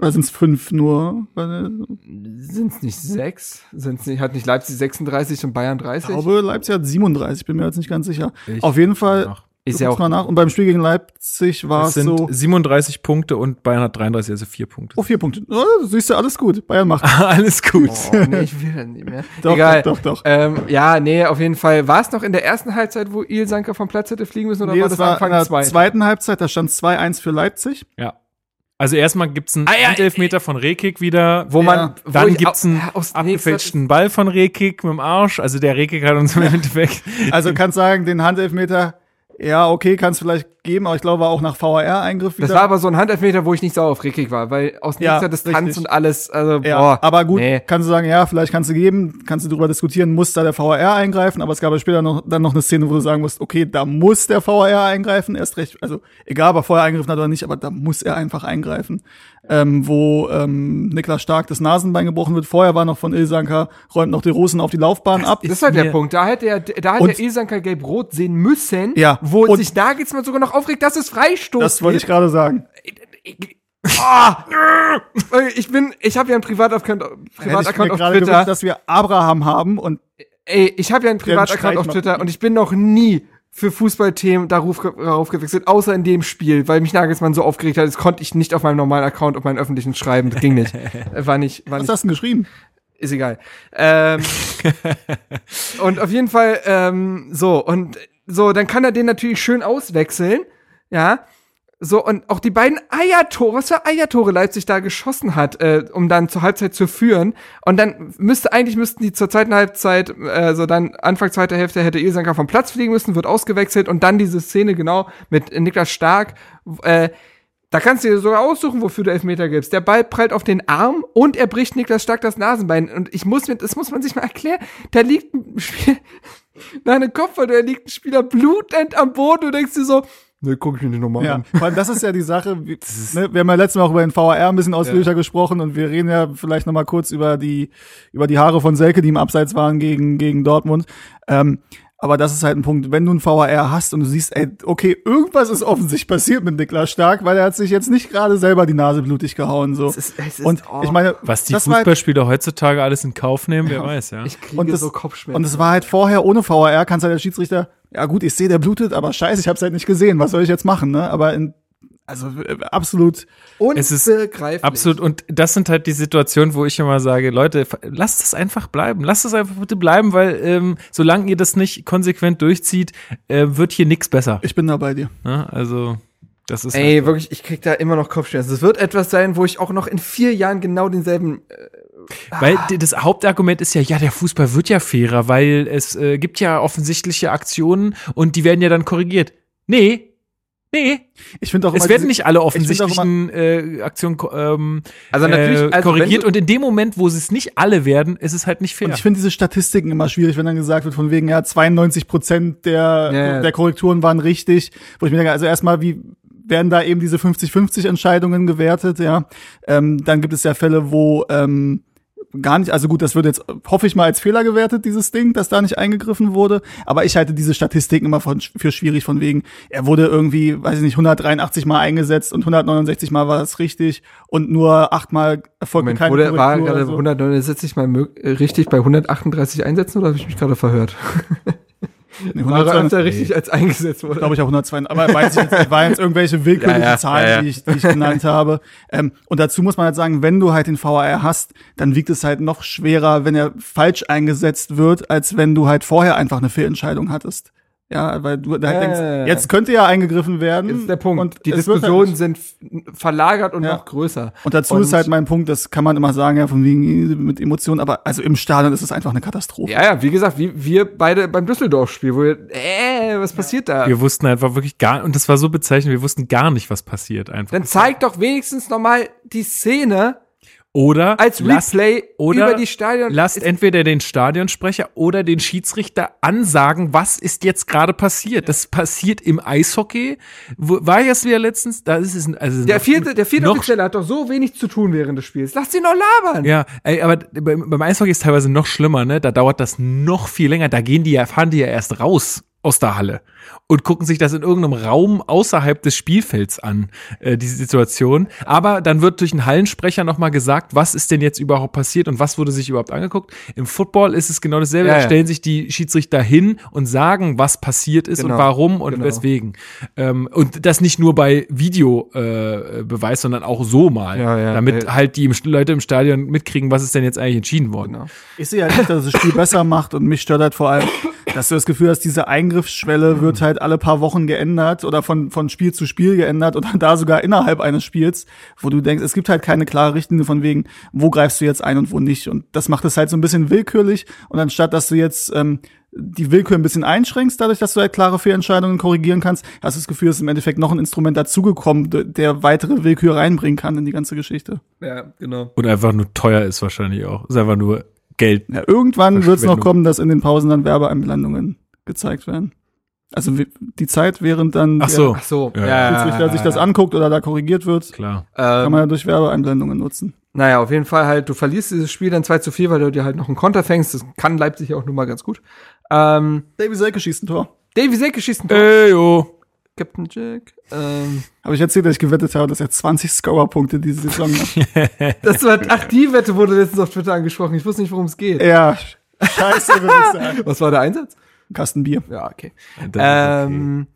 C: Oder sind es fünf nur?
B: Sind es nicht sechs? Sind's nicht, hat nicht Leipzig 36 und Bayern
C: Ich
B: 30?
C: glaube, Leipzig hat 37, bin mir jetzt nicht ganz sicher.
A: Ich-
C: Auf jeden Fall, du
B: ja
C: guckst
B: auch
C: mal nach. Und beim Spiel gegen Leipzig war
A: Es
C: es
A: sind
C: so,
A: 37 Punkte und Bayern hat 33, also vier Punkte.
C: oh, vier Punkte. Oh, siehst du, alles gut. Bayern macht.
A: Alles gut.
B: Oh, nee, ich will das nicht mehr.
C: Doch,
B: Egal.
C: doch, doch, doch.
B: Ähm, ja, nee, auf jeden Fall. War es noch in der ersten Halbzeit, wo Ilsanker vom Platz hätte fliegen müssen oder
C: Nee,
B: war
C: das
B: das
C: war
B: Anfang
C: in der
B: zwei?
C: zweiten Halbzeit, da stand 2-1 für Leipzig.
A: Ja. Also erstmal gibt's einen
B: Ah, ja,
A: Handelfmeter von Rekik wieder.
B: Wo man,
C: Ja.
B: wo
A: Dann gibt's einen abgefälschten Ball von Rekik mit dem Arsch. Also der Rekik hat uns im Endeffekt.
C: Also kannst sagen, den Handelfmeter, ja, okay, kannst vielleicht geben, aber ich glaube, auch nach VAR-Eingriff wieder.
B: Das war aber so ein Handelfmeter, wo ich nicht sauer auf Rickig war, weil aus
C: Ja,
B: nächster Distanz
C: richtig.
B: und alles, also
C: ja,
B: boah,
C: aber gut,
B: nee.
C: kannst du sagen, ja, vielleicht kannst du geben, kannst du darüber diskutieren, muss da der VAR eingreifen, aber es gab ja später noch, dann noch eine Szene, wo du sagen musst, okay, da muss der VAR eingreifen, erst recht, also egal, ob er vorher eingegriffen hat oder nicht, aber da muss er einfach eingreifen. Ähm, wo ähm, Niklas Stark das Nasenbein gebrochen wird. Vorher war noch von Ilsanker, räumt noch die Rosen auf die Laufbahn ab.
B: Das ist halt der Punkt. Da hätte er, da der Ilsanker gelb-rot sehen müssen,
C: Ja,
B: wo
C: und-
B: sich Nagelsmann sogar noch aufregt, dass es Freistoß
C: Das wollte ich gerade sagen.
B: Ah! ich bin, ich habe ja einen Privataccount,
C: Hätte
B: Privataccount auf
C: gerade
B: Twitter.
C: gewünscht, dass wir Abraham haben und
B: Ey, ich habe ja einen Privataccount auf. Twitter und ich bin noch nie für Fußballthemen darauf, gewechselt, außer in dem Spiel, weil mich Nagelsmann so aufgeregt hat, das konnte ich nicht auf meinem normalen Account, auf meinen öffentlichen schreiben, das ging nicht. War nicht, war
C: was
B: nicht
C: hast du denn geschrieben?
B: ist egal. Ähm, und auf jeden Fall, ähm, so, und so, dann kann er den natürlich schön auswechseln, ja. So, und auch die beiden Eiertore, was für Eiertore Leipzig da geschossen hat, äh, um dann zur Halbzeit zu führen. Und dann müsste, eigentlich müssten die zur zweiten Halbzeit, äh, so dann Anfang zweiter Hälfte hätte Ilsanker vom Platz fliegen müssen, wird ausgewechselt und dann diese Szene genau mit Niklas Stark, äh, da kannst du dir sogar aussuchen, wofür du Elfmeter gibst. Der Ball prallt auf den Arm und er bricht Niklas Stark das Nasenbein. Und ich muss mir, das muss man sich mal erklären. Da liegt ein Spiel, nach einem Kopfball, da liegt ein Spieler blutend am Boden. Du denkst dir so, ne, guck ich mir nicht nochmal
C: Ja,
B: an.
C: vor allem das ist ja die Sache. Wie, ne, wir haben ja letztes Mal auch über den VAR ein bisschen ausführlicher gesprochen und wir reden ja vielleicht noch mal kurz über die über die Haare von Selke, die im Abseits waren gegen gegen Dortmund. Ähm, aber das ist halt ein Punkt, wenn du ein VAR hast und du siehst, ey, okay, irgendwas ist offensichtlich passiert mit Niklas Stark, weil er hat sich jetzt nicht gerade selber die Nase blutig gehauen so.
B: Es ist- es ist-
C: und
B: oh.
C: ich meine,
A: Was die
C: halt-
A: Fußballspieler heutzutage alles in Kauf nehmen, wer weiß, ja.
B: Ich kriege
C: und das,
B: so Kopfschmerzen.
C: und es war halt vorher ohne VAR, kannst halt der Schiedsrichter, ja gut, ich sehe, der blutet, aber scheiße, ich hab's halt nicht gesehen, was soll ich jetzt machen, ne? Aber in, also äh, absolut
A: Es ist
B: Unbegreiflich.
A: Absolut. Und das sind halt die Situationen, wo ich immer sage, Leute, lasst es einfach bleiben. Lasst es einfach bitte bleiben, weil ähm, solange ihr das nicht konsequent durchzieht, äh, wird hier nichts besser.
C: Ich bin da bei dir.
A: Ne? Also das ist
B: Ey, wirklich, ich krieg da immer noch Kopfschmerzen. Es wird etwas sein, wo ich auch noch in vier Jahren genau denselben. Äh,
A: Weil d- das Hauptargument ist ja, ja, der Fußball wird ja fairer, weil es äh, gibt ja offensichtliche Aktionen und die werden ja dann korrigiert. Nee, nee,
C: Ich finde auch
A: es
C: immer
A: werden
C: diese-
A: nicht alle offensichtlichen äh, Aktionen ähm,
B: Also natürlich,
A: äh,
B: also
A: korrigiert
B: du-
A: und in dem Moment, wo sie es nicht alle werden, ist es halt nicht fair.
C: Und ich finde diese Statistiken immer schwierig, wenn dann gesagt wird, von wegen, ja, 92 Prozent der,
B: Ja, ja.
C: der Korrekturen waren richtig. Wo ich mir denke, also erstmal, wie werden da eben diese 50-50 Entscheidungen gewertet, ja. Ähm, dann gibt es ja Fälle, wo ähm, gar nicht, also gut, das wird jetzt, hoffe ich mal, als Fehler gewertet, dieses Ding, dass da nicht eingegriffen wurde. Aber ich halte diese Statistiken immer von, für schwierig, von wegen, er wurde irgendwie, weiß ich nicht, 183 Mal eingesetzt und 169 Mal war es richtig und nur achtmal erfolgte
B: Moment,
C: keine
B: wurde, war
C: Korrektur
B: gerade
C: oder so.
B: 169 mal äh, richtig bei 138 Einsätzen oder habe ich mich gerade verhört?
C: Nee,
B: War er
C: 192
B: öfter richtig als eingesetzt wurde?
C: glaube ich auch 102, aber weiß ich jetzt, waren jetzt irgendwelche willkürlichen
B: Ja, ja,
C: Zahlen,
B: ja.
C: Die, ich, die ich genannt habe. Ähm, und dazu muss man halt sagen, wenn du halt den VAR hast, dann wiegt es halt noch schwerer, wenn er falsch eingesetzt wird, als wenn du halt vorher einfach eine Fehlentscheidung hattest. Ja, weil du da halt
B: Ja,
C: denkst,
B: ja, ja.
C: jetzt könnte ja eingegriffen werden.
B: Das ist der Punkt.
C: Und
B: die
C: wird
B: Diskussionen
C: halt,
B: sind verlagert und
C: Ja.
B: noch größer.
C: und dazu
B: und-
C: ist halt mein Punkt, das kann man immer sagen, ja, von wegen mit Emotionen, aber also im Stadion ist es einfach eine Katastrophe.
B: Ja, ja, wie gesagt, wie wir beide beim Düsseldorf-Spiel, wo wir, äh, was passiert da?
A: wir wussten einfach wirklich gar, und das war so bezeichnend, wir wussten gar nicht, was passiert einfach.
B: Dann zeig doch wenigstens nochmal die Szene.
A: Oder
B: als
A: lasst,
B: Replay
A: oder
B: über die Stadion.
A: lasst entweder den Stadionsprecher oder den Schiedsrichter ansagen, was ist jetzt gerade passiert. Das passiert im Eishockey. Wo, war jetzt wieder letztens? Da ist es also
B: der
A: noch-
B: vierte, der vierte Offizielle hat doch so wenig zu tun während des Spiels. Lass sie noch labern.
A: Ja, ey, aber beim, beim Eishockey ist teilweise noch schlimmer, ne? Da dauert das noch viel länger. Da gehen die ja, fahren die ja erst raus aus der Halle und gucken sich das in irgendeinem Raum außerhalb des Spielfelds an, äh, diese Situation. Aber dann wird durch einen Hallensprecher nochmal gesagt, was ist denn jetzt überhaupt passiert und was wurde sich überhaupt angeguckt. Im Football ist es genau dasselbe.
B: Ja,
A: Da
B: ja.
A: stellen sich die Schiedsrichter hin und sagen, was passiert ist
B: Genau,
A: und warum und
B: genau.
A: weswegen. Ähm, und das nicht nur bei Videobeweis, äh, Beweis, sondern auch so mal.
B: Ja, ja,
A: damit
B: äh,
A: halt die Leute im Stadion mitkriegen, was ist denn jetzt eigentlich entschieden worden.
B: Genau.
C: Ich sehe halt nicht, dass es das Spiel besser macht und mich stört halt vor allem, dass du das Gefühl hast, diese Eingriffsschwelle wird halt alle paar Wochen geändert oder von, von Spiel zu Spiel geändert oder da sogar innerhalb eines Spiels, wo du denkst, es gibt halt keine klare Richtlinie von wegen, wo greifst du jetzt ein und wo nicht. Und das macht es halt so ein bisschen willkürlich und anstatt, dass du jetzt ähm, die Willkür ein bisschen einschränkst, dadurch, dass du halt klare Fehlentscheidungen korrigieren kannst, hast du das Gefühl, es ist im Endeffekt noch ein Instrument dazugekommen, der weitere Willkür reinbringen kann in die ganze Geschichte.
B: Ja, genau.
A: Und einfach nur teuer ist wahrscheinlich auch. Ist einfach nur Geld.
C: Ja, irgendwann wird es noch kommen, dass in den Pausen dann Werbeeinblendungen gezeigt werden. Also wie- die Zeit, während dann
A: Ach so.
B: Ach so.
A: Ja,
C: der Schiedsrichter sich das anguckt oder da korrigiert wird,
A: Klar.
C: kann
B: Ähm,
C: man ja durch Werbeeinblendungen nutzen.
B: naja, auf jeden Fall halt, du verlierst dieses Spiel dann 2 zu 4, weil du dir halt noch einen Konter fängst. Das kann Leipzig ja auch nun mal ganz gut. Ähm,
C: Davy Selke schießt ein Tor.
B: Davy Selke schießt ein Tor.
A: Ey, yo.
B: Captain Jack. Ähm,
C: Habe ich erzählt, dass ich gewettet habe, dass er 20 Scorer-Punkte diese Saison hat?
B: das war, ach, die Wette wurde letztens auf Twitter angesprochen. Ich wusste nicht, worum es geht.
C: ja, scheiße, würde ich sagen.
B: Was war der Einsatz?
C: Kasten Bier.
B: Ja, okay.
A: Das ist okay.
B: Ähm,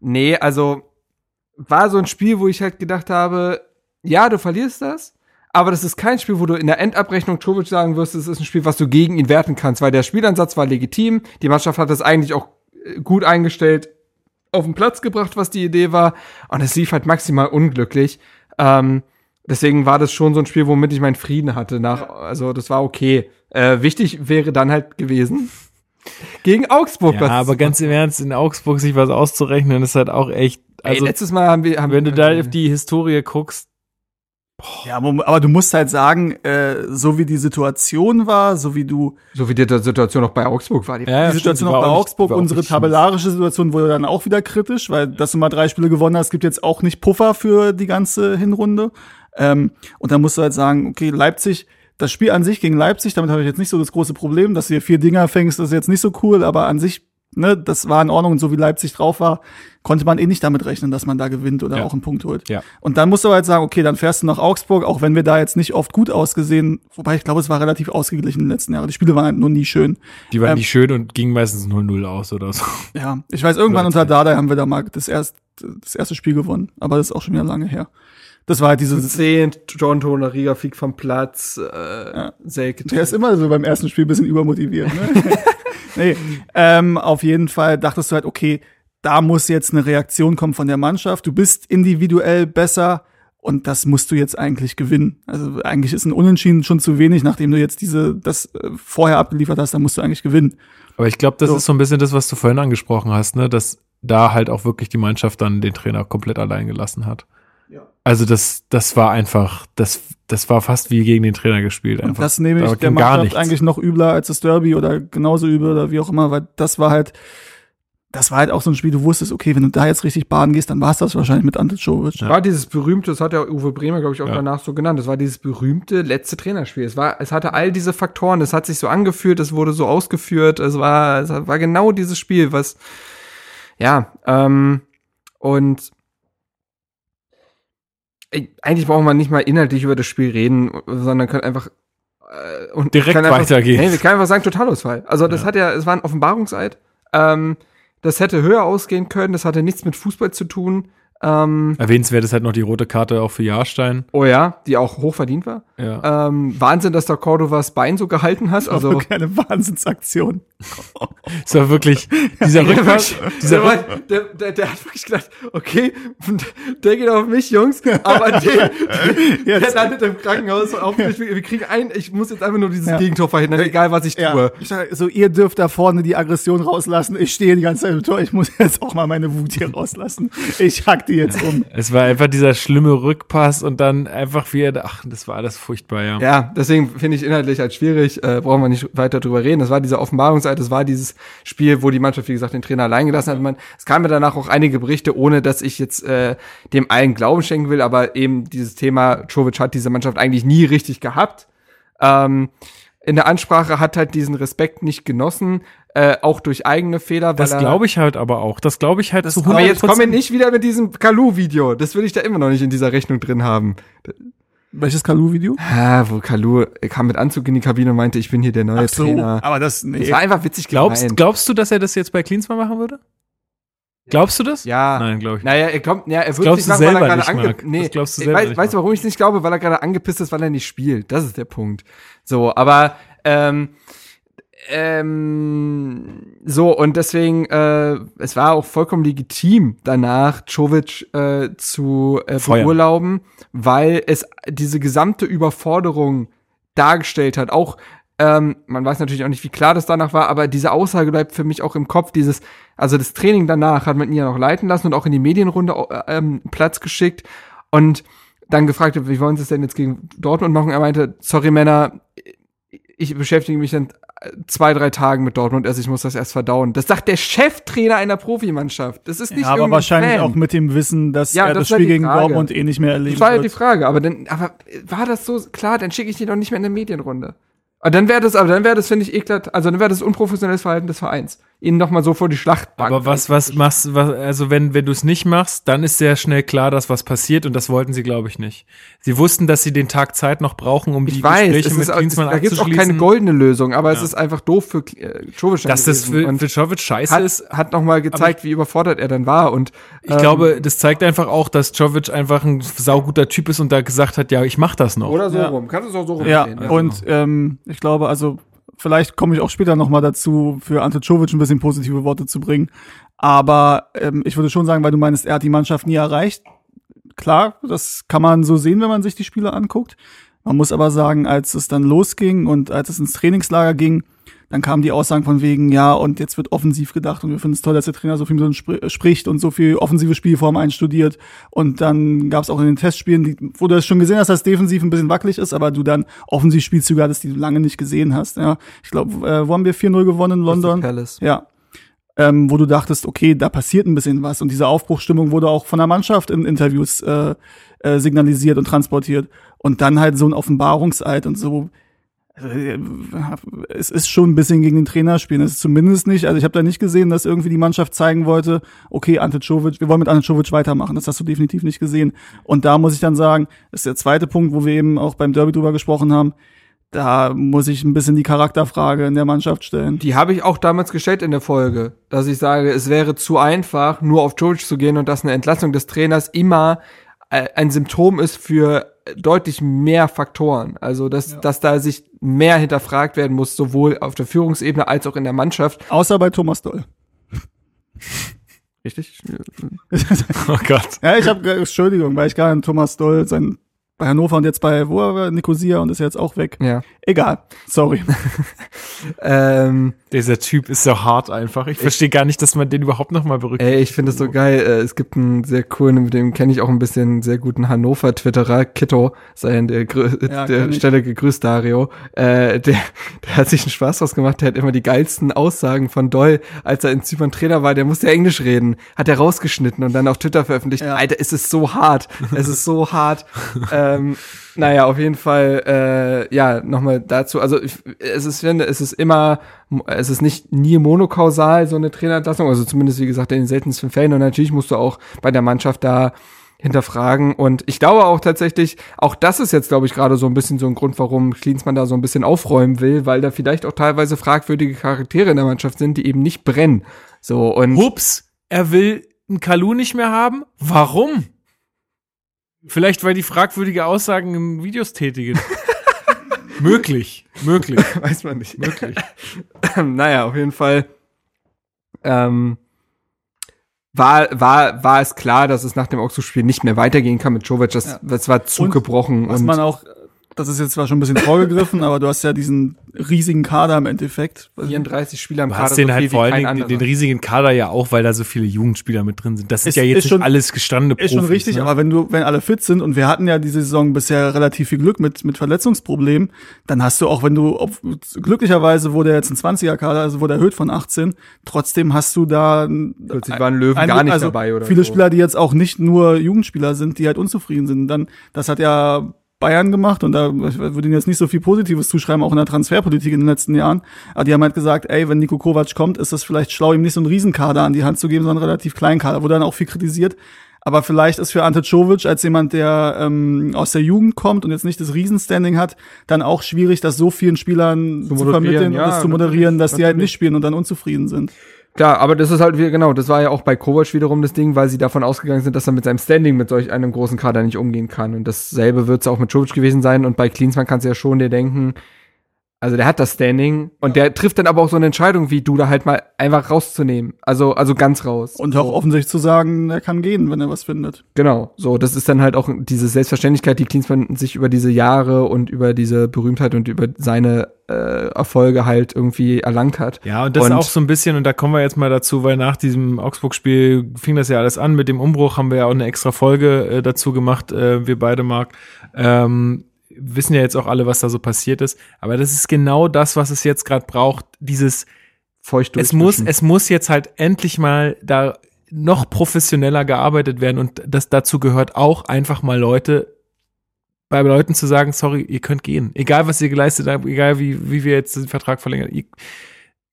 B: nee, also war so ein Spiel, wo ich halt gedacht habe, ja, du verlierst das, aber das ist kein Spiel, wo du in der Endabrechnung Tovic sagen wirst, es ist ein Spiel, was du gegen ihn werten kannst, weil der Spielansatz war legitim, die Mannschaft hat das eigentlich auch äh, gut eingestellt auf den Platz gebracht, was die Idee war, und es lief halt maximal unglücklich. Ähm, deswegen war das schon so ein Spiel, womit ich meinen Frieden hatte. Nach, also das war okay. Äh, wichtig wäre dann halt gewesen, gegen Augsburg
A: Ja,
B: was
A: aber ganz im Ernst, in Augsburg sich was auszurechnen, ist halt auch echt.
B: Ey,
A: Also,
B: letztes Mal haben wir, haben
A: wenn du da auf die Historie guckst,
C: Ja, aber, du musst halt sagen, äh, so wie die Situation war, so wie du
B: so wie die Situation auch bei Augsburg war, die
A: ja,
C: die Situation
A: stimmt,
C: auch bei Augsburg, unsere tabellarische Situation wurde dann auch wieder kritisch, weil dass du mal drei Spiele gewonnen hast, gibt jetzt auch nicht Puffer für die ganze Hinrunde. Ähm, und dann musst du halt sagen, okay, Leipzig, das Spiel an sich gegen Leipzig, damit habe ich jetzt nicht so das große Problem, dass du hier vier Dinger fängst, das ist jetzt nicht so cool, aber an sich, ne, das war in Ordnung und so wie Leipzig drauf war, konnte man eh nicht damit rechnen, dass man da gewinnt oder
A: Ja.
C: auch einen Punkt holt.
A: Ja.
C: Und dann musst du halt sagen, okay, dann fährst du nach Augsburg, auch wenn wir da jetzt nicht oft gut ausgesehen, wobei ich glaube, es war relativ ausgeglichen in den letzten Jahren. Die Spiele waren halt nur nie schön.
A: Die waren
C: Ähm,
A: nicht schön und gingen meistens 0-0 aus oder so.
C: Ja, ich weiß, irgendwann unter Dada haben wir da mal das, erst, das erste Spiel gewonnen, aber das ist auch schon wieder lange her. Das war halt dieses,
B: Zehn, John Toner, Riga fliegt vom Platz, äh, Selke.
C: der ist immer so beim ersten Spiel ein bisschen übermotiviert. Ne? nee, ähm, auf jeden Fall dachtest du halt, okay, da muss jetzt eine Reaktion kommen von der Mannschaft. Du bist individuell besser und das musst du jetzt eigentlich gewinnen. Also eigentlich ist ein Unentschieden schon zu wenig, nachdem du jetzt diese das äh, vorher abgeliefert hast, dann musst du eigentlich gewinnen.
A: Aber ich glaube, das
C: So.
A: ist so ein bisschen das, was du vorhin angesprochen hast, ne? Dass da halt auch wirklich die Mannschaft dann den Trainer komplett allein gelassen hat.
C: Ja.
A: Also das, das war einfach, das, das war fast wie gegen den Trainer gespielt.
C: Und
A: Einfach.
C: das nehme
A: Da
C: ich der
A: ging gar
C: Mannschaft
A: nichts.
C: eigentlich noch übler als das Derby oder genauso übel oder wie auch immer, weil das war halt, das war halt auch so ein Spiel, du wusstest, okay, wenn du da jetzt richtig baden gehst, dann war es das wahrscheinlich mit Ante Czovic.
B: War dieses berühmte, das hat ja Uwe Bremer, glaube ich, auch
A: Ja.
B: danach so genannt, das war dieses berühmte letzte Trainerspiel. Es war, es hatte all diese Faktoren, es hat sich so angefühlt, es wurde so ausgeführt, es war, es war genau dieses Spiel, was, ja, ähm, und eigentlich brauchen wir nicht mal inhaltlich über das Spiel reden, sondern können einfach äh, und
A: Direkt
B: einfach,
A: weitergehen.
B: Nee, wir können einfach sagen Totalausfall. Also das
A: Ja.
B: hat ja, es war ein Offenbarungseid. Ähm, das hätte höher ausgehen können, das hatte nichts mit Fußball zu tun. Ähm,
A: Erwähnenswert ist halt noch die rote Karte auch für Jahrstein.
B: oh ja, die auch hoch verdient war.
A: Ja.
B: Ähm, Wahnsinn, dass der Cordovas Bein so gehalten hat.
C: Also
B: Also
C: eine Wahnsinnsaktion.
A: Es war wirklich dieser
B: der,
A: Rückpass, dieser
B: der, der, der, der hat wirklich gedacht, okay, der geht auf mich, Jungs, aber der, der, der landet im Krankenhaus. Auf mich, wir kriegen ein, ich muss jetzt einfach nur dieses
C: Ja.
B: Gegentor verhindern, egal was ich
C: Ja,
B: tue.
C: ich sag, so ihr dürft da vorne die Aggression rauslassen. Ich stehe die ganze Zeit im Tor. Ich muss jetzt auch mal meine Wut hier rauslassen. Ich hack die jetzt um.
A: Es war einfach dieser schlimme Rückpass und dann einfach wieder, ach, das war alles furchtbar, ja.
B: Ja, deswegen finde ich inhaltlich halt schwierig, äh, brauchen wir nicht weiter drüber reden. Das war diese Offenbarungseid, das war dieses Spiel, wo die Mannschaft, wie gesagt, den Trainer allein gelassen hat. Man, es kamen mir danach auch einige Berichte, ohne dass ich jetzt äh, dem allen Glauben schenken will, aber eben dieses Thema, Jovic hat diese Mannschaft eigentlich nie richtig gehabt. Ähm, in der Ansprache hat halt diesen Respekt nicht genossen, äh, auch durch eigene Fehler.
A: Das glaube ich halt aber auch. Das glaube ich halt zu
B: Aber jetzt kommen wir nicht wieder mit diesem Kalu-Video. Das will ich da immer noch nicht in dieser Rechnung drin haben.
C: Welches Kalu-Video?
B: Ah, wo Kalu kam mit Anzug in die Kabine und meinte, ich bin hier der neue
C: Ach so,
B: Trainer.
C: aber das, nee.
B: Das war einfach witzig
A: Glaubst,
B: gemeint.
A: glaubst du, dass er das jetzt bei Klinsmann machen würde? Glaubst du das?
B: Ja.
A: Nein, glaube ich nicht.
B: Naja, er kommt, ja, er wird
A: glaubst
B: nicht
A: du
B: machen, weil
A: selber
B: er
A: nicht,
B: gerade ange
A: Marc.
B: nee,
A: Das glaubst du
B: ich
A: selber
B: weiß,
A: nicht,
B: weißt du, warum ich es nicht glaube? Weil er gerade angepisst ist, weil er nicht spielt. Das ist der Punkt. So, aber ähm, ähm, so und deswegen, äh, es war auch vollkommen legitim danach, Jovic äh, zu äh, beurlauben, weil es diese gesamte Überforderung dargestellt hat. Auch ähm, man weiß natürlich auch nicht, wie klar das danach war, aber diese Aussage bleibt für mich auch im Kopf. Dieses, also das Training danach hat man ihn ja noch leiten lassen und auch in die Medienrunde äh, ähm, Platz geschickt und dann gefragt, wie wollen Sie es denn jetzt gegen Dortmund machen? Er meinte, sorry Männer, ich beschäftige mich dann zwei, drei Tagen mit Dortmund erst, ich muss das erst verdauen. Das sagt der Cheftrainer einer Profimannschaft. Das ist nicht
C: Ja, aber wahrscheinlich
B: Fan.
C: auch mit dem Wissen, dass
B: Ja,
C: er
B: das
C: das Spiel gegen. Dortmund eh nicht mehr erleben
B: Das war ja die. Frage, aber dann, aber war das so klar, dann schicke ich die doch nicht mehr in der Medienrunde. Aber dann wäre das, aber dann wäre das, finde ich, eklat, also dann wäre das unprofessionelles Verhalten des Vereins. Ihnen nochmal so vor die Schlachtbank.
A: Aber was, was machst, was, also wenn, wenn du es nicht machst, dann ist sehr schnell klar, dass was passiert und das wollten sie, glaube ich, nicht. Sie wussten, dass sie den Tag Zeit noch brauchen, um die
B: ich weiß,
A: Gespräche
B: es
A: mit
B: ist, auch-
A: Klinsmann
B: da gibt es auch keine goldene Lösung, aber es
A: Ja.
B: ist einfach doof für äh, Jovic.
A: Dass das für,
B: Und
A: für Jovic scheiße
B: hat,
A: ist,
B: hat nochmal gezeigt, wie überfordert er dann war und
A: ich
B: ähm,
A: glaube, das zeigt einfach auch, dass Jovic einfach ein sauguter Typ ist und da gesagt hat, ja, ich mach das noch.
B: oder so
C: Ja.
B: rum. Kannst du es auch so rum
C: Ja,
B: sehen,
C: und ähm, ich glaube, also vielleicht komme ich auch später noch mal dazu, für Ante Czovic ein bisschen positive Worte zu bringen. Aber ähm, ich würde schon sagen, weil du meinst, er hat die Mannschaft nie erreicht. Klar, das kann man so sehen, wenn man sich die Spiele anguckt. Man muss aber sagen, als es dann losging und als es ins Trainingslager ging, dann kamen die Aussagen von wegen, ja, und jetzt wird offensiv gedacht und wir finden es toll, dass der Trainer so viel mit uns spr spricht und so viel offensive Spielformen einstudiert. Und dann gab es auch in den Testspielen, die, wo du es schon gesehen hast, dass defensiv ein bisschen wackelig ist, aber du dann offensiv Spielzüge hattest, die du lange nicht gesehen hast. Ja, ich glaube, äh, wo haben wir 4-0 gewonnen in London?
B: Palace.
C: Ja. Ähm, wo du dachtest, okay, da passiert ein bisschen was. Und diese Aufbruchstimmung wurde auch von der Mannschaft in Interviews äh, äh, signalisiert und transportiert. Und dann halt so ein Offenbarungseid und so. Äh, Es ist schon ein bisschen gegen den Trainer spielen. Es ist zumindest nicht, also ich habe da nicht gesehen, dass irgendwie die Mannschaft zeigen wollte, okay, Ante Czovic, wir wollen mit Ante Czovic weitermachen. Das hast du definitiv nicht gesehen. Und da muss ich dann sagen, das ist der zweite Punkt, wo wir eben auch beim Derby drüber gesprochen haben, da muss ich ein bisschen die Charakterfrage in der Mannschaft stellen.
B: Die habe ich auch damals gestellt in der Folge, dass ich sage, es wäre zu einfach, nur auf George zu gehen und dass eine Entlassung des Trainers immer äh, ein Symptom ist für deutlich mehr Faktoren. Also, dass, dass da sich mehr hinterfragt werden muss, sowohl auf der Führungsebene als auch in der Mannschaft.
C: Außer bei Thomas Doll.
B: Richtig?
A: Oh Gott.
C: Ja, ich habe Entschuldigung, weil ich gerade an Thomas Doll sein bei Hannover und jetzt bei wo war er? Nicosia und ist jetzt auch weg.
B: Ja.
C: Egal, sorry.
B: Ähm,
A: Dieser Typ ist so hart einfach. Ich verstehe gar nicht, dass man den überhaupt noch mal berücksichtigt.
B: Ey, ich finde es so geil. Äh, Es gibt einen sehr coolen, mit dem kenne ich auch ein bisschen sehr guten Hannover-Twitterer, Kitto, sei an der, Grü-
C: Ja,
B: der. Stelle gegrüßt, Dario. Äh, der, der hat sich einen Spaß draus gemacht, der hat immer die geilsten Aussagen von Doll, als er in Zypern Trainer war, der musste ja Englisch reden, hat er rausgeschnitten und dann auf Twitter veröffentlicht.
C: Ja.
B: Alter, es ist so hart. Es ist so hart. ähm, naja, auf jeden Fall, äh, ja, nochmal dazu. Also ich, es ist, finde, es ist immer, es ist nicht nie monokausal, so eine Trainerentlassung, also zumindest, wie gesagt, in den seltensten Fällen. Und natürlich musst du auch bei der Mannschaft da hinterfragen. Und ich glaube auch tatsächlich, auch das ist jetzt, glaube ich, gerade so ein bisschen so ein Grund, warum Klinsmann da so ein bisschen aufräumen will, weil da vielleicht auch teilweise fragwürdige Charaktere in der Mannschaft sind, die eben nicht brennen. So, und
A: Hups, er will einen Kalu nicht mehr haben? Warum? Vielleicht, weil die fragwürdige Aussagen in Videos tätigen. möglich, möglich,
B: weiß man nicht.
A: möglich.
B: naja, auf jeden Fall ähm, war, war, war es klar, dass es nach dem Augsburg-Spiel nicht mehr weitergehen kann mit Jovic. Das,
C: Ja.
B: das war Zug
C: Und. Was
B: und
C: man auch das ist jetzt zwar schon ein bisschen vorgegriffen, aber du hast ja diesen riesigen Kader im Endeffekt.
B: 34 Spieler im
A: Du
B: Kader,
A: hast den
B: so
A: halt vor allen Dingen den, riesigen Kader ja auch, weil da so viele Jugendspieler mit drin sind. Das ist,
C: Ist-
A: ja jetzt
C: ist
A: nicht
C: schon-
A: alles gestandene Profis.
C: Ist schon richtig,
A: ne?
C: aber wenn du, wenn alle fit sind und wir hatten ja diese Saison bisher relativ viel Glück mit, mit Verletzungsproblemen, dann hast du auch, wenn du, ob, glücklicherweise wurde jetzt ein 20er-Kader, also wurde erhöht von 18, trotzdem hast du da
B: Plötzlich waren Löwen
C: ein-
B: gar nicht
C: also
B: dabei oder
C: viele
B: so.
C: Spieler, die jetzt auch nicht nur Jugendspieler sind, die halt unzufrieden sind. Dann, das hat ja Bayern gemacht und da ich würde ihnen jetzt nicht so viel Positives zuschreiben, auch in der Transferpolitik in den letzten Jahren. Aber die haben halt gesagt, ey, wenn Nico Kovac kommt, ist es vielleicht schlau, ihm nicht so einen Riesenkader an die Hand zu geben, sondern einen relativ kleinen Kader. Wurde dann auch viel kritisiert. Aber vielleicht ist für Ante Czovic als jemand, der ähm, aus der Jugend kommt und jetzt nicht das Riesenstanding hat, dann auch schwierig, das so vielen Spielern zu,
B: moderieren,
C: vermitteln
B: ja,
C: und das zu moderieren,
B: natürlich,
C: dass die halt nicht spielen und dann unzufrieden sind.
B: Klar, aber das ist halt wieder, genau, das war ja auch bei Kovac wiederum das Ding, weil sie davon ausgegangen sind, dass er mit seinem Standing mit solch einem großen Kader nicht umgehen kann. Und dasselbe wird es auch mit Jovic gewesen sein. Und bei Klinsmann kannst du ja schon dir denken, also der hat das Standing und der trifft dann aber auch so eine Entscheidung wie du da halt mal einfach rauszunehmen. Also, also ganz raus.
C: Und auch
B: so.
C: offensichtlich zu sagen, er kann gehen, wenn er was findet.
B: Genau, so, das ist dann halt auch diese Selbstverständlichkeit, die Klinsmann sich über diese Jahre und über diese Berühmtheit und über seine äh, Erfolge halt irgendwie erlangt hat.
A: Ja, und das
B: Und-
A: ist auch so ein bisschen, und da kommen wir jetzt mal dazu, weil nach diesem Augsburg-Spiel fing das ja alles an. Mit dem Umbruch haben wir ja auch eine extra Folge äh, dazu gemacht, äh, wir beide, Marc. Ähm, wissen ja jetzt auch alle, was da so passiert ist. Aber das ist genau das, was es jetzt gerade braucht. Dieses,
B: Feucht
A: es muss, es muss jetzt halt endlich mal da noch professioneller gearbeitet werden. Und das dazu gehört auch einfach mal Leute bei Leuten zu sagen, sorry, ihr könnt gehen. Egal, was ihr geleistet habt, egal wie, wie wir jetzt den Vertrag verlängern. Ihr,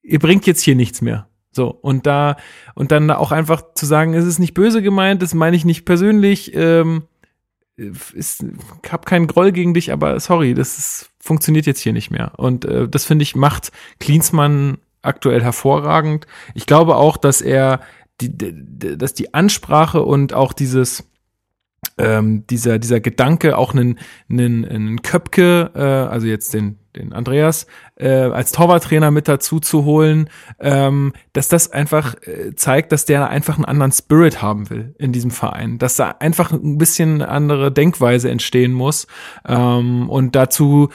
A: ihr bringt jetzt hier nichts mehr. So, und da, und dann auch einfach zu sagen, es ist nicht böse gemeint, das meine ich nicht persönlich, ähm, ist, ich hab keinen Groll gegen dich, aber sorry, das ist, funktioniert jetzt hier nicht mehr. Und äh, das finde ich macht Klinsmann aktuell hervorragend. Ich glaube auch, dass er die, die, dass die Ansprache und auch dieses ähm, dieser dieser Gedanke auch einen einen, einen Köpke, äh, also jetzt den den Andreas äh, als Torwarttrainer mit dazu zu holen, ähm, dass das einfach äh, zeigt, dass der einfach einen anderen Spirit haben will in diesem Verein, dass da einfach ein bisschen andere Denkweise entstehen muss. Ähm, und dazu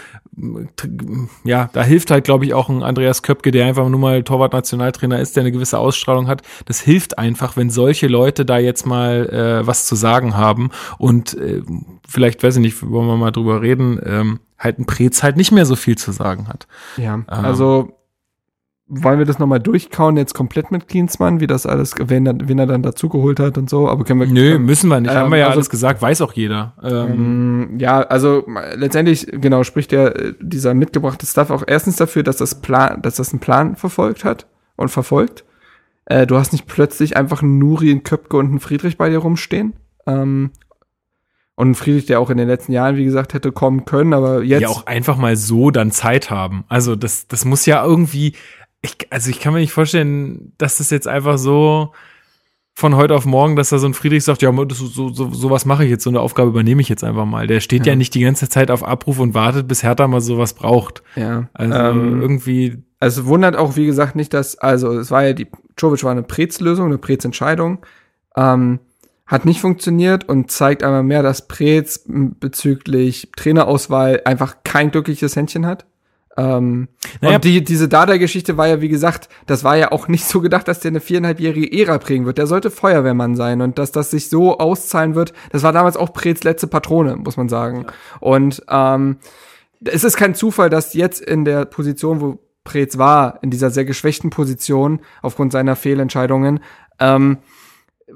A: ja, da hilft halt, glaube ich, auch ein Andreas Köpke, der einfach nur mal Torwart-Nationaltrainer ist, der eine gewisse Ausstrahlung hat. Das hilft einfach, wenn solche Leute da jetzt mal äh, was zu sagen haben und äh, vielleicht, weiß ich nicht, wollen wir mal drüber reden, ähm, halt ein Prez halt nicht mehr so viel zu sagen hat.
B: Ja, also wollen wir das nochmal durchkauen, jetzt komplett mit Klinsmann, wie das alles, wen, er- wen er dann dazugeholt hat und so, aber können wir.
A: Nö, müssen wir nicht.
B: Ähm,
A: Haben wir ja
B: also-
A: alles gesagt, weiß auch jeder. Ähm,
B: Ähm, ja, also letztendlich, genau, spricht der, äh, dieser mitgebrachte Stuff auch erstens dafür, dass das Plan, dass das einen Plan verfolgt hat und verfolgt. Äh, du hast nicht plötzlich einfach einen Nuri, einen Köpke und einen Friedrich bei dir rumstehen. Ähm, und einen Friedrich, der auch in den letzten Jahren, wie gesagt, hätte kommen können, aber jetzt.
A: ja auch einfach mal so dann Zeit haben. Also das, das muss ja irgendwie, ich, also ich kann mir nicht vorstellen, dass das jetzt einfach so von heute auf morgen, dass da so ein Friedrich sagt, ja, das, so, so, sowas mache ich jetzt, so eine Aufgabe übernehme ich jetzt einfach mal. Der steht ja,
B: Ja.
A: nicht die ganze Zeit auf Abruf und wartet, bis Hertha mal sowas braucht.
B: ja.
A: Also
B: Ähm,
A: irgendwie,
B: Also wundert auch, wie gesagt, nicht, dass, also es war ja die, Jovic war eine Prez-Lösung, eine Prez-Entscheidung, ähm, hat nicht funktioniert und zeigt einmal mehr, dass Prez bezüglich Trainerauswahl einfach kein glückliches Händchen hat. Ähm,
A: Naja.
B: Und die, diese Dada-Geschichte war ja, wie gesagt, das war ja auch nicht so gedacht, dass der eine viereinhalbjährige Ära prägen wird. Der sollte Feuerwehrmann sein und dass das sich so auszahlen wird, das war damals auch Prez letzte Patrone, muss man sagen. Und ähm, es ist kein Zufall, dass jetzt in der Position, wo Preetz war, in dieser sehr geschwächten Position aufgrund seiner Fehlentscheidungen, ähm,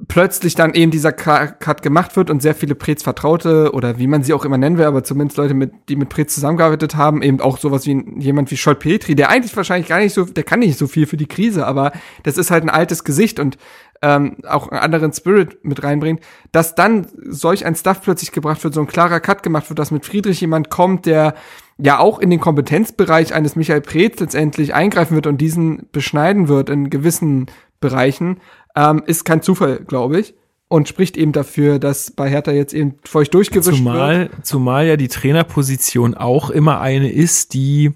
B: plötzlich dann eben dieser Cut gemacht wird und sehr viele Preetz Vertraute oder wie man sie auch immer nennen will, aber zumindest Leute, mit, die mit Preetz zusammengearbeitet haben, eben auch sowas wie jemand wie Scholt Petri, der eigentlich wahrscheinlich gar nicht so, der kann nicht so viel für die Krise, aber das ist halt ein altes Gesicht und ähm, auch einen anderen Spirit mit reinbringt, dass dann solch ein Stuff plötzlich gebracht wird, so ein klarer Cut gemacht wird, dass mit Friedrich jemand kommt, der ja auch in den Kompetenzbereich eines Michael Preetz letztendlich eingreifen wird und diesen beschneiden wird in gewissen Bereichen, ähm, ist kein Zufall, glaube ich. Und spricht eben dafür, dass bei Hertha jetzt eben feucht durchgewischt wird.
A: zumal, zumal ja die Trainerposition auch immer eine ist, die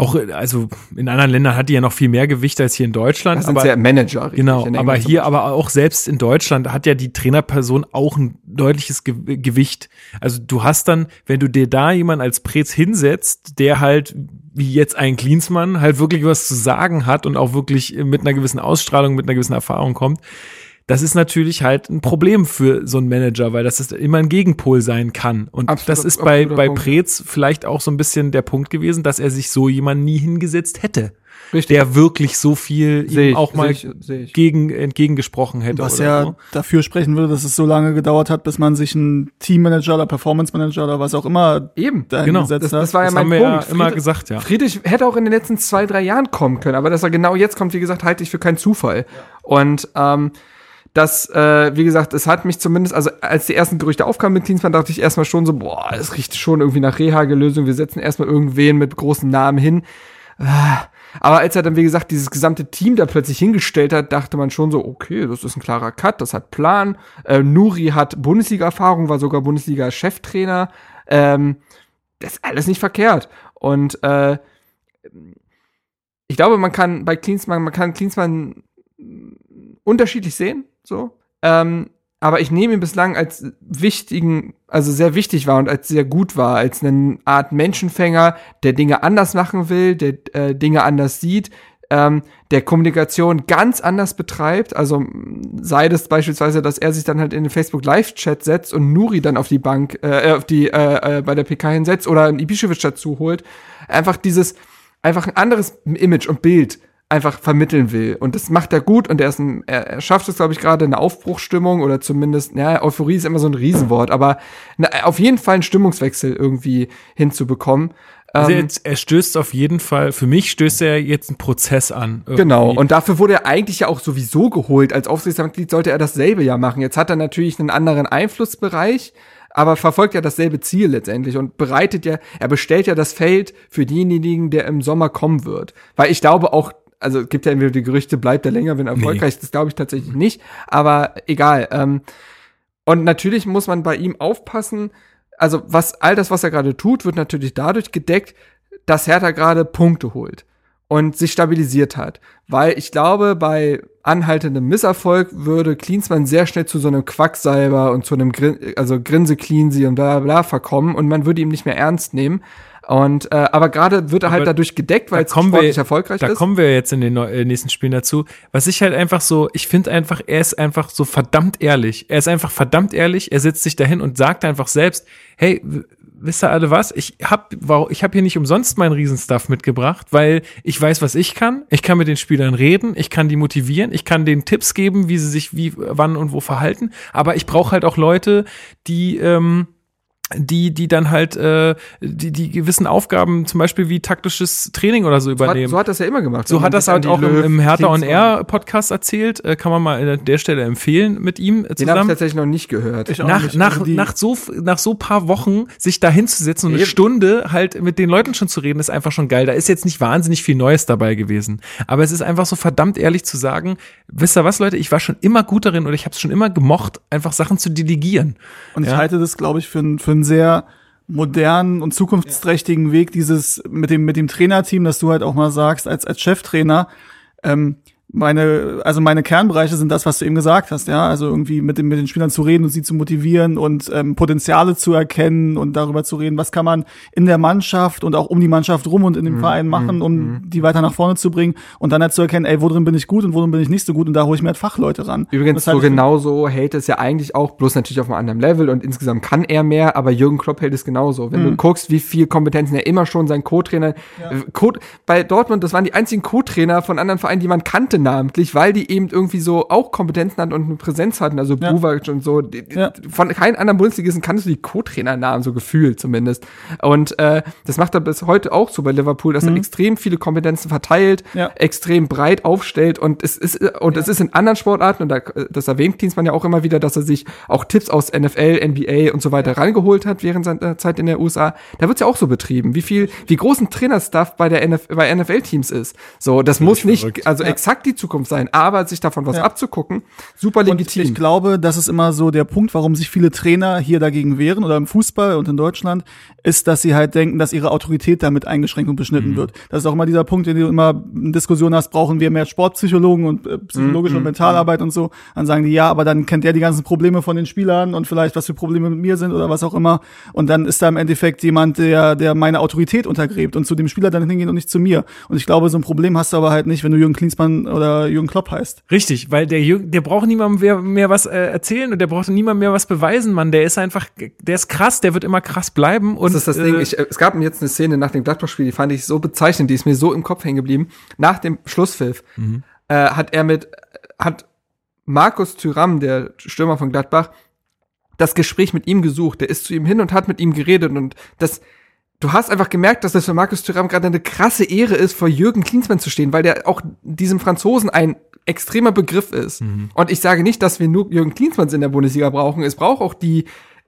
A: auch, also in anderen Ländern hat die ja noch viel mehr Gewicht als hier in Deutschland.
B: Das sind
A: aber
B: sehr Manager. richtig,
A: Genau, aber hier, aber auch selbst in Deutschland hat ja die Trainerperson auch ein deutliches Ge Gewicht. Also du hast dann, wenn du dir da jemanden als Prez hinsetzt, der halt, wie jetzt ein Klinsmann, halt wirklich was zu sagen hat und auch wirklich mit einer gewissen Ausstrahlung, mit einer gewissen Erfahrung kommt, das ist natürlich halt ein Problem für so einen Manager, weil das ist immer ein Gegenpol sein kann. Und
B: Absolut-
A: das ist bei, bei
B: Punkt.
A: Preetz vielleicht auch so ein bisschen der Punkt gewesen, dass er sich so jemanden nie hingesetzt hätte.
B: Richtig.
A: Der wirklich so viel
B: Sehe
A: ihm
B: ich,
A: auch mal
B: sehe ich, ich.
A: gegen, entgegengesprochen hätte.
C: Was
A: oder
C: ja
A: so.
C: dafür sprechen würde, dass es so lange gedauert hat, bis man sich einen Teammanager oder Performance Manager oder was auch immer
B: Eben.
C: dahin
A: Genau.
C: gesetzt
B: Das,
C: hat.
B: das war ja
A: Das
B: mein
A: haben wir
B: Punkt.
A: ja immer
B: Friedrich-
A: gesagt, ja.
B: Friedrich hätte auch in den letzten zwei, drei Jahren kommen können, aber dass er genau jetzt kommt, wie gesagt, halte ich für keinen Zufall. Und ähm, das, äh, wie gesagt, es hat mich zumindest, also als die ersten Gerüchte aufkamen mit Klinsmann, dachte ich erstmal schon so, boah, es riecht schon irgendwie nach Reha-Lösung, wir setzen erstmal irgendwen mit großen Namen hin. Ah. Aber als er dann, wie gesagt, dieses gesamte Team da plötzlich hingestellt hat, dachte man schon so, okay, das ist ein klarer Cut, das hat Plan. Äh, Nuri hat Bundesliga-Erfahrung, war sogar Bundesliga-Cheftrainer. Ähm, das ist alles nicht verkehrt. Und äh, ich glaube, man kann bei Klinsmann, man kann Klinsmann unterschiedlich sehen, so. Ähm, aber ich nehme ihn bislang als wichtigen, also sehr wichtig war und als sehr gut war, als eine Art Menschenfänger, der Dinge anders machen will, der äh, Dinge anders sieht, ähm, der Kommunikation ganz anders betreibt. Also sei das beispielsweise, dass er sich dann halt in den Facebook Live-Chat setzt und Nuri dann auf die Bank, äh, auf die äh, äh, bei der PK hinsetzt oder einen Ibišević dazu holt. Einfach dieses, einfach ein anderes Image und Bild einfach vermitteln will. Und das macht er gut und er, ist ein, er, er schafft es, glaube ich, gerade eine Aufbruchsstimmung oder zumindest, ja, Euphorie ist immer so ein Riesenwort, aber eine, auf jeden Fall einen Stimmungswechsel irgendwie hinzubekommen.
A: Also
B: Ähm,
A: er, er stößt auf jeden Fall, für mich stößt er jetzt einen Prozess an. irgendwie.
B: Genau, und dafür wurde er eigentlich ja auch sowieso geholt. Als Aufsichtsratmitglied sollte er dasselbe ja machen. Jetzt hat er natürlich einen anderen Einflussbereich, aber verfolgt ja dasselbe Ziel letztendlich und bereitet ja, er bestellt ja das Feld für denjenigen, der im Sommer kommen wird. Weil ich glaube auch, also es gibt ja entweder die Gerüchte, bleibt er länger, wenn er erfolgreich ist, das glaube ich tatsächlich nicht, aber egal. Ähm, und natürlich muss man bei ihm aufpassen, also was all das, was er gerade tut, wird natürlich dadurch gedeckt, dass Hertha gerade Punkte holt und sich stabilisiert hat. Weil ich glaube, bei anhaltendem Misserfolg würde Klinsmann sehr schnell zu so einem Quacksalber und zu einem Grin also Grinse Cleansy und bla bla bla verkommen und man würde ihn nicht mehr ernst nehmen. Und äh, aber gerade wird er halt
A: Aber
B: dadurch gedeckt, weil
A: da
B: es sportlich
A: wir,
B: erfolgreich
A: da
B: ist.
A: kommen wir jetzt in den äh, nächsten Spielen dazu. Was ich halt einfach so, ich finde einfach, er ist einfach so verdammt ehrlich. Er ist einfach verdammt ehrlich. Er setzt sich dahin und sagt einfach selbst, hey, wisst ihr alle was? Ich hab, ich hab hier nicht umsonst meinen Riesenstuff mitgebracht, weil ich weiß, was ich kann. Ich kann mit den Spielern reden, ich kann die motivieren, ich kann denen Tipps geben, wie sie sich wie, wann und wo verhalten. Aber ich brauche halt auch Leute, die, ähm, die, die dann halt äh, die, die gewissen Aufgaben, zum Beispiel wie taktisches Training oder so
B: so, hat,
A: übernehmen.
B: so hat das ja immer gemacht.
A: So hat das halt auch
B: die
A: im,
B: Löw,
A: im Hertha on Air Podcast erzählt. Äh, kann man mal an der Stelle empfehlen mit ihm äh,
B: Den habe ich
A: zusammen.
B: tatsächlich noch nicht gehört.
C: Ich auch
A: Nach,
C: nicht.
A: nach,
C: Also
A: nach, so, nach so paar Wochen sich da hinzusetzen und eine
B: Eben.
A: Stunde halt mit den Leuten schon zu reden, ist einfach schon geil. Da ist jetzt nicht wahnsinnig viel Neues dabei gewesen. Aber es ist einfach so verdammt ehrlich zu sagen, wisst ihr was, Leute, ich war schon immer gut darin oder ich habe es schon immer gemocht, einfach Sachen zu delegieren.
C: Und ich
A: Ja.
C: halte das, glaube ich, für, ein- für einen sehr modernen und zukunftsträchtigen Weg, dieses mit dem, mit dem Trainerteam, dass du halt auch mal sagst, als, als Cheftrainer, ähm, meine, also meine Kernbereiche sind das, was du eben gesagt hast, ja, also irgendwie mit den, mit den Spielern zu reden und sie zu motivieren und ähm, Potenziale zu erkennen und darüber zu reden, was kann man in der Mannschaft und auch um die Mannschaft rum und in dem Verein machen, um die weiter nach vorne zu bringen und dann halt zu erkennen, ey, wo drin bin ich gut und wo drin bin ich nicht so gut und da hole ich mir halt Fachleute ran.
B: Übrigens, so genauso hält es ja eigentlich auch, bloß natürlich auf einem anderen Level und insgesamt kann er mehr, aber Jürgen Klopp hält es genauso. Wenn du guckst, wie viel Kompetenzen er immer schon sein Co-Trainer, äh, Co bei Dortmund, das waren die einzigen Co-Trainer von anderen Vereinen, die man kannte namentlich, weil die eben irgendwie so auch Kompetenzen hatten und eine Präsenz hatten, also
C: Ja.
B: Buvac und so.
C: Ja.
B: Von keinem anderen Bundesligisten kannst du die Co-Trainer-Namen, so gefühlt zumindest. Und äh, das macht er bis heute auch so bei Liverpool, dass er extrem viele Kompetenzen verteilt,
C: Ja.
B: extrem breit aufstellt und es ist und es ist in anderen Sportarten und da, das erwähnt Klinsmann ja auch immer wieder, dass er sich auch Tipps aus NFL, NBA und so weiter rangeholt hat während seiner Zeit in der USA. Da wird's ja auch so betrieben, wie viel, wie groß ein Trainerstaff bei der NF, bei NFL-Teams ist. So, das muss nicht,
A: verrückt.
B: also exakt die Zukunft sein, aber sich davon was
C: Ja.
B: abzugucken, super
C: Und
B: legitim.
C: ich glaube, das ist immer so der Punkt, warum sich viele Trainer hier dagegen wehren oder im Fußball und in Deutschland, ist, dass sie halt denken, dass ihre Autorität damit eingeschränkt und beschnitten wird. Das ist auch immer dieser Punkt, den du immer in Diskussionen hast, brauchen wir mehr Sportpsychologen und äh, psychologische und Mentalarbeit und so. Dann sagen die, ja, aber dann kennt der die ganzen Probleme von den Spielern und vielleicht, was für Probleme mit mir sind oder was auch immer. Und dann ist da im Endeffekt jemand, der, der meine Autorität untergräbt und zu dem Spieler dann hingehen und nicht zu mir. Und ich glaube, so ein Problem hast du aber halt nicht, wenn du Jürgen Klinsmann oder Jürgen Klopp heißt.
A: Richtig, weil der Jürgen, der braucht niemandem mehr, mehr was äh, erzählen und der braucht niemandem mehr was beweisen, Mann. Der ist einfach, der ist krass, der wird immer krass bleiben. Und,
B: Das ist das Ding.
A: äh,
B: Ich, äh, es gab jetzt eine Szene nach dem Gladbach-Spiel, die fand ich so bezeichnend, die ist mir so im Kopf hängen geblieben. Nach dem Schlusspfiff äh, hat er mit, hat Markus Thüram, der Stürmer von Gladbach, das Gespräch mit ihm gesucht. Der ist zu ihm hin und hat mit ihm geredet und das, du hast einfach gemerkt, dass das für Markus Thüram gerade eine krasse Ehre ist, vor Jürgen Klinsmann zu stehen, weil der auch diesem Franzosen ein extremer Begriff ist. Und ich sage nicht, dass wir nur Jürgen Klinsmanns in der Bundesliga brauchen. Es braucht auch die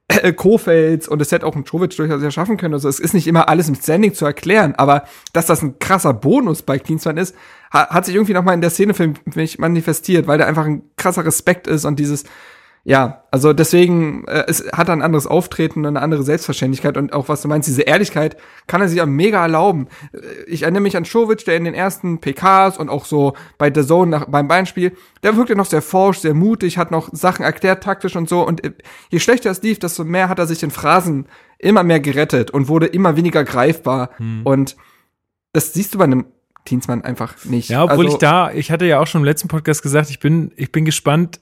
B: äh, Kofelds und es hätte auch ein Jovic durchaus ja schaffen können. Also es ist nicht immer alles im Standing zu erklären, aber dass das ein krasser Bonus bei Klinsmann ist, ha hat sich irgendwie nochmal in der Szene für mich manifestiert, weil da einfach ein krasser Respekt ist und dieses, ja, also deswegen, äh, es hat ein anderes Auftreten und eine andere Selbstverständlichkeit und auch was du meinst, diese Ehrlichkeit kann er sich ja mega erlauben. Äh, Ich erinnere mich an Jovic, der in den ersten PKs und auch so bei The Zone nach, beim Beinspiel, der wirkte noch sehr forsch, sehr mutig, hat noch Sachen erklärt taktisch und so und äh, je schlechter es lief, desto mehr hat er sich in Phrasen immer mehr gerettet und wurde immer weniger greifbar und das siehst du bei einem Klinsmann einfach nicht.
A: Ja, obwohl
B: also,
A: ich da, ich hatte ja auch schon im letzten Podcast gesagt, ich bin, ich bin gespannt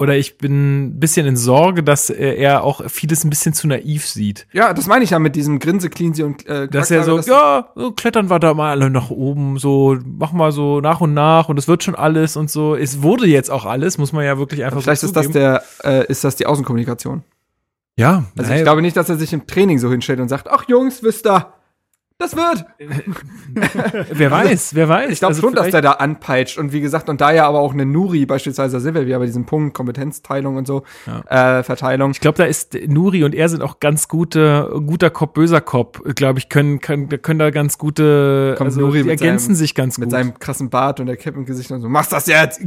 A: oder ich bin ein bisschen in Sorge, dass er auch vieles ein bisschen zu naiv sieht.
B: Ja, das meine ich ja mit diesem Grinse, Cleansy und äh,
A: Dass er so,
B: das-
A: ja, so klettern wir da mal alle nach oben, so, mach mal so nach und nach und es wird schon alles und so. Es wurde jetzt auch alles, muss man ja wirklich einfach
B: Vielleicht
A: so
B: ist das der, äh, ist das die Außenkommunikation.
A: Ja,
B: Also
A: naja,
B: ich glaube nicht, dass er sich im Training so hinstellt und sagt, ach Jungs, wisst ihr, das wird.
A: wer weiß, wer weiß.
B: Ich glaube
A: Also
B: schon, dass der da anpeitscht und wie gesagt, und da ja aber auch eine Nuri beispielsweise, da sind wir wieder bei diesem Punkt, Kompetenzteilung und so, äh, Verteilung.
A: Ich glaube, da ist Nuri und er sind auch ganz gute, guter Cop, böser Cop, glaube ich, können, können, können da ganz gute,
B: Kommt
A: also
B: Nuri
A: die
B: mit
A: ergänzen
B: seinem-
A: sich ganz
B: Mit
A: gut.
B: seinem krassen Bart und der Kippe im Gesicht und so, machst das jetzt!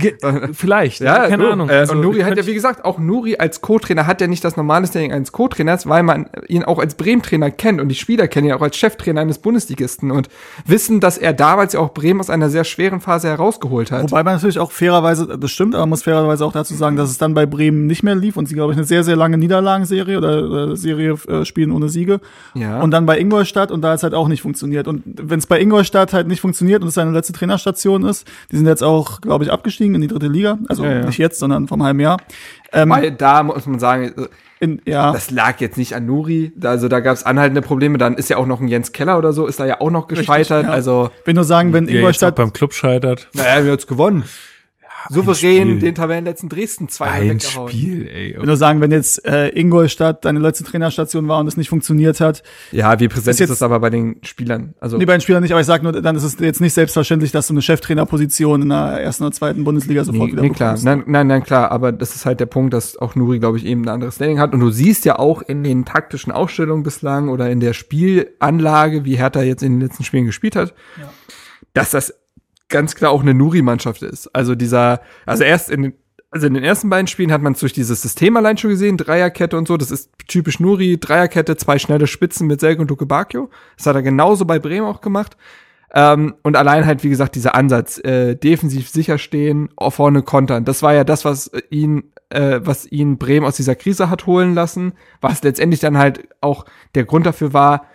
A: Vielleicht,
B: Ja,
A: keine
B: du,
A: Ahnung.
B: Äh,
A: Also,
B: und Nuri hat ja, wie gesagt, auch Nuri als Co-Trainer hat ja nicht das normale Standing eines Co-Trainers, weil man ihn auch als Bremen-Trainer kennt und die Spieler kennen ihn auch als Cheftrainer eines Bundesligisten und wissen, dass er damals ja auch Bremen aus einer sehr schweren Phase herausgeholt hat.
C: Wobei man natürlich auch fairerweise, das stimmt, aber man muss fairerweise auch dazu sagen, dass es dann bei Bremen nicht mehr lief und sie, glaube ich, eine sehr, sehr lange Niederlagenserie oder, oder Serie äh, spielen ohne Siege.
B: Ja.
C: Und dann bei Ingolstadt und da hat es halt auch nicht funktioniert. Und wenn es bei Ingolstadt halt nicht funktioniert und es seine letzte Trainerstation ist, die sind jetzt auch, glaube ich, abgestiegen in die dritte Liga. Also
B: Ja, ja.
C: nicht jetzt, sondern vom halben Jahr. Ähm,
B: Weil da muss man sagen, äh,
C: in, ja,
B: das lag jetzt nicht an Nuri. Also da gab es anhaltende Probleme. Dann ist ja auch noch ein Jens Keller oder so, ist da ja auch noch gescheitert.
C: ja.
B: Also,
C: will nur sagen, wenn
A: auch
C: Ingolstadt
A: beim Club scheitert.
B: naja, wir haben jetzt gewonnen. Souverän den Tabellenletzten Dresden zweimal
A: Ein
B: weggehauen.
A: Spiel, ey.
C: will nur sagen, wenn jetzt äh, Ingolstadt deine letzte Trainerstation war und es nicht funktioniert hat,
B: Ja, wie präsent
C: Ist
B: ist,
C: jetzt-
B: das aber bei den Spielern? Also
C: Nee, bei den Spielern nicht, aber ich sag nur, dann ist es jetzt nicht selbstverständlich, dass du eine Cheftrainerposition in der ersten oder zweiten Bundesliga sofort
B: Nee,
C: wieder
B: nee, klar.
C: bekommst.
B: Nein, nein, nein, klar. Aber das ist halt der Punkt, dass auch Nuri, glaube ich, eben ein anderes Standing hat. Und du siehst ja auch in den taktischen Ausstellungen bislang oder in der Spielanlage, wie Hertha jetzt in den letzten Spielen gespielt hat, dass das ganz klar auch eine Nuri-Mannschaft ist. Also dieser, also erst in also in den ersten beiden Spielen hat man es durch dieses System allein schon gesehen, Dreierkette und so. Das ist typisch Nuri, Dreierkette, zwei schnelle Spitzen mit Selke und Duke Bakio. Das hat er genauso bei Bremen auch gemacht. Ähm, und allein halt, wie gesagt, dieser Ansatz, äh, defensiv sicher stehen, vorne kontern. Das war ja das, was ihn, äh, was ihn Bremen aus dieser Krise hat holen lassen, was letztendlich dann halt auch der Grund dafür war,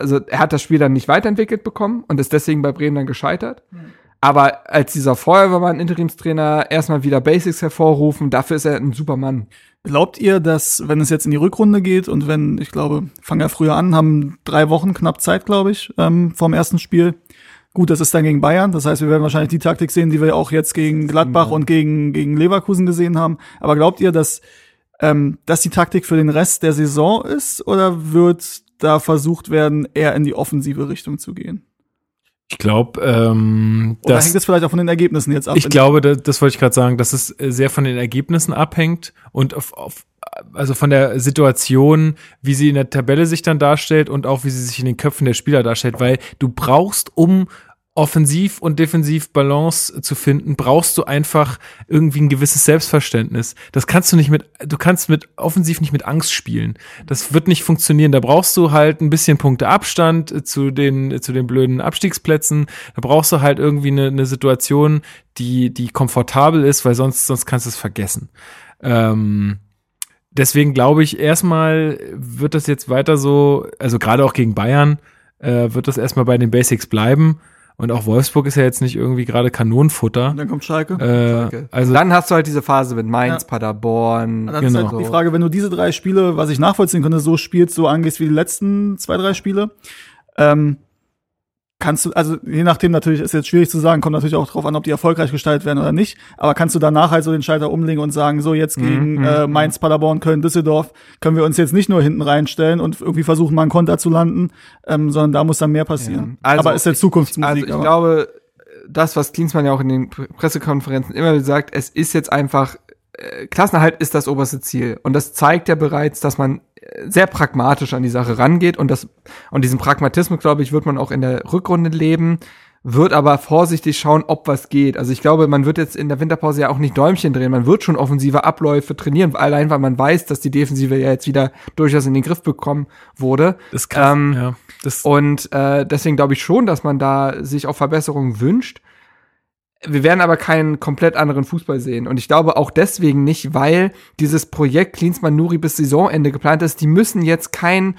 B: also er hat das Spiel dann nicht weiterentwickelt bekommen und ist deswegen bei Bremen dann gescheitert. Aber als dieser Feuerwehrmann, Interimstrainer, erstmal wieder Basics hervorrufen, dafür ist er ein super Mann.
C: Glaubt ihr, dass, wenn es jetzt in die Rückrunde geht und wenn, ich glaube, fangen ja früher an, haben drei Wochen knapp Zeit, glaube ich, ähm, vorm ersten Spiel. Gut, das ist dann gegen Bayern. Das heißt, wir werden wahrscheinlich die Taktik sehen, die wir auch jetzt gegen Gladbach und gegen, gegen Leverkusen gesehen haben. Aber glaubt ihr, dass ähm, das die Taktik für den Rest der Saison ist? Oder wird da versucht werden, eher in die offensive Richtung zu gehen?
A: Ich glaube, ähm,
C: Oder
A: dass
C: hängt es vielleicht auch von den Ergebnissen jetzt ab?
A: Ich glaube, das, das wollte ich gerade sagen, dass es äh, sehr von den Ergebnissen abhängt und auf, auf, also von der Situation, wie sie in der Tabelle sich dann darstellt und auch wie sie sich in den Köpfen der Spieler darstellt, weil du brauchst, um offensiv und defensiv Balance zu finden, brauchst du einfach irgendwie ein gewisses Selbstverständnis. Das kannst du nicht mit, du kannst mit offensiv nicht mit Angst spielen. Das wird nicht funktionieren. Da brauchst du halt ein bisschen Punkte Abstand zu den, zu den blöden Abstiegsplätzen. Da brauchst du halt irgendwie eine, eine Situation, die, die komfortabel ist, weil sonst, sonst kannst du es vergessen. Ähm, deswegen glaube ich, erstmal wird das jetzt weiter so, also gerade auch gegen Bayern, äh, wird das erstmal bei den Basics bleiben. Und auch Wolfsburg ist ja jetzt nicht irgendwie gerade Kanonenfutter.
C: Und dann kommt Schalke.
A: Äh, also
B: dann hast du halt diese Phase mit Mainz,
C: Ja.
B: Paderborn.
C: Dann
A: genau.
C: ist halt die Frage, wenn du diese drei Spiele, was ich nachvollziehen könnte, so spielst, so angehst wie die letzten zwei, drei Spiele, ähm, kannst du, also je nachdem natürlich ist jetzt schwierig zu sagen, kommt natürlich auch drauf an, ob die erfolgreich gestaltet werden oder nicht, aber kannst du danach halt so den Schalter umlegen und sagen, so jetzt gegen
B: Mhm,
C: äh, Mainz, Paderborn, Köln, Düsseldorf können wir uns jetzt nicht nur hinten reinstellen und irgendwie versuchen, mal einen Konter zu landen, ähm, sondern da muss dann mehr passieren.
B: Ja. Also
C: aber ist ja Zukunftsmusik.
B: Also ich
C: aber.
B: glaube, das, was Klinsmann ja auch in den Pre- Pressekonferenzen immer wieder sagt, es ist jetzt einfach, Klassenerhalt ist das oberste Ziel. Und das zeigt ja bereits, dass man äh, sehr pragmatisch an die Sache rangeht und das, und diesen Pragmatismus, glaube ich, wird man auch in der Rückrunde leben, wird aber vorsichtig schauen, ob was geht. Also ich glaube, man wird jetzt in der Winterpause ja auch nicht Däumchen drehen, man wird schon offensive Abläufe trainieren, allein weil man weiß, dass die Defensive ja jetzt wieder durchaus in den Griff bekommen wurde.
A: das kann,
B: ähm,
A: ja, das,
B: Und äh, deswegen glaube ich schon, dass man da sich auf Verbesserungen wünscht. Wir werden aber keinen komplett anderen Fußball sehen. Und ich glaube auch deswegen nicht, weil dieses Projekt Klinsmann Nuri bis Saisonende geplant ist. Die müssen jetzt kein,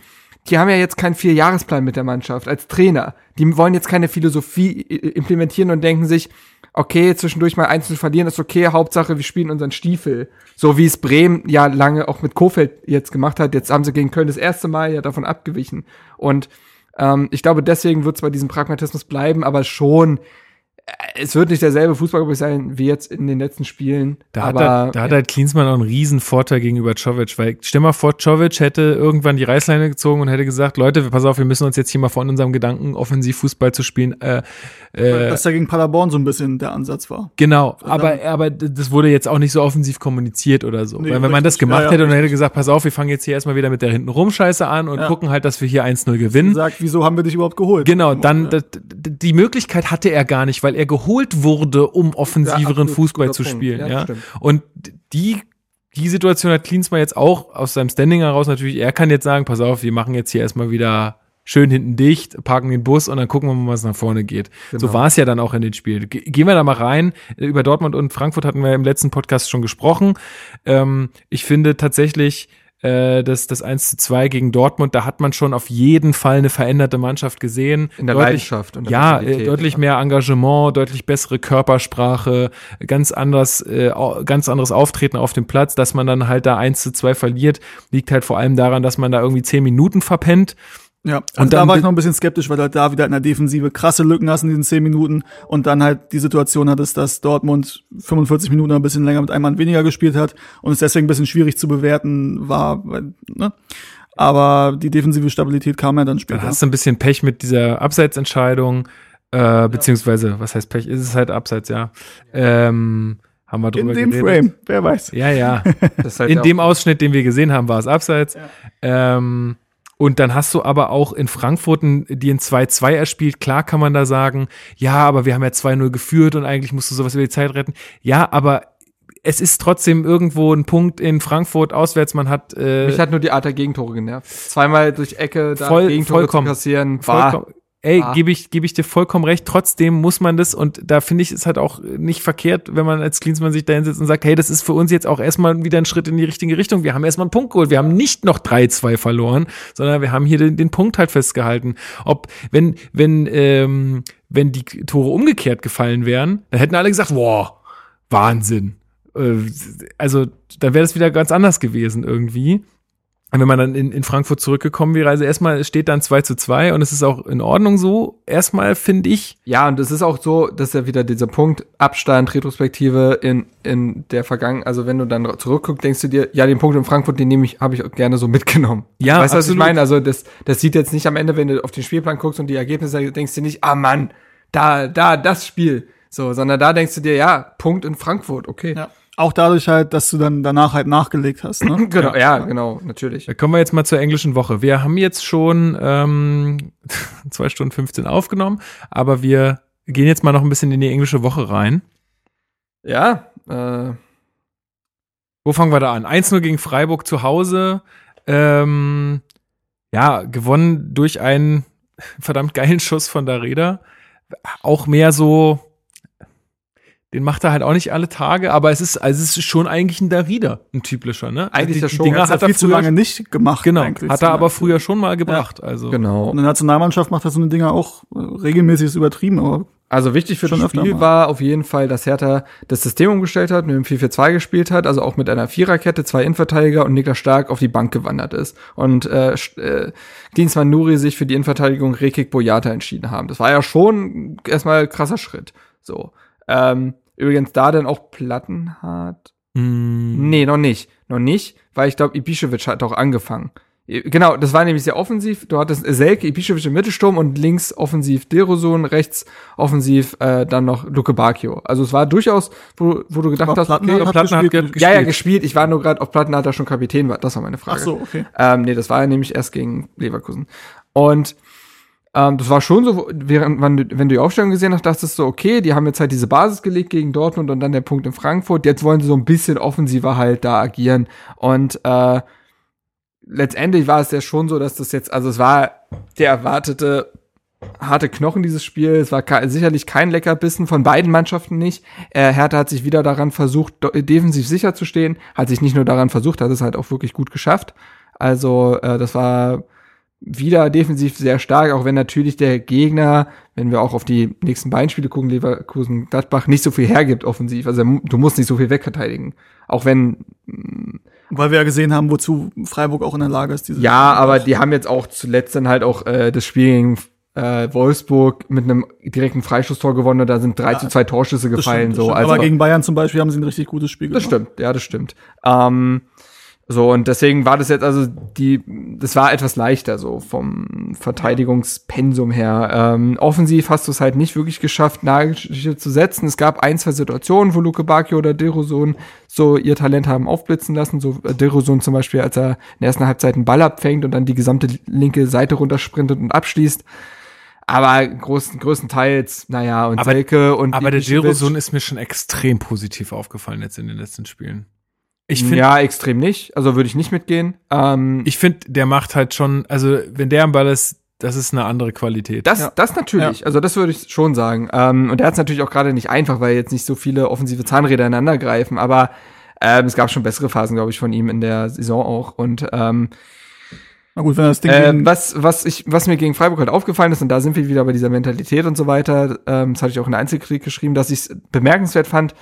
B: die haben ja jetzt keinen Vierjahresplan mit der Mannschaft als Trainer. Die wollen jetzt keine Philosophie implementieren und denken sich, okay, zwischendurch mal eins zu verlieren ist okay, Hauptsache wir spielen unseren Stiefel. So wie es Bremen ja lange auch mit Kofeld jetzt gemacht hat. Jetzt haben sie gegen Köln das erste Mal ja davon abgewichen. Und ähm, ich glaube, deswegen wird es bei diesem Pragmatismus bleiben, aber schon, es wird nicht derselbe Fußball glaub ich, sein wie jetzt in den letzten Spielen.
A: Da hat,
B: aber
A: halt, da hat halt Klinsmann auch einen riesen Vorteil gegenüber Czovic, weil stell mal vor, Czovic hätte irgendwann die Reißleine gezogen und hätte gesagt, Leute, pass auf, wir müssen uns jetzt hier mal von unserem Gedanken, Offensivfußball zu spielen, äh, äh,
C: dass da gegen Paderborn so ein bisschen der Ansatz war.
A: Genau, aber, aber das wurde jetzt auch nicht so offensiv kommuniziert oder so.
C: Nee,
A: Weil wenn man das
C: richtig.
A: gemacht
C: Ja, ja,
A: hätte und hätte gesagt, pass auf, wir fangen jetzt hier erstmal wieder mit der hintenrum Scheiße an und
C: Ja.
A: gucken halt, dass wir hier 1-0 gewinnen.
C: Sagt, wieso haben wir dich überhaupt geholt?
A: Genau, dann die Möglichkeit hatte er gar nicht, weil er geholt wurde, um offensiveren
B: Ja,
A: Fußball zu
B: Punkt.
A: spielen.
B: Ja,
A: Ja. Und die die Situation hat Klinsmann jetzt auch aus seinem Standing heraus natürlich. Er kann jetzt sagen, pass auf, wir machen jetzt hier erstmal wieder schön hinten dicht, parken den Bus und dann gucken wir mal, was nach vorne geht. So
B: Genau.
A: war es ja dann auch in den Spielen. Ge gehen wir da mal rein. Über Dortmund und Frankfurt hatten wir im letzten Podcast schon gesprochen. Ähm, ich finde tatsächlich, äh, das, das 1 zu 2 gegen Dortmund, da hat man schon auf jeden Fall eine veränderte Mannschaft gesehen.
B: in der
A: Deutlich-
B: Leidenschaft und der
A: ja,
B: Mentalität.
A: äh, deutlich mehr Engagement, deutlich bessere Körpersprache, ganz anders, äh, ganz anderes Auftreten auf dem Platz, dass man dann halt da 1 zu 2 verliert, liegt halt vor allem daran, dass man da irgendwie 10 Minuten verpennt.
C: Ja, also
A: Und
C: da
A: dann
C: war ich noch ein bisschen skeptisch, weil du halt da wieder in der Defensive krasse Lücken hast in diesen 10 Minuten und dann halt die Situation hattest, dass Dortmund 45 Minuten ein bisschen länger mit einem Mann weniger gespielt hat und es deswegen ein bisschen schwierig zu bewerten war. Weil, ne? Aber die defensive Stabilität kam ja dann
A: Da
C: später.
A: hast du ein bisschen Pech mit dieser Abseitsentscheidung, äh, beziehungsweise, was heißt Pech? Ist es halt Abseits, ja. Ähm, haben wir
C: in
A: drüber
C: dem
A: geredet.
C: Frame, wer weiß.
A: Ja, ja.
B: Halt
A: in
B: ja
A: dem Ausschnitt, den wir gesehen haben, war es abseits. Ähm, und dann hast du aber auch in Frankfurt die ein 2-2 erspielt. Klar kann man da sagen, ja, aber wir haben ja 2-0 geführt und eigentlich musst du sowas über die Zeit retten. Ja, aber es ist trotzdem irgendwo ein Punkt in Frankfurt auswärts. Man hat äh,
B: Mich hat nur die Art der Gegentore genervt. Zweimal durch Ecke da
A: Voll-
B: Gegentore
A: vollkommen.
B: zu kassieren, war
A: vollkommen, ey,
B: Ah.
A: gebe ich, gebe ich dir vollkommen recht. Trotzdem muss man das und da finde ich es halt auch nicht verkehrt, wenn man als Klinsmann sich da hinsetzt und sagt, hey, das ist für uns jetzt auch erstmal wieder ein Schritt in die richtige Richtung. Wir haben erstmal einen Punkt geholt. Wir haben nicht noch 3-2 verloren, sondern wir haben hier den, den Punkt halt festgehalten. Ob, wenn, wenn, ähm, wenn die Tore umgekehrt gefallen wären, dann hätten alle gesagt, wow, Wahnsinn. Äh, Also, dann wäre das wieder ganz anders gewesen irgendwie. Und wenn man dann in, in Frankfurt zurückgekommen wäre, also erstmal steht dann 2 zu 2 und es ist auch in Ordnung so. Erstmal finde ich,
B: Ja, und es ist auch so, dass ja wieder dieser Punkt Abstand, Retrospektive in, in der Vergangenheit, also wenn du dann zurückguckst, denkst du dir, ja, den Punkt in Frankfurt, den nehme ich, habe ich gerne so mitgenommen.
A: Ja,
B: weißt du, was ich meine? Also das, das sieht jetzt nicht am Ende, wenn du auf den Spielplan guckst und die Ergebnisse, denkst du dir nicht, ah Mann, da, da, das Spiel. So, sondern da denkst du dir, ja, Punkt in Frankfurt, okay.
C: Ja. Auch dadurch halt, dass du dann danach halt nachgelegt hast. Ne?
B: Genau, ja, genau, natürlich.
A: da kommen wir jetzt mal zur englischen Woche. Wir haben jetzt schon ähm, 2 Stunden 15 aufgenommen, aber wir gehen jetzt mal noch ein bisschen in die englische Woche rein.
B: Ja, äh,
A: Wo fangen wir da an? 1-0 gegen Freiburg zu Hause. Ähm, ja, gewonnen durch einen verdammt geilen Schuss von der Räder. Auch mehr so, den macht er halt auch nicht alle Tage, aber es ist, also es ist schon eigentlich ein Darida, ein typischer, ne?
B: Eigentlich
A: die,
B: ja schon.
A: Dinger
C: Hat's ja
A: hat er
C: viel zu lange nicht gemacht.
A: genau, hat er aber
C: Beispiel.
A: früher schon mal gebracht, also.
B: genau.
C: Und in der Nationalmannschaft macht er so eine Dinger auch äh, regelmäßig ist übertrieben, aber
B: Also wichtig für das Spiel war auf jeden Fall, dass Hertha das System umgestellt hat, mit dem 4-4-2 gespielt hat, also auch mit einer Viererkette, zwei Innenverteidiger und Niklas Stark auf die Bank gewandert ist. Und äh, äh, Klinsmann Nuri sich für die Innenverteidigung Rekik Boyata entschieden haben. Das war ja schon erstmal ein krasser Schritt. So. Ähm, übrigens da dann auch Plattenhardt.
A: Mm,
B: Nee, noch nicht. Noch nicht, weil ich glaube, Ibišević hat auch angefangen. Genau, das war nämlich sehr offensiv. Du hattest Selke, Ibišević im Mittelsturm und links offensiv Derosun, rechts offensiv äh, dann noch Luke Bacchio. Also es war durchaus, wo, wo du gedacht
C: Aber
B: hast,
C: Plattenhardt
B: okay,
C: hat
A: Platten hat
C: gespielt.
A: ge
B: ja, ja,
A: gespielt.
B: Ich war nur gerade auf Platten hat er schon Kapitän war. Das war meine Frage.
C: ach so, okay.
B: Ähm, nee, das war ja nämlich erst gegen Leverkusen. Und ähm, das war schon so, während wenn du die Aufstellung gesehen hast, dachtest du, okay, die haben jetzt halt diese Basis gelegt gegen Dortmund und dann der Punkt in Frankfurt. Jetzt wollen sie so ein bisschen offensiver halt da agieren. Und äh, letztendlich war es ja schon so, dass das jetzt, also es war der erwartete harte Knochen dieses Spiel. Es war sicherlich kein Leckerbissen von beiden Mannschaften nicht. Äh, Hertha hat sich wieder daran versucht, defensiv sicher zu stehen. Hat sich nicht nur daran versucht, hat es halt auch wirklich gut geschafft. Also äh, das war wieder defensiv sehr stark, auch wenn natürlich der Gegner, wenn wir auch auf die nächsten beiden Spiele gucken, Leverkusen, Gladbach, nicht so viel hergibt offensiv. Also du musst nicht so viel wegverteidigen. Auch wenn
C: Weil wir ja gesehen haben, wozu Freiburg auch in der Lage ist. Diese
B: Ja, aber die haben jetzt auch zuletzt dann halt auch äh, das Spiel gegen äh, Wolfsburg mit einem direkten Freischusstor gewonnen und da sind drei
C: Ja,
B: zu zwei Torschüsse
C: Das
B: gefallen.
C: stimmt, das
B: so, also
C: aber gegen Bayern zum Beispiel haben sie ein richtig gutes Spiel
B: das
C: gemacht.
B: stimmt, ja, das stimmt. Ähm, so und deswegen war das jetzt also die, das war etwas leichter so vom Verteidigungspensum her. Ähm, offensiv hast du es halt nicht wirklich geschafft, Nagelstiche zu setzen. Es gab ein, zwei Situationen, wo Luke Bacchio oder Derosun so ihr Talent haben aufblitzen lassen. So äh, Derosun zum Beispiel, als er in der ersten Halbzeit einen Ball abfängt und dann die gesamte linke Seite runtersprintet und abschließt. Aber großen, größtenteils, naja, und
A: Aber-
B: Selke und
A: Aber der Girosun ist mir schon extrem positiv aufgefallen jetzt in den letzten Spielen. Ich finde,
B: ja, extrem nicht. Also würde ich nicht mitgehen. Ähm,
A: ich finde, der macht halt schon, also wenn der am Ball ist, das ist eine andere Qualität.
B: Das,
C: Ja.
B: das natürlich. Also das würde ich schon sagen. Ähm, und er hat es natürlich auch gerade nicht einfach, weil jetzt nicht so viele offensive Zahnräder ineinander greifen. Aber ähm, es gab schon bessere Phasen, glaube ich, von ihm in der Saison auch. Und ähm,
C: Na gut, wenn das Ding
B: äh,
C: gegen-
B: was, was, ich, was mir gegen Freiburg halt aufgefallen ist, und da sind wir wieder bei dieser Mentalität und so weiter, ähm, das hatte ich auch in der Einzelkritik geschrieben, dass ich es bemerkenswert fand,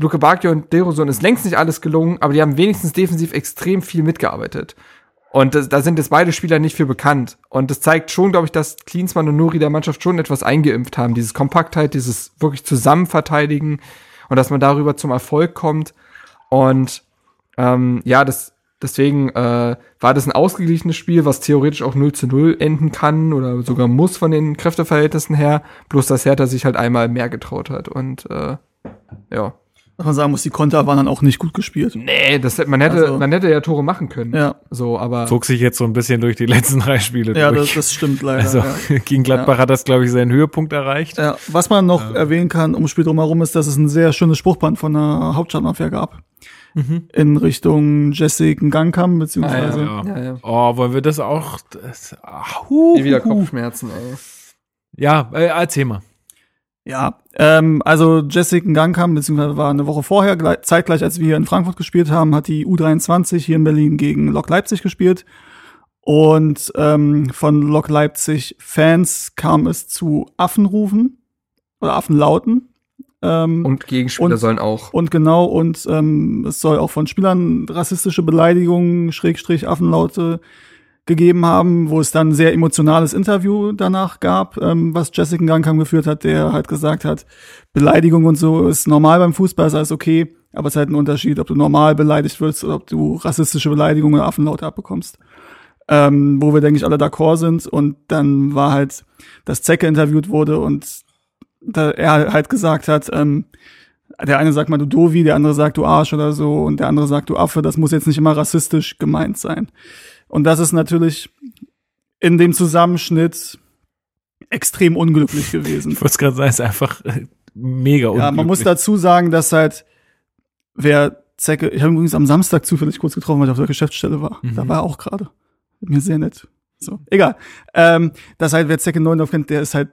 B: Luke Bacchio und Derosun ist längst nicht alles gelungen, aber die haben wenigstens defensiv extrem viel mitgearbeitet. Und das, da sind jetzt beide Spieler nicht für bekannt. Und das zeigt schon, glaube ich, dass Klinsmann und Nuri der Mannschaft schon etwas eingeimpft haben. Dieses Kompaktheit, dieses wirklich Zusammenverteidigen und dass man darüber zum Erfolg kommt. Und ähm, ja, das, deswegen äh, war das ein ausgeglichenes Spiel, was theoretisch auch 0 zu 0 enden kann oder sogar muss von den Kräfteverhältnissen her. Bloß, dass Hertha sich halt einmal mehr getraut hat. Und äh, ja.
C: Was man sagen muss, die Konter waren dann auch nicht gut gespielt.
B: Nee, das, man, hätte,
C: Also-
B: man hätte ja Tore machen können.
C: Ja,
B: So, aber.
A: Zog sich jetzt so ein bisschen durch die letzten drei Spiele
C: ja das,
A: durch.
C: das stimmt leider.
A: also
C: ja.
A: gegen Gladbach hat das, glaube ich, seinen Höhepunkt erreicht.
C: Ja, was man noch erwähnen kann, ums Spiel drumherum, ist, dass es ein sehr schönes Spruchband von der Hauptstadtmafia gab.
A: Mhm.
C: In Richtung Jessica Gangkam, beziehungsweise.
A: ja.
B: ja, ja.
A: Oh, wollen wir das auch? Das, ah, hu,
B: wieder
A: hu, hu.
B: Kopfschmerzen, ey.
A: Ja, äh, erzähl mal.
C: Ja, ähm, also Jessica Gangkam, beziehungsweise war eine Woche vorher, gleich, zeitgleich als wir hier in Frankfurt gespielt haben, hat die U23 hier in Berlin gegen Lok Leipzig gespielt. Und ähm, von Lok Leipzig Fans kam es zu Affenrufen oder Affenlauten. Ähm,
B: Und Gegenspieler
C: Und-
B: sollen auch.
C: Und genau, und ähm, es soll auch von Spielern rassistische Beleidigungen, Schrägstrich Affenlaute gegeben haben, wo es dann ein sehr emotionales Interview danach gab, ähm, was Jessica Gangkam geführt hat, der halt gesagt hat, Beleidigung und so ist normal beim Fußball, ist alles okay, aber es ist halt ein Unterschied, ob du normal beleidigt wirst oder ob du rassistische Beleidigungen oder Affenlaute abbekommst. Ähm, wo wir, denke ich, alle d'accord sind. Und dann war halt, dass Zecke interviewt wurde und da er halt gesagt hat, ähm, der eine sagt mal du Dovi, der andere sagt du Arsch oder so und der andere sagt du Affe, das muss jetzt nicht immer rassistisch gemeint sein. Und das ist natürlich in dem Zusammenschnitt extrem unglücklich gewesen.
A: Ich wollte gerade sagen, ist einfach äh, mega unglücklich.
C: Ja, man muss dazu sagen, dass halt wer Zecke, ich habe übrigens am Samstag zufällig kurz getroffen, weil ich auf der Geschäftsstelle war.
A: Mhm.
C: Da war er auch gerade. Mir sehr nett. So, egal. Ähm, dass halt wer Zecke Neundorf kennt, der ist halt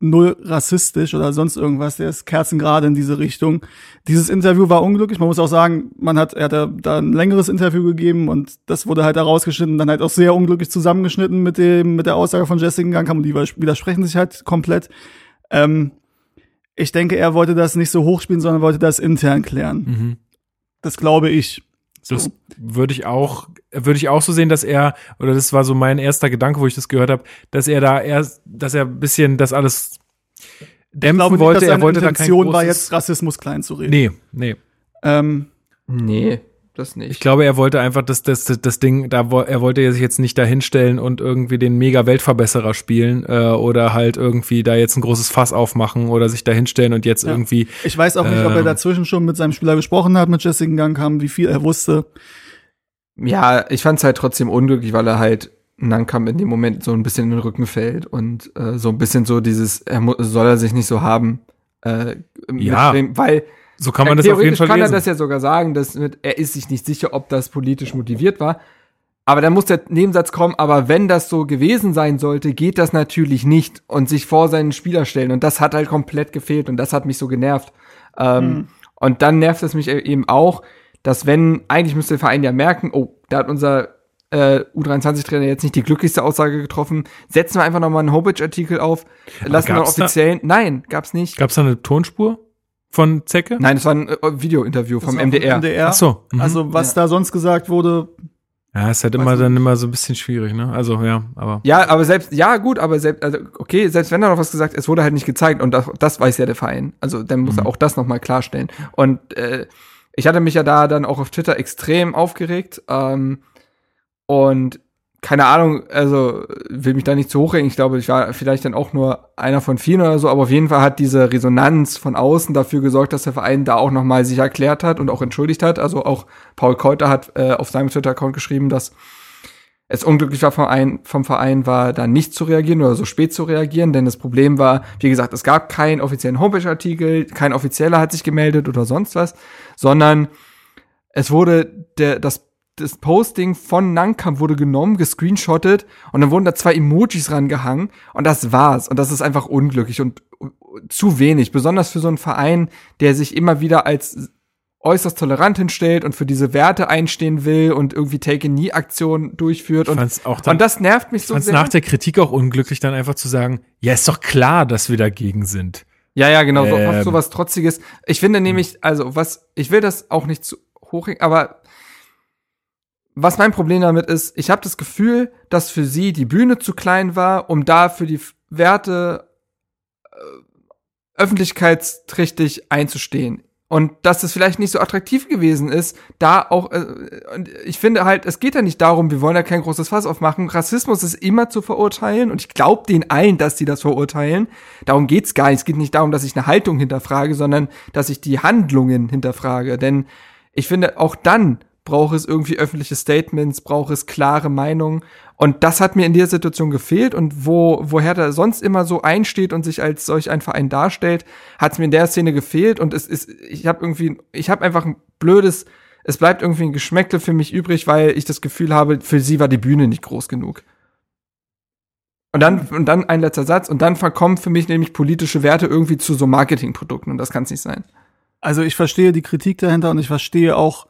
C: null rassistisch oder sonst irgendwas, der ist kerzengerade in diese Richtung. Dieses Interview war unglücklich, man muss auch sagen, man hat, er hat da- ein längeres Interview gegeben und das wurde halt da rausgeschnitten, dann halt auch sehr unglücklich zusammengeschnitten mit dem, mit der Aussage von Jessica Gangkamp und die widersprechen sich halt komplett. Ähm, ich denke, er wollte das nicht so hochspielen, sondern wollte das intern klären.
A: Mhm.
C: Das glaube ich.
A: Das würde ich auch, würde ich auch so sehen, dass er, oder das war so mein erster Gedanke, wo ich das gehört habe, dass er da erst, dass er ein bisschen das alles dämpfen
C: Ich glaube nicht,
A: wollte.
C: dass
A: er wollte da kein
C: Intention
A: großes,
C: war, jetzt Rassismus klein zu reden.
A: Nee, nee.
C: Ähm,
B: Nee, das
A: Ich
B: nicht.
A: glaube, er wollte einfach das, das, das, Ding, da wo- er wollte sich jetzt nicht da hinstellen und irgendwie den mega Weltverbesserer spielen äh, oder halt irgendwie da jetzt ein großes Fass aufmachen oder sich da hinstellen und jetzt
C: Ja.
A: irgendwie
C: ich weiß auch nicht, ob er
A: Ähm.
C: dazwischen schon mit seinem Spieler gesprochen hat, mit Jessica Gangkamp, wie viel er wusste.
B: Ja, ich fand's halt trotzdem unglücklich, weil er halt Nankam in dem Moment so ein bisschen in den Rücken fällt und äh, so ein bisschen so dieses, er soll er sich nicht so haben. Äh,
A: Ja.
B: mitbringen, weil
A: so kann man das auf jeden Fall
B: kann
A: lesen.
B: er das ja sogar sagen, dass mit, er ist sich nicht sicher, ob das politisch motiviert war. Aber dann muss der Nebensatz kommen, aber wenn das so gewesen sein sollte, geht das natürlich nicht und sich vor seinen Spieler stellen. Und das hat halt komplett gefehlt und das hat mich so genervt. Ähm, Und dann nervt es mich e- eben auch, dass wenn, eigentlich müsste der Verein ja merken, oh, da hat unser äh, U23-Trainer jetzt nicht die glücklichste Aussage getroffen, setzen wir einfach nochmal einen Homepage-Artikel auf, lassen wir
A: gab's
B: offiziellen, nein, gab's nicht.
A: Gab es da eine Tonspur von Zecke?
B: Nein, es war ein äh, Video-Interview vom MDR.
C: MDR.
A: Ach so. Mhm.
C: Also, was da sonst gesagt wurde,
A: ja, ist halt immer dann immer so ein bisschen schwierig, ne? Also ja, aber
B: Ja, aber selbst, ja gut, aber selbst, also okay, selbst wenn er noch was gesagt, es wurde halt nicht gezeigt und das, das weiß ja der Verein. Also dann muss er auch das nochmal klarstellen. Und äh, ich hatte mich ja da dann auch auf Twitter extrem aufgeregt ähm, und keine Ahnung, also will mich da nicht zu hochregen. Ich glaube, ich war vielleicht dann auch nur einer von vielen oder so, aber auf jeden Fall hat diese Resonanz von außen dafür gesorgt, dass der Verein da auch nochmal sich erklärt hat und auch entschuldigt hat. Also auch Paul Keuter hat äh, auf seinem Twitter-Account geschrieben, dass es unglücklich war vom Verein, vom Verein war, da nicht zu reagieren oder so spät zu reagieren, denn das Problem war, wie gesagt, es gab keinen offiziellen Homepage-Artikel, kein Offizieller hat sich gemeldet oder sonst was, sondern es wurde der, das, das Posting von Nankam wurde genommen, gescreenshottet und dann wurden da zwei Emojis rangehangen und das war's. Und das ist einfach unglücklich und zu wenig, besonders für so einen Verein, der sich immer wieder als äußerst tolerant hinstellt und für diese Werte einstehen will und irgendwie Take-a-Knee-Aktionen durchführt. Und,
A: dann,
B: und das nervt mich
A: ich
B: so sehr.
A: nach der Kritik auch unglücklich, dann einfach zu sagen, ja, ist doch klar, dass wir dagegen sind.
B: Ja, ja, genau, so,
A: Ähm.
B: fast so was Trotziges. Ich finde nämlich, also was, ich will das auch nicht zu hoch, aber was mein Problem damit ist, ich habe das Gefühl, dass für sie die Bühne zu klein war, um da für die Werte äh, öffentlichkeitsträchtig einzustehen. Und dass es vielleicht nicht so attraktiv gewesen ist, da auch, äh, ich finde halt, es geht ja nicht darum, wir wollen ja kein großes Fass aufmachen. Rassismus ist immer zu verurteilen und ich glaube denen allen, dass die das verurteilen. Darum geht's gar nicht. Es geht nicht darum, dass ich eine Haltung hinterfrage, sondern dass ich die Handlungen hinterfrage. Denn ich finde, auch dann braucht es irgendwie öffentliche Statements, braucht es klare Meinungen. Und das hat mir in der Situation gefehlt. Und wo, wo Hertha sonst immer so einsteht und sich als solch ein Verein darstellt, hat es mir in der Szene gefehlt. Und es ist, ich habe irgendwie, ich habe einfach ein blödes, es bleibt irgendwie ein Geschmäckle für mich übrig, weil ich das Gefühl habe, für sie war die Bühne nicht groß genug. Und dann, und dann ein letzter Satz. Und dann verkommen für mich nämlich politische Werte irgendwie zu so Marketingprodukten. Und das kann es nicht sein.
C: also ich verstehe die Kritik dahinter und ich verstehe auch,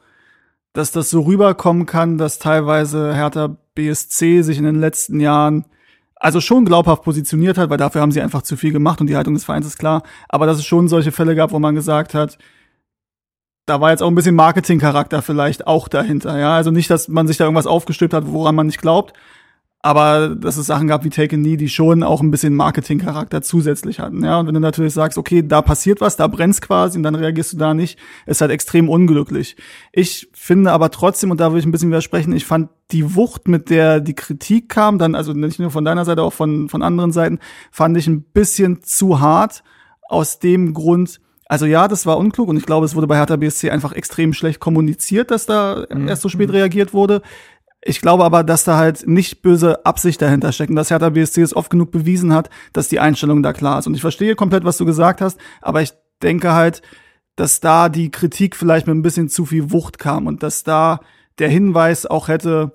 C: dass das so rüberkommen kann, dass teilweise Hertha BSC sich in den letzten Jahren also schon glaubhaft positioniert hat, weil dafür haben sie einfach zu viel gemacht und die Haltung des Vereins ist klar. Aber dass es schon solche Fälle gab, wo man gesagt hat, da war jetzt auch ein bisschen Marketingcharakter vielleicht auch dahinter. Ja, also nicht, dass man sich da irgendwas aufgestülpt hat, woran man nicht glaubt, aber dass es Sachen gab wie Take a Knee, die schon auch ein bisschen Marketingcharakter zusätzlich hatten. Ja, und wenn du natürlich sagst, okay, da passiert was, da brennt's quasi und dann reagierst du da nicht, ist halt extrem unglücklich. Ich finde aber trotzdem, und da würde ich ein bisschen widersprechen, ich fand die Wucht, mit der die Kritik kam, dann, also nicht nur von deiner Seite, auch von, von anderen Seiten, fand ich ein bisschen zu hart aus dem Grund, also ja, das war unklug und ich glaube, es wurde bei Hertha BSC einfach extrem schlecht kommuniziert, dass da erst so spät reagiert wurde Ich glaube aber, dass da halt nicht böse Absicht dahinter steckt und dass Hertha BSC es oft genug bewiesen hat, dass die Einstellung da klar ist. Und ich verstehe komplett, was du gesagt hast, aber ich denke halt, dass da die Kritik vielleicht mit ein bisschen zu viel Wucht kam und dass da der Hinweis auch hätte,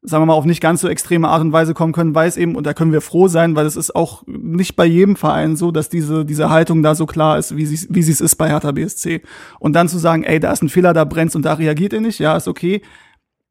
C: sagen wir mal, auf nicht ganz so extreme Art und Weise kommen können, weil es eben, und da können wir froh sein, weil es ist auch nicht bei jedem Verein so, dass diese, diese Haltung da so klar ist, wie sie wie sie es ist bei Hertha BSC. Und dann zu sagen, ey, da ist ein Fehler, da brennt's und da reagiert ihr nicht, ja, ist okay.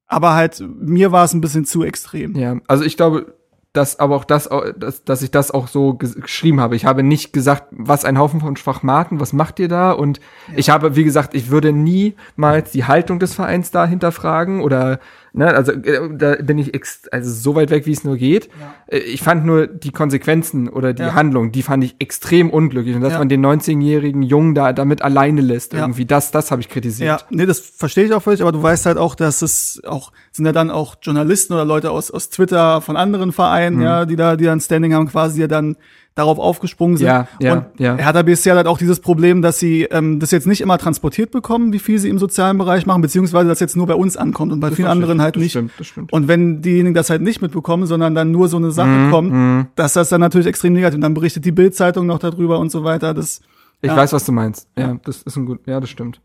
C: Aber halt, mir war es ein bisschen zu extrem.
B: Ja, also ich glaube, dass aber auch das, dass, dass ich das auch so ges geschrieben habe. Ich habe nicht gesagt, was ein Haufen von Schwachmaten, was macht ihr da? Und ja. ich habe, wie gesagt, ich würde niemals die Haltung des Vereins da hinterfragen oder Ne, also äh, da bin ich ex also so weit weg, wie es nur geht. Ja. Äh, ich fand nur die Konsequenzen oder die ja. Handlung, die fand ich extrem unglücklich. Und dass ja. man den 19-jährigen Jungen da damit alleine lässt, irgendwie, das, das habe ich kritisiert.
C: Ja, nee, das verstehe ich auch völlig, aber du weißt halt auch, dass es auch, sind ja dann auch Journalisten oder Leute aus, aus Twitter von anderen Vereinen, mhm. ja, die da, die dann Standing haben, quasi ja dann darauf aufgesprungen sind.
B: Ja, ja,
C: und
B: ja.
C: Hertha BSC hat halt auch dieses Problem, dass sie ähm, das jetzt nicht immer transportiert bekommen, wie viel sie im sozialen Bereich machen, beziehungsweise das jetzt nur bei uns ankommt und bei das vielen anderen halt
B: das
C: nicht.
B: Stimmt, das stimmt.
C: Und wenn diejenigen das halt nicht mitbekommen, sondern dann nur so eine Sache
B: Mhm,
C: kommt,
B: mhm.
C: dass das dann natürlich extrem negativ. Und dann berichtet die Bild-Zeitung noch darüber und so weiter. Das,
B: Ich
C: ja.
B: weiß, was du meinst. Ja, das ist ein gut, ja, das stimmt.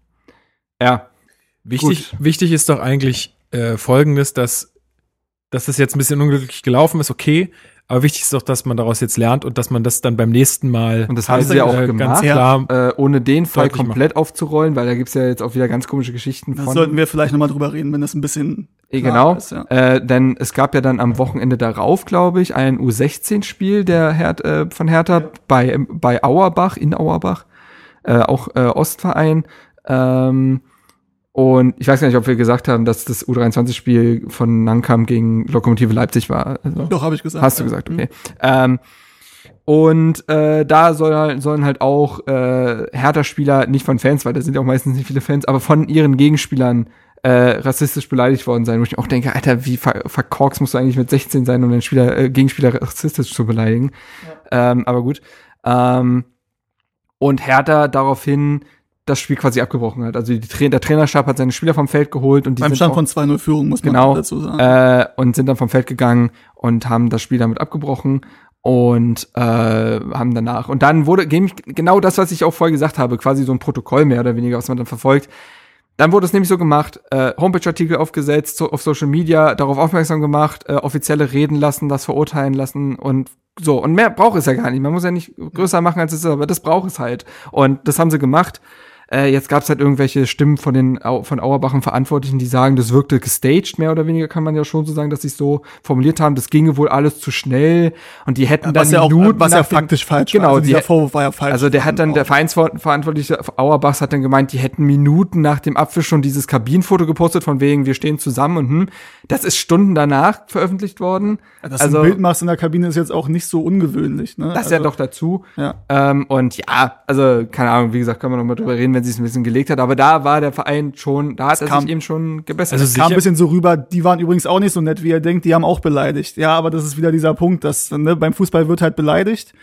B: Ja.
A: Wichtig, wichtig ist doch eigentlich äh, Folgendes, dass, dass das jetzt ein bisschen unglücklich gelaufen ist, okay, aber wichtig ist doch, dass man daraus jetzt lernt und dass man das dann beim nächsten Mal
B: Und das haben sie ja auch
A: äh,
B: gemacht,
A: ganz klar
B: äh, ohne den Fall komplett aufzurollen, weil da gibt's ja jetzt auch wieder ganz komische Geschichten
C: Da
B: von.
C: sollten wir vielleicht nochmal drüber reden, wenn das ein bisschen
B: Eh,
C: klar
B: genau.
C: ist, ja.
B: Äh, denn es gab ja dann am Wochenende darauf, glaube ich, ein U16-Spiel der Her äh, von Hertha bei, bei Auerbach, in Auerbach, äh, auch äh, Ostverein. Ähm, und ich weiß gar nicht, ob wir gesagt haben, dass das U23-Spiel von Nankam gegen Lokomotive Leipzig war. Also,
C: Doch, habe ich gesagt.
B: Hast du
C: ja.
B: gesagt, okay. Ähm, und äh, da soll, sollen halt auch äh, Hertha-Spieler, nicht von Fans, weil da sind ja auch meistens nicht viele Fans, aber von ihren Gegenspielern äh, rassistisch beleidigt worden sein, wo ich mir auch denke, Alter, wie ver verkorkst musst du eigentlich mit 16 sein, um den Spieler, äh, Gegenspieler rassistisch zu beleidigen. Ähm, aber gut. Ähm, und Hertha daraufhin das Spiel quasi abgebrochen hat. Also die Tra der Trainerstab hat seine Spieler vom Feld geholt und die
C: Beim
B: sind
C: Stand von 2-0 Führung muss man
B: Genau.
C: dazu sagen.
B: äh, und sind dann vom Feld gegangen und haben das Spiel damit abgebrochen und äh, haben danach und dann wurde genau das, was ich auch vorher gesagt habe, quasi so ein Protokoll mehr oder weniger, was man dann verfolgt. Dann wurde es nämlich so gemacht, äh, Homepage-Artikel aufgesetzt, so, auf Social Media darauf aufmerksam gemacht, äh, offizielle reden lassen, das verurteilen lassen und so. Und mehr braucht es ja gar nicht. Man muss ja nicht größer machen, als es ist, aber das braucht es halt. Und das haben sie gemacht. Äh, jetzt gab es halt irgendwelche Stimmen von den von Auerbachen Verantwortlichen, die sagen, das wirkte gestaged, mehr oder weniger kann man ja schon so sagen, dass sie es so formuliert haben. Das ginge wohl alles zu schnell und die hätten dann
C: was ja auch,
B: Minuten
C: was ja faktisch falsch
B: Genau,
C: war. Also
B: die-
C: dieser Vorwurf war ja falsch.
B: also der hat dann, der Vereinsverantwortliche Auerbachs hat dann gemeint, die hätten Minuten nach dem Abwisch schon dieses Kabinenfoto gepostet, von wegen, wir stehen zusammen und hm, das ist Stunden danach veröffentlicht worden.
C: Dass
B: also,
C: du ein Bild machst in der Kabine ist jetzt auch nicht so ungewöhnlich. Ne?
B: das
C: also,
B: ja doch dazu.
C: Ja.
B: Ähm, und ja, also, keine Ahnung, wie gesagt, können wir noch mal drüber reden, wenn sie es ein bisschen gelegt hat, aber da war der Verein schon, da hat er
C: kam-
B: sich eben schon gebessert.
A: Also
C: Es kam ein bisschen so rüber, die waren übrigens auch nicht so nett, wie ihr denkt, die haben auch beleidigt. Ja, aber das ist wieder dieser Punkt, dass ne, beim Fußball wird halt beleidigt.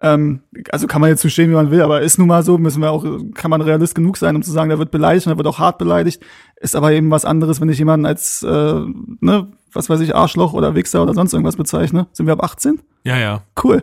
C: Ähm, also kann man jetzt zu stehen, wie man will, aber ist nun mal so, müssen wir auch, kann man realist genug sein, um zu sagen, der wird beleidigt und der wird auch hart beleidigt. Ist aber eben was anderes, wenn ich jemanden als, äh, ne, was weiß ich, Arschloch oder Wichser oder sonst irgendwas bezeichne. Sind wir ab 18?
A: Ja, ja.
C: Cool.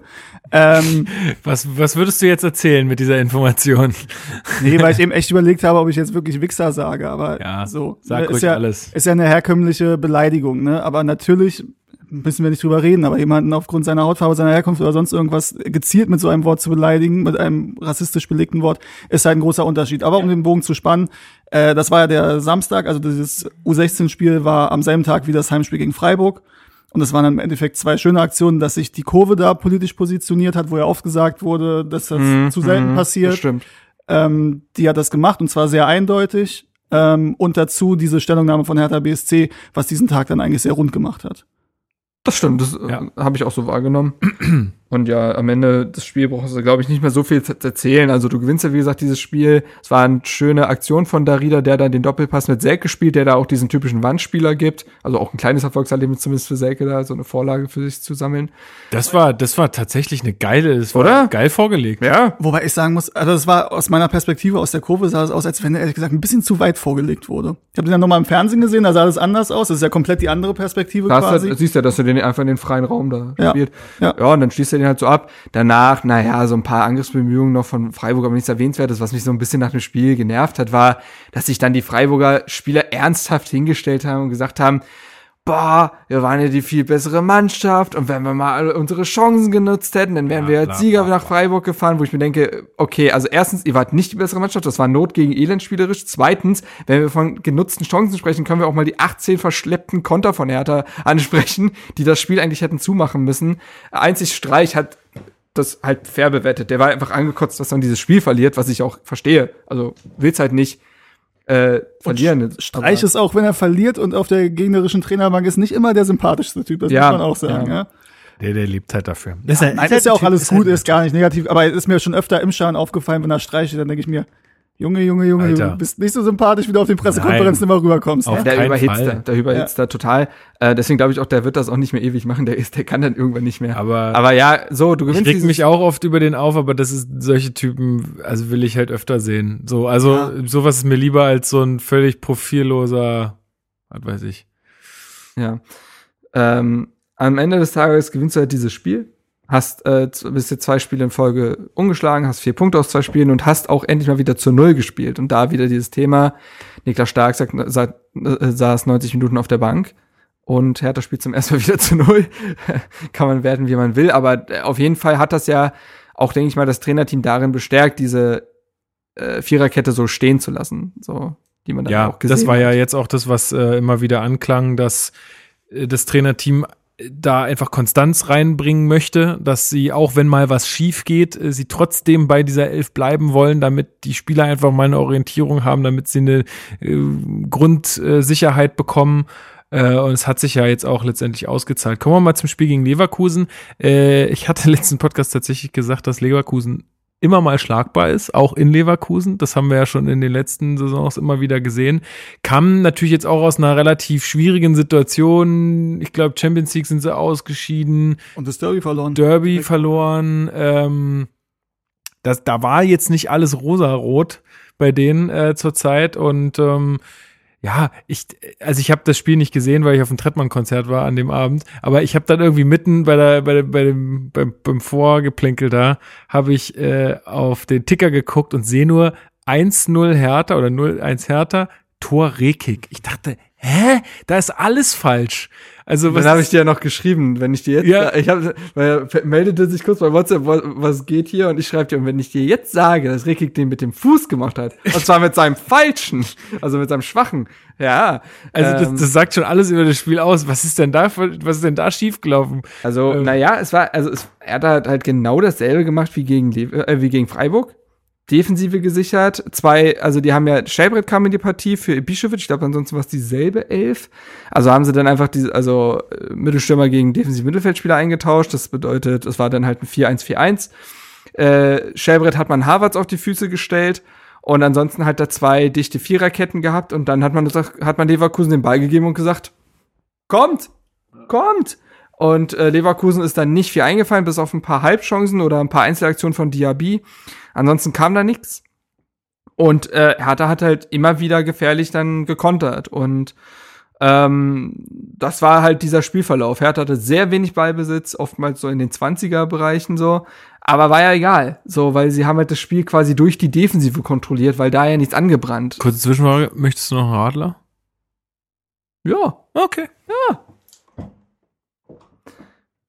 C: Ähm,
A: Was, was würdest du jetzt erzählen mit dieser Information?
C: nee, weil ich eben echt überlegt habe, ob ich jetzt wirklich Wichser sage, aber
A: Ja,
C: so.
A: sag
C: ne,
A: ruhig
C: ist ja,
A: alles.
C: Ist ja eine herkömmliche Beleidigung, ne? Aber natürlich müssen wir nicht drüber reden, aber jemanden aufgrund seiner Hautfarbe, seiner Herkunft oder sonst irgendwas gezielt mit so einem Wort zu beleidigen, mit einem rassistisch belegten Wort, ist halt ein großer Unterschied. Aber um den Bogen zu spannen, äh, das war ja der Samstag, also dieses U16-Spiel war am selben Tag wie das Heimspiel gegen Freiburg. Und es waren im Endeffekt zwei schöne Aktionen, dass sich die Kurve da politisch positioniert hat, wo ja oft gesagt wurde, dass das
B: Mhm,
C: zu selten
B: mhm,
C: passiert
B: Das stimmt.
C: ähm, die hat das gemacht und zwar sehr eindeutig. Ähm, und dazu diese Stellungnahme von Hertha BSC, was diesen Tag dann eigentlich sehr rund gemacht hat.
B: Das stimmt, das
A: Ja.
B: äh, habe ich auch so wahrgenommen. Und ja, am Ende des Spiels brauchst du, glaube ich, nicht mehr so viel zu erzählen. Also du gewinnst ja, wie gesagt, dieses Spiel. Es war eine schöne Aktion von Darida, der dann den Doppelpass mit Selke spielt, der da auch diesen typischen Wandspieler gibt. Also auch ein kleines Erfolgserlebnis zumindest für Selke da, so eine Vorlage für sich zu sammeln.
A: Das war, das war tatsächlich eine geile, das war
B: Oder?
A: geil vorgelegt.
B: Ja.
C: Wobei ich sagen muss, also das war aus meiner Perspektive, aus der Kurve sah es aus, als wenn er ehrlich gesagt ein bisschen zu weit vorgelegt wurde. Ich habe den dann nochmal im Fernsehen gesehen, da sah das anders aus. Das ist ja komplett die andere Perspektive
B: Da
C: quasi.
B: du, siehst ja, dass du den einfach in den freien Raum da
C: Ja.
B: spielt.
C: Ja.
B: ja, und dann schließt er den halt so ab. Danach, naja, so ein paar Angriffsbemühungen noch von Freiburg, aber nichts Erwähnenswertes. Was mich so ein bisschen nach dem Spiel genervt hat, war, dass sich dann die Freiburger Spieler ernsthaft hingestellt haben und gesagt haben, boah, wir waren ja die viel bessere Mannschaft und wenn wir mal alle unsere Chancen genutzt hätten, dann wären
A: Bla,
B: wir als Sieger nach Freiburg gefahren, wo ich mir denke, okay, also erstens, ihr wart nicht die bessere Mannschaft, das war Not gegen Elend spielerisch. Zweitens, wenn wir von genutzten Chancen sprechen, können wir auch mal die 18 verschleppten Konter von Hertha ansprechen, die das Spiel eigentlich hätten zumachen müssen. Einzig Streich hat das halt fair bewertet. Der war einfach angekotzt, dass man dieses Spiel verliert, was ich auch verstehe. Also will's halt nicht äh, verlieren.
C: Streich
B: Aber-
C: ist auch, wenn er verliert und auf der gegnerischen Trainerbank ist, nicht immer der sympathischste Typ, das
B: Ja,
C: muss man auch sagen.
B: ja.
C: Ja.
A: Der, der lebt halt dafür.
C: Nein, ist ja auch alles gut, ist gar nicht negativ, aber es ist mir schon öfter im Schaden aufgefallen, wenn er streicht, dann denke ich mir, Junge, Junge, Junge,
A: Alter.
C: du bist nicht so sympathisch, wie du auf den Pressekonferenzen immer rüberkommst.
A: Auf
C: Ne?
B: Der überhitzt
A: Fall.
B: da, der überhitzt da total. Äh, deswegen glaube ich auch, der wird das auch nicht mehr ewig machen. Der ist, der kann dann irgendwann nicht mehr.
A: Aber-
B: aber ja, so, du
A: Ich
B: gewinnst
A: reg
B: dieses-
A: mich auch oft über den auf, aber das ist solche Typen, also will ich halt öfter sehen. So, also
C: Ja.
A: sowas ist mir lieber als so ein völlig profilloser, was weiß ich.
B: Ja. Ähm, am Ende des Tages gewinnst du halt dieses Spiel, hast äh, bist jetzt zwei Spiele in Folge ungeschlagen, hast vier Punkte aus zwei Spielen und hast auch endlich mal wieder zur Null gespielt. Und da wieder dieses Thema, Niklas Stark sagt, sa äh, saß 90 Minuten auf der Bank und Hertha spielt zum ersten Mal wieder zu Null. Kann man werten, wie man will, aber äh, auf jeden Fall hat das ja auch, denke ich mal, das Trainerteam darin bestärkt, diese äh, Viererkette so stehen zu lassen, so die man dann
A: Ja,
B: auch gesehen
A: das war
B: hat.
A: ja jetzt auch das, was äh, immer wieder anklang, dass äh, das Trainerteam da einfach Konstanz reinbringen möchte, dass sie, auch wenn mal was schief geht, äh, sie trotzdem bei dieser Elf bleiben wollen, damit die Spieler einfach mal eine Orientierung haben, damit sie eine äh, Grundsicherheit bekommen. Äh, und es hat sich ja jetzt auch letztendlich ausgezahlt. Kommen wir mal zum Spiel gegen Leverkusen. Äh, ich hatte letzten Podcast tatsächlich gesagt, dass Leverkusen immer mal schlagbar ist, auch in Leverkusen. Das haben wir ja schon in den letzten Saisons immer wieder gesehen. Kam natürlich jetzt auch aus einer relativ schwierigen Situation. Ich glaube, Champions League sind sie ausgeschieden,
C: Und das Derby verloren.
A: Derby verloren. Ähm, das, da war jetzt nicht alles rosarot bei denen äh, zurzeit und ähm, ja, ich, also ich habe das Spiel nicht gesehen, weil ich auf dem Trettmann-Konzert war an dem Abend, aber ich habe dann irgendwie mitten bei der, bei, der, bei dem, beim, beim Vorgeplänkel da, habe ich äh, auf den Ticker geguckt und sehe nur 1-0 Hertha oder 0-1 Hertha, Tor Rekik. Ich dachte, hä? Da ist alles falsch. Also was
B: Dann habe ich dir ja noch geschrieben, wenn ich dir jetzt,
A: Ja.
B: ich habe, weil er meldete sich kurz bei WhatsApp, wa- was geht hier, und ich schreibe dir, und wenn ich dir jetzt sage, dass Rekik den mit dem Fuß gemacht hat, und zwar mit seinem falschen, also mit seinem schwachen, ja,
A: Also das,
B: ähm,
A: das sagt schon alles über das Spiel aus. Was ist denn da, für- was ist denn da schiefgelaufen?
B: Also,
A: Ähm.
B: naja, es war, also es, er hat halt genau dasselbe gemacht wie gegen, Le äh, wie gegen Freiburg. Defensive gesichert. Zwei, also die haben ja, Schelbrett kam in die Partie für Ibišević. Ich glaube, ansonsten war es dieselbe Elf. Also haben sie dann einfach diese, also äh, Mittelstürmer gegen defensive Mittelfeldspieler eingetauscht. Das bedeutet, es war dann halt ein 4-1-4-1. Äh, Schelbrett hat man Harvards auf die Füße gestellt. Und ansonsten hat er zwei dichte Viererketten gehabt. Und dann hat man, hat man Leverkusen den Ball gegeben und gesagt, kommt, kommt. Und äh, Leverkusen ist dann nicht viel eingefallen, bis auf ein paar Halbchancen oder ein paar Einzelaktionen von Diaby. Ansonsten kam da nichts. Und äh, Hertha hat halt immer wieder gefährlich dann gekontert. Und ähm, das war halt dieser Spielverlauf. Hertha hatte sehr wenig Ballbesitz, oftmals so in den 20er-Bereichen so. Aber war ja egal, so, weil sie haben halt das Spiel quasi durch die Defensive kontrolliert, weil da ja nichts angebrannt.
A: Kurze Zwischenfrage, möchtest du noch einen Radler?
B: Ja,
A: Okay.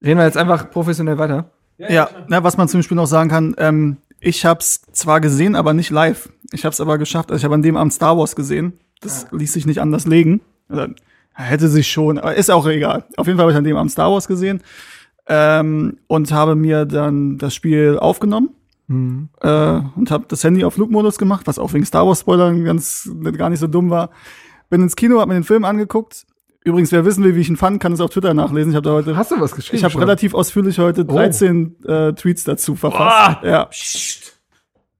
B: Reden wir jetzt einfach professionell weiter.
C: Ja, na, was man zum Beispiel noch sagen kann, ähm, ich hab's zwar gesehen, aber nicht live. Ich hab's aber geschafft. Also ich habe an dem Abend Star Wars gesehen. Das ließ sich nicht anders legen. Also, hätte sich schon, aber ist auch egal. Auf jeden Fall habe ich an dem Abend Star Wars gesehen ähm, und habe mir dann das Spiel aufgenommen
B: Mhm.
C: äh, und habe das Handy auf Flugmodus gemacht, was auch wegen Star Wars Spoilern ganz gar nicht so dumm war. Bin ins Kino, habe mir den Film angeguckt. Übrigens, wer wissen will, wie ich ihn fand, kann es auf Twitter nachlesen. Ich habe da heute,
B: Hast du was geschrieben?
C: ich habe relativ ausführlich heute 13 äh, Tweets dazu verfasst. Ja.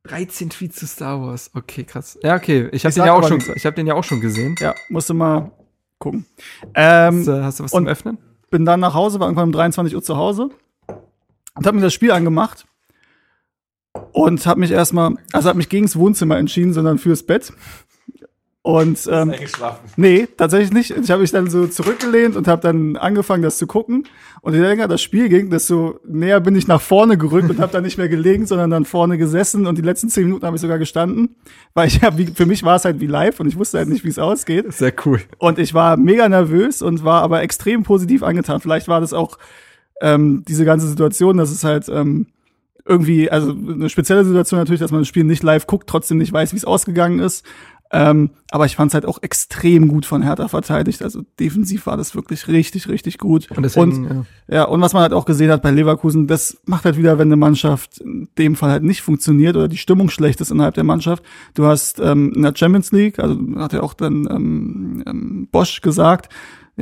B: 13 Tweets zu Star Wars. Okay, krass. Ja, okay. Ich habe den ja auch schon,
C: nichts.
B: ich habe den ja auch schon gesehen.
C: Ja, musste mal gucken. Ähm,
B: Hast, du- hast du was zum Öffnen?
C: bin dann nach Hause, war irgendwann um 23 Uhr zu Hause und habe mir das Spiel angemacht und habe mich erstmal, also habe mich gegens Wohnzimmer entschieden, sondern fürs Bett. Und ähm, nee, tatsächlich nicht. Ich habe mich dann so zurückgelehnt und habe dann angefangen, das zu gucken. Und je länger das Spiel ging, desto näher bin ich nach vorne gerückt und habe dann nicht mehr gelegen, sondern dann vorne gesessen. Und die letzten zehn Minuten habe ich sogar gestanden, weil ich ja, wie, für mich war es halt wie live und ich wusste halt nicht, wie es ausgeht.
B: Sehr cool.
C: Und ich war mega nervös und war aber extrem positiv angetan. Vielleicht war das auch ähm, diese ganze Situation, dass es halt ähm, irgendwie, also eine spezielle Situation natürlich, dass man das Spiel nicht live guckt, trotzdem nicht weiß, wie es ausgegangen ist. Ähm, aber ich fand es halt auch extrem gut von Hertha verteidigt. Also defensiv war das wirklich richtig, richtig gut.
B: Und deswegen, ja.
C: Ja, und was man halt auch gesehen hat bei Leverkusen, das macht halt wieder, wenn eine Mannschaft in dem Fall halt nicht funktioniert oder die Stimmung schlecht ist innerhalb der Mannschaft. Du hast ähm, in der Champions League, also hat ja auch dann ähm, ähm, Bosch gesagt,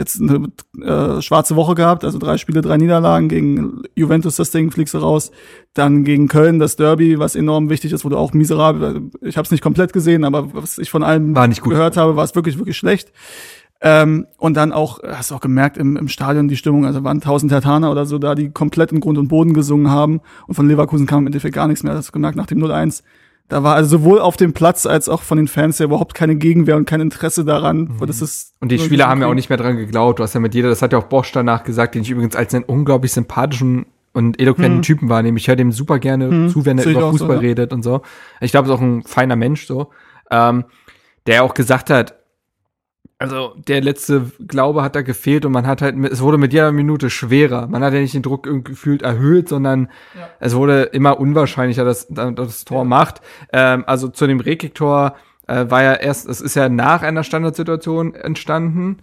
C: jetzt eine äh, schwarze Woche gehabt, also drei Spiele, drei Niederlagen gegen Juventus, das Ding fliegst du raus. Dann gegen Köln das Derby, was enorm wichtig ist, wurde auch miserabel. Ich habe es nicht komplett gesehen, aber was ich von allem
B: War nicht gut.
C: gehört habe, war es wirklich, wirklich schlecht. Ähm, und dann auch, hast du auch gemerkt im, im Stadion die Stimmung, also waren 1000 Hertaner oder so da, die komplett in Grund und Boden gesungen haben. Und von Leverkusen kam im Endeffekt gar nichts mehr. Das hast du gemerkt nach dem 0-1. Da war also sowohl auf dem Platz als auch von den Fans ja überhaupt keine Gegenwehr und kein Interesse daran. Mhm. Das ist
B: Und die Spieler haben ja auch nicht mehr dran geglaubt. Du hast ja mit jeder, das hat ja auch Bosch danach gesagt, den ich übrigens als einen unglaublich sympathischen und eloquenten Typen wahrnehme. Ich höre dem super gerne zu, wenn er
C: Sehe
B: über
C: auch so,
B: Fußball
C: ja.
B: redet und so. Ich glaube, er ist auch ein feiner Mensch so. Ähm, der auch gesagt hat, also der letzte Glaube hat da gefehlt und man hat halt, es wurde mit jeder Minute schwerer. Man hat ja nicht den Druck irgendwie gefühlt erhöht, sondern es wurde immer unwahrscheinlicher, dass, dass das Tor macht. Ähm, also zu dem Rekik-Tor äh, war ja erst, es ist ja nach einer Standardsituation entstanden.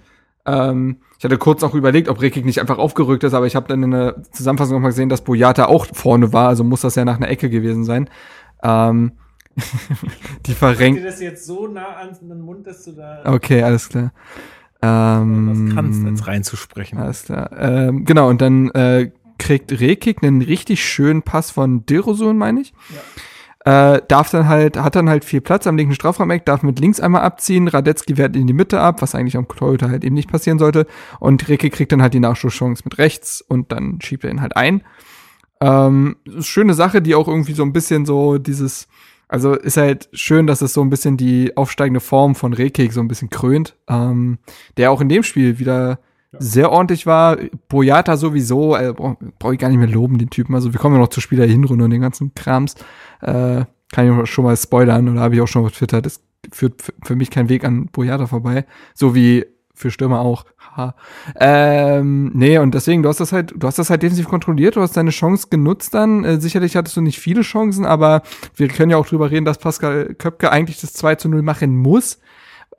B: Ähm, ich hatte kurz auch überlegt, ob Rekik nicht einfach aufgerückt ist, aber ich habe dann in der Zusammenfassung nochmal gesehen, dass Boyata auch vorne war, also muss das ja nach einer Ecke gewesen sein. Ähm, die verrenkt.
A: das jetzt so nah an den Mund, dass du da
B: Okay, alles klar. Ähm,
A: was kannst, als reinzusprechen.
B: Alles klar. Ähm, genau, und dann äh, kriegt Rekik einen richtig schönen Pass von Dilrosun, meine ich. Äh, darf dann halt, hat dann halt viel Platz am linken Strafraumeck, darf mit links einmal abziehen, Radetzky wehrt in die Mitte ab, was eigentlich am Torhüter halt eben nicht passieren sollte. Und Rekik kriegt dann halt die Nachschusschance mit rechts und dann schiebt er ihn halt ein. Ähm, schöne Sache, die auch irgendwie so ein bisschen so dieses, also ist halt schön, dass es so ein bisschen die aufsteigende Form von Rekik so ein bisschen krönt, ähm, der auch in dem Spiel wieder sehr ordentlich war. Boyata sowieso, äh, brauche brauch ich gar nicht mehr loben, den Typen. Also wir kommen ja noch zu Spieler Hinrunde und den ganzen Krams. Äh, kann ich schon mal spoilern oder habe ich auch schon auf Twitter. Das führt für mich kein Weg an Boyata vorbei. So wie für Stürmer auch. Haha. Ähm, nee, und deswegen, du hast das halt, du hast das halt defensiv kontrolliert, du hast deine Chance genutzt dann. Äh, sicherlich hattest du nicht viele Chancen, aber wir können ja auch drüber reden, dass Pascal Köpke eigentlich das 2 zu 0 machen muss.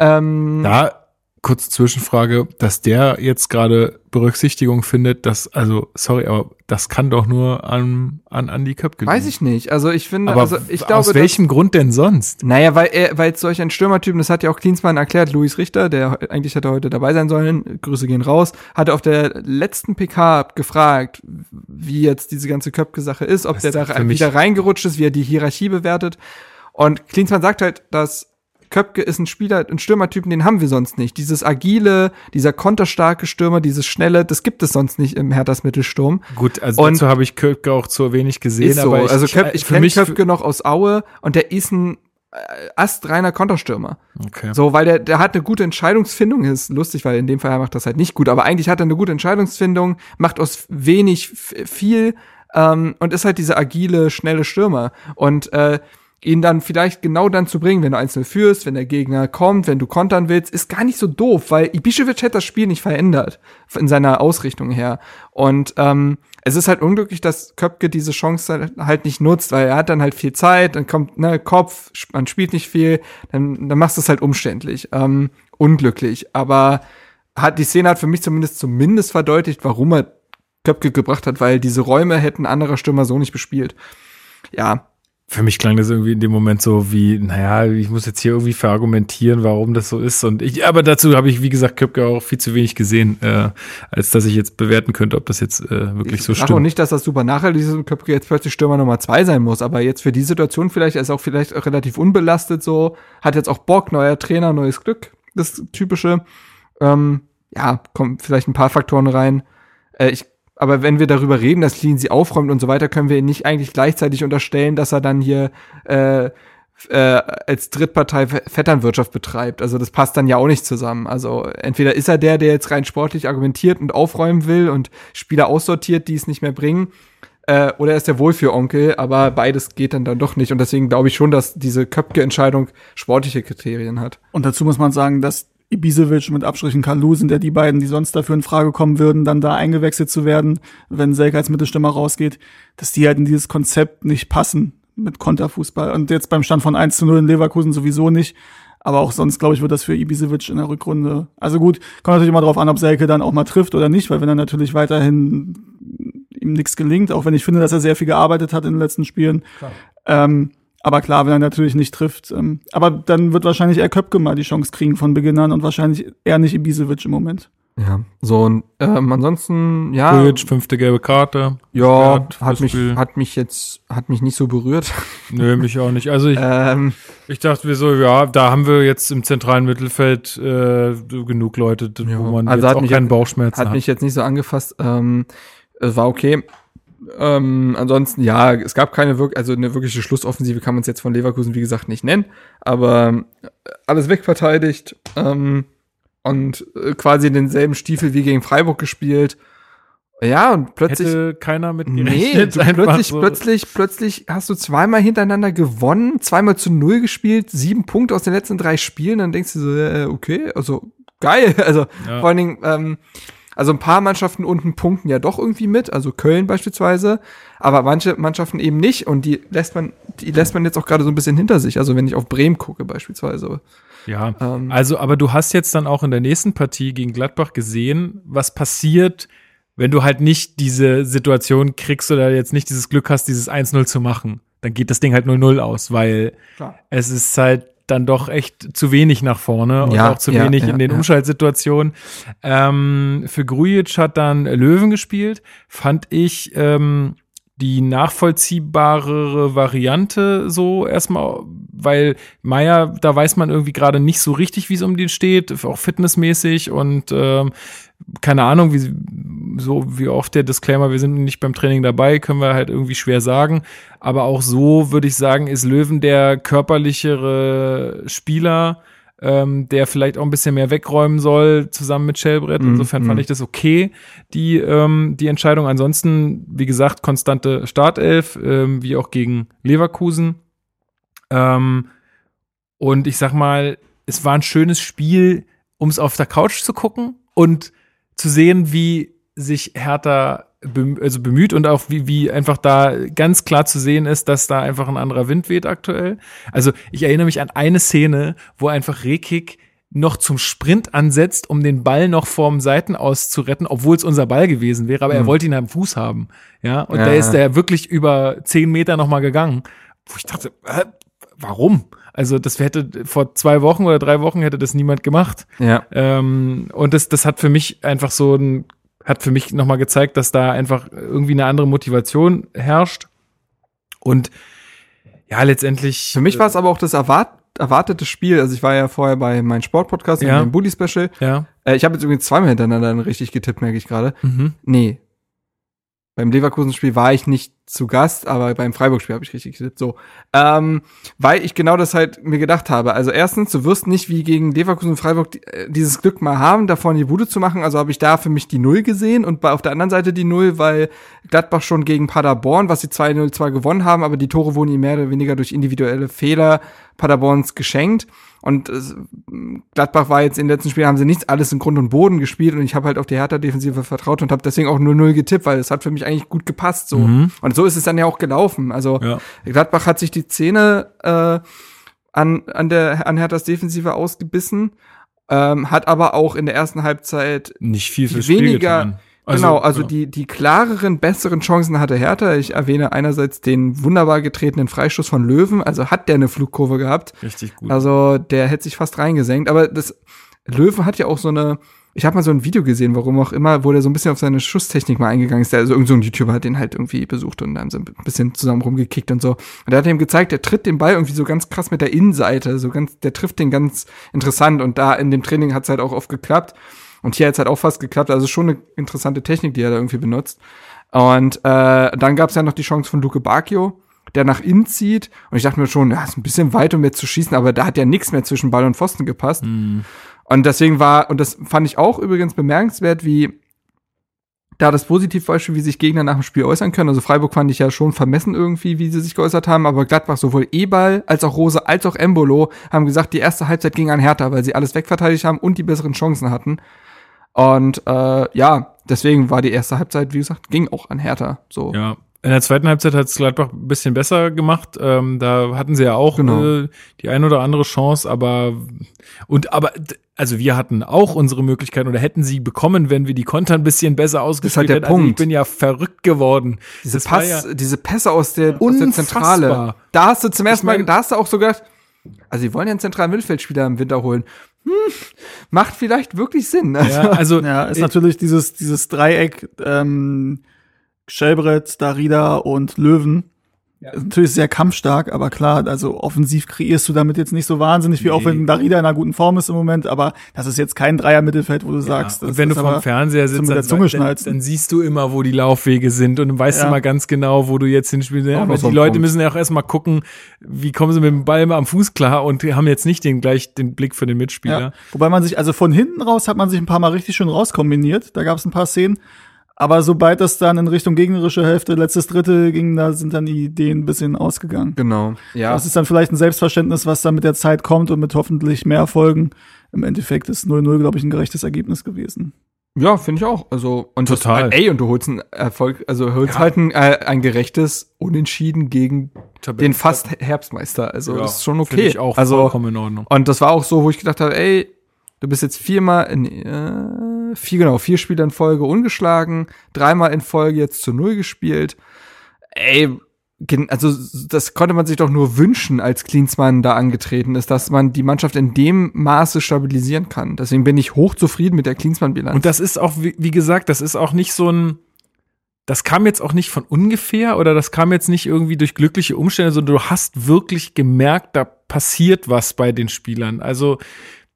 B: Ähm,
A: Da kurz Zwischenfrage, dass der jetzt gerade Berücksichtigung findet, dass, also, sorry, aber das kann doch nur an, an Andy Köpke
B: weiß
A: liegen.
B: ich nicht. Also ich finde,
A: Aber
B: also ich glaube,
A: aus welchem Grund denn sonst?
B: Naja, weil er, weil solch ein Stürmertyp, das hat ja auch Klinsmann erklärt, Luis Richter, der eigentlich hätte heute dabei sein sollen, Grüße gehen raus, hatte auf der letzten PK gefragt, wie jetzt diese ganze Köpke-Sache ist, ob
A: Das
B: der da wieder reingerutscht ist, wie er die Hierarchie bewertet. Und Klinsmann sagt halt, dass Köpke ist ein Spieler, ein Stürmertypen, den haben wir sonst nicht. Dieses agile, dieser konterstarke Stürmer, dieses schnelle, das gibt es sonst nicht im Herthas Mittelsturm.
A: Gut, also
B: Und-
A: dazu habe ich Köpke auch zu wenig gesehen,
B: Ist so.
A: aber ich,
B: also Köp, ich
A: für
B: kenne
A: mich
B: Köpke noch aus Aue und der ist ein äh, astreiner Konterstürmer.
A: Okay.
B: So, weil der, der hat eine gute Entscheidungsfindung, ist lustig, weil in dem Fall macht das halt nicht gut, aber eigentlich hat er eine gute Entscheidungsfindung, macht aus wenig viel ähm, und ist halt dieser agile, schnelle Stürmer. Und äh, ihn dann vielleicht genau dann zu bringen, wenn du einzeln führst, wenn der Gegner kommt, wenn du kontern willst, ist gar nicht so doof, weil Ibišević hätte das Spiel nicht verändert in seiner Ausrichtung her. Und ähm, es ist halt unglücklich, dass Köpke diese Chance halt nicht nutzt, weil er hat dann halt viel Zeit, dann kommt ne Kopf, man spielt nicht viel, dann, dann machst du es halt umständlich, ähm, unglücklich. Aber hat die Szene hat für mich zumindest zumindest verdeutlicht, warum er Köpke gebracht hat, weil diese Räume hätten anderer Stürmer so nicht bespielt. Ja,
A: für mich klang das irgendwie in dem Moment so wie, naja, ich muss jetzt hier irgendwie verargumentieren, warum das so ist. Und ich, aber dazu habe ich, wie gesagt, Köpke auch viel zu wenig gesehen, äh, als dass ich jetzt bewerten könnte, ob das jetzt äh, wirklich so
B: Ich sage auch
A: stimmt.
B: nicht, dass das super nachhaltig ist und Köpke jetzt plötzlich Stürmer Nummer zwei sein muss, aber jetzt für die Situation vielleicht, er ist auch vielleicht relativ unbelastet so, hat jetzt auch Bock, neuer Trainer, neues Glück, das typische. Ähm, ja, kommen vielleicht ein paar Faktoren rein. Äh, ich, aber wenn wir darüber reden, dass Clean sie aufräumt und so weiter, können wir ihn nicht eigentlich gleichzeitig unterstellen, dass er dann hier äh, äh, als Drittpartei Ve- Vetternwirtschaft betreibt. Also das passt dann ja auch nicht zusammen. Also entweder ist er der, der jetzt rein sportlich argumentiert und aufräumen will und Spieler aussortiert, die es nicht mehr bringen, äh, oder er ist der Wohlfühlonkel, aber beides geht dann dann doch nicht. Und deswegen glaube ich schon, dass diese Köpke-Entscheidung sportliche Kriterien hat.
C: Und dazu muss man sagen, dass Ibisevic mit Abstrichen Kalu sind ja die beiden, die sonst dafür in Frage kommen würden, dann da eingewechselt zu werden, wenn Selke als Mittelstürmer rausgeht, dass die halt in dieses Konzept nicht passen mit Konterfußball. Und jetzt beim Stand von 1 zu 0 in Leverkusen sowieso nicht. Aber auch sonst, glaube ich, wird das für Ibisevic in der Rückrunde. Also gut, kommt natürlich immer drauf an, ob Selke dann auch mal trifft oder nicht, weil wenn er natürlich weiterhin ihm nichts gelingt, auch wenn ich finde, dass er sehr viel gearbeitet hat in den letzten Spielen. Ähm, aber klar, wenn er natürlich nicht trifft. Ähm, aber dann wird wahrscheinlich eher Köpke mal die Chance kriegen von Beginn an und wahrscheinlich eher nicht Ibisevic im Moment.
B: Ja. So, und ähm, ansonsten, ja.
A: Grujic, fünfte gelbe Karte.
B: Ja, hat mich,
A: Spiel.
B: hat mich jetzt, hat mich nicht so berührt.
A: Nö, mich auch nicht. Also ich,
B: ähm,
A: ich dachte mir so, ja, da haben wir jetzt im zentralen Mittelfeld äh, genug Leute,
B: Ja.
A: wo man
B: Also
A: jetzt
B: hat
A: auch
B: mich
A: keinen Bauchschmerzen
B: hat
A: hat.
B: mich jetzt nicht so angefasst. Ähm, es war okay. Ähm, ansonsten, ja, es gab keine wirk also eine wirkliche Schlussoffensive kann man es jetzt von Leverkusen, wie gesagt, nicht nennen. Aber äh, alles wegverteidigt ähm, und äh, quasi denselben Stiefel wie gegen Freiburg gespielt. Ja, und plötzlich.
A: Hätte keiner mit
B: Nee, plötzlich,
A: so.
B: plötzlich, plötzlich hast du zweimal hintereinander gewonnen, zweimal zu null gespielt, sieben Punkte aus den letzten drei Spielen, dann denkst du so, äh, okay, also geil. Also
A: Ja.
B: vor allen Dingen, ähm, also ein paar Mannschaften unten punkten ja doch irgendwie mit, also Köln beispielsweise, aber manche Mannschaften eben nicht und die lässt man, die lässt man jetzt auch gerade so ein bisschen hinter sich. Also wenn ich auf Bremen gucke beispielsweise.
A: Ja,
B: Ähm,
A: also, aber du hast jetzt dann auch in der nächsten Partie gegen Gladbach gesehen, was passiert, wenn du halt nicht diese Situation kriegst oder jetzt nicht dieses Glück hast, dieses 1-0 zu machen. Dann geht das Ding halt 0-0 aus, weil
B: Klar.
A: es ist halt dann doch echt zu wenig nach vorne und
B: Ja,
A: auch zu
B: ja,
A: wenig
B: ja,
A: in den. Umschaltsituationen. Ähm, für Grujic hat dann Löwen gespielt, fand ich ähm, die nachvollziehbarere Variante so erstmal, weil Meier, da weiß man irgendwie gerade nicht so richtig, wie es um den steht, auch fitnessmäßig und ähm, keine Ahnung, wie so wie oft der Disclaimer, wir sind nicht beim Training dabei, können wir halt irgendwie schwer sagen. Aber auch so würde ich sagen, ist Löwen der körperlichere Spieler, ähm, der vielleicht auch ein bisschen mehr wegräumen soll, zusammen mit Shellbrett.
B: Mhm,
A: Insofern fand
B: mhm.
A: ich das okay, die, ähm, die Entscheidung. Ansonsten, wie gesagt, konstante Startelf, ähm, wie auch gegen Leverkusen. Ähm, und ich sag mal, es war ein schönes Spiel, um es auf der Couch zu gucken und zu sehen, wie sich Hertha bem also bemüht und auch wie, wie einfach da ganz klar zu sehen ist, dass da einfach ein anderer Wind weht aktuell. Also ich erinnere mich an eine Szene, wo einfach Rekik noch zum Sprint ansetzt, um den Ball noch vorm Seitenaus zu retten, obwohl es unser Ball gewesen wäre, aber er wollte ihn am Fuß haben. Ja, und
B: Ja.
A: da ist er wirklich über zehn Meter nochmal gegangen, wo ich dachte, warum? Also das hätte vor zwei Wochen oder drei Wochen hätte das niemand gemacht.
B: Ja.
A: Ähm, und das, das hat für mich einfach so ein, hat für mich nochmal gezeigt, dass da einfach irgendwie eine andere Motivation herrscht. Und ja, letztendlich.
B: Für mich war es aber auch das erwart erwartete Spiel. Also ich war ja vorher bei meinem Sportpodcast
A: Ja.
B: dem Bully Special.
A: Ja.
B: Äh, ich habe jetzt übrigens zweimal hintereinander richtig getippt, merke ich gerade.
A: Mhm.
B: Nee. Beim Leverkusen-Spiel war ich nicht zu Gast, aber beim Freiburg-Spiel habe ich richtig getippt. So. Ähm, weil ich genau das halt mir gedacht habe. Also erstens, du wirst nicht wie gegen Leverkusen und Freiburg die, äh, dieses Glück mal haben, da vorne die Bude zu machen. Also habe ich da für mich die Null gesehen und bei, auf der anderen Seite die Null, weil Gladbach schon gegen Paderborn, was sie 2-0 zwar gewonnen haben, aber die Tore wurden ihnen mehr oder weniger durch individuelle Fehler Paderborns geschenkt. Und Gladbach war jetzt in den letzten Spielen, haben sie nichts alles in Grund und Boden gespielt und ich habe halt auf die Hertha-Defensive vertraut und habe deswegen auch 0-0 getippt, weil es hat für mich eigentlich gut gepasst. so
A: Mhm.
B: Und so ist es dann ja auch gelaufen. Also
A: Ja.
B: Gladbach hat sich die Zähne äh, an, an, der, an Herthas Defensive ausgebissen, ähm, hat aber auch in der ersten Halbzeit
A: Nicht viel Spiel
B: weniger,
A: getan.
B: genau, also
A: ja.
B: die, die klareren, besseren Chancen hatte Hertha. Ich erwähne einerseits den wunderbar getretenen Freistoß von Löwen, also hat der eine Flugkurve gehabt.
A: Richtig gut.
B: Also der hätte sich fast reingesenkt. Aber das Löwen hat ja auch so eine. Ich habe mal so ein Video gesehen, warum auch immer, wo der so ein bisschen auf seine Schusstechnik mal eingegangen ist. Also irgend so ein YouTuber hat den halt irgendwie besucht und dann so ein bisschen zusammen rumgekickt und so. Und der hat ihm gezeigt, der tritt den Ball irgendwie so ganz krass mit der Innenseite, so ganz, der trifft den ganz interessant und da in dem Training hat's halt auch oft geklappt. Und hier hat's halt auch fast geklappt. Also schon eine interessante Technik, die er da irgendwie benutzt. Und äh, dann gab's ja noch die Chance von Luke Bacchio, der nach innen zieht. Und ich dachte mir schon, ja, ist ein bisschen weit, um jetzt zu schießen, aber da hat ja nichts mehr zwischen Ball und Pfosten gepasst. Und deswegen war, und das fand ich auch übrigens bemerkenswert, wie da das Positivbeispiel, wie sich Gegner nach dem Spiel äußern können. Also Freiburg fand ich ja schon vermessen irgendwie, wie sie sich geäußert haben, aber Gladbach sowohl Ebal als auch Rose als auch Embolo haben gesagt, die erste Halbzeit ging an Hertha, weil sie alles wegverteidigt haben und die besseren Chancen hatten. Und äh, ja, deswegen war die erste Halbzeit, wie gesagt, ging auch an Hertha. So.
A: Ja. In der zweiten Halbzeit hat es Gladbach ein bisschen besser gemacht. Ähm, da hatten sie ja auch
B: Genau.
A: äh, die ein oder andere Chance, aber und aber also wir hatten auch unsere Möglichkeiten oder hätten sie bekommen, wenn wir die Konter ein bisschen besser ausgespielt
B: halt der
A: hätten. Also ich
B: Punkt.
A: bin ja verrückt geworden.
B: Diese, Pass,
A: ja-
B: diese Pässe aus der, aus der. Zentrale. Da hast du zum ersten Mal, da hast du auch so gedacht, also sie wollen ja einen zentralen Mittelfeldspieler im Winter holen. Hm, macht vielleicht wirklich Sinn. Also,
A: ja, also
C: Ja, ist natürlich dieses, dieses Dreieck, ähm, Schelbrett, Darida und Löwen. Ist natürlich sehr kampfstark, aber klar, also offensiv kreierst du damit jetzt nicht so wahnsinnig viel, auch wenn Darida in einer guten Form ist im Moment, aber das ist jetzt kein Dreier-Mittelfeld, wo du sagst.
A: Ja,
C: das
A: und wenn du vom Fernseher sitzt,
C: mit der
A: dann,
C: Zunge
A: dann, dann siehst du immer, wo die Laufwege sind und dann weißt
C: Ja.
A: du mal ganz genau, wo du jetzt hinspielst. Ja,
B: so
A: die Leute
B: Punkt.
A: müssen ja auch erstmal gucken, wie kommen sie mit dem Ball am Fuß klar und haben jetzt nicht den gleich den Blick für den Mitspieler.
C: Ja. Wobei man sich, also von hinten raus hat man sich ein paar Mal richtig schön rauskombiniert. Da gab es ein paar Szenen. Aber sobald das dann in Richtung gegnerische Hälfte, letztes Drittel ging, da sind dann die Ideen ein bisschen ausgegangen.
B: Genau. Ja.
C: Das ist dann vielleicht ein Selbstverständnis, was dann mit der Zeit kommt und mit hoffentlich mehr Erfolgen. Im Endeffekt ist 0-0, glaube ich, ein gerechtes Ergebnis gewesen.
B: Ja, finde ich auch. Also und
A: Total.
B: Das, ey, und du holst einen Erfolg, also holst
A: Ja.
B: halt ein, äh, ein gerechtes Unentschieden gegen
A: Tabellen-
B: den fast Herbstmeister. Also
A: Ja,
B: das ist schon
A: Finde
B: okay.
A: ich auch
B: also
A: vollkommen in Ordnung.
B: und das war auch so, wo ich gedacht habe, ey, du bist jetzt viermal in äh, vier genau vier Spiele in Folge ungeschlagen, dreimal in Folge jetzt zu null gespielt. Ey, also das konnte man sich doch nur wünschen, als Klinsmann da angetreten ist, dass man die Mannschaft in dem Maße stabilisieren kann. Deswegen bin ich hochzufrieden mit der Klinsmann-Bilanz.
A: Und das ist auch, wie gesagt, das ist auch nicht so ein, das kam jetzt auch nicht von ungefähr oder das kam jetzt nicht irgendwie durch glückliche Umstände, sondern du hast wirklich gemerkt, da passiert was bei den Spielern. Also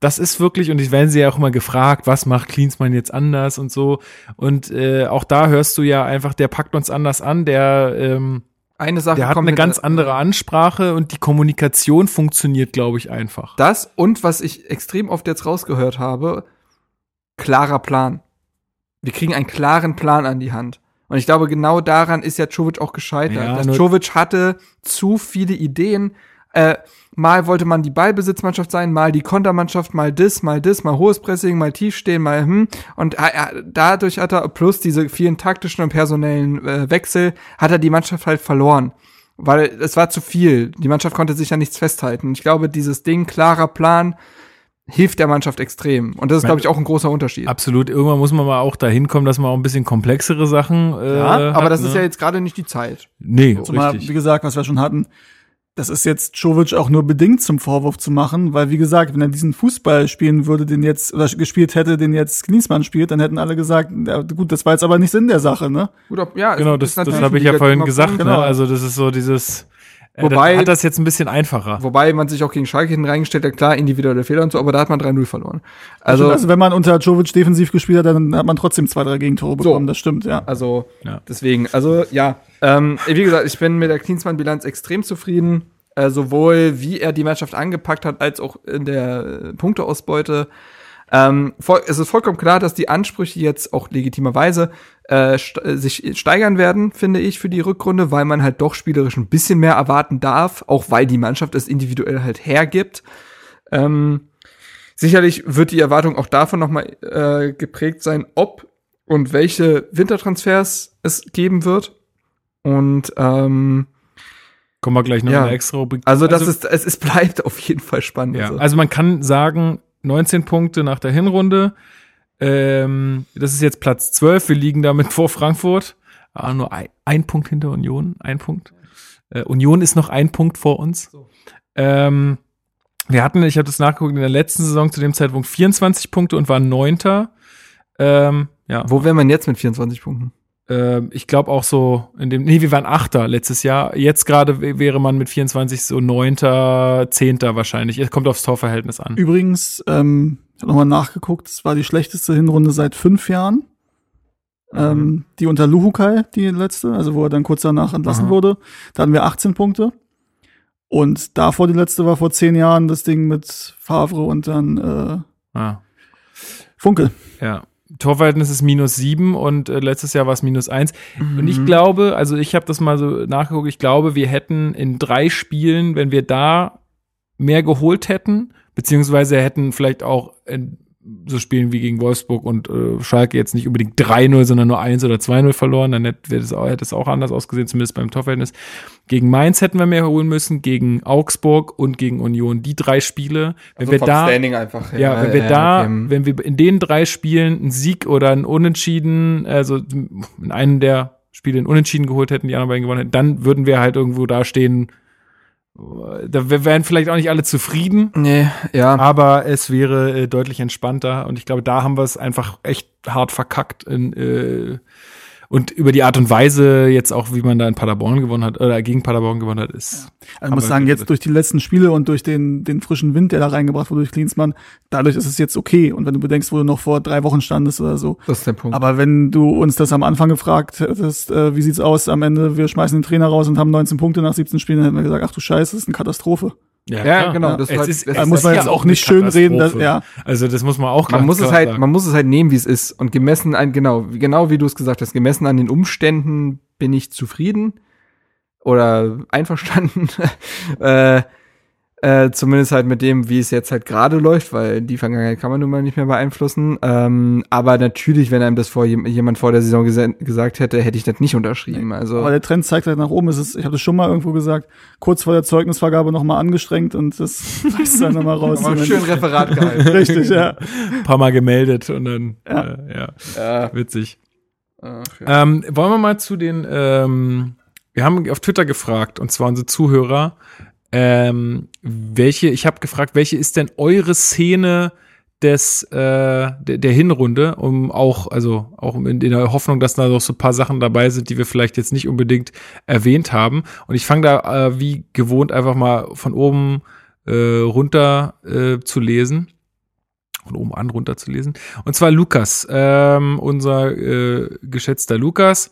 A: das ist wirklich, und ich werden sie ja auch immer gefragt, was macht Klinsmann jetzt anders und so. Und äh, auch da hörst du ja einfach, der packt uns anders an, der, ähm,
B: eine Sache
A: der hat eine ganz andere Ansprache und die Kommunikation funktioniert, glaube ich, einfach.
B: Das und was ich extrem oft jetzt rausgehört habe, klarer Plan. Wir kriegen einen klaren Plan an die Hand. Und ich glaube, genau daran ist ja Czovic auch gescheitert.
A: Ja,
B: Czovic hatte zu viele Ideen. Äh, mal wollte man die Ballbesitzmannschaft sein, mal die Kontermannschaft, mal das, mal das, mal hohes Pressing, mal tiefstehen, mal hm. Und äh, dadurch hat er, plus diese vielen taktischen und personellen äh, Wechsel, hat er die Mannschaft halt verloren. Weil es war zu viel. Die Mannschaft konnte sich ja nichts festhalten. Ich glaube, dieses Ding, klarer Plan, hilft der Mannschaft extrem. Und das ist, glaube ich, auch ein großer Unterschied.
A: Absolut. Irgendwann muss man mal auch dahin kommen, dass man auch ein bisschen komplexere Sachen. Äh,
B: ja, aber
A: hat,
B: das
A: ne?
B: ist ja jetzt gerade nicht die Zeit.
A: Nee,
C: Zumal,
A: richtig.
C: wie gesagt, was wir schon hatten, das ist jetzt Jovic auch nur bedingt zum Vorwurf zu machen, weil wie gesagt, wenn er diesen Fußball spielen würde, den jetzt, oder gespielt hätte, den jetzt Klinsmann spielt, dann hätten alle gesagt, ja, gut, das war jetzt aber nicht Sinn der Sache, ne?
B: Gut, ob, ja,
A: Genau,
B: es
A: das, das habe ich ja vorhin gesagt.
B: Punkt.
A: Ne?
C: genau.
A: Also das ist so dieses. Äh,
B: Wobei-
A: hat das jetzt ein bisschen einfacher.
B: Wobei man sich auch gegen Schalke hinten reingestellt hat, klar, individuelle Fehler und so, aber da hat man 3-0 verloren.
C: Also,
B: Also,
C: wenn man unter Jovic defensiv gespielt hat, dann hat man trotzdem zwei, drei Gegentore bekommen, das stimmt, ja.
B: also
A: Ja.
B: deswegen, also ja. Ähm, wie gesagt, ich bin mit der Klinsmann-Bilanz extrem zufrieden. Äh, sowohl wie er die Mannschaft angepackt hat, als auch in der äh, Punkteausbeute. Ähm, voll, es ist vollkommen klar, dass die Ansprüche jetzt auch legitimerweise äh, äh, sich steigern werden, finde ich, für die Rückrunde, weil man halt doch spielerisch ein bisschen mehr erwarten darf, auch weil die Mannschaft es individuell halt hergibt. Ähm, sicherlich wird die Erwartung auch davon nochmal äh, geprägt sein, ob und welche Wintertransfers es geben wird. Und ähm,
A: Kommen wir gleich noch
B: Ja.
A: eine extra Rubrik.
B: also das ist, es, es bleibt auf jeden Fall spannend.
A: Ja,
B: Also.
A: also man kann sagen, 19 Punkte nach der Hinrunde. Ähm, das ist jetzt Platz 12. Wir liegen damit vor Frankfurt. Ah, nur ein, ein Punkt hinter Union. Ein Punkt. Äh, Union ist noch ein Punkt vor uns. Ähm, wir hatten, ich habe das nachgeguckt, in der letzten Saison zu dem Zeitpunkt 24 Punkte und waren Neunter. Ähm, ja,
B: Wo wäre man jetzt mit 24 Punkten?
A: Ähm, ich glaube auch so in dem, nee, wir waren Achter letztes Jahr. Jetzt gerade wäre man mit 24 so Neunter, Zehnter wahrscheinlich. Es kommt aufs Torverhältnis an.
C: Übrigens, ähm, ich habe nochmal nachgeguckt, es war die schlechteste Hinrunde seit fünf Jahren. Ähm, die unter Luhukai, die letzte, also wo er dann kurz danach entlassen
A: Aha.
C: wurde. Da hatten wir 18 Punkte. Und davor die letzte war vor zehn Jahren das Ding mit Favre und dann äh,
A: Ah,
C: Funkel.
A: ja. Torverhältnis ist minus sieben und äh, letztes Jahr war es minus eins. Und
C: Mhm.
A: ich glaube, also ich habe das mal so nachgeguckt, ich glaube, wir hätten in drei Spielen, wenn wir da mehr geholt hätten, beziehungsweise hätten vielleicht auch in so Spielen wie gegen Wolfsburg und äh, Schalke jetzt nicht unbedingt 3-0, sondern nur 1 oder 2-0 verloren, dann hätte das auch, hätte es auch anders ausgesehen, zumindest beim Torverhältnis. Gegen Mainz hätten wir mehr holen müssen, gegen Augsburg und gegen Union. Die drei Spiele, wenn wir da
B: einfach.
A: ja, wenn wir da, wenn wir in den drei Spielen einen Sieg oder einen Unentschieden, also in einem der Spiele einen Unentschieden geholt hätten, die anderen beiden gewonnen hätten, dann würden wir halt irgendwo da stehen. Da wir wären vielleicht auch nicht alle zufrieden,
B: Nee, ja.
A: aber es wäre äh, deutlich entspannter und ich glaube, da haben wir es einfach echt hart verkackt in, äh, und über die Art und Weise jetzt auch, wie man da in Paderborn gewonnen hat oder gegen Paderborn gewonnen hat, ist
C: Also ich muss sagen, jetzt durch die letzten Spiele und durch den, den frischen Wind, der da reingebracht wurde durch Klinsmann, dadurch ist es jetzt okay. Und wenn du bedenkst, wo du noch vor drei Wochen standest oder so.
B: Das ist der Punkt.
C: Aber wenn du uns das am Anfang gefragt hättest, äh, wie sieht's aus am Ende, wir schmeißen den Trainer raus und haben 19 Punkte nach 17 Spielen, dann hätten wir gesagt, ach du Scheiße, das ist eine Katastrophe.
B: Ja,
A: klar.
B: genau, das
A: Es
B: war-
A: ist,
B: das
C: Da muss man
A: ja
C: jetzt auch nicht schön reden, dass, ja.
A: Also das muss man auch
B: man muss es halt,
A: sagen.
B: man muss es halt nehmen, wie es ist. Und gemessen an, genau, wie- genau wie du es gesagt hast, gemessen an den Umständen bin ich zufrieden oder einverstanden. äh, äh, zumindest halt mit dem, wie es jetzt halt gerade läuft, weil die Vergangenheit kann man nun mal nicht mehr beeinflussen. Ähm, aber natürlich, wenn einem das vor jem- jemand vor der Saison gesa gesagt hätte, hätte ich das nicht unterschrieben. Also
C: Aber der Trend zeigt halt nach oben. Es ist, ich habe das schon mal irgendwo gesagt, kurz vor der Zeugnisvergabe nochmal angestrengt und das reißt dann nochmal raus.
B: aber schön Referat gehalten.
C: Richtig, ja.
A: ein paar Mal gemeldet und dann,
C: Ja.
A: Äh, ja,
B: Ja.
A: witzig.
B: Ach, ja.
A: Ähm, wollen wir mal zu den, ähm, wir haben auf Twitter gefragt, und zwar unsere Zuhörer, ähm, welche, ich habe gefragt, welche ist denn eure Szene des, äh, der, der Hinrunde, um auch, also auch in, in der Hoffnung, dass da noch so ein paar Sachen dabei sind, die wir vielleicht jetzt nicht unbedingt erwähnt haben. Und ich fange da äh, wie gewohnt einfach mal von oben äh, runter äh, zu lesen von oben an runter zu lesen. Und zwar Lukas, ähm, unser äh, geschätzter Lukas,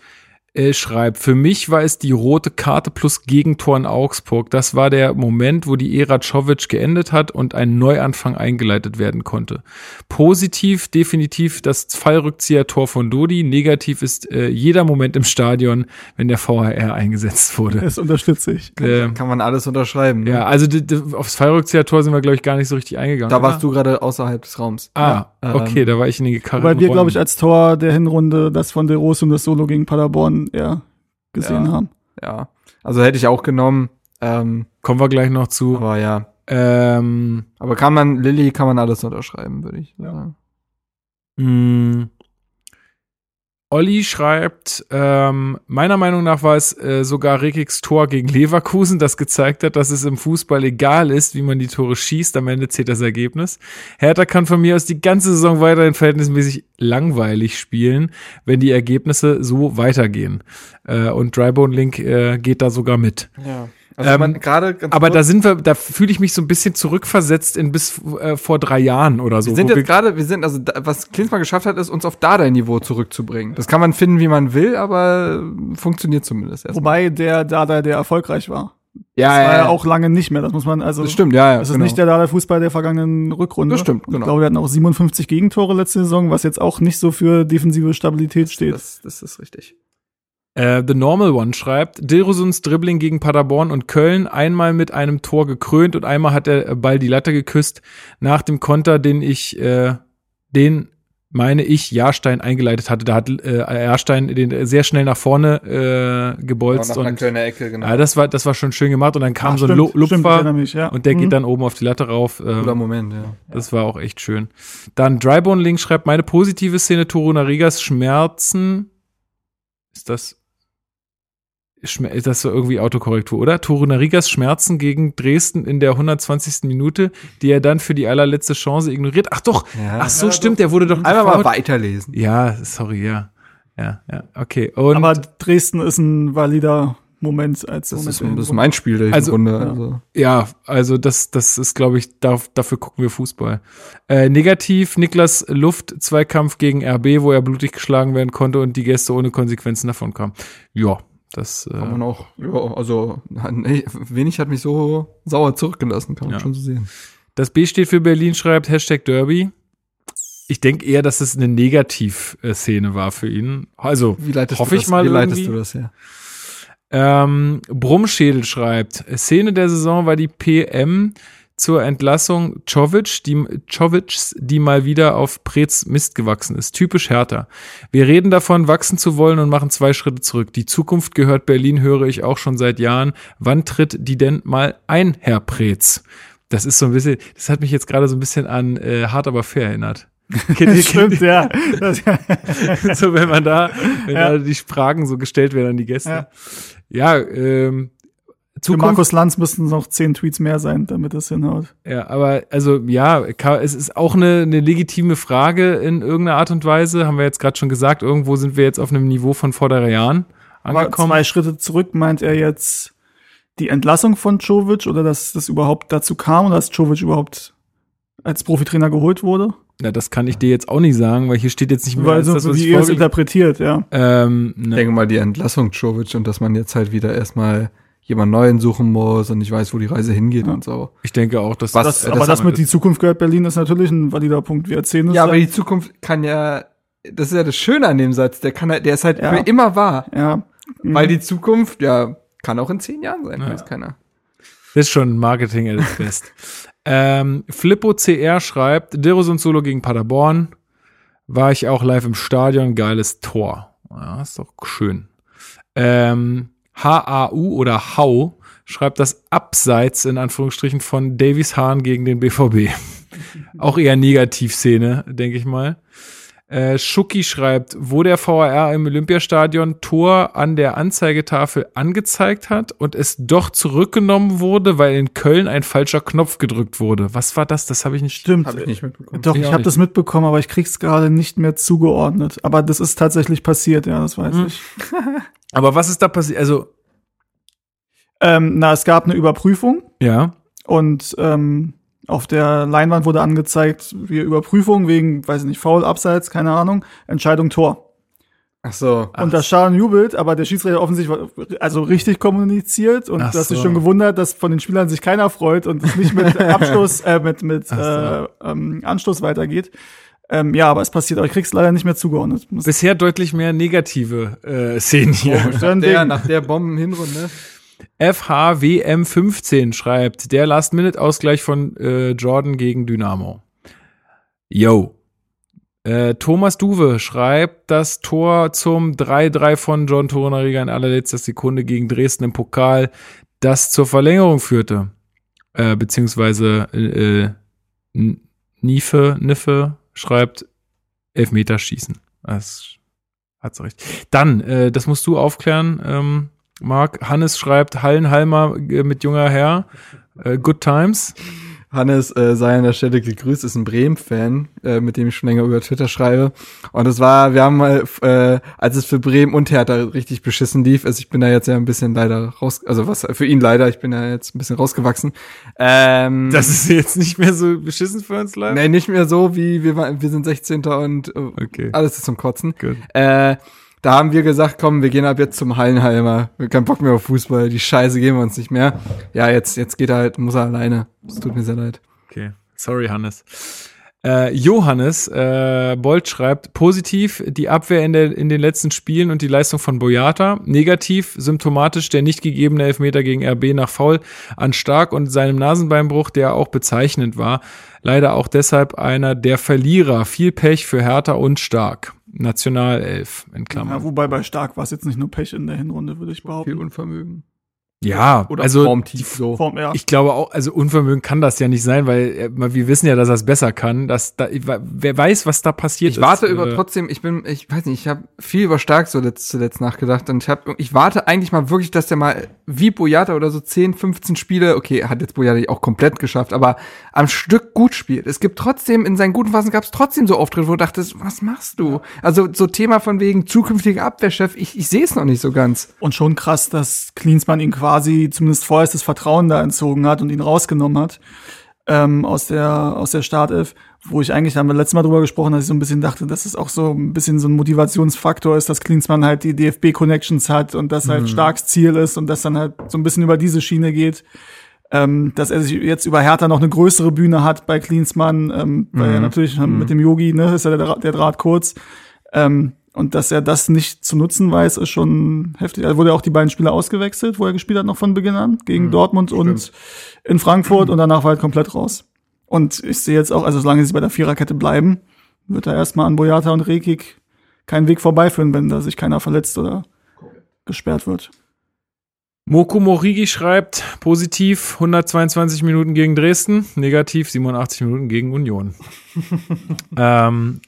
A: äh, schreibt, für mich war es die rote Karte plus Gegentor in Augsburg. Das war der Moment, wo die Ära Czovic geendet hat und ein Neuanfang eingeleitet werden konnte. Positiv definitiv das Fallrückzieher-Tor von Dodi. Negativ ist äh, jeder Moment im Stadion, wenn der VHR eingesetzt wurde.
C: Das unterstütze ich.
A: Ähm,
B: Kann man alles unterschreiben. ne?
A: ja, also aufs Fallrückzieher-Tor sind wir, glaube ich, gar nicht so richtig eingegangen.
B: Da warst
A: oder?
B: du gerade außerhalb des Raums.
A: Ah,
B: Ja,
A: okay,
B: ähm,
A: da war ich in den gekarrten
C: Weil wir, glaube ich, als Tor der Hinrunde das von De Rose und das Solo gegen Paderborn eher gesehen
B: Ja.
C: haben.
B: Ja. Also hätte ich auch genommen. Ähm,
A: Kommen wir gleich noch zu.
B: aber ja.
A: Ähm,
B: Aber kann man, Lilly kann man alles unterschreiben, würde ich sagen.
A: mh, Olli schreibt, ähm, meiner Meinung nach war es äh, sogar Rekiks Tor gegen Leverkusen, das gezeigt hat, dass es im Fußball egal ist, wie man die Tore schießt, am Ende zählt das Ergebnis. Hertha kann von mir aus die ganze Saison weiterhin verhältnismäßig langweilig spielen, wenn die Ergebnisse so weitergehen. Äh, und Drybone Link äh, geht da sogar mit.
B: Ja. Also
A: Ähm,
B: gerade
A: Aber
B: kurz-
A: da sind wir, da fühle ich mich so ein bisschen zurückversetzt in bis äh, vor drei Jahren oder so.
B: wir sind jetzt gerade, wir sind, also da, was Klinsmann geschafft hat, ist uns auf Dada-Niveau zurückzubringen. Das kann man finden, wie man will, aber funktioniert zumindest erstmal.
C: Wobei der Dada, der erfolgreich war.
B: Ja,
C: Das war ja auch lange nicht mehr. Das muss man, also.
B: das stimmt, ja, ja.
C: Das ist
B: genau.
C: nicht der Dada-Fußball der vergangenen Rückrunde.
B: Das stimmt,
C: Und Ich
B: genau.
C: glaube, wir hatten auch 57 Gegentore letzte Saison, was jetzt auch nicht so für defensive Stabilität steht.
B: das, das ist richtig.
A: Äh, The Normal One schreibt, Dilrosuns Dribbling gegen Paderborn und Köln, einmal mit einem Tor gekrönt und einmal hat der Ball die Latte geküsst nach dem Konter, den ich, äh, den meine ich, Jahrstein eingeleitet hatte. Da hat äh, Jahrstein den sehr schnell nach vorne äh, gebolzt.
B: Nach einer
A: und,
B: Kölner Ecke, genau.
A: ja, das war, das war schon schön gemacht. Und dann kam
C: Ah,
A: so ein
C: stimmt, stimmt,
A: Lupfer
C: erinnere mich, ja.
A: und der
C: Mhm.
A: geht dann oben auf die Latte rauf. Ähm,
B: Guter Moment, ja.
A: das war auch echt schön. Dann Drybone Link schreibt, meine positive Szene Toro Narigas Schmerzen. Ist das, Schme- ist das so irgendwie Autokorrektur, oder? Toro Narigas Schmerzen gegen Dresden in der 120. Minute, die er dann für die allerletzte Chance ignoriert. Ach doch,
B: Ja.
A: ach so, stimmt, der wurde doch
B: Einfach mal
A: gefoult.
B: weiterlesen.
A: Ja, sorry, ja. Ja, ja, okay. Und
C: Aber Dresden ist ein valider Moment als
B: Das
C: Moment
B: ist, das ist mein Spiel im
A: Also,
B: Grunde.
C: ja.
B: Also.
A: Ja, also das, das ist, glaube ich, da, dafür gucken wir Fußball. Äh, negativ, Niklas Luft, Zweikampf gegen RB, wo er blutig geschlagen werden konnte und die Gäste ohne Konsequenzen davon kamen. Ja, das,
B: Kann
A: äh,
B: man auch, ja, also nee, wenig hat mich so sauer zurückgelassen, kann man
A: Ja.
B: schon so sehen.
A: das B steht für Berlin, schreibt Hashtag Derby. Ich denke eher, dass es eine Negativ-Szene war für ihn. Also,
B: Wie leitest
A: hoffe
B: du
A: ich
B: das,
A: mal
B: wie leitest
A: irgendwie.
B: du das her?
A: Ähm, Brummschädel schreibt, Szene der Saison war die PM zur Entlassung Czovic, die, Czovics, die mal wieder auf Prez Mist gewachsen ist. Typisch härter. Wir reden davon, wachsen zu wollen und machen zwei Schritte zurück. Die Zukunft gehört Berlin, höre ich auch schon seit Jahren. Wann tritt die denn mal ein, Herr Prez? Das ist so ein bisschen, das hat mich jetzt gerade so ein bisschen an äh, Hart aber fair erinnert. Kennt ihr-
C: Stimmt, ja.
A: So wenn man da, wenn
C: Ja.
A: da die Fragen so gestellt werden an die Gäste. Ja, ähm,
C: Für
A: Zukunft,
C: Markus Lanz müssten es noch zehn Tweets mehr sein, damit es hinhaut.
A: ja, aber also ja, es ist auch eine, eine legitime Frage in irgendeiner Art und Weise, haben wir jetzt gerade schon gesagt, irgendwo sind wir jetzt auf einem Niveau von vor drei Jahren
C: Aber
A: angekommen.
C: zwei Schritte zurück meint er jetzt die Entlassung von Czovic oder dass das überhaupt dazu kam oder dass Czovic überhaupt als Profitrainer geholt wurde?
A: Ja, das kann ich dir jetzt auch nicht sagen, weil hier steht jetzt nicht mehr
C: Weil
A: als
C: so,
A: das, was
C: wie
A: ich
C: ihr es interpretiert, ja.
A: ähm,
B: Ich
A: ne,
B: denke mal, die Entlassung Jovic und dass man jetzt halt wieder erstmal jemand Neuen suchen muss und nicht weiß, wo die Reise hingeht und so.
A: ich denke auch, dass
B: Was-
C: Das,
B: äh,
C: aber das mit die Zukunft gehört Berlin ist natürlich ein valider Punkt. Wir erzählen.
B: Ja, aber die Zukunft kann ja, das ist ja das Schöne an dem Satz, der kann, halt- der ist halt
C: Ja.
B: für immer wahr.
C: ja. Mhm.
B: Weil die Zukunft, ja, kann auch in zehn Jahren sein,
A: Ja.
B: weiß keiner.
A: Das ist schon Marketing at its best. ähm, Flippo CR schreibt, Dirus und Solo gegen Paderborn. War ich auch live im Stadion, geiles Tor. Ja, ist doch schön. Ähm, HAU oder Hau schreibt das Abseits in Anführungsstrichen von Davies Hahn gegen den BVB. auch eher Negativszene, denke ich mal. Äh, Schucki schreibt, wo der VAR im Olympiastadion Tor an der Anzeigetafel angezeigt hat und es doch zurückgenommen wurde, weil in Köln ein falscher Knopf gedrückt wurde. Was war das? Das habe ich nicht.
C: Stimmt.
B: Habe ich nicht mitbekommen.
C: Doch,
A: Ich
C: ich, habe das mitbekommen, aber ich krieg's gerade nicht mehr zugeordnet. Aber das ist tatsächlich passiert, ja, das weiß
A: Hm.
C: ich.
A: Aber was ist da passiert? Also,
C: Ähm, na, es gab eine Überprüfung
A: ja.
C: und ähm, auf der Leinwand wurde angezeigt, wir Überprüfung wegen, weiß ich nicht, Foul, Abseits, keine Ahnung, Entscheidung Tor.
B: Ach so.
C: Und das Schaden jubelt, aber der Schiedsrichter offensichtlich war also richtig kommuniziert und
A: Ach
C: du hast dich
A: so.
C: schon gewundert, dass von den Spielern sich keiner freut und es nicht mit Abstoß, äh, mit, mit
A: Ach
C: äh, ähm, Anstoß weitergeht. Ähm, ja, aber es passiert, aber ich krieg's leider nicht mehr zugeordnet.
A: Bisher deutlich mehr negative äh, Szenen hier.
C: Komisch, dann
B: Der, nach der Bombenhinrunde.
A: FHWM15 schreibt, der Last-Minute-Ausgleich von äh, Jordan gegen Dynamo. Yo. Äh, Thomas Duwe schreibt das Tor zum 3-3 von John Torunariga in allerletzter Sekunde gegen Dresden im Pokal, das zur Verlängerung führte. Äh, beziehungsweise äh, Niefe, Niffe schreibt Elfmeterschießen. Das hat so recht. Dann, äh, das musst du aufklären, ähm, Marc. Hannes schreibt Hallenhalmer äh, mit junger Herr. Äh, good times.
B: Hannes äh, sei an der Stelle gegrüßt, ist ein Bremen-Fan, äh, mit dem ich schon länger über Twitter schreibe. Und es war, wir haben mal, äh, als es für Bremen und Hertha richtig beschissen lief, also ich bin da jetzt ja ein bisschen leider raus, also was für ihn leider, ich bin da jetzt ein bisschen rausgewachsen. Ähm,
A: Das ist jetzt nicht mehr so beschissen für uns live.
B: nee, nicht mehr so wie wir, waren- wir sind 16. und äh,
A: Okay.
B: alles ist zum Kotzen.
A: Gut.
B: Äh, da haben wir gesagt, komm, wir gehen ab jetzt zum Hallenhalmer. Wir haben keinen Bock mehr auf Fußball. Die Scheiße geben wir uns nicht mehr. Ja, jetzt, jetzt geht er halt, muss er alleine. Es tut mir sehr leid.
A: Okay. Sorry, Hannes. Äh, Johannes äh, Bolt schreibt, positiv die Abwehr in, der, in den letzten Spielen und die Leistung von Boyata. Negativ symptomatisch der nicht gegebene Elfmeter gegen RB nach Foul an Stark und seinem Nasenbeinbruch, der auch bezeichnend war. Leider auch deshalb einer der Verlierer. Viel Pech für Hertha und Stark. Nationalelf in
C: Ja,
A: Klammern.
C: wobei bei Stark war es jetzt nicht nur Pech in der Hinrunde, würde ich
B: Viel
C: behaupten.
B: Unvermögen.
A: Ja,
B: Oder
A: also
B: formtief so.
C: Form, ja.
A: Ich glaube auch, also Unvermögen kann das ja nicht sein, weil äh, wir wissen ja, dass er es besser kann. Dass da, wer weiß, was da passiert
B: Ich warte
A: ist.
B: über
A: äh,
B: trotzdem, ich bin, ich weiß nicht, ich habe viel über Stark so letzt, zuletzt nachgedacht und ich habe, ich warte eigentlich mal wirklich, dass der mal wie Boyata oder so 10, 15 Spiele, okay, hat jetzt Boyata auch komplett geschafft, aber am Stück gut spielt. Es gibt trotzdem, in seinen guten Phasen gab es trotzdem so Auftritte, wo du dachtest, was machst du? Also so Thema von wegen zukünftiger Abwehrchef, ich, ich sehe es noch nicht so ganz.
C: Und schon krass, dass Klinsmann ihn quasi zumindest vorerst das Vertrauen da entzogen hat und ihn rausgenommen hat ähm, aus der aus der Startelf, wo ich eigentlich, da haben wir letztes Mal drüber gesprochen, dass ich so ein bisschen dachte, dass es auch so ein bisschen so ein Motivationsfaktor ist, dass Klinsmann halt die DFB-Connections hat und das halt starks Ziel ist und das dann halt so ein bisschen über diese Schiene geht. Ähm, dass er sich jetzt über Hertha noch eine größere Bühne hat bei Klinsmann, ähm, weil er natürlich mit dem Yogi, ne, ist ja der, der Draht kurz. Ähm, und dass er das nicht zu nutzen weiß, ist schon heftig. Er wurde ja auch die beiden Spiele ausgewechselt, wo er gespielt hat, noch von Beginn an, gegen Dortmund und in Frankfurt und danach war er komplett raus. Und ich sehe jetzt auch, also solange sie bei der Viererkette bleiben, wird er erstmal an Boyata und Rekik keinen Weg vorbeiführen, wenn da sich keiner verletzt oder gesperrt wird.
A: Moko Morigi schreibt positiv 122 Minuten gegen Dresden, negativ 87 Minuten gegen Union. ähm,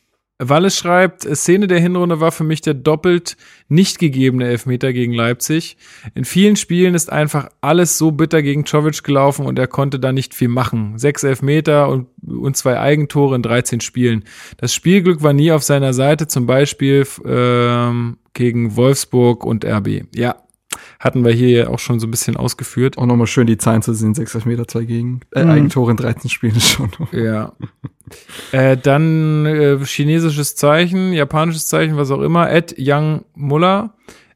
A: Walle schreibt, Szene der Hinrunde war für mich der doppelt nicht gegebene Elfmeter gegen Leipzig. In vielen Spielen ist einfach alles so bitter gegen Czovic gelaufen und er konnte da nicht viel machen. Sechs Elfmeter und, und zwei Eigentore in 13 Spielen. Das Spielglück war nie auf seiner Seite, zum Beispiel ähm, gegen Wolfsburg und RB. Ja, hatten wir hier ja auch schon so ein bisschen ausgeführt.
B: Auch nochmal schön die Zahlen zu sehen, 6 Meter, zwei gegen, äh,
C: Mhm.
B: Eigentore in 13 Spielen ist schon.
A: Ja. äh, dann äh, chinesisches Zeichen, japanisches Zeichen, was auch immer. Ed Young Muller.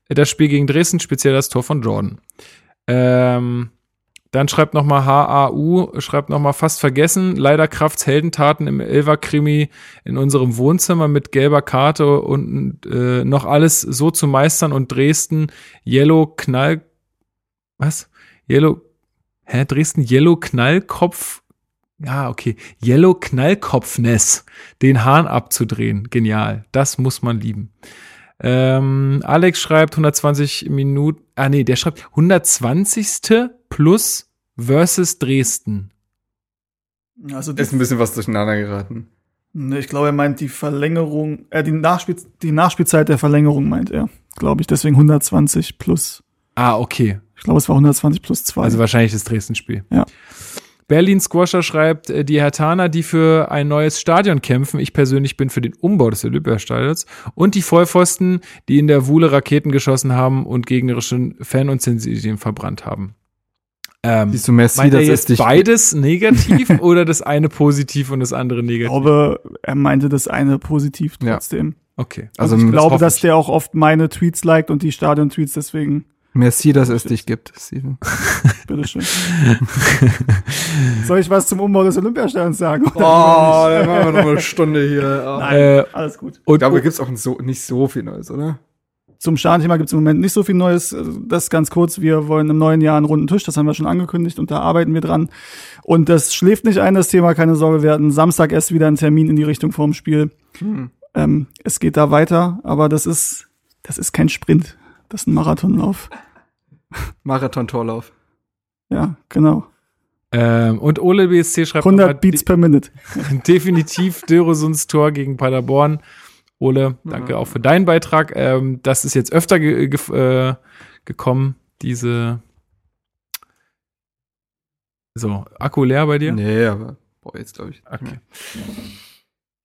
A: Äh, Das Spiel gegen Dresden, speziell das Tor von Jordan. Ähm, dann schreibt noch mal HAU, schreibt noch mal fast vergessen. Leider Krafts Heldentaten im Elver-Krimi in unserem Wohnzimmer mit gelber Karte und äh, noch alles so zu meistern und Dresden Yellow Knall. Was? Yellow. Hä? Dresden Yellow Knallkopf ja, okay. Yellow Knallkopfness, den Hahn abzudrehen. Genial. Das muss man lieben. Ähm, Alex schreibt 120 Minuten. Ah, nee, der schreibt 120. plus versus Dresden.
C: Also
B: Ist ein bisschen was durcheinander geraten.
C: ne, ich glaube, er meint die Verlängerung, äh, die, Nachspiel, die Nachspielzeit der Verlängerung meint er, glaube ich. Deswegen 120 plus.
A: Ah, okay.
C: Ich glaube, es war 120 plus 2.
A: Also wahrscheinlich das Dresden-Spiel.
C: Ja.
A: Berlin Squasher schreibt, äh, die Hertaner, die für ein neues Stadion kämpfen, ich persönlich bin für den Umbau des Olympiastadions, und die Vollpfosten, die in der Wuhle Raketen geschossen haben und gegnerischen Fan- und Zensilien verbrannt haben. Ähm,
B: Siehst du, Messi,
A: meint er
B: das
A: jetzt
B: ist dich.
A: beides negativ oder das eine positiv und das andere
C: ich
A: negativ?
C: glaube, er meinte das eine positiv
B: Ja.
C: trotzdem.
A: Okay.
B: Also,
C: ich
B: das
C: glaube, dass
B: ich.
C: der auch oft meine Tweets liked und die Stadion-Tweets, deswegen,
B: Merci, dass es dich gibt, Steven.
C: bitteschön. Soll ich was zum Umbau des Olympiastadions sagen?
B: Oh, dann machen wir noch eine Stunde hier.
C: Nein,
A: Äh,
C: alles gut.
A: Und,
B: Ich glaube, da gibt's auch so, nicht so viel Neues, oder?
C: Zum Stadionthema gibt es im Moment nicht so viel Neues. Das ganz kurz. Wir wollen im neuen Jahr einen runden Tisch. Das haben wir schon angekündigt und da arbeiten wir dran. Und das schläft nicht ein, das Thema. Keine Sorge, wir hatten Samstag erst wieder einen Termin in die Richtung vorm Spiel.
B: Hm.
C: Ähm, es geht da weiter, aber das ist, das ist kein Sprint. Das ist ein Marathonlauf.
B: Marathon-Torlauf.
C: Ja, genau.
A: ähm, und Ole BSC schreibt
C: 100
A: nochmal,
C: Beats per Minute.
A: de- definitiv Döresunds Tor gegen Paderborn. Ole, danke auch für deinen Beitrag. Ähm, das ist jetzt öfter ge ge äh, gekommen, diese so, Akku leer bei dir?
B: Nee, aber, boah, jetzt glaube ich.
A: Okay.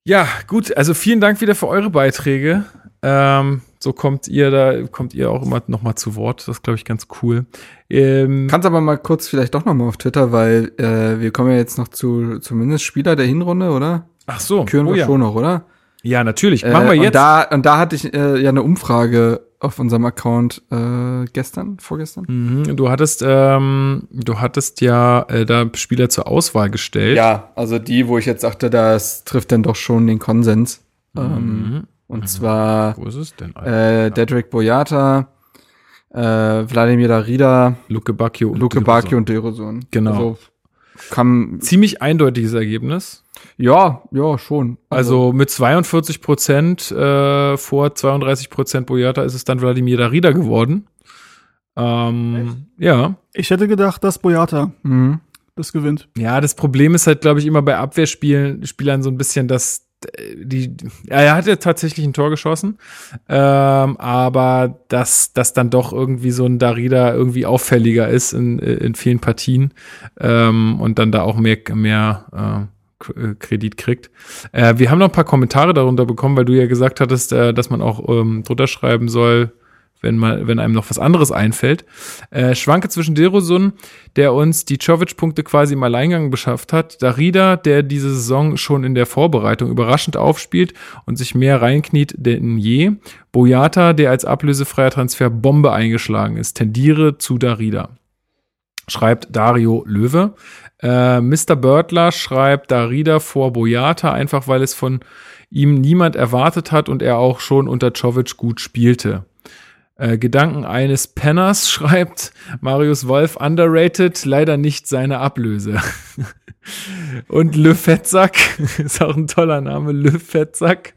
A: Ja, gut, also vielen Dank wieder für eure Beiträge. Ähm, so kommt ihr da, kommt ihr auch immer noch mal zu Wort. Das ist, glaube ich, ganz cool. Ähm,
B: Kannst aber mal kurz vielleicht doch noch mal auf Twitter, weil äh, wir kommen ja jetzt noch zu zumindest Spieler der Hinrunde, oder?
A: ach so,
B: Küren
A: oh,
B: wir
A: ja.
B: schon noch, oder?
A: Ja, natürlich. Machen wir
B: Äh,
A: jetzt.
B: Und da, und da hatte ich äh, ja eine Umfrage auf unserem Account äh, gestern, vorgestern.
A: Mhm. Du hattest, ähm, du hattest ja äh, da Spieler zur Auswahl gestellt.
B: Ja, also die, wo ich jetzt sagte, das trifft dann doch schon den Konsens. Ähm,
A: Mhm.
B: und zwar
A: Wo ist es denn?
B: äh, Dedrick Boyata, äh, Wladimir Darida,
A: Luke Bacchio und
B: Luke. Bacchio und Derosun.
A: Genau.
B: Also, kam,
A: Ziemlich eindeutiges Ergebnis.
B: ja, ja, schon.
A: Also mit 42 Prozent äh, vor 32 Prozent Boyata ist es dann Wladimir Darida geworden. Ähm, ja.
C: Ich hätte gedacht, dass Boyata
B: Mhm.
C: das gewinnt.
A: Ja, das Problem ist halt, glaube ich, immer bei Abwehrspielen Spielern so ein bisschen, dass die, er hat ja tatsächlich ein Tor geschossen, ähm, aber dass das dann doch irgendwie so ein Darida irgendwie auffälliger ist in, in vielen Partien ähm, und dann da auch mehr, mehr äh, K- äh, Kredit kriegt. Äh, wir haben noch ein paar Kommentare darunter bekommen, weil du ja gesagt hattest, äh, dass man auch ähm, drunter schreiben soll, wenn mal, wenn einem noch was anderes einfällt. Äh, schwanke zwischen Derosun, der uns die Jovic-Punkte quasi im Alleingang beschafft hat, Darida, der diese Saison schon in der Vorbereitung überraschend aufspielt und sich mehr reinkniet denn je, Boyata, der als ablösefreier Transfer Bombe eingeschlagen ist, tendiere zu Darida. Schreibt Dario Löwe. Äh, Mr. Birdler schreibt Darida vor Boyata, einfach weil es von ihm niemand erwartet hat und er auch schon unter Jovic gut spielte. Äh, Gedanken eines Penners schreibt Marius Wolf underrated, leider nicht seine Ablöse. Und Le Fettsack, ist auch ein toller Name, Le Fettsack,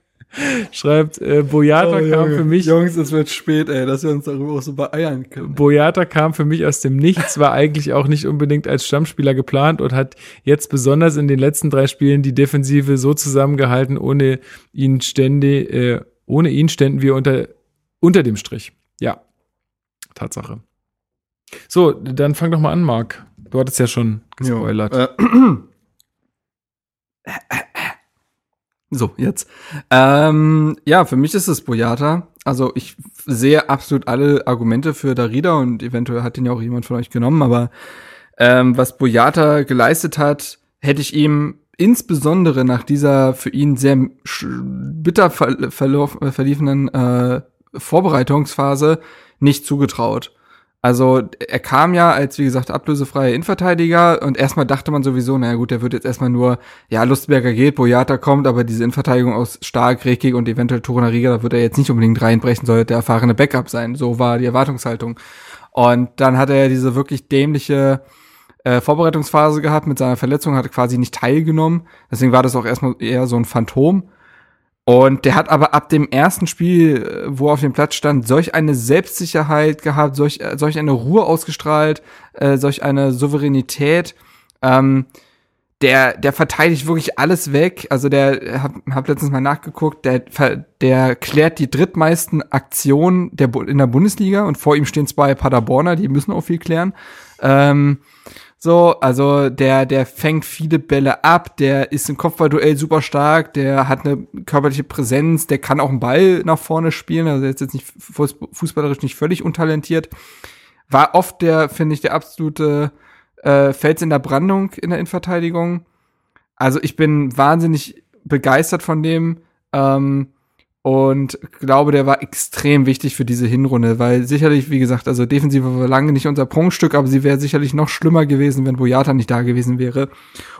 A: schreibt, äh, Boyata kam für mich,
B: Jungs, es wird spät, ey, dass wir uns darüber auch so beeiern können.
A: Boyata kam für mich aus dem Nichts, war eigentlich auch nicht unbedingt als Stammspieler geplant und hat jetzt besonders in den letzten drei Spielen die Defensive so zusammengehalten, ohne ihn ständig, äh, ohne ihn ständen wir unter, unter dem Strich. Ja, Tatsache. So, dann fang doch mal an, Marc. Du hattest ja schon gespoilert.
B: Äh, So, jetzt. Ähm, ja, für mich ist es Boyata. Also ich sehe absolut alle Argumente für Darida und eventuell hat den ja auch jemand von euch genommen, aber ähm, was Boyata geleistet hat, hätte ich ihm insbesondere nach dieser für ihn sehr bitter ver verlauf, äh, verliefenen äh, Vorbereitungsphase nicht zugetraut. Also er kam ja als, wie gesagt, ablösefreier Innenverteidiger und erstmal dachte man sowieso, naja gut, der wird jetzt erstmal nur, ja, Lustberger geht, Boyata kommt, aber diese Innenverteidigung aus Stark, Rekig und eventuell Torunariga, da wird er jetzt nicht unbedingt reinbrechen, soll der erfahrene Backup sein. So war die Erwartungshaltung. Und dann hat er ja diese wirklich dämliche äh, Vorbereitungsphase gehabt mit seiner Verletzung, hat quasi nicht teilgenommen. Deswegen war das auch erstmal eher so ein Phantom. Und der hat aber ab dem ersten Spiel, äh, wo er auf dem Platz stand, solch eine Selbstsicherheit gehabt, solch, äh, solch eine Ruhe ausgestrahlt, äh, solch eine Souveränität. Ähm, der, der verteidigt wirklich alles weg. Also der, hab, hab letztens mal nachgeguckt, der, der klärt die drittmeisten Aktionen der, in der Bundesliga und vor ihm stehen zwei Paderborner, die müssen auch viel klären. Ähm, so, also der, der fängt viele Bälle ab, der ist im Kopfballduell super stark, der hat eine körperliche Präsenz, der kann auch einen Ball nach vorne spielen, also ist jetzt nicht fuß- fußballerisch nicht völlig untalentiert. War oft der, finde ich, der absolute äh, Fels in der Brandung in der Innenverteidigung. Also ich bin wahnsinnig begeistert von dem ähm, und glaube, der war extrem wichtig für diese Hinrunde, weil sicherlich, wie gesagt, also Defensive war lange nicht unser Prunkstück, aber sie wäre sicherlich noch schlimmer gewesen, wenn Boyata nicht da gewesen wäre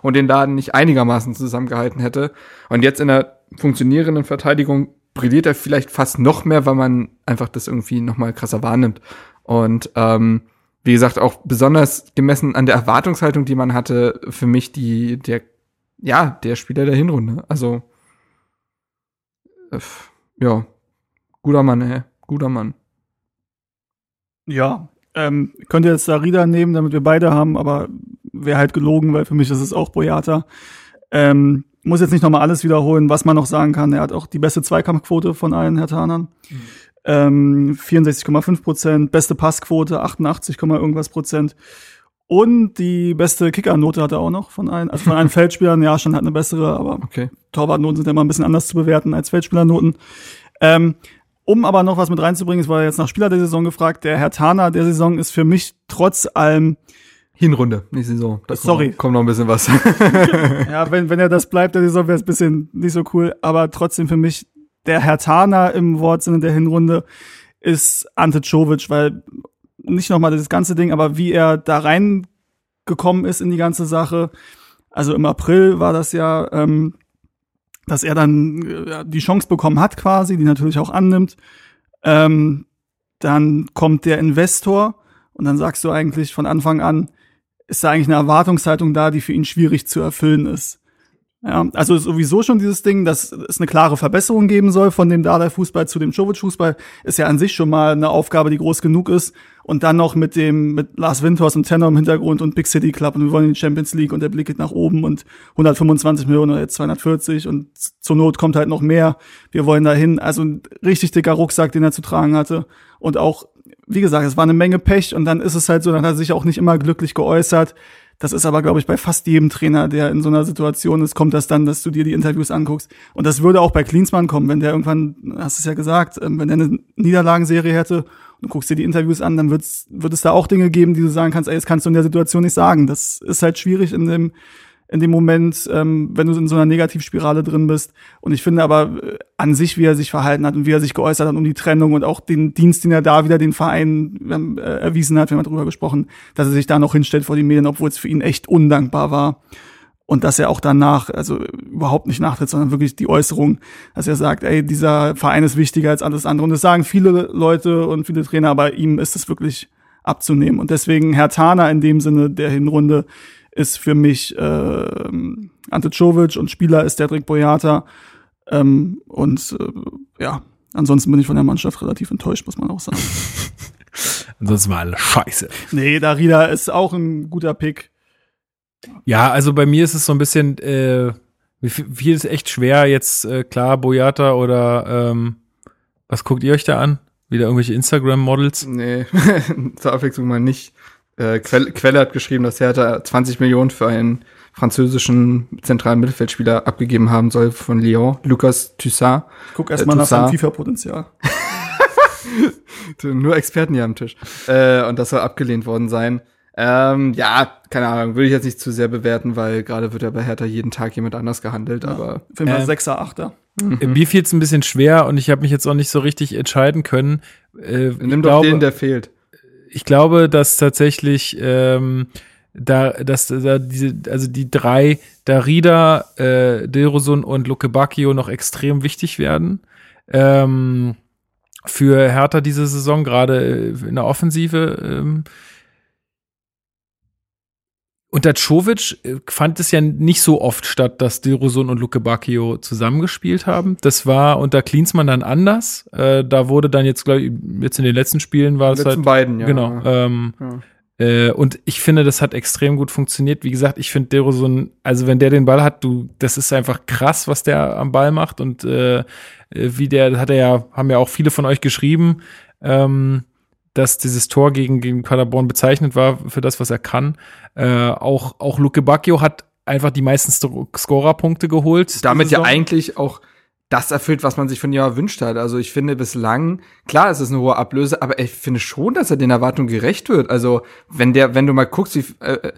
B: und den Laden nicht einigermaßen zusammengehalten hätte. Und jetzt in der funktionierenden Verteidigung brilliert er vielleicht fast noch mehr, weil man einfach das irgendwie noch mal krasser wahrnimmt. Und ähm, wie gesagt, auch besonders gemessen an der Erwartungshaltung, die man hatte, für mich die, der, ja, der Spieler der Hinrunde. Also, äh, ja, guter Mann, ey, guter Mann.
C: Ja, ähm, könnt ihr jetzt Darida nehmen, damit wir beide haben, aber wäre halt gelogen, weil für mich ist es auch Boyata. Ähm, muss jetzt nicht nochmal alles wiederholen, was man noch sagen kann. Er hat auch die beste Zweikampfquote von allen Hertanern. Ähm, 64,5 Prozent, beste Passquote 88, irgendwas Prozent. Und die beste Kickernote hat er auch noch von allen, also von allen Feldspielern. Ja, schon hat eine bessere, aber
B: Okay.
C: Torwartnoten sind ja immer ein bisschen anders zu bewerten als Feldspielernoten. Ähm, um aber noch was mit reinzubringen, es war jetzt nach Spieler der Saison gefragt, der Herr Tana der Saison ist für mich trotz allem,
B: Hinrunde, nicht Saison. Da
C: Sorry.
B: Kommt, kommt noch ein bisschen was.
C: ja, wenn, wenn er das bleibt, der Saison wäre es ein bisschen nicht so cool, aber trotzdem für mich der Herr Tana im Wortsinne der Hinrunde ist Ante Czovic, weil nicht nochmal das ganze Ding, aber wie er da reingekommen ist in die ganze Sache. Also im April war das ja, ähm, dass er dann äh, die Chance bekommen hat quasi, die natürlich auch annimmt. Ähm, dann kommt der Investor und dann sagst du eigentlich von Anfang an, ist da eigentlich eine Erwartungshaltung da, die für ihn schwierig zu erfüllen ist. Ja, also sowieso schon dieses Ding, dass es eine klare Verbesserung geben soll von dem Dardai-Fußball zu dem Jovic-Fußball, ist ja an sich schon mal eine Aufgabe, die groß genug ist. Und dann noch mit dem, mit Lars Winters und Tenor im Hintergrund und Big City Club und wir wollen in die Champions League und der Blick geht nach oben und 125 Millionen oder jetzt 240 und zur Not kommt halt noch mehr. Wir wollen dahin. Also ein richtig dicker Rucksack, den er zu tragen hatte. Und auch, wie gesagt, es war eine Menge Pech und dann ist es halt so, dann hat er sich auch nicht immer glücklich geäußert das ist aber, glaube ich, bei fast jedem Trainer, der in so einer Situation ist, kommt das dann, dass du dir die Interviews anguckst. Und das würde auch bei Klinsmann kommen, wenn der irgendwann, hast du es ja gesagt, ähm, wenn der eine Niederlagenserie hätte und du guckst dir die Interviews an, dann wird's, wird es da auch Dinge geben, die du sagen kannst, ey, das kannst du in der Situation nicht sagen. Das ist halt schwierig in dem, in dem Moment, ähm, wenn du in so einer Negativspirale drin bist. Und ich finde aber äh, an sich, wie er sich verhalten hat und wie er sich geäußert hat um die Trennung und auch den Dienst, den er da wieder den Verein äh, erwiesen hat, wir haben drüber gesprochen, dass er sich da noch hinstellt vor die Medien, obwohl es für ihn echt undankbar war. Und dass er auch danach, also überhaupt nicht nachtritt, sondern wirklich die Äußerung, dass er sagt, ey, dieser Verein ist wichtiger als alles andere. Und das sagen viele Leute und viele Trainer, aber ihm ist es wirklich abzunehmen. Und deswegen Herr Tana in dem Sinne der Hinrunde ist für mich äh, Ante Czovic und Spieler ist Dedrick Boyata. Ähm, und äh, ja, ansonsten bin ich von der Mannschaft relativ enttäuscht, muss man auch sagen.
A: ansonsten war alles scheiße.
C: Nee, Darida ist auch ein guter Pick.
A: Ja, also bei mir ist es so ein bisschen, äh, viel ist echt schwer, jetzt äh, klar, Boyata oder ähm, was guckt ihr euch da an? Wieder irgendwelche Instagram-Models?
B: Nee, zur Abwechslung mal nicht. Äh, Quelle, Quelle hat geschrieben, dass Hertha 20 Millionen für einen französischen zentralen Mittelfeldspieler abgegeben haben soll von Lyon, Lucas Toussaint.
C: Ich guck erstmal äh, nach seinem FIFA-Potenzial.
B: Nur Experten hier am Tisch. Äh, und das soll abgelehnt worden sein. Ähm, ja, keine Ahnung, würde ich jetzt nicht zu sehr bewerten, weil gerade wird ja bei Hertha jeden Tag jemand anders gehandelt, ja, aber.
C: Für äh, Sechser, Achter.
A: Mhm. Mir fiel es ein bisschen schwer und ich habe mich jetzt auch nicht so richtig entscheiden können.
B: Äh, Nimm doch glaube, den, der fehlt
A: ich glaube, dass tatsächlich ähm, da, dass da diese, also die drei Darida, äh, Dilrosun und Luke Bacchio noch extrem wichtig werden. Ähm, für Hertha diese Saison, gerade in der Offensive. Ähm, unter Czovic äh, fand es ja nicht so oft statt, dass Dilrosun und Luke Bacchio zusammengespielt haben. Das war unter Klinsmann dann anders. Äh, da wurde dann jetzt, glaube ich, jetzt in den letzten Spielen war es halt.
B: beiden, ja.
A: Genau. Ähm, ja. Äh, und ich finde, das hat extrem gut funktioniert. Wie gesagt, ich finde Dilrosun, also wenn der den Ball hat, du, das ist einfach krass, was der am Ball macht und äh, wie der, hat er ja, haben ja auch viele von euch geschrieben. Ähm, dass dieses Tor gegen, gegen Paderborn bezeichnet war für das, was er kann. Äh, auch, auch Luke Bacchio hat einfach die meisten Scorerpunkte geholt.
B: Damit ja eigentlich auch das erfüllt, was man sich von ihm erwünscht hat. Also ich finde bislang, klar, es ist eine hohe Ablöse, aber ich finde schon, dass er den Erwartungen gerecht wird. Also wenn der, wenn du mal guckst, wie, äh,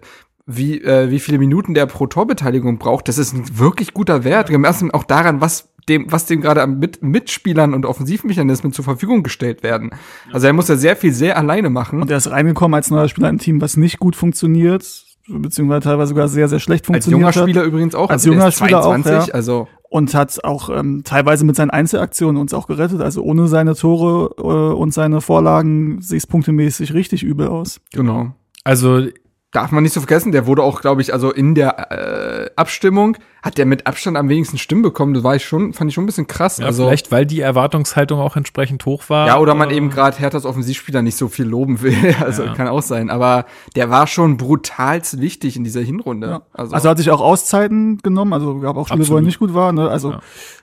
B: wie, äh, wie viele Minuten der pro Torbeteiligung braucht, das ist ein wirklich guter Wert. Gemessen auch daran, was dem, was dem gerade an Mit Mitspielern und Offensivmechanismen zur Verfügung gestellt werden. Also er muss ja sehr viel sehr alleine machen.
C: Und er ist reingekommen als neuer Spieler in ein Team, was nicht gut funktioniert, beziehungsweise teilweise sogar sehr, sehr schlecht funktioniert.
B: Als junger Spieler übrigens auch.
C: Als also junger Spieler 22, auch,
B: ja. also
C: und hat auch ähm, teilweise mit seinen Einzelaktionen uns auch gerettet. Also ohne seine Tore äh, und seine Vorlagen sieht es punktemäßig richtig übel aus.
B: Genau. Also darf man nicht so vergessen, der wurde auch, glaube ich, also in der äh, Abstimmung hat der mit Abstand am wenigsten Stimmen bekommen. Das war ich schon, fand ich schon ein bisschen krass.
A: Ja,
B: also
A: vielleicht, weil die Erwartungshaltung auch entsprechend hoch war.
B: Ja, oder man eben gerade Herthas Offensivspieler nicht so viel loben will. Also ja. kann auch sein. Aber der war schon brutalst wichtig in dieser Hinrunde.
C: Ja. Also, also hat sich auch Auszeiten genommen. Also gab auch Spiele, Absolut. wo er nicht gut war. Ne? Also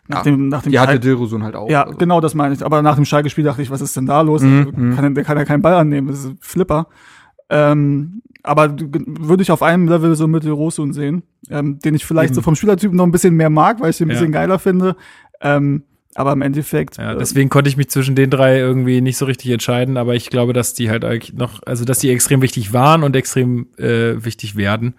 B: nach dem, nach dem
C: die hatte Dilrosun halt auch. Ja, also. genau, das meine ich. Aber nach dem Schalke-Spiel dachte ich, was ist denn da los? Mhm. Also, mhm. kann, der kann ja keinen Ball annehmen. Das ist Flipper. Ähm, aber würde ich auf einem Level so mit Rosun sehen, ähm, den ich vielleicht mhm. so vom Spielertypen noch ein bisschen mehr mag, weil ich den ein bisschen ja. geiler finde. Ähm, aber im Endeffekt.
A: Ja, äh, deswegen konnte ich mich zwischen den drei irgendwie nicht so richtig entscheiden, aber ich glaube, dass die halt eigentlich noch, also dass die extrem wichtig waren und extrem äh, wichtig werden.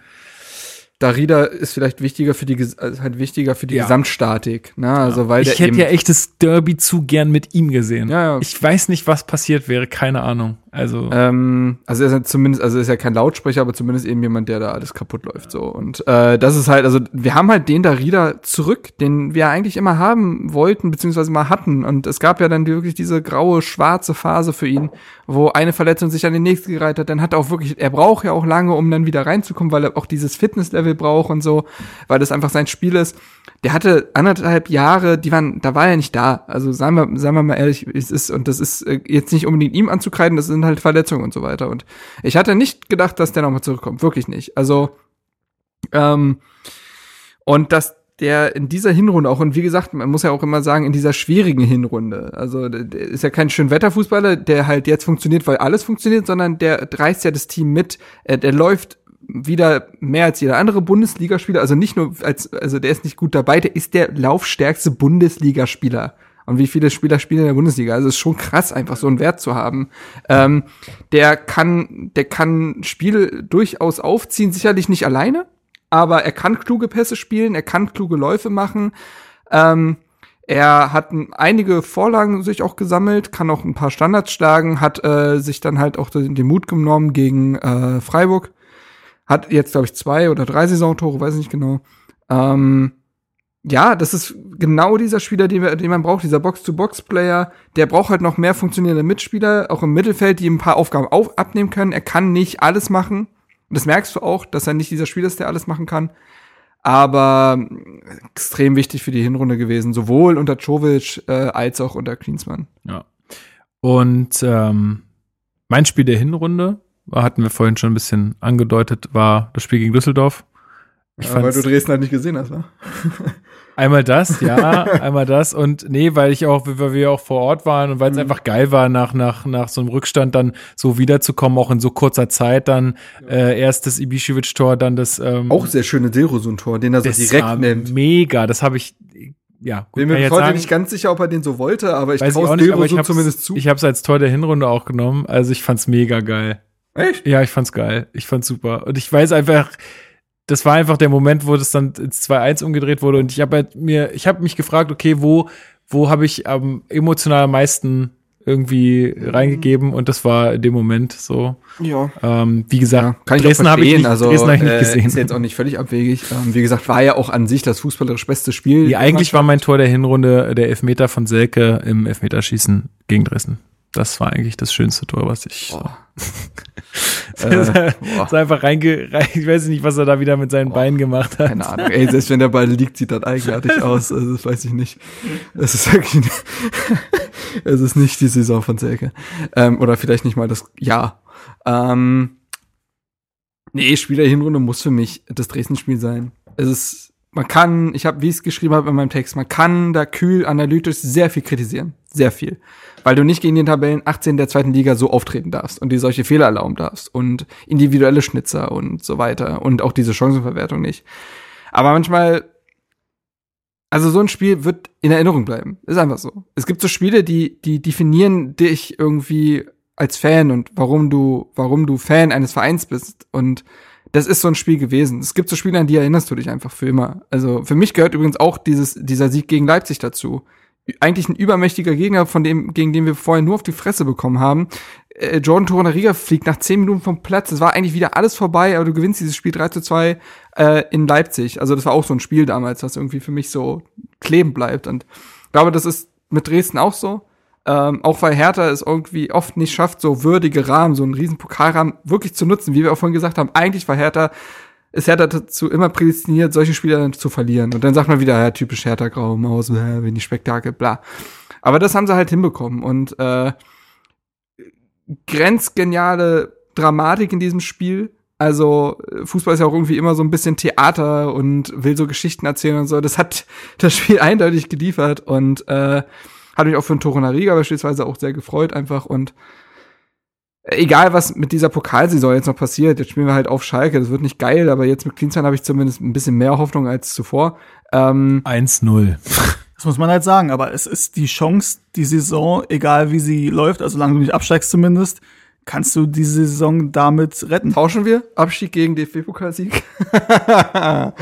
B: Darida ist vielleicht wichtiger für die also halt wichtiger für die
A: Ja.
B: Gesamtstatik, ne? Also weil
A: ich hätte ja echt das Derby zu gern mit ihm gesehen.
B: Ja, ja.
A: Ich weiß nicht, was passiert wäre, keine Ahnung. Also
B: Ähm, also er ist ja zumindest, also ist ja kein Lautsprecher, aber zumindest eben jemand, der da alles kaputt läuft. So. Und äh, das ist halt, also wir haben halt den Darida zurück, den wir eigentlich immer haben wollten, beziehungsweise mal hatten. Und es gab ja dann wirklich diese graue, schwarze Phase für ihn, wo eine Verletzung sich an die nächste gereiht hat. Dann hat er auch wirklich, er braucht ja auch lange, um dann wieder reinzukommen, weil er auch dieses Fitnesslevel braucht und so, weil das einfach sein Spiel ist. Der hatte anderthalb Jahre, die waren, da war er nicht da. Also sagen wir, sagen wir mal ehrlich, es ist, und das ist äh, jetzt nicht unbedingt ihm anzukreiden, das sind halt Verletzungen und so weiter. Und ich hatte nicht gedacht, dass der nochmal zurückkommt. Wirklich nicht. Also, ähm, und dass der in dieser Hinrunde auch, und wie gesagt, man muss ja auch immer sagen, in dieser schwierigen Hinrunde, also ist ja kein Schönwetterfußballer, der halt jetzt funktioniert, weil alles funktioniert, sondern der reißt ja das Team mit, der läuft wieder mehr als jeder andere Bundesligaspieler, also nicht nur als, also der ist nicht gut dabei, der ist der laufstärkste Bundesligaspieler. Und wie viele Spieler spielen in der Bundesliga? Also es ist schon krass, einfach so einen Wert zu haben. Ähm, der kann, der kann Spiele durchaus aufziehen, sicherlich nicht alleine, aber er kann kluge Pässe spielen, er kann kluge Läufe machen. Ähm, er hat einige Vorlagen sich auch gesammelt, kann auch ein paar Standards schlagen, hat äh, sich dann halt auch den, den Mut genommen gegen äh, Freiburg. Hat jetzt, glaube ich, zwei oder drei Saisontore, weiß ich nicht genau. Ähm, ja, das ist genau dieser Spieler, den, den man braucht, dieser Box-to-Box-Player. Der braucht halt noch mehr funktionierende Mitspieler, auch im Mittelfeld, die ihm ein paar Aufgaben auf, abnehmen können. Er kann nicht alles machen. Und das merkst du auch, dass er nicht dieser Spieler ist, der alles machen kann. Aber mm, extrem wichtig für die Hinrunde gewesen, sowohl unter Czovic äh, als auch unter Klinsmann.
A: Ja. Und ähm, mein Spiel der Hinrunde, hatten wir vorhin schon ein bisschen angedeutet, war das Spiel gegen Düsseldorf. Ich
B: Ja, weil du Dresden halt nicht gesehen hast, wa?
A: einmal das, ja, einmal das und nee, weil ich auch, weil wir auch vor Ort waren und weil es einfach geil war, nach, nach, nach so einem Rückstand dann so wiederzukommen, auch in so kurzer Zeit dann äh, erst das Ibišević-Tor, dann das ähm,
B: Auch sehr schöne Dilrosun-Tor, den er so
A: das
B: direkt
A: war
B: nimmt.
A: mega, das habe ich, ja, gut,
B: Bin mir heute nicht ganz sicher, ob er den so wollte, aber ich traue Dilrosun zumindest zu.
A: ich habe es als Tor der Hinrunde auch genommen. Also ich fand's mega geil.
B: Echt?
A: Ja, ich fand's geil. Ich fand's super. Und ich weiß einfach, das war einfach der Moment, wo das dann ins 2-1 umgedreht wurde. Und ich habe halt mir, ich habe mich gefragt, okay, wo, wo habe ich am emotional am meisten irgendwie reingegeben? Und das war in dem Moment so.
B: Ja.
A: Ähm, wie gesagt,
B: Ja, kann ich
A: Dresden habe ich nicht,
B: also,
A: Dresden hab ich nicht
B: äh,
A: gesehen.
B: Ist jetzt auch nicht völlig abwegig. Ähm, wie gesagt, war ja auch an sich das fußballerisch beste Spiel.
A: Ja, eigentlich war mein Tor der Hinrunde der Elfmeter von Selke im Elfmeterschießen gegen Dresden. Das war eigentlich das schönste Tor, was ich.
B: Boah. äh, boah.
A: einfach reinge, rein, ich weiß nicht, was er da wieder mit seinen Beinen gemacht hat.
B: Keine Ahnung. Ey, selbst wenn der Ball liegt, sieht das eigenartig aus. Also, das weiß ich nicht. Es ist wirklich, es ist nicht die Saison von Selke. Ähm, oder vielleicht nicht mal das Jahr. Ähm, nee, Spiel der Hinrunde muss für mich das Dresden-Spiel sein. Es ist, man kann, ich habe, wie ich es geschrieben habe in meinem Text, man kann da kühl analytisch sehr viel kritisieren. Sehr viel. Weil du nicht gegen den Tabellen 18 der zweiten Liga so auftreten darfst und dir solche Fehler erlauben darfst und individuelle Schnitzer und so weiter und auch diese Chancenverwertung nicht. Aber manchmal, also so ein Spiel wird in Erinnerung bleiben. Ist einfach so. Es gibt so Spiele, die, die definieren dich irgendwie als Fan und warum du, warum du Fan eines Vereins bist. Und das ist so ein Spiel gewesen. Es gibt so Spiele, an die erinnerst du dich einfach für immer. Also für mich gehört übrigens auch dieses, dieser Sieg gegen Leipzig dazu. Eigentlich ein übermächtiger Gegner, von dem, gegen den wir vorher nur auf die Fresse bekommen haben. Äh, Jordan Torunariga fliegt nach 10 Minuten vom Platz. Es war eigentlich wieder alles vorbei, aber du gewinnst dieses Spiel 3 zu 2 äh, in Leipzig. Also das war auch so ein Spiel damals, das irgendwie für mich so kleben bleibt. Und ich glaube, das ist mit Dresden auch so. Ähm, auch weil Hertha es irgendwie oft nicht schafft, so würdige Rahmen, so einen riesen Pokalrahmen wirklich zu nutzen, wie wir auch vorhin gesagt haben. Eigentlich war Hertha, ist Hertha dazu immer prädestiniert, solche Spiele dann zu verlieren. Und dann sagt man wieder, ja, typisch Hertha, graue Maus, äh, wenig Spektakel, bla. Aber das haben sie halt hinbekommen. Und äh, grenzgeniale Dramatik in diesem Spiel. Also Fußball ist ja auch irgendwie immer so ein bisschen Theater und will so Geschichten erzählen und so. Das hat das Spiel eindeutig geliefert und äh, hat mich auch für einen Torunariga beispielsweise auch sehr gefreut einfach und egal was mit dieser Pokalsaison jetzt noch passiert, jetzt spielen wir halt auf Schalke, das wird nicht geil, aber jetzt mit Klinsmann habe ich zumindest ein bisschen mehr Hoffnung als zuvor. Ähm,
A: 1-0.
C: Das muss man halt sagen, aber es ist die Chance, die Saison, egal wie sie läuft, also solange du nicht absteigst zumindest, kannst du diese Saison damit retten.
B: Tauschen wir? Abstieg gegen DFB-Pokalsieg?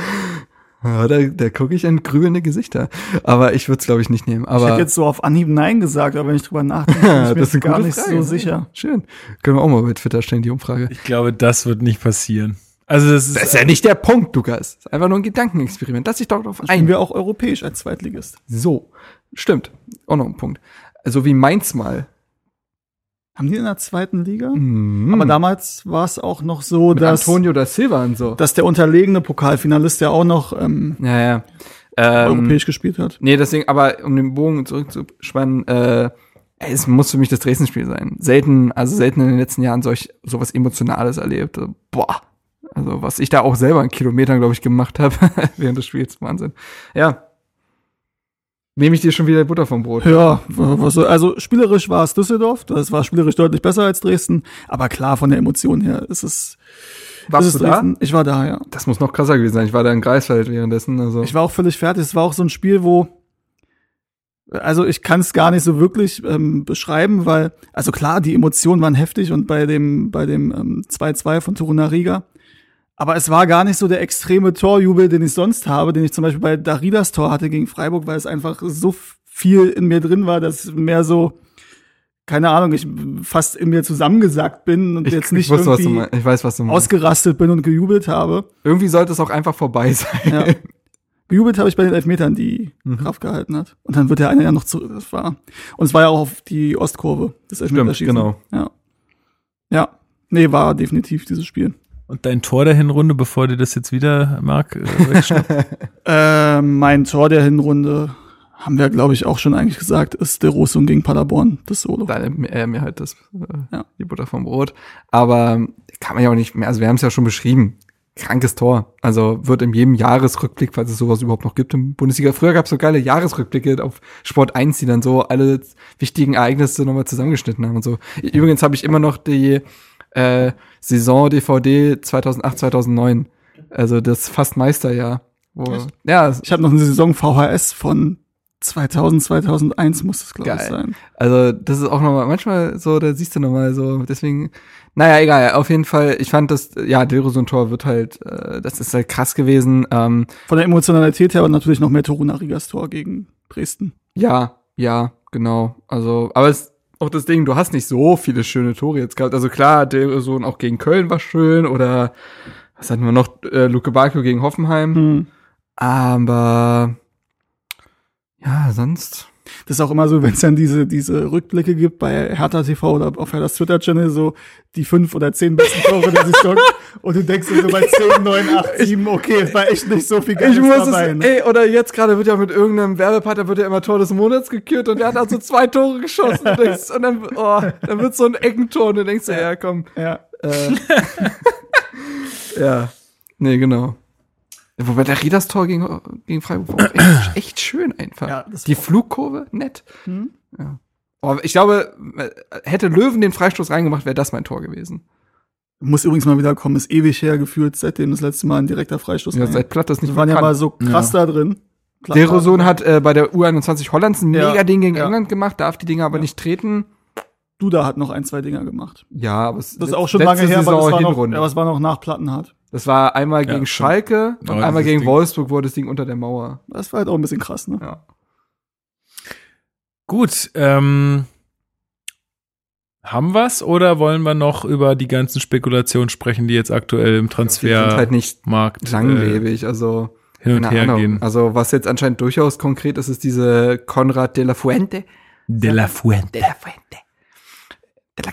B: ja, da da gucke ich in grüne Gesichter. Aber ich würde es, glaube ich, nicht nehmen.
C: Ich
B: Aber
C: hätte jetzt so auf Anhieb Nein gesagt, aber wenn ich drüber nachdenke, bin ich mir
B: das
C: gar nicht
B: Frage.
C: so sicher.
B: Schön. Können wir auch mal bei Twitter stellen, die Umfrage.
A: Ich glaube, das wird nicht passieren. Also das ist,
B: Das ist ja nicht der Punkt, Lukas. Das ist einfach nur ein Gedankenexperiment. Lass dich doch
C: Spielen
B: ein.
C: wir auch europäisch als Zweitligist.
B: So. Stimmt. Auch noch ein Punkt. Also wie Mainz mal.
C: Haben die in der zweiten Liga?
B: Mhm.
C: Aber damals war es auch noch so,
B: Mit
C: dass,
B: Antonio da Silva und so.
C: dass der unterlegene Pokalfinalist ja auch noch ähm,
B: Ja, ja. Ähm,
C: europäisch gespielt hat.
B: Nee, deswegen, aber um den Bogen zurückzuspannen, äh, es muss für mich das Dresden-Spiel sein. Selten, also selten in den letzten Jahren solch sowas Emotionales erlebt. Boah. Also was ich da auch selber in Kilometern, glaube ich, gemacht habe während des Spiels. Wahnsinn. Ja. Nehme ich dir schon wieder Butter vom Brot.
C: Ja, was, so- also spielerisch war es Düsseldorf, das war spielerisch deutlich besser als Dresden, aber klar, von der Emotion her ist es,
B: Warst
C: ist
B: du
C: es
B: da?
C: Dresden. Ich war da, ja.
B: Das muss noch krasser gewesen sein. Ich war da in Greifswald währenddessen. Also.
C: Ich war auch völlig fertig. Es war auch so ein Spiel, wo also ich kann es gar nicht so wirklich ähm, beschreiben, weil also klar, die Emotionen waren heftig und bei dem bei dem ähm, 2-2 von Toruna Riga, aber es war gar nicht so der extreme Torjubel, den ich sonst habe, den ich zum Beispiel bei Daridas Tor hatte gegen Freiburg, weil es einfach so viel in mir drin war, dass mehr so keine Ahnung, ich fast in mir zusammengesackt bin und
B: ich,
C: jetzt nicht
B: ich, wusste,
C: irgendwie
B: weiß, was du meinst.
C: ausgerastet bin und gejubelt habe.
B: Irgendwie sollte es auch einfach vorbei sein.
C: Ja. Gejubelt habe ich bei den Elfmetern, die
B: Mhm.
C: Kraft gehalten hat. Und dann wird der eine ja noch zu, das war, und es war ja auch auf die Ostkurve, das Elfmeterschießen.
B: genau.
C: Ja. Ja. Nee, war definitiv dieses Spiel.
A: Und dein Tor der Hinrunde, bevor dir das jetzt wieder, Marc, äh?
C: Ähm, mein Tor der Hinrunde, haben wir, glaube ich, auch schon eigentlich gesagt, ist der Rosum gegen Paderborn, das Solo.
B: Deine äh, mir halt das, äh,
C: Ja.
B: die Butter vom Brot. Aber ähm, kann man ja auch nicht mehr, also wir haben es ja schon beschrieben. Krankes Tor. Also wird in jedem Jahresrückblick, falls es sowas überhaupt noch gibt im Bundesliga. Früher gab es so geile Jahresrückblicke auf Sport 1, die dann so alle wichtigen Ereignisse nochmal zusammengeschnitten haben und so. Übrigens habe ich immer noch die äh, Saison DVD 2008, 2009. Also das fast Meisterjahr. Wo, ja,
C: Ich habe noch eine Saison VHS von 2000, 2001 muss das, glaube ich, sein.
B: Also, das ist auch nochmal, manchmal so, da siehst du nochmal so, deswegen, naja, egal, auf jeden Fall, ich fand das, ja, Dilrosun-Tor wird halt, äh, das ist halt krass gewesen, ähm,
C: Von der Emotionalität her und natürlich noch mehr Toruna Rigas Tor gegen Dresden.
B: ja, ja, genau, also, aber es ist auch das Ding, du hast nicht so viele schöne Tore jetzt gehabt, also klar, Dilrosun auch gegen Köln war schön, oder, was hatten wir noch, äh, Luke Bakio gegen Hoffenheim,
C: Hm.
B: aber, ja, sonst,
C: Das ist auch immer so, wenn es dann diese, diese Rückblicke gibt bei Hertha TV oder auf Herthas Twitter-Channel, so die fünf oder zehn besten Tore der Saison. Und du denkst dir so bei 10, 9, 8, 7, okay, es war echt nicht so viel Geiles
B: Ich muss
C: dabei.
B: es,
C: ne?
B: ey, oder jetzt gerade wird ja mit irgendeinem Werbepartner wird ja immer Tor des Monats gekürt und der hat also zwei Tore geschossen und, denkst, und dann, oh, dann wird so ein Eckentor und du denkst, ja, ja komm,
C: Ja.
B: äh, ja, nee, genau. Wobei der Rieders Tor gegen, gegen Freiburg war echt, echt schön einfach.
C: Ja, das
B: Die Flugkurve, nett.
C: Hm?
B: Ja. Oh, ich glaube, hätte Löwen den Freistoß reingemacht, wäre das mein Tor gewesen.
C: Muss übrigens mal wieder kommen, ist ewig her gefühlt, seitdem das letzte Mal ein direkter Freistoß
B: Ja,
C: war.
B: seit Platt das nicht
C: Wir waren ja mal so krass da drin. Platt
B: Der
C: war-
B: Roson hat äh, bei der U21 Hollands ein
C: Ja,
B: mega Ding gegen
C: ja.
B: England gemacht, darf die Dinger aber
C: Ja.
B: nicht treten.
C: Duda hat noch ein, zwei Dinger gemacht.
B: Ja, aber es
C: Das ist auch schon lange her, aber das war, noch, ja, aber es war noch nach Plattenhardt.
B: Das war einmal
A: Ja,
B: gegen
A: stimmt.
B: Schalke und
A: Oh,
B: einmal gegen
A: Ding.
B: Wolfsburg wurde das Ding unter der Mauer.
C: Das war halt auch ein bisschen krass, ne?
B: Ja.
A: Gut, ähm, haben wir's oder wollen wir noch über die ganzen Spekulationen sprechen, die jetzt aktuell im
B: Die sind halt
A: Transfermarkt
B: nicht langlebig, also
A: äh, hin und
B: keine
A: her
B: Ahnung.
A: gehen?
B: Also was jetzt anscheinend durchaus konkret ist, ist diese Konrad de la Fuente.
A: De la Fuente.
B: De la Fuente. De la.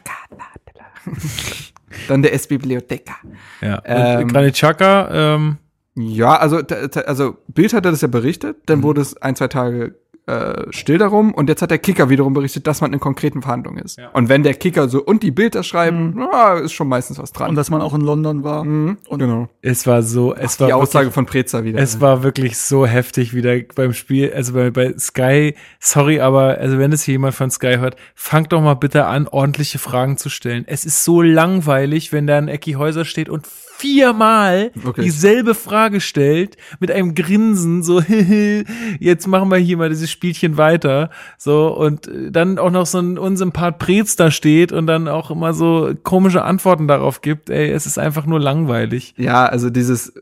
B: De la Dann der S-Bibliotheca.
A: Ja.
B: Ähm,
A: Granit Xhaka, ähm,
B: Ja, also, also Bild hatte das ja berichtet, dann
A: Mhm.
B: wurde es ein, zwei Tage äh, still darum und jetzt hat der Kicker wiederum berichtet, dass man in konkreten Verhandlungen ist.
A: Ja.
B: Und wenn der Kicker so und die Bild das schreiben, ja, ist schon meistens was dran.
C: Und dass man auch in London war.
B: mhm.
C: und-
B: genau.
A: es war so, es
B: Die
A: war
B: Aussage
A: wirklich,
B: von Preza wieder.
A: es war wirklich so heftig wieder beim Spiel, also bei, bei Sky, sorry, aber also wenn es hier jemand von Sky hört, fangt doch mal bitte an, ordentliche Fragen zu stellen. Es ist so langweilig, wenn da ein Ecki Häuser steht und viermal
B: Wirklich?
A: dieselbe Frage stellt, mit einem Grinsen, so, jetzt machen wir hier mal dieses Spielchen weiter, so, und äh, dann auch noch so ein Unsympath Prez da steht und dann auch immer so komische Antworten darauf gibt, ey, es ist einfach nur langweilig.
B: Ja, also dieses, äh,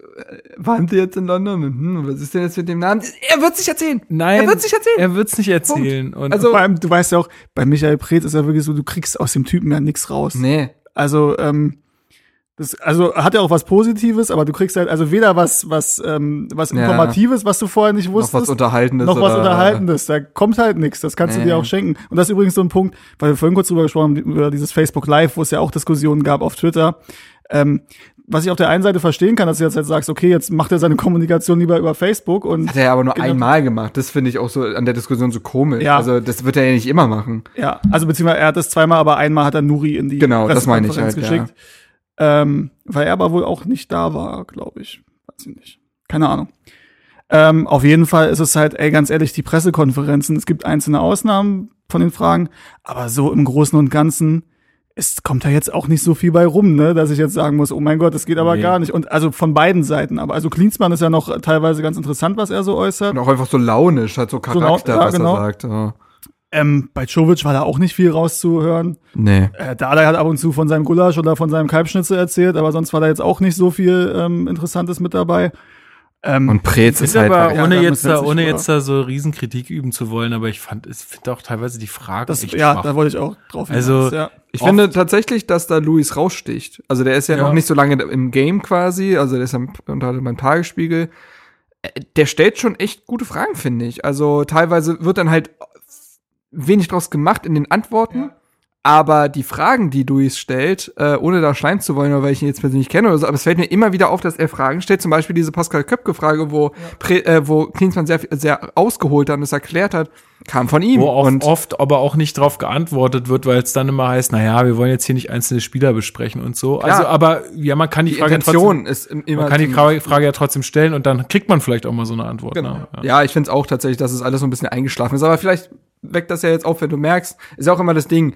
B: waren Sie jetzt in London? Hm, was ist denn jetzt mit dem Namen? Er wird sich erzählen.
A: Nein,
B: Er wird sich erzählen.
A: Er wird's nicht erzählen. Und
B: Also-
C: Vor allem, du weißt ja auch, bei Michael Preetz ist ja wirklich so, du kriegst aus dem Typen ja nichts raus.
B: Nee.
C: Also, ähm, das, also hat ja auch was Positives, aber du kriegst halt also weder was, was, ähm, was
B: Ja.
C: Informatives, was du vorher nicht
B: Noch
C: wusstest,
B: was Unterhaltendes.
C: noch was
B: oder-
C: Unterhaltendes. Da kommt halt nichts. Das kannst
B: Nee.
C: du dir auch schenken. Und das ist übrigens so ein Punkt, weil wir vorhin kurz drüber gesprochen haben, über dieses Facebook Live, wo es ja auch Diskussionen gab auf Twitter. Ähm, was ich auf der einen Seite verstehen kann, dass du jetzt halt sagst, okay, jetzt macht er seine Kommunikation lieber über Facebook und
B: Hat er ja aber nur
C: Genau.
B: einmal gemacht. Das finde ich auch so an der Diskussion so komisch.
C: Ja.
B: Also das wird er ja nicht immer machen.
C: Ja, also beziehungsweise er hat das zweimal, aber einmal hat er Nuri in die
B: Genau, das meine ich halt,
C: geschickt. Ähm, weil er aber wohl auch nicht da war, glaube ich. Weiß ich nicht. Keine Ahnung. Ähm, auf jeden Fall ist es halt, ey, ganz ehrlich, die Pressekonferenzen, es gibt einzelne Ausnahmen von den Fragen, aber so im Großen und Ganzen, es kommt da jetzt auch nicht so viel bei rum, ne, dass ich jetzt sagen muss, oh mein Gott, das geht aber
A: Nee.
C: gar nicht. Und also von beiden Seiten, aber also Klinsmann ist ja noch teilweise ganz interessant, was er so äußert.
B: Und auch einfach so launisch, hat so Charakter,
C: ja,
B: was
C: genau.
B: er sagt. Ja.
C: Ähm, bei Czovic war da auch nicht viel rauszuhören.
B: Nee.
C: Äh, Dada hat ab und zu von seinem Gulasch oder von seinem Kalbschnitzel erzählt, aber sonst war da jetzt auch nicht so viel ähm, Interessantes mit dabei. Ähm,
B: Und Preetz
A: ist
B: ist halt
A: aber
C: ja,
A: ohne
C: da
A: jetzt da, ohne jetzt da so Riesenkritik üben zu wollen, aber ich fand, ich finde auch teilweise die Fragen
C: das,
A: echt
C: ja,
A: schwach.
C: da wollte ich auch drauf
A: Also-
C: hinaus, ja.
B: Ich
A: Oft-
B: finde tatsächlich, dass da Luis raussticht. Also der ist ja,
A: Ja.
B: noch nicht so lange im Game quasi, also der ist am, unter beim Tagesspiegel. Äh, Der stellt schon echt gute Fragen, finde ich. Also teilweise wird dann halt wenig draus gemacht in den Antworten. Aber die Fragen, die Luis stellt, äh, ohne da schleimen zu wollen, oder weil ich ihn jetzt persönlich kenne oder so, aber es fällt mir immer wieder auf, dass er Fragen stellt. Zum Beispiel diese Pascal Köpke-Frage, wo, Pre, äh, wo Klinsmann sehr, sehr ausgeholt hat und es erklärt hat, kam von ihm.
A: Wo auch
B: und
A: oft aber auch nicht drauf geantwortet wird, weil es dann immer heißt, na ja, wir wollen jetzt hier nicht einzelne Spieler besprechen und so. Also,
B: Klar.
A: aber ja, man kann die,
B: die
A: Frage
B: Intention
A: trotzdem,
B: ist im- immer
A: man kann die Frage ja trotzdem stellen und dann kriegt man vielleicht auch mal so eine Antwort.
B: Genau.
A: Ne? Ja.
B: Ja, ich finde es auch tatsächlich, dass es alles so ein bisschen eingeschlafen ist. Aber vielleicht weckt das ja jetzt auf, wenn du merkst, ist ja auch immer das Ding.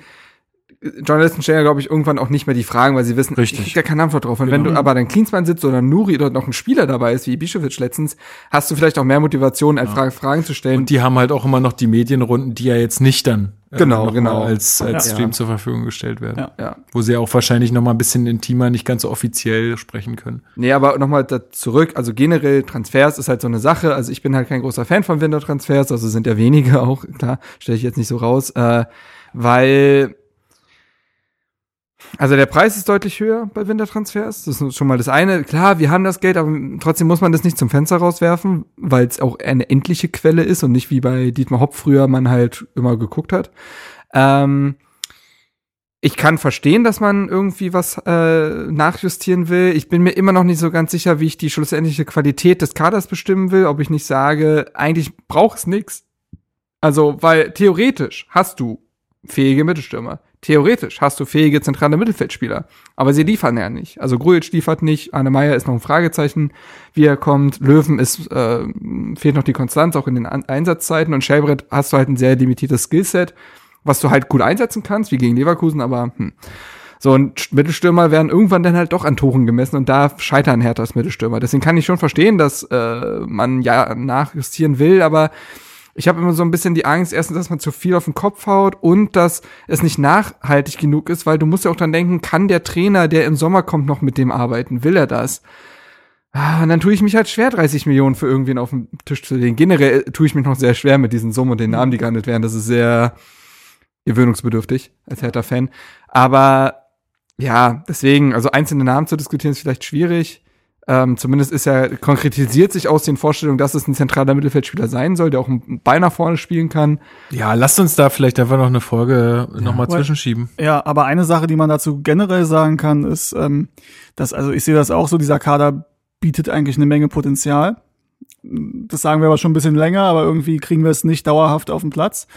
B: Journalisten stellen ja, glaube ich, irgendwann auch nicht mehr die Fragen, weil sie wissen,
A: Richtig.
B: ich krieg da keine Antwort drauf. Und wenn
A: Genau.
B: du aber dann Klinsmann sitzt oder Nuri oder noch ein Spieler dabei ist, wie Bischewitsch letztens, hast du vielleicht auch mehr Motivation, als Fragen, Fragen zu stellen.
A: Und die haben halt auch immer noch die Medienrunden, die ja jetzt nicht dann
B: Genau,
A: noch
B: genau.
A: mal als, als
B: Ja.
A: Stream zur Verfügung gestellt werden.
C: Ja.
B: ja.
A: Wo sie auch wahrscheinlich noch mal ein bisschen intimer, nicht ganz so offiziell sprechen können.
B: Nee, aber nochmal da zurück, also generell Transfers ist halt so eine Sache, also ich bin halt kein großer Fan von Wintertransfers, also sind ja wenige auch, klar, stelle ich jetzt nicht so raus, äh, weil also der Preis ist deutlich höher bei Wintertransfers, das ist schon mal das eine. Klar, wir haben das Geld, aber trotzdem muss man das nicht zum Fenster rauswerfen, weil es auch eine endliche Quelle ist und nicht wie bei Dietmar Hopp früher man halt immer geguckt hat. Ähm, ich kann verstehen, dass man irgendwie was äh, nachjustieren will. Ich bin mir immer noch nicht so ganz sicher, wie ich die schlussendliche Qualität des Kaders bestimmen will, ob ich nicht sage, eigentlich braucht es nix. Also, weil theoretisch hast du fähige Mittelstürmer. Theoretisch hast du fähige zentrale Mittelfeldspieler. Aber sie liefern ja nicht. Also Grujic liefert nicht, Arne Meyer ist noch ein Fragezeichen, wie er kommt. Löwen ist, äh, fehlt noch die Konstanz, auch in den An Einsatzzeiten. Und Schelbrett hast du halt ein sehr limitiertes Skillset, was du halt gut einsetzen kannst, wie gegen Leverkusen, aber hm. So, und Mittelstürmer werden irgendwann dann halt doch an Toren gemessen und da scheitern Herthas Mittelstürmer. Deswegen kann ich schon verstehen, dass äh, man ja nachjustieren will, aber ich habe immer so ein bisschen die Angst, erstens, dass man zu viel auf den Kopf haut und dass es nicht nachhaltig genug ist, weil du musst ja auch dann denken, kann der Trainer, der im Sommer kommt, noch mit dem arbeiten? Will er das? Ah, und dann tue ich mich halt schwer, 30 Millionen für irgendwen auf den Tisch zu legen. Generell tue ich mich noch sehr schwer mit diesen Summen und den Namen, die gehandelt werden. Das ist sehr gewöhnungsbedürftig als Hertha-Fan. Aber ja, deswegen, also einzelne Namen zu diskutieren, ist vielleicht schwierig. Ähm, zumindest ist er, konkretisiert sich aus den Vorstellungen, dass es ein zentraler Mittelfeldspieler sein soll, der auch einen Ball nach vorne spielen kann.
A: Ja, lasst uns da vielleicht einfach noch eine Folge noch mal
C: Well-
A: zwischenschieben.
C: Ja, aber eine Sache, die man dazu generell sagen kann, ist, ähm, dass, also ich sehe das auch so, dieser Kader bietet eigentlich eine Menge Potenzial. Das sagen wir aber schon ein bisschen länger, aber irgendwie kriegen wir es nicht dauerhaft auf den Platz.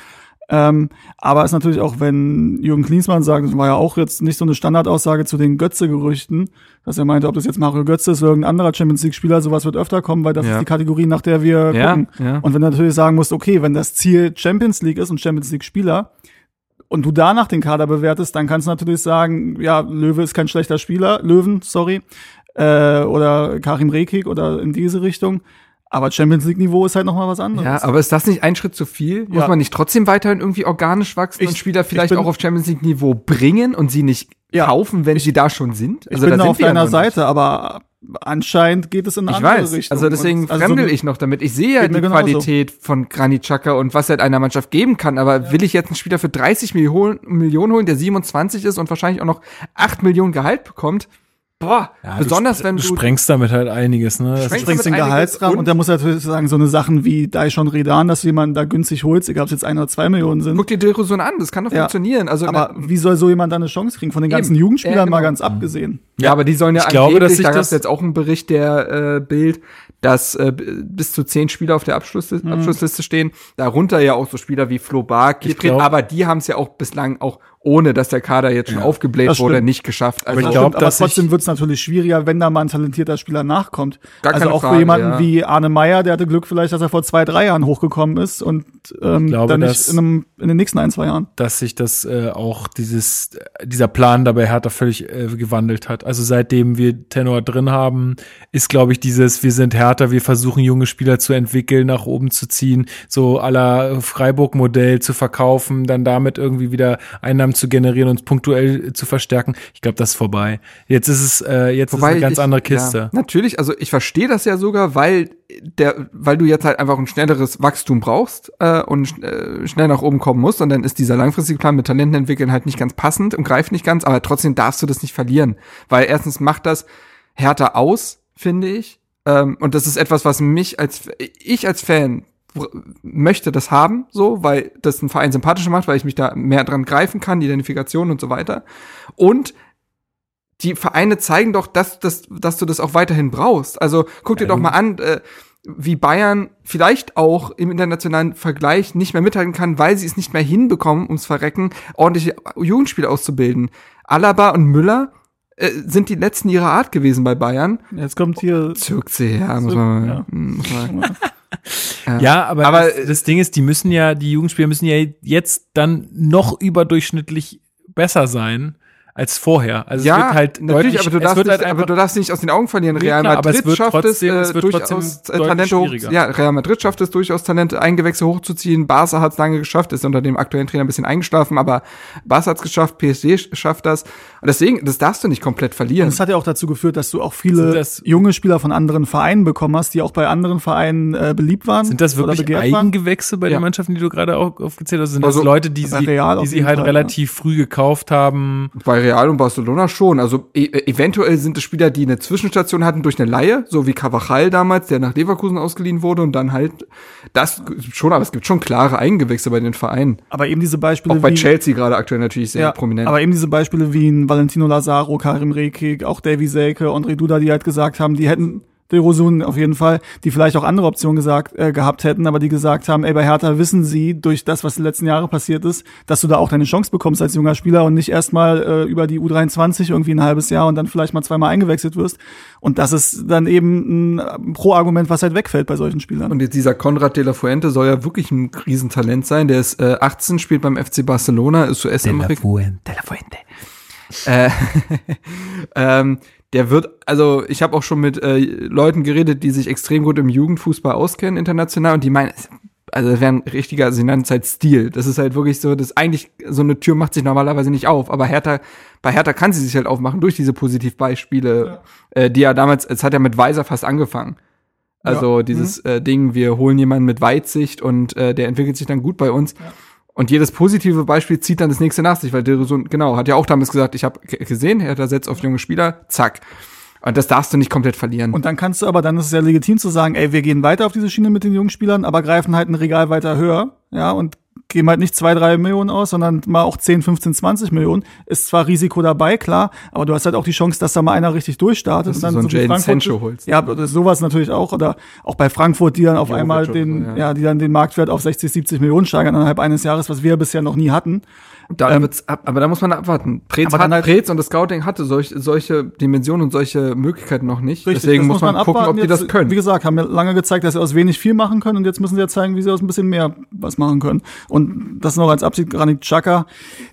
C: Ähm, aber es ist natürlich auch, wenn Jürgen Klinsmann sagt, das war ja auch jetzt nicht so eine Standardaussage zu den Götze-Gerüchten, dass er meinte, ob das jetzt Mario Götze ist oder irgendein anderer Champions League-Spieler, sowas wird öfter kommen, weil das
B: Ja.
C: ist die Kategorie, nach der wir
B: Ja,
C: gucken.
B: ja.
C: Und wenn du natürlich sagen musst, okay, wenn das Ziel Champions League ist und Champions League-Spieler, und du danach den Kader bewertest, dann kannst du natürlich sagen, ja, Löwe ist kein schlechter Spieler, Löwen, sorry. äh, oder Karim Rekik oder in diese Richtung. Aber Champions League Niveau ist halt noch mal was anderes.
B: Ja, aber ist das nicht ein Schritt zu viel? Muss
C: Ja.
B: man nicht trotzdem weiterhin irgendwie organisch wachsen
C: Ich-
B: und Spieler
C: ich
B: vielleicht auch auf Champions League Niveau bringen und sie nicht
C: Ja.
B: kaufen, wenn sie da schon sind?
C: ich bin da
B: sind
C: auf
B: ja
C: deiner
B: noch nicht.
C: Seite, aber anscheinend geht es in eine
B: Ich
C: andere
B: weiß,
C: Richtung.
B: also deswegen
C: Und- also
B: fremdel
C: so-
B: ich noch damit. Ich sehe ja die. Qualität von Granit Xhaka und was er einer Mannschaft geben kann, aber will ich jetzt einen Spieler für 30 Millionen, Millionen holen, der 27 ist und wahrscheinlich auch noch 8 Millionen Gehalt bekommt? Boah,
A: Ja,
B: besonders
A: du,
B: wenn
A: du
B: du
A: sprengst damit halt einiges, ne? Das
B: Sprengst
C: den Gehaltsrahmen und,
B: und-
C: der muss natürlich sagen, so eine Sachen wie Daishon Redan, dass du jemanden da günstig holst, egal ob es jetzt ein oder zwei Millionen sind.
B: guck dir Dilrosun an, das kann doch
C: Ja.
B: funktionieren. Also
C: aber wie soll so jemand da eine Chance kriegen? Von den ganzen
B: Eben.
C: Jugendspielern
B: Ja, genau.
C: mal ganz abgesehen.
B: Ja, aber die sollen ja
A: Ich glaube, dass sich
B: da
A: das-
B: jetzt auch einen Bericht der äh, Bild, dass äh, bis zu zehn Spieler auf der Abschlussliste, Abschlussliste stehen. Darunter ja auch so Spieler wie Flo Bark,
A: Ich
B: aber die haben es ja auch bislang auch ohne, dass der Kader jetzt schon aufgebläht
C: das
B: wurde, nicht geschafft. Also
A: ich
C: Das
A: glaub,
C: stimmt, aber
A: dass
C: trotzdem
A: ich-
C: wird es natürlich schwieriger, wenn da mal ein talentierter Spieler nachkommt.
B: Gar
C: also
B: keine
C: auch
B: Frage,
C: für jemanden
B: ja.
C: wie Arne Meyer, der hatte Glück vielleicht, dass er vor zwei, drei Jahren hochgekommen ist und ähm,
A: glaube,
C: dann nicht
A: dass-
C: in, einem, in den nächsten ein, zwei Jahren.
A: dass sich das äh, auch dieses dieser Plan dabei Hertha völlig äh, gewandelt hat. Also seitdem wir Tenor drin haben, ist glaube ich dieses wir sind Hertha, wir versuchen junge Spieler zu entwickeln, nach oben zu ziehen, so aller Freiburg Modell zu verkaufen, dann damit irgendwie wieder Einnahmen zu generieren und punktuell zu verstärken. Ich glaube, das ist vorbei. Jetzt ist es äh, jetzt ist eine ganz
B: ich-
A: andere Kiste.
B: Ja, natürlich, also ich verstehe das ja sogar, weil der, weil du jetzt halt einfach ein schnelleres Wachstum brauchst äh, und äh, schnell nach oben kommen musst und dann ist dieser langfristige Plan mit Talenten entwickeln halt nicht ganz passend und greift nicht ganz, aber trotzdem darfst du das nicht verlieren, weil erstens macht das härter aus, finde ich, ähm, und das ist etwas, was mich als ich als Fan möchte das haben, so, weil das einen Verein sympathischer macht, weil ich mich da mehr dran greifen kann, die Identifikation und so weiter. Und die Vereine zeigen doch, dass, dass, dass du das auch weiterhin brauchst. Also guck dir doch mal an, äh, wie Bayern vielleicht auch im internationalen Vergleich nicht mehr mithalten kann, weil sie es nicht mehr hinbekommen, ums Verrecken, ordentliche Jugendspieler auszubilden. Alaba und Müller äh, sind die letzten ihrer Art gewesen bei Bayern.
C: Jetzt kommt hier
B: Zirkse, ja, muss
C: Zirk-
B: man,
C: ja.
B: muss man
A: Ja, aber,
B: Aber-
A: das, das Ding ist, die müssen ja, die Jugendspieler müssen ja jetzt dann noch überdurchschnittlich besser sein als vorher. Also es
B: ja,
A: wird halt
B: natürlich,
A: deutlich,
B: aber du,
A: es
B: darfst
A: wird
B: nicht,
A: halt
B: aber du darfst nicht aus den Augen verlieren. Real
A: klar, aber
B: Madrid
A: es wird
B: schafft
A: trotzdem-
B: es,
A: es
B: äh,
A: wird
B: durchaus Talente hoch. Ja, Real Madrid schafft es durchaus Talente, Eingewächse hochzuziehen. Barca hat es lange geschafft, ist unter dem aktuellen Trainer ein bisschen eingeschlafen, aber Barca hat es geschafft, PSG schafft das. Und deswegen, das darfst du nicht komplett verlieren.
C: Das hat ja auch dazu geführt, dass du auch viele
A: das-
C: junge Spieler von anderen Vereinen bekommen hast, die auch bei anderen Vereinen äh, beliebt waren.
A: sind das wirklich
C: begehrt waren.
A: Eigengewächse bei
B: Ja.
A: den Mannschaften, die du gerade auch aufgezählt hast? Sind
B: Also,
A: das Leute, die sie,
C: Real
A: die sie halt
C: Fall,
A: relativ früh gekauft haben?
B: Bei Real und Barcelona schon. Also e eventuell sind es Spieler, die eine Zwischenstation hatten durch eine Laie, so wie Cavachal damals, der nach Leverkusen ausgeliehen wurde und dann halt das schon, aber es gibt schon klare Eigengewächse bei den Vereinen.
C: Aber eben diese Beispiele
B: Auch bei
C: wie
B: Chelsea gerade aktuell natürlich sehr
C: ja,
B: prominent.
C: Aber eben diese Beispiele wie ein Valentino Lazaro, Karim Rekik, auch Davy Selke, André Duda, die halt gesagt haben, die hätten Del Rosun auf jeden Fall, die vielleicht auch andere Optionen gesagt, äh, gehabt hätten, aber die gesagt haben, ey, bei Hertha wissen sie durch das, was die letzten Jahre passiert ist, dass du da auch deine Chance bekommst als junger Spieler und nicht erstmal äh, über die U23 irgendwie ein halbes Jahr und dann vielleicht mal zweimal eingewechselt wirst. Und das ist dann eben ein Pro-Argument, was halt wegfällt bei solchen Spielern.
B: Und jetzt dieser Konrad de la Fuente soll ja wirklich ein Riesentalent sein. Der ist äh, 18, spielt beim FC Barcelona, ist US-Amerikaner. Äh, ähm, der wird, also ich habe auch schon mit äh, Leuten geredet, die sich extrem gut im Jugendfußball auskennen, international, und die meinen, also das wäre ein richtiger, sie nennen es halt Stil. Das ist halt wirklich so, das eigentlich, so eine Tür macht sich normalerweise nicht auf, aber Hertha, bei Hertha kann sie sich halt aufmachen durch diese Positivbeispiele, äh, die ja damals, es hat ja mit Weiser fast angefangen. Also dieses äh, Ding, wir holen jemanden mit Weitsicht und äh, der entwickelt sich dann gut bei uns. Und jedes positive Beispiel zieht dann das nächste nach sich, weil Dilrosun, genau, hat ja auch damals gesagt, ich habe gesehen, er setzt auf junge Spieler, zack. Und das darfst du nicht komplett verlieren.
C: Und dann kannst du aber, dann ist es ja legitim zu sagen, ey, wir gehen weiter auf diese Schiene mit den jungen Spielern, aber greifen halt ein Regal weiter höher, ja, und geben halt nicht zwei, drei Millionen aus, sondern mal auch 10, 15, 20 Millionen. Ist zwar Risiko dabei, klar, aber du hast halt auch die Chance, dass da mal einer richtig durchstartet.
B: Dass
C: und
B: du
C: dann
B: so Jadon
C: Frankfurt-
B: Sancho holst.
C: Ja, sowas natürlich auch. Oder auch bei Frankfurt, die dann auf
B: Jovic
C: einmal den,
B: so,
C: ja.
B: ja.
C: die dann den Marktwert auf 60, 70 Millionen steigern innerhalb eines Jahres, was wir bisher noch nie hatten.
B: Da
C: ähm,
B: wird's ab, aber da muss man abwarten.
C: Aber
B: hat,
C: halt-
B: Preetz und das Scouting hatte solch, solche Dimensionen und solche Möglichkeiten noch nicht.
C: Richtig,
B: Deswegen
C: das
B: muss man, gucken, ob die das
C: Jetzt,
B: können.
C: Wie gesagt, haben ja lange gezeigt, dass sie aus wenig viel machen können und jetzt müssen sie ja zeigen, wie sie aus ein bisschen mehr was machen können. Und das noch als Absicht Granit Xhaka,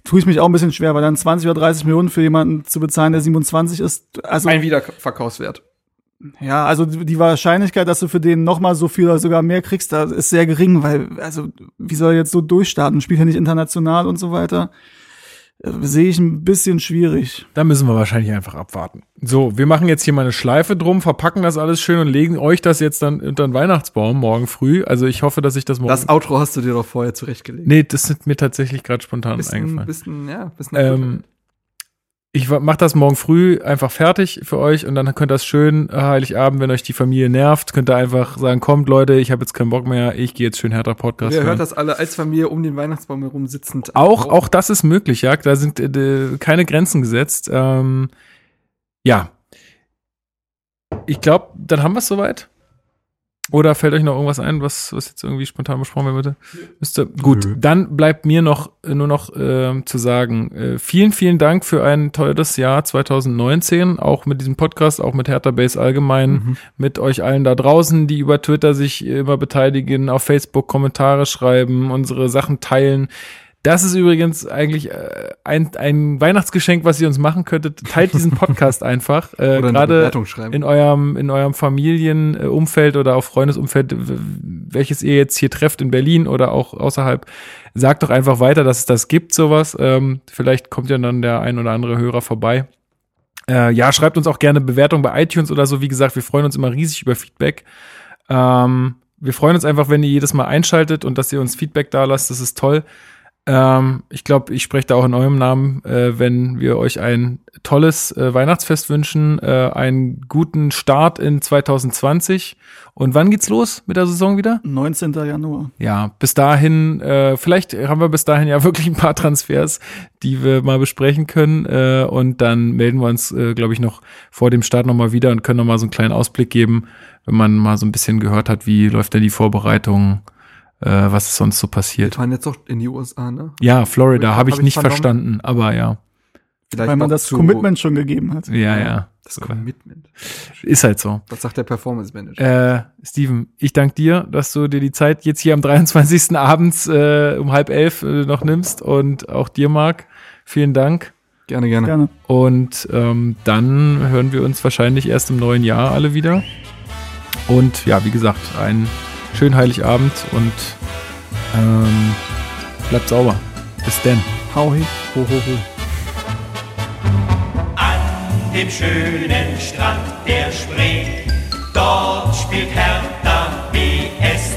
C: tue ich mich auch ein bisschen schwer, weil dann 20 oder 30 Millionen für jemanden zu bezahlen, der 27 ist. Also
B: Ein Wiederverkaufswert.
C: Ja, also die Wahrscheinlichkeit, dass du für den noch mal so viel oder sogar mehr kriegst, da ist sehr gering, weil also wie soll er jetzt so durchstarten? Spielt er nicht international und so weiter? Äh, Sehe ich ein bisschen schwierig.
A: Da müssen wir wahrscheinlich einfach abwarten. So, wir machen jetzt hier mal eine Schleife drum, verpacken das alles schön und legen euch das jetzt dann unter den Weihnachtsbaum morgen früh. Also ich hoffe, dass ich das morgen.
B: Das Outro hast du dir doch vorher zurechtgelegt.
A: nee, das sind mir tatsächlich gerade spontan
B: bisschen,
A: eingefallen.
B: bisschen, ja, bisschen
A: Ähm, ich mach das morgen früh einfach fertig für euch und dann könnt ihr das schön äh, Heiligabend, wenn euch die Familie nervt, könnt ihr einfach sagen, kommt Leute, ich habe jetzt keinen Bock mehr, ich gehe jetzt schön härter Podcast.
B: Ihr
A: hören.
B: hört das alle als Familie um den Weihnachtsbaum herum sitzend.
A: Auch, auch das ist möglich, ja. Da sind äh, keine Grenzen gesetzt. Ähm, ja. Ich glaube, dann haben wir es soweit. Oder fällt euch noch irgendwas ein, was, was jetzt irgendwie spontan besprochen werden würde? Müsste. Gut,
D: Nö.
A: dann bleibt mir noch äh, nur noch ähm, zu sagen, äh, vielen, vielen Dank für ein tolles Jahr 2019, auch mit diesem Podcast, auch mit Hertha Base allgemein, mit euch allen da draußen, die über Twitter sich immer beteiligen, auf Facebook Kommentare schreiben, unsere Sachen teilen. Das ist übrigens eigentlich äh, ein, ein Weihnachtsgeschenk, was ihr uns machen könntet. Teilt diesen Podcast einfach. Äh, Gerade
B: Bewertung
A: in eurem, in eurem Familienumfeld oder auch Freundesumfeld, welches ihr jetzt hier trefft in Berlin oder auch außerhalb, sagt doch einfach weiter, dass es das gibt, sowas. Ähm, vielleicht kommt ja dann der ein oder andere Hörer vorbei. Äh, ja, schreibt uns auch gerne Bewertungen bei iTunes oder so. Wie gesagt, wir freuen uns immer riesig über Feedback. Ähm, wir freuen uns einfach, wenn ihr jedes Mal einschaltet und dass ihr uns Feedback da lasst. Das ist toll. Ähm, ich glaube, ich spreche da auch in eurem Namen, äh, wenn wir euch ein tolles äh, Weihnachtsfest wünschen, äh, einen guten Start in 2020. Und wann geht's los mit der Saison wieder?
C: 19. Januar.
A: Ja, bis dahin, äh, vielleicht haben wir bis dahin ja wirklich ein paar Transfers, die wir mal besprechen können. Äh, und dann melden wir uns, äh, glaube ich, noch vor dem Start nochmal wieder und können nochmal so einen kleinen Ausblick geben, wenn man mal so ein bisschen gehört hat, wie läuft denn die Vorbereitung, äh, was ist sonst so
B: Wir
A: passiert.
B: fahren jetzt doch in die USA, ne?
A: Ja, Florida
B: Hab
A: habe ich
B: ich
A: nicht
B: vernommen.
A: verstanden, aber ja.
B: Vielleicht
C: weil man das Commitment schon gegeben hat.
A: Ja, ja.
B: Das Commitment.
A: Ist halt so.
B: Das sagt der Performance Manager.
A: Äh, Steven, ich danke dir, dass du dir die Zeit jetzt hier am 23. abends äh, um halb elf äh, noch nimmst und auch dir, Marc. Vielen Dank.
B: gerne, gerne.
C: Gerne.
A: Und ähm, dann hören wir uns wahrscheinlich erst im neuen Jahr alle wieder. Und ja, wie gesagt, einen schönen Heiligabend und ähm, bleibt sauber. Bis denn.
C: Hau he.
B: Ho, ho, ho.
E: An dem schönen Strand der Spree, dort spielt Hertha BSC.